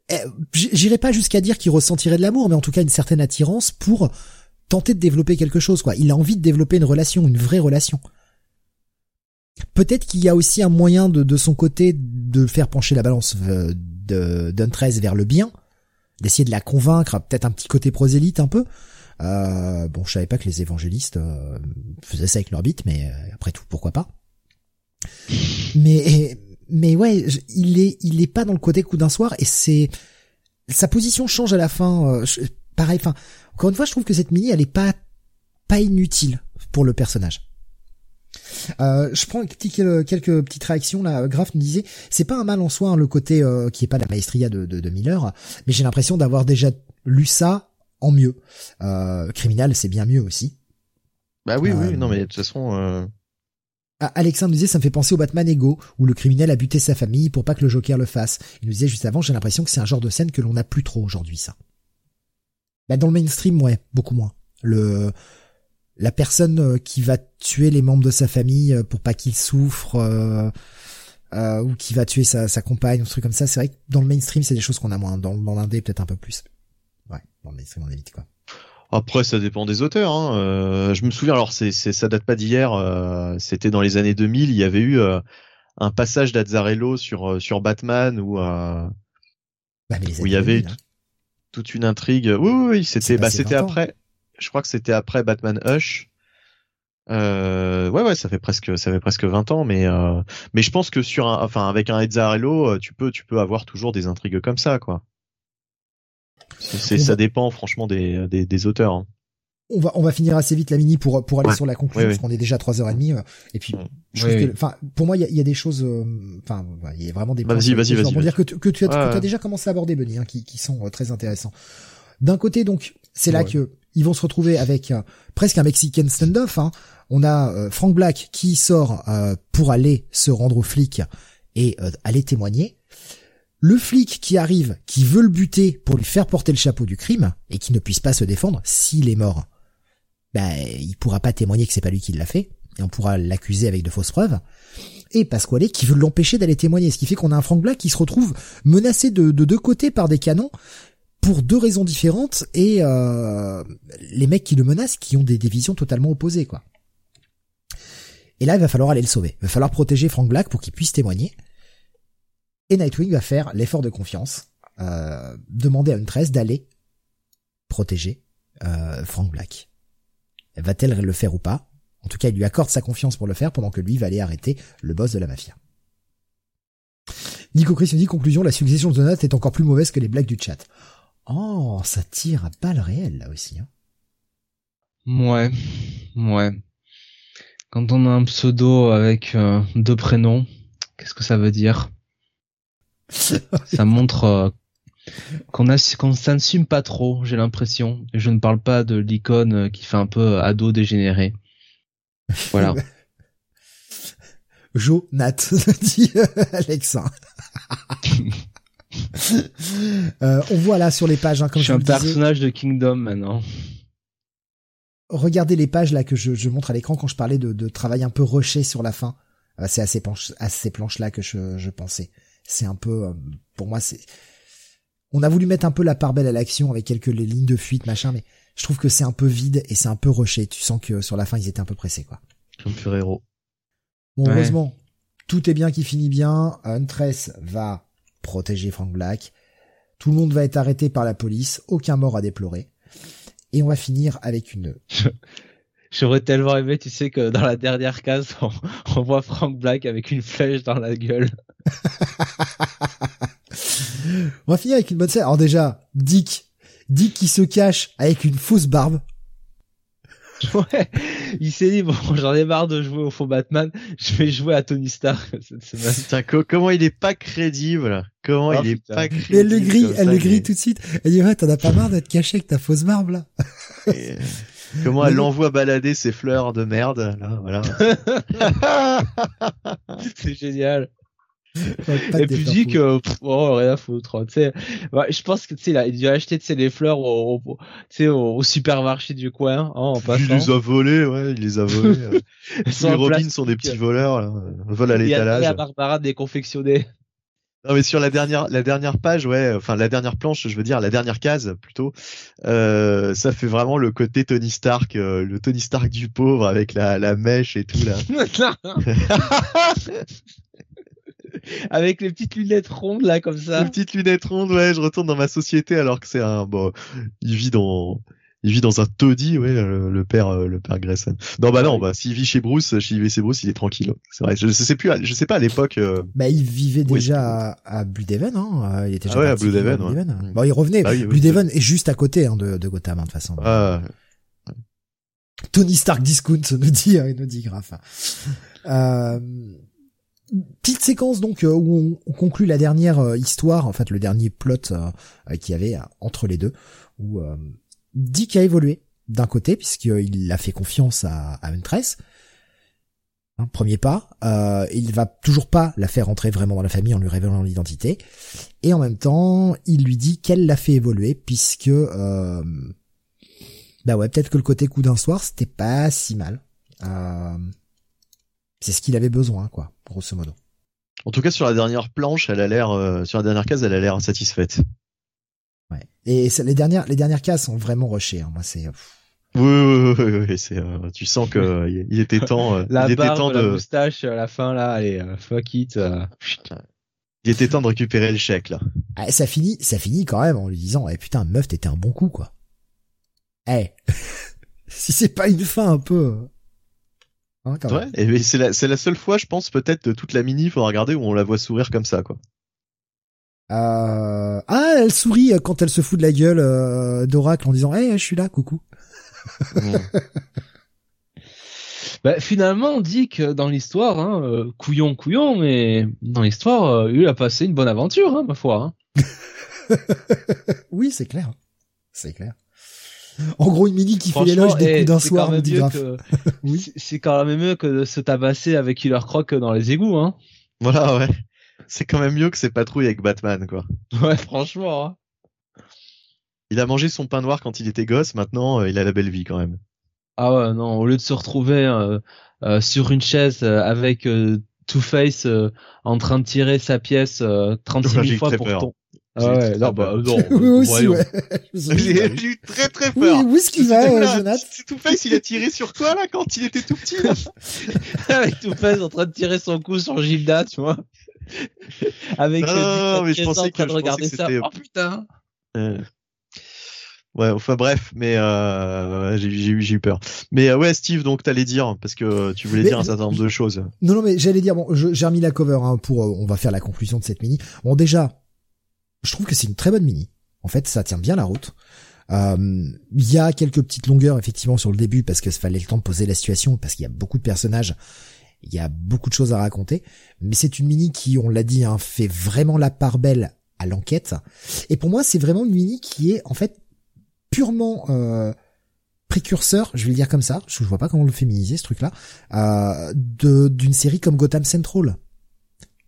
Eh, j'irai pas jusqu'à dire qu'il ressentirait de l'amour, mais en tout cas une certaine attirance pour tenter de développer quelque chose. Quoi, il a envie de développer une relation, une vraie relation. Peut-être qu'il y a aussi un moyen de, de son côté de faire pencher la balance euh, de d'Untress vers le bien, d'essayer de la convaincre, peut-être un petit côté prosélyte un peu, euh, bon, je savais pas que les évangélistes euh, faisaient ça avec leur bite, mais euh, après tout, pourquoi pas Mais mais ouais, il est il est pas dans le côté coup d'un soir et c'est sa position change à la fin. pareil, enfin encore une fois, je trouve que cette mini, elle est pas pas inutile pour le personnage. Euh, je prends quelques petites réactions là. Graf me disait, c'est pas un mal en soi hein, le côté qui est pas la maestria de, de, de Miller, mais j'ai l'impression d'avoir déjà lu ça en mieux. Euh, criminal, c'est bien mieux aussi. Bah oui, oui, non mais de toute façon. Euh... Ah, Alexandre nous disait, ça me fait penser au Batman Ego, où le criminel a buté sa famille pour pas que le Joker le fasse. Il nous disait juste avant, j'ai l'impression que c'est un genre de scène que l'on n'a plus trop aujourd'hui, ça. Bah, dans le mainstream, ouais, beaucoup moins. Le, la personne euh, qui va tuer les membres de sa famille euh, pour pas qu'ils souffrent, euh, euh, ou qui va tuer sa, sa compagne, ou truc comme ça, c'est vrai que dans le mainstream, c'est des choses qu'on a moins. Dans, dans l'indé, peut-être un peu plus. Ouais, dans le mainstream, on évite, quoi. Après, ça dépend des auteurs. Hein. Euh, je me souviens, alors c'est, c'est ça date pas d'hier. Euh, c'était dans les années 2000. Il y avait eu euh, un passage d'Azzarello sur euh, sur Batman où bah, où il y avait 2000, hein. toute une intrigue. Oui, oui, oui c'était bah c'était après. Je crois que c'était après Batman Hush. Euh, ouais, ouais, ça fait presque, ça fait presque 20 ans, mais mais je pense que sur un, enfin avec un Azzarello, tu peux, tu peux avoir toujours des intrigues comme ça, quoi. C'est, ça dépend franchement des, des, des auteurs. Hein. On va on va finir assez vite la mini pour pour aller sur la conclusion parce qu'on est déjà à 3h30 euh, et puis je trouve que enfin pour moi il y a, y a, des choses euh, enfin il y a vraiment des bah, vas-y vas-y vas-y dire que, que tu as, que as déjà commencé à aborder Benny hein, qui qui sont euh, très intéressants. D'un côté donc c'est là que ils vont se retrouver avec presque un Mexican standoff hein. On a Frank Black qui sort pour aller se rendre aux flics et aller témoigner le flic qui arrive, qui veut le buter pour lui faire porter le chapeau du crime, et qui ne puisse pas se défendre, s'il est mort, ben, il pourra pas témoigner que c'est pas lui qui l'a fait, et on pourra l'accuser avec de fausses preuves. Et Pasquale qui veut l'empêcher d'aller témoigner, ce qui fait qu'on a un Frank Black qui se retrouve menacé de, deux côtés par des canons, pour deux raisons différentes, et euh, les mecs qui le menacent qui ont des, visions totalement opposées, quoi. Et là, il va falloir aller le sauver. Il va falloir protéger Frank Black pour qu'il puisse témoigner. Et Nightwing va faire l'effort de confiance, euh, demander à une tresse d'aller protéger euh, Frank Black. Va-t-elle le faire ou pas? En tout cas, il lui accorde sa confiance pour le faire pendant que lui va aller arrêter le boss de la mafia. Nico Chris dit conclusion, la succession de notes est encore plus mauvaise que les blagues du chat. Oh, ça tire à balles réelles là aussi. Hein. Ouais, ouais. Quand on a un pseudo avec euh, deux prénoms, qu'est-ce que ça veut dire? Ça montre euh, qu'on a qu'on s'assume pas trop, j'ai l'impression. Je ne parle pas de l'icône euh, qui fait un peu ado dégénéré. Voilà. Jo Nat dit Alexa. euh, on voit là sur les pages. Hein, comme je suis un personnage de Kingdom maintenant. Regardez les pages là que je, je montre à l'écran quand je parlais de, de, travail un peu rushé sur la fin. Euh, c'est à ces, planches, à ces planches là que je, je pensais c'est un peu, euh, pour moi, c'est, on a voulu mettre un peu la part belle à l'action avec quelques lignes de fuite, machin, mais je trouve que c'est un peu vide et c'est un peu rushé. Tu sens que sur la fin, ils étaient un peu pressés, quoi. Comme héros. Bon, heureusement, tout est bien qui finit bien. Huntress va protéger Frank Black. Tout le monde va être arrêté par la police. Aucun mort à déplorer. Et on va finir avec une J'aurais tellement aimé, tu sais, que dans la dernière case, on, voit Frank Black avec une flèche dans la gueule. on va finir avec une bonne scène. Alors déjà, Dick, Dick qui se cache avec une fausse barbe. Ouais, il s'est dit bon, j'en ai marre de jouer au faux Batman, je vais jouer à Tony Stark cette semaine. Putain, co- comment il est pas crédible Comment Ah, il est putain. pas crédible elle le grille, elle ça, le grille mais- tout de suite. Elle dit ouais, t'en as pas marre d'être caché avec ta fausse barbe là. Et, euh, Comment elle l'envoie balader ses fleurs de merde là, voilà. C'est génial. Pas Et puis dit que pff, oh, rien à foutre. hein, Tu sais, je pense que tu sais, il a, il a acheté tu sais, les fleurs au, au, tu sais, au, au supermarché du coin hein, en Il passant. les a volés, ouais, il les a volés. euh. Les plastique. sont des petits voleurs, là. euh, Vol à Il y a l'étalage. à Barbara de les confectionner. Non mais sur la dernière la dernière page ouais enfin la dernière planche je veux dire la dernière case plutôt euh, ça fait vraiment le côté Tony Stark euh, le Tony Stark du pauvre avec la, la mèche et tout là Avec les petites lunettes rondes là comme ça. les petites lunettes rondes ouais je retourne dans ma société alors que c'est un bon il vit dans il vit dans un taudis ouais le, le père euh, le père Grayson non bah non bah s'il vit chez Bruce s'il vit chez Bruce il est tranquille c'est vrai je, je sais plus je sais pas à l'époque euh, Bah, il vivait Oui, déjà à, à Bloodaven, hein. euh, Il était déjà Ah ouais, à Bloodaven, vivre ouais. Bloodaven. Bon, il revenait. bah oui, oui, Bloodaven est juste à côté hein, de, de Gotham, hein, de toute façon. ah, Tony Stark discount, nous dit, euh, nous dit Graf. Euh, petite séquence donc euh, où on, on conclut la dernière euh, histoire, en fait le dernier plot euh, qu'il y avait entre les deux, où Dick a évolué d'un côté puisqu'il a fait confiance à, à Huntress. Hein, premier pas, euh, il va toujours pas la faire entrer vraiment dans la famille en lui révélant l'identité, et en même temps, il lui dit qu'elle l'a fait évoluer puisque euh, bah ouais, peut-être que le côté coup d'un soir, c'était pas si mal. Euh, c'est ce qu'il avait besoin, quoi, grosso modo. en tout cas sur la dernière planche elle a l'air euh, sur la dernière case elle a l'air satisfaite Ouais. Et c'est- les dernières, les dernières cases sont vraiment rushées. Hein. Moi, c'est pff, Oui, oui, oui, oui, oui, c'est, euh, tu sens que euh, il il était temps, euh, La il était barbe, temps la de, moustache à la fin là, allez, euh, fuck it. euh, il était temps de récupérer le chèque là. ah, ça finit, ça finit quand même en lui disant, eh putain, meuf, t'étais un bon coup, quoi. Eh, si c'est pas une fin un peu, euh, hein, quand Ouais. Et mais c'est la, c'est la seule fois, je pense peut-être de toute la mini, il faudra regarder où on la voit sourire comme ça, quoi. Euh, ah, elle sourit euh, quand elle se fout de la gueule euh, d'Oracle en disant, eh, je suis là, coucou. Bah, finalement, on dit que dans l'histoire, hein, euh, couillon, couillon, mais dans l'histoire, euh, il a passé une bonne aventure, hein, ma foi. Hein. oui, c'est clair, c'est clair. En gros, une mini qui fait l'éloge des eh, coups d'un c'est soir, même dit que- Oui. c'est- quand même mieux que de se tabasser avec Killer Croc dans les égouts, hein. Voilà, ouais. C'est quand même mieux que ses patrouilles avec Batman, quoi. Ouais, franchement. Hein. Il a mangé son pain noir quand il était gosse, maintenant, euh, il a la belle vie quand même. Ah ouais, non, au lieu de se retrouver euh, euh, sur une chaise euh, avec euh, Two-Face euh, en train de tirer sa pièce euh, 36 Ouais, j'ai 000 eu fois pour ton... Ah ouais, non, peur. bah non. oui, aussi, ouais. J'ai j'ai eu très très oui, peur. où est-ce qu'il va, euh, là, Jonathan c'est Tout face, il a tiré sur toi là quand il était tout petit. Là. avec Two-Face en train de tirer son coup sur Gilda, tu vois. Avec Non, euh, mais je pensais en train que- de je regarder pensais que ça. c'était- Oh putain. Euh, Ouais, enfin bref, mais euh, j'ai j'ai eu j'ai eu peur. Mais euh, ouais, Steve, donc t'allais dire parce que tu voulais Mais dire un certain nombre de choses. Non, non, mais j'allais dire, bon, j'ai remis la cover hein, pour, euh, on va faire la conclusion de cette mini. Bon, déjà, je trouve que c'est une très bonne mini. En fait, ça tient bien la route. Euh, Il y a quelques petites longueurs effectivement sur le début parce que ça fallait le temps de poser la situation, parce qu'il y a beaucoup de personnages, il y a beaucoup de choses à raconter. Mais c'est une mini qui, on l'a dit, hein, fait vraiment la part belle à l'enquête. Et pour moi, c'est vraiment une mini qui est en fait purement euh, précurseur, je vais le dire comme ça, je vois pas comment le féminiser ce truc-là, euh, d'une série comme Gotham Central.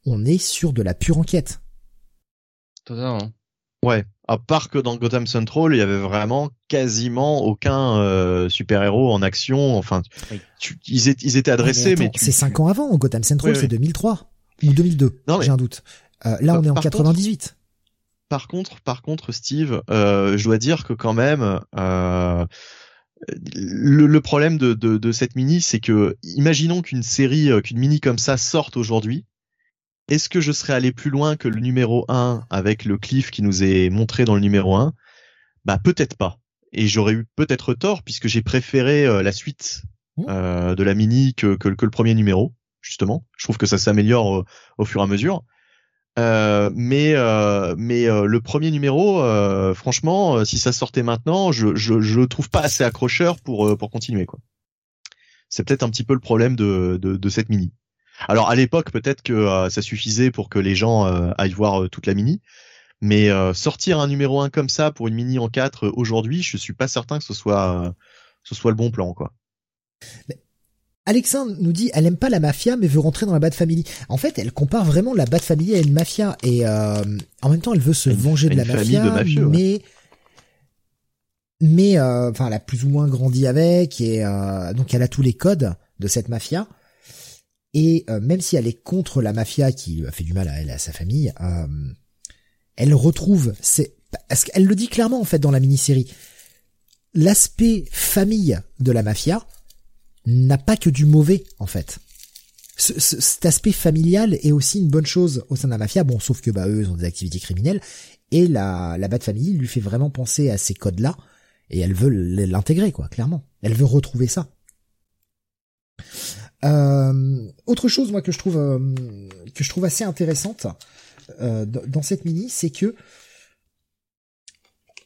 On est sur de la pure enquête. Totalement. Ouais. À part que dans Gotham Central, il y avait vraiment quasiment aucun euh, super-héros en action. Enfin, Oui. tu- ils, étaient, ils étaient adressés, mais, tu- c'est cinq ans avant. Gotham Central, Oui, c'est oui. 2003 ou 2002. Non, mais- J'ai un doute. Euh, là, Par- on est en par contre- 98. Par contre, par contre, Steve, euh, je dois dire que quand même, euh, le, le problème de, de, de cette mini, c'est que, imaginons qu'une série, qu'une mini comme ça sorte aujourd'hui. Est-ce que je serais allé plus loin que le numéro 1 avec le cliff qui nous est montré dans le numéro 1 Bah peut-être pas. Et j'aurais eu peut-être tort puisque j'ai préféré euh, la suite Mmh. euh, de la mini que, que, que le premier numéro, justement. Je trouve que ça s'améliore au, au fur et à mesure. Euh, mais euh, mais euh, le premier numéro, franchement, si ça sortait maintenant, je je je le trouve pas assez accrocheur pour pour continuer quoi. C'est peut-être un petit peu le problème de de, de cette mini. Alors à l'époque peut-être que ça suffisait pour que les gens aillent voir toute la mini, mais sortir un numéro 1 comme ça pour une mini en 4 aujourd'hui, je suis pas certain que ce soit ce soit le bon plan quoi. Alexandre nous dit elle aime pas la mafia mais veut rentrer dans la Bad Family. En fait, elle compare vraiment la Bad Family à une mafia et euh, en même temps elle veut se venger de la mafia, mais mais euh, enfin elle a plus ou moins grandi avec et euh, donc elle a tous les codes de cette mafia. Et même si elle est contre la mafia qui a fait du mal à elle et à sa famille, elle retrouve c'est parce qu'elle le dit clairement en fait dans la mini-série l'aspect famille de la mafia n'a pas que du mauvais en fait. cet aspect familial est aussi une bonne chose au sein de la mafia, bon sauf que bah eux ils ont des activités criminelles et la la Bad Family lui fait vraiment penser à ces codes-là et elle veut l'intégrer quoi, clairement. Elle veut retrouver ça. Euh, autre chose moi que je trouve euh, que je trouve assez intéressante euh, dans cette mini, c'est que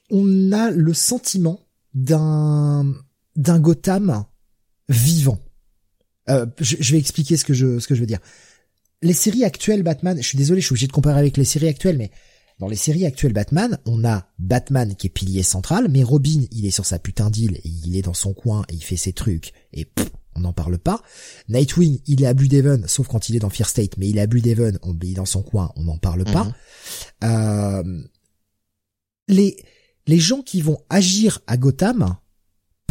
on a le sentiment d'un d'un Gotham vivant. Euh, je, vais expliquer ce que je ce que je veux dire. Les séries actuelles Batman, je suis désolé, je suis obligé de comparer avec les séries actuelles, mais dans les séries actuelles Batman, on a Batman qui est pilier central, mais Robin, il est sur sa putain d'île, il est dans son coin, et il fait ses trucs, et on n'en parle pas. Nightwing, il est à Blue Devon, sauf quand il est dans Fear State, mais il est à Blue Devon, on est dans son coin, on n'en parle pas. Mhm. Euh, les les gens qui vont agir à Gotham,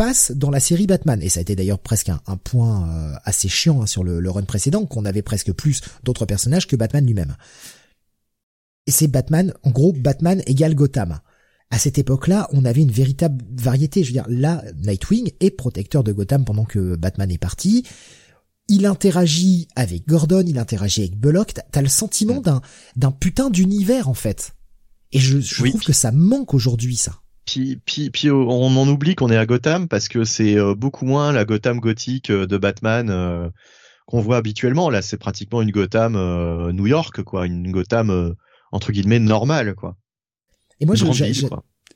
passe dans la série Batman. Et ça a été d'ailleurs presque un, point euh, assez chiant hein, sur le, run précédent, qu'on avait presque plus d'autres personnages que Batman lui-même. Et c'est Batman, en gros, Batman égale Gotham. À cette époque-là, on avait une véritable variété. Je veux dire, là, Nightwing est protecteur de Gotham pendant que Batman est parti. Il interagit avec Gordon, il interagit avec Bullock. T'as le sentiment mm. d'un d'un putain d'univers en fait. Et je, trouve que ça manque aujourd'hui, ça. Puis, puis, on en oublie qu'on est à Gotham parce que c'est euh, beaucoup moins la Gotham gothique euh, de Batman euh, qu'on voit habituellement. Là, c'est pratiquement une Gotham New York, quoi, une Gotham entre guillemets normale, quoi. Et moi,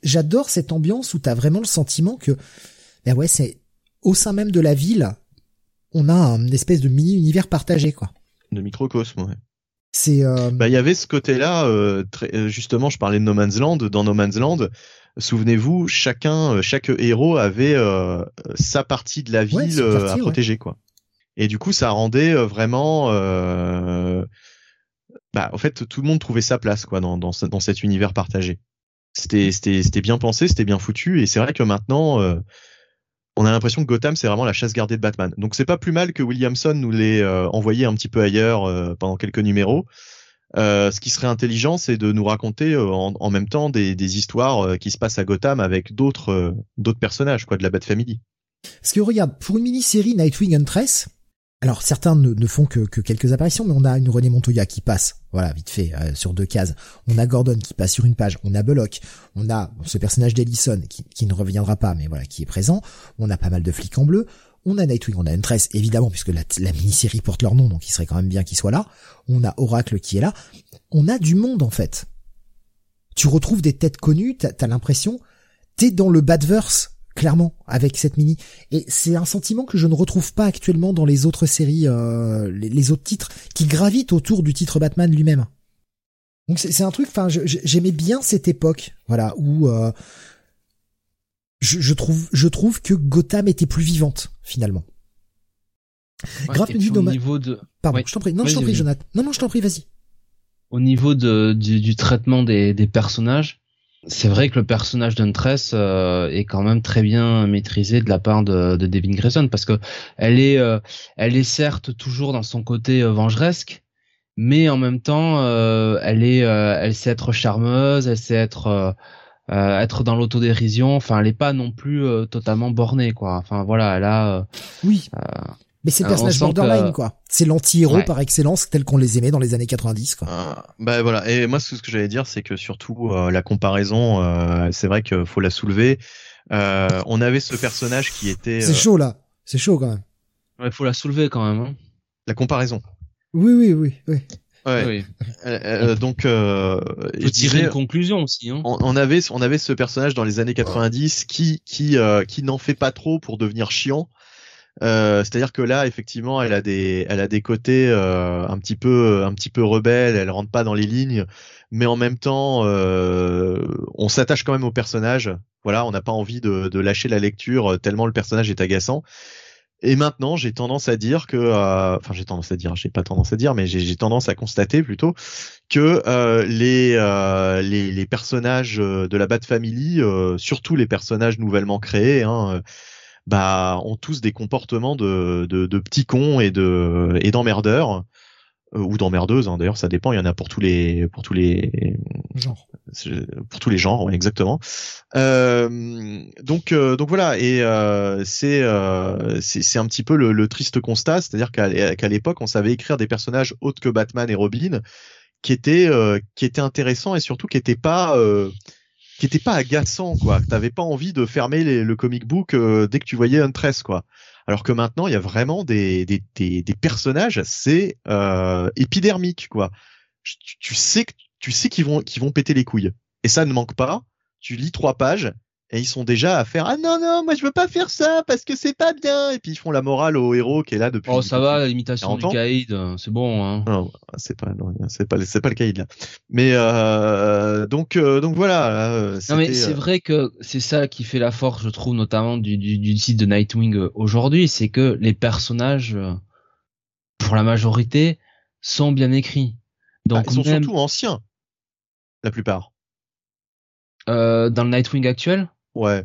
j'adore cette ambiance où t'as vraiment le sentiment que, ben ouais, c'est au sein même de la ville, on a une espèce de mini univers partagé, quoi. De microcosme, ouais. C'est. Bah, il y avait ce côté-là. justement, je parlais de No Man's Land. Dans No Man's Land, souvenez-vous, chacun, euh, chaque héros avait euh, sa partie de la ville euh, à protéger, quoi. Et du coup, ça rendait vraiment, bah, en fait, tout le monde trouvait sa place, quoi, dans, dans, dans cet univers partagé. C'était, bien pensé, c'était bien foutu, et c'est vrai que maintenant, on a l'impression que Gotham c'est vraiment la chasse gardée de Batman. Donc c'est pas plus mal que Williamson nous l'ait envoyé un petit peu ailleurs pendant quelques numéros. Euh, ce qui serait intelligent, c'est de nous raconter euh, en, même temps des, histoires euh, qui se passent à Gotham avec d'autres d'autres personnages, quoi, de la Bat Family. Parce que regarde, pour une mini-série Nightwing Huntress, alors certains ne, font que, quelques apparitions, mais on a une René Montoya qui passe, voilà, vite fait, sur deux cases. On a Gordon qui passe sur une page, on a Bullock, on a ce personnage d'Ellison qui, ne reviendra pas, mais voilà, qui est présent. On a pas mal de flics en bleu. On a Nightwing, on a Huntress, évidemment, puisque la, mini-série porte leur nom, donc il serait quand même bien qu'ils soient là. On a Oracle qui est là. On a du monde, en fait. Tu retrouves des têtes connues, t'as as, l'impression, t'es dans le Badverse, clairement, avec cette mini. Et c'est un sentiment que je ne retrouve pas actuellement dans les autres séries, euh, les, autres titres, qui gravitent autour du titre Batman lui-même. Donc c'est un truc, enfin, j'aimais bien cette époque, voilà, où euh, je, trouve, je trouve que Gotham était plus vivante finalement. Ouais, au niveau de. Pardon, je t'en prie. Non, je t'en prie, Jonathan. Non, non, je t'en prie, vas-y. Au niveau de, du, traitement des, des personnages, c'est vrai que le personnage d'Huntress euh, est quand même très bien maîtrisé de la part de, de Devin Grayson parce que elle est, euh, elle est certes toujours dans son côté euh, vengeresque, mais en même temps, elle est, elle sait être charmeuse, elle sait être euh, être dans l'autodérision. Enfin, elle est pas non plus euh, totalement bornée, quoi. Enfin, voilà, elle a. Euh, oui. Mais c'est le personnage borderline, quoi. C'est l'anti-héros par excellence, tel qu'on les aimait dans les années 90, quoi. bah voilà. Et moi, ce que j'allais dire, c'est que surtout la comparaison, c'est vrai qu'il faut la soulever. on avait ce personnage qui était. C'est chaud là. C'est chaud quand même. Il faut la soulever quand même. Hein. La comparaison. Oui, oui, oui, oui. Ouais. Oui. Euh, euh, donc, euh, Faut je tirer une conclusion aussi. Hein. on, on avait on avait ce personnage dans les années 90 qui qui euh, qui n'en fait pas trop pour devenir chiant. Euh, C'est-à-dire que là, effectivement, elle a des elle a des côtés euh, un petit peu un petit peu rebelles. Elle rentre pas dans les lignes, mais en même temps, euh, on s'attache quand même au personnage. Voilà, on n'a pas envie de, de lâcher la lecture euh, tellement le personnage est agaçant. Et maintenant, j'ai tendance à dire que, euh, enfin, j'ai tendance à dire, j'ai pas tendance à dire, mais j'ai tendance à constater plutôt que euh, les, euh, les les personnages de la Bat Family, surtout les personnages nouvellement créés, hein, bah, ont tous des comportements de, de, de petits cons et de et d'emmerdeurs euh, ou d'emmerdeuses. Hein, D'ailleurs, ça dépend. Il y en a pour tous les pour tous les Genre. pour tous les genres, ouais, exactement. Euh, donc euh, donc voilà et euh, c'est euh, c'est c'est un petit peu le, le triste constat, c'est-à-dire qu'à qu'à l'époque on savait écrire des personnages autres que Batman et Robin qui étaient euh, qui étaient intéressants et surtout qui étaient pas euh, qui étaient pas agaçants quoi. T'avais pas envie de fermer le comic book euh, dès que tu voyais Huntress quoi. Alors que maintenant il y a vraiment des des des, personnages c'est euh, épidermique quoi. Tu, tu sais que tu sais qu'ils vont qu'ils vont péter les couilles et ça ne manque pas. Tu lis trois pages et ils sont déjà à faire ah non non moi je veux pas faire ça parce que c'est pas bien et puis ils font la morale au héros qui est là depuis Oh, ça va, l'imitation du 40 ans. Kaïd, euh, c'est bon. Hein. non, c'est pas c'est pas c'est pas le cas là. Mais euh, donc euh, donc voilà. euh, Non mais c'est vrai que c'est ça qui fait la force, je trouve, notamment du, du, du site de Nightwing aujourd'hui, c'est que les personnages, pour la majorité, sont bien écrits. bah, Donc ils sont surtout anciens. La plupart. dans le Nightwing actuel, Ouais.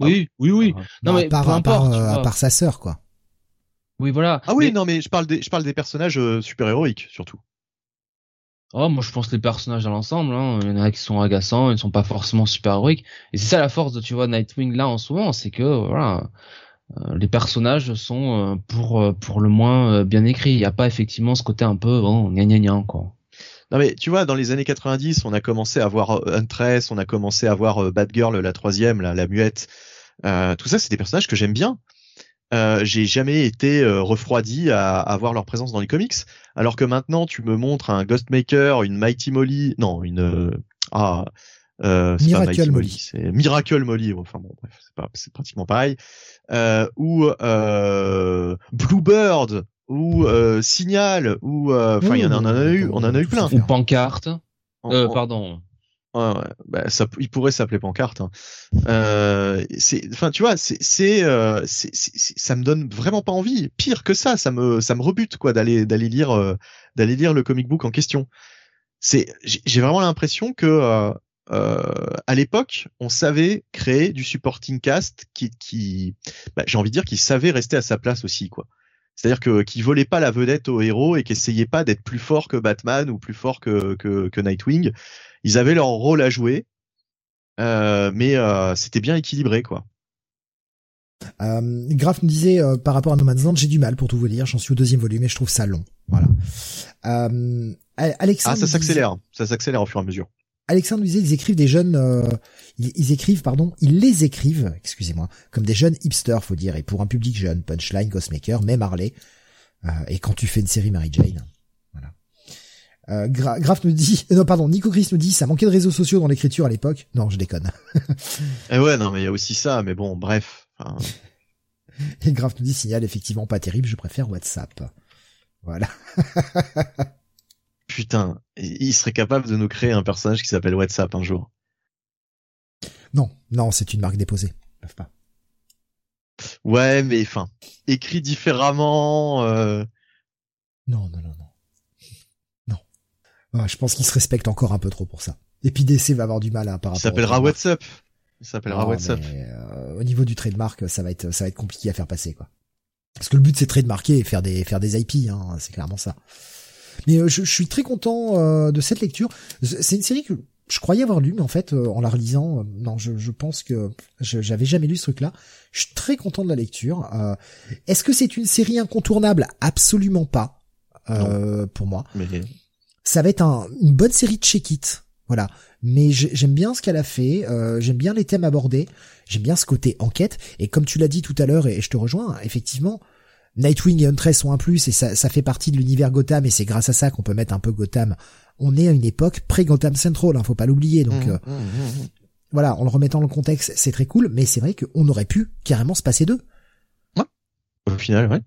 oui, oui, oui, Non, Bon, mais à part, peu à part, importe, tu euh, à vois. part sa sœur, quoi. oui, voilà. Ah oui Mais- non mais je parle des je parle des personnages euh, super héroïques surtout. Oh, moi je pense les personnages dans l'ensemble, hein. il y en a qui sont agaçants, ils ne sont pas forcément super héroïques. Et c'est ça la force de tu vois Nightwing là en ce moment, c'est que voilà, euh, les personnages sont euh, pour euh, pour le moins euh, bien écrits. Il n'y a pas effectivement ce côté un peu gna gna gna quoi. Non mais tu vois, dans les années 90, on a commencé à voir euh, Huntress, on a commencé à voir euh, Batgirl, la troisième, la muette. Euh, tout ça, c'est des personnages que j'aime bien. Euh, j'ai jamais été euh, refroidi à, à voir leur présence dans les comics. Alors que maintenant, tu me montres un Ghostmaker, une Mighty Molly, non, une ah, Miracle Mighty Molly. c'est Miracle Molly. Enfin bon, bref, c'est pratiquement pareil. Ou Bluebird, ou euh, Signal, ou euh, enfin, il y en a, on en a eu, on en a eu plein. Ou pancarte. Euh, pardon. Ouais, ouais. Bah, ça, il pourrait s'appeler pancarte. Hein. Euh, c'est, enfin, tu vois, c'est, c'est, euh, ça me donne vraiment pas envie. Pire que ça, ça me, ça me rebute quoi d'aller, d'aller lire, euh, d'aller lire le comic book en question. C'est, j'ai j'ai vraiment l'impression que euh, euh, à l'époque, on savait créer du supporting cast qui, qui, bah, j'ai envie de dire, qui savait rester à sa place aussi, quoi. C'est-à-dire que qui volait pas la vedette au héros et qui essayait pas d'être plus fort que Batman ou plus fort que, que, que Nightwing. Ils avaient leur rôle à jouer, euh, mais euh, c'était bien équilibré, quoi. Euh, Graf nous disait euh, par rapport à No Man's Land, j'ai du mal pour tout vous dire. J'en suis au deuxième volume et je trouve ça long. Voilà. Euh, Alexandre Ah, ça disait- s'accélère, ça s'accélère au fur et à mesure. Alexandre nous disait, ils écrivent des jeunes, euh, ils, ils écrivent, pardon, ils les écrivent, excusez-moi, comme des jeunes hipsters, faut dire, et pour un public jeune, Punchline, Ghostmaker, même Harley, euh, et quand tu fais une série Mary Jane, voilà. Euh, Gra- Graf nous dit, non pardon, Nico Chris nous dit, ça manquait de réseaux sociaux dans l'écriture à l'époque. Non, je déconne. Et ouais, non, mais il y a aussi ça, mais bon, bref. Et Graf nous dit, signal effectivement pas terrible, je préfère WhatsApp. Voilà. Putain, il serait capable de nous créer un personnage qui s'appelle WhatsApp un jour? Non, non, c'est une marque déposée. Ils peuvent pas. Ouais, mais enfin, écrit différemment. Euh... Non, non, non, non. Non. Ah, je pense qu'ils se respectent encore un peu trop pour ça. Et puis DC va avoir du mal à par Il s'appellera. WhatsApp. Il s'appellera Non, WhatsApp. mais, euh, au niveau du trademark, ça va être, ça va être compliqué à faire passer, quoi. Parce que le but c'est de trademarker et faire des, faire des IP, hein, c'est clairement ça. Mais euh, je, je suis très content euh, de cette lecture. C'est une série que je croyais avoir lu, mais en fait, euh, en la relisant, non, je, je pense que j'avais jamais lu ce truc-là. Je suis très content de la lecture. Euh, Est-ce que c'est une série incontournable? Absolument pas. Euh, pour moi, Mais ça va être un- une bonne série de check-it. Voilà. Mais j'ai- j'aime bien ce qu'elle a fait, euh, j'aime bien les thèmes abordés, j'aime bien ce côté enquête. Et comme tu l'as dit tout à l'heure, et je te rejoins, effectivement, Nightwing et Huntress sont un plus et ça, ça fait partie de l'univers Gotham et c'est grâce à ça qu'on peut mettre un peu Gotham. On est à une époque pré-Gotham Central, hein, faut pas l'oublier. Donc Mmh, euh, mmh, mmh. voilà, en le remettant dans le contexte, c'est très cool, mais c'est vrai qu'on aurait pu carrément se passer d'eux. Au final, ouais.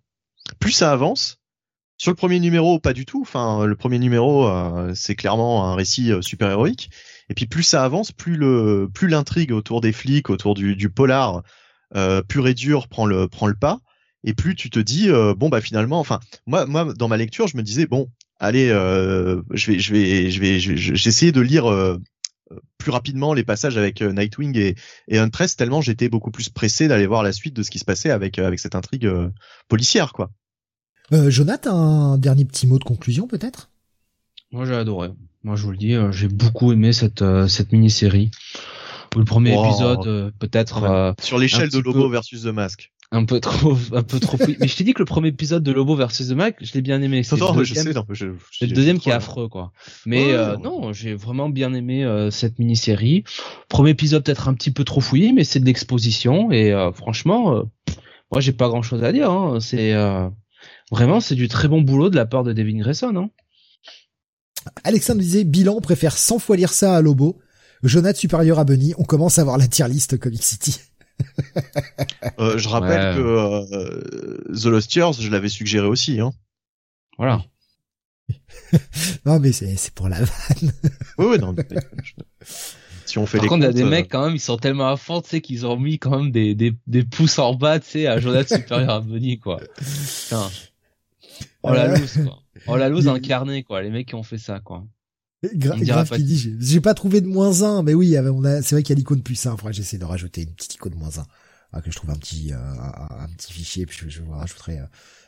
Plus ça avance, sur le premier numéro, pas du tout. Enfin, le premier numéro, euh, c'est clairement un récit euh, super héroïque. Et puis plus ça avance, plus le, plus l'intrigue autour des flics, autour du, du polar euh, pur et dur prend le, prend le pas. Et plus tu te dis, euh, bon bah finalement, enfin, moi, moi, dans ma lecture, je me disais, bon, allez, euh, je vais, je vais, je vais, je vais- j'ai essayé de lire euh, plus rapidement les passages avec euh, Nightwing et, et Huntress tellement j'étais beaucoup plus pressé d'aller voir la suite de ce qui se passait avec euh, avec cette intrigue euh, policière quoi. Euh, Jonathan, un dernier petit mot de conclusion peut-être? Moi j'ai adoré. Moi je vous le dis, j'ai beaucoup aimé cette euh, cette mini-série. Le premier Wow. épisode euh, peut-être Ouais. euh, Sur l'échelle de Lobo peu. versus The Mask. Un peu trop un peu trop fouillé. Mais je t'ai dit que le premier épisode de Lobo versus The Mac, je l'ai bien aimé. C'est Non, le non, je deuxième- sais, non, je- je- C'est le deuxième qui est affreux, quoi. Mais Ouais, euh, ouais. non, j'ai vraiment bien aimé euh, cette mini-série. Premier épisode peut-être un petit peu trop fouillé, mais c'est de l'exposition et euh, franchement, euh, moi j'ai pas grand-chose à dire. Hein. C'est euh, vraiment c'est du très bon boulot de la part de Devin Grayson. Hein. Alexandre disait, bilan, on préfère 100 fois lire ça à Lobo. Jonathan supérieur à Bunny, on commence à voir la tier list Comic City. Euh, je rappelle Ouais. que euh, The Lost Years, je l'avais suggéré aussi. Hein. Voilà. Non mais c'est pour la vanne. Oui, oui, non. mais- je- Si on fait Par les contre, il y a des euh, mecs quand même, ils sont tellement à fond, tu sais, qu'ils ont mis quand même des, des, des pouces en bas, tu sais, à Jonathan supérieur à Bunny, quoi. Putain. Oh la Euh. loose, quoi. Oh la loose incarnée, quoi. Les mecs qui ont fait ça, quoi. Gra- grave pas qui dit, j'ai- pas trouvé de moins 1, mais oui, on a, c'est vrai qu'il y a l'icône plus 1, faudra que j'essaie de rajouter une petite icône moins 1. Ah, que je trouve un petit, euh, un, un petit fichier, puis je, je vous rajouterai euh,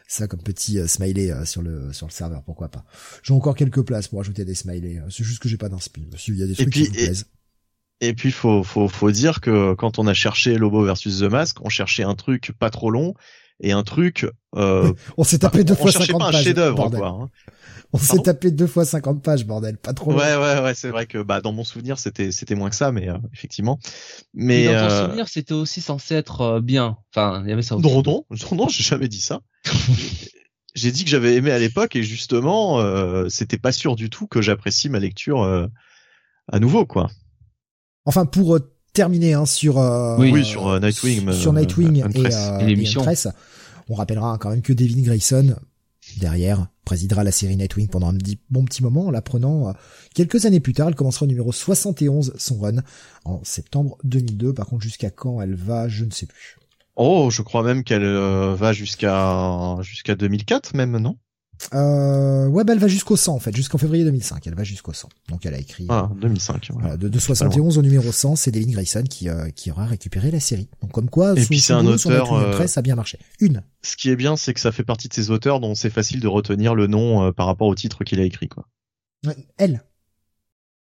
ça comme petit euh, smiley sur le sur le serveur, pourquoi pas? J'ai encore quelques places pour ajouter des smileys, c'est juste que j'ai pas d'inspi. Si il y a des trucs puis- qui me plaisent. Et puis faut faut faut dire que quand on a cherché Lobo versus The Mask, on cherchait un truc pas trop long et un truc. Euh, On s'est tapé deux on fois cherchait 50 pas un pages. chef-d'œuvre bordel. quoi. hein. On s'est tapé deux fois 50 pages, bordel, pas trop. long. Ouais ouais ouais, c'est vrai que bah dans mon souvenir c'était c'était moins que ça, mais euh, effectivement. Mais Mais dans ton euh, souvenir, c'était aussi censé être euh, bien. Enfin, il y avait ça aussi. non non non non, j'ai jamais dit ça. j'ai dit que j'avais aimé à l'époque et justement euh, c'était pas sûr du tout que j'apprécie ma lecture euh, à nouveau quoi. Enfin, pour hein, sur Oui. Oui, sur, Nightwing, sur euh, Nightwing et, l'émission. on rappellera quand même que Devin Grayson derrière présidera la série Nightwing pendant un petit- bon petit moment en la prenant euh, quelques années plus tard. Elle commencera au numéro 71 son run en septembre 2002. Par contre, jusqu'à quand elle va, je ne sais plus. Oh, je crois même qu'elle euh, va jusqu'à jusqu'à 2004 même, non? Euh, ouais, bah, elle va jusqu'au 100 en fait, jusqu'en février 2005. Elle va jusqu'au 100. Donc elle a écrit Ah, 2005. ouais. Voilà, de, de 71 au numéro 100, c'est Devin Grayson qui, euh, qui aura récupéré la série. Donc comme quoi, Et son- puis c'est un auteur, euh, Press a bien marché. Une. Ce qui est bien, c'est que ça fait partie de ces auteurs dont c'est facile de retenir le nom euh, par rapport au titre qu'il a écrit, quoi. Elle.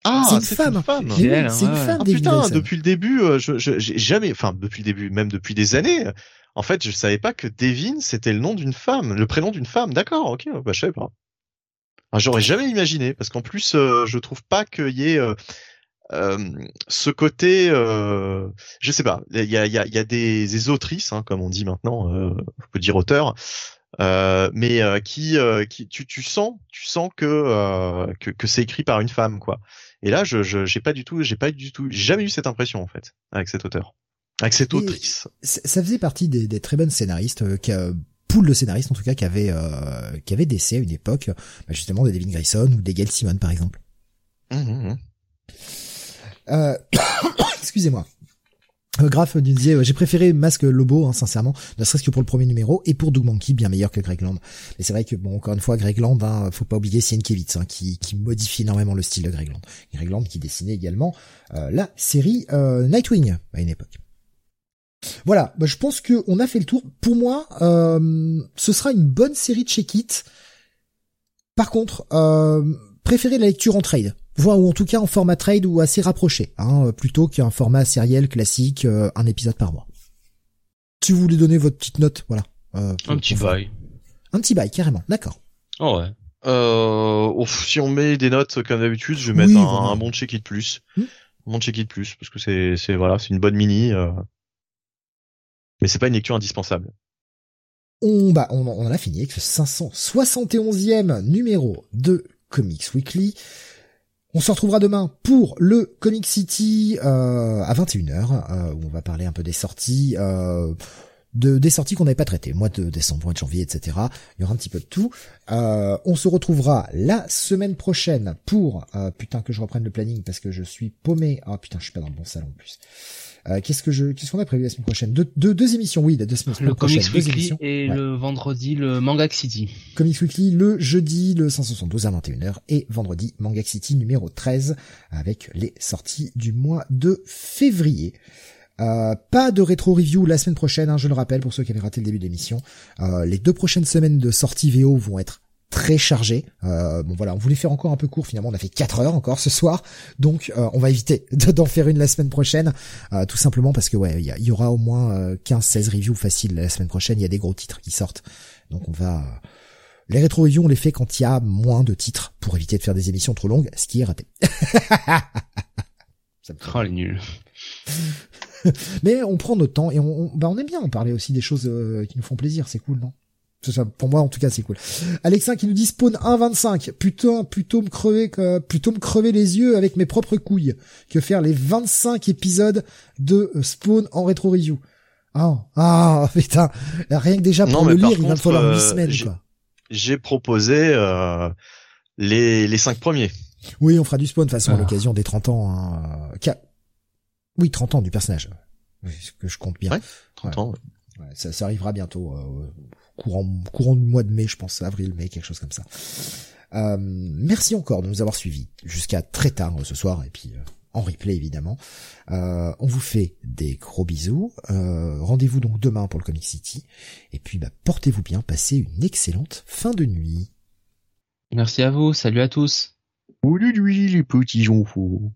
Ah, C'est une femme. femme. Mais C'est oui, elle, hein, c'est une ouais, femme, Ah putain, Grayson. depuis le début, euh, je, je- j'ai jamais, enfin depuis le début, même depuis des années, en fait, je savais pas que Devin c'était le nom d'une femme, le prénom d'une femme. D'accord, ok, bah je savais pas. J'aurais jamais imaginé, parce qu'en plus, euh, je trouve pas qu'il y ait euh, euh, ce côté, je sais pas, il y a, des, autrices, hein, comme on dit maintenant, on peut dire auteur, mais qui, tu, sens, tu sens que c'est écrit par une femme, quoi. Et là, je, je, j'ai pas du tout, j'ai pas du tout, j'ai jamais eu cette impression en fait avec cet auteur, avec cette Et- autrice. Ça faisait partie des, des très bonnes scénaristes, euh, qui, euh, pool de scénaristes en tout cas, qui avaient, euh, qui avaient d'essais à une époque, bah, justement des Devin Grayson ou des Gail Simon par exemple. Hum, hum, hum. Euh, excusez-moi. Euh, Graf nous disait, euh, j'ai préféré Masque Lobo, hein, sincèrement, ne serait-ce que pour le premier numéro, et pour Doug Monkey, bien meilleur que Greg Land. Mais c'est vrai que, bon, encore une fois, Greg Land, hein, faut pas oublier Sienkiewicz, hein, qui, qui modifie énormément le style de Greg Land. Greg Land qui dessinait également euh, la série euh, Nightwing à une époque. Voilà, bah, je pense que on a fait le tour. Pour moi, euh, ce sera une bonne série de check-it. Par contre, euh, préférez la lecture en trade, voire ou en tout cas en format trade ou assez rapproché, hein, plutôt qu'un format sériel classique, euh, un épisode par mois. Si vous voulez donner votre petite note, voilà. Euh, Un petit bail. Un petit bail, carrément. D'accord. Oh ouais. Euh, si on met des notes comme d'habitude, je vais Oui, mettre un, voilà. un bon check it plus, Hmm. un bon check it plus, parce que c'est, c'est voilà, c'est une bonne mini, euh, mais c'est pas une lecture indispensable. on, bah, on, on a fini avec ce 571e numéro de Comics Weekly. On se retrouvera demain pour le Comic City euh, à 21h, euh, où on va parler un peu des sorties, euh, de, des sorties qu'on n'avait pas traitées, mois de décembre, mois de janvier, etc. Il y aura un petit peu de tout. Euh, on se retrouvera la semaine prochaine pour... Euh, putain que je reprenne le planning parce que je suis paumé. Ah putain, je suis pas dans le bon salon en plus. Euh, qu'est-ce que je, qu'est-ce qu'on a prévu la semaine prochaine? Deux, deux, deux émissions, oui, la deux semaines Le prochaine, Comics Weekly et Ouais. le vendredi le Manga City. Comics Weekly le jeudi, le 572 à 21h et vendredi Manga City numéro 13 avec les sorties du mois de février. Euh, pas de rétro review la semaine prochaine, hein, je le rappelle pour ceux qui avaient raté le début de l'émission. Euh, les deux prochaines semaines de sortie VO vont être très chargées. Euh, bon voilà, on voulait faire encore un peu court, finalement on a fait 4 heures encore ce soir, donc euh, on va éviter de- d'en faire une la semaine prochaine, euh, tout simplement parce que ouais, il y, aura au moins euh, 15-16 reviews faciles la semaine prochaine, il y a des gros titres qui sortent, donc on va... Les rétro reviews, on les fait quand il y a moins de titres pour éviter de faire des émissions trop longues, ce qui est raté. Ça me Oh, les nuls. mais on prend notre temps et on, on- bah on aime bien en parler aussi des choses euh, qui nous font plaisir, c'est cool, non? Ça, Pour moi, en tout cas, c'est cool. Alexin qui nous dit Spawn 1.25. Putain, plutôt me crever, que- plutôt me crever les yeux avec mes propres couilles que faire les 25 épisodes de euh, Spawn en rétro review. Ah, ah, putain, rien que déjà pour Non, le lire, il va me contre, falloir 8 euh, semaines, j'ai- quoi. J'ai proposé euh, les les cinq premiers. Oui, on fera du spawn de toute façon à l'occasion des 30 ans. Hein. Oui, 30 ans du personnage. Oui, ce que je compte bien. Ouais. 30 ans. Ouais, ça, ça arrivera bientôt, euh, courant, courant du mois de mai, je pense, avril, mai, quelque chose comme ça. Euh, merci encore de nous avoir suivis jusqu'à très tard euh, ce soir, et puis euh, en replay évidemment. Euh, on vous fait des gros bisous. Euh, Rendez-vous donc demain pour le Comic City. Et puis bah, portez-vous bien, passez une excellente fin de nuit. Merci à vous. Salut à tous. Aujourd'hui, les petits enfants.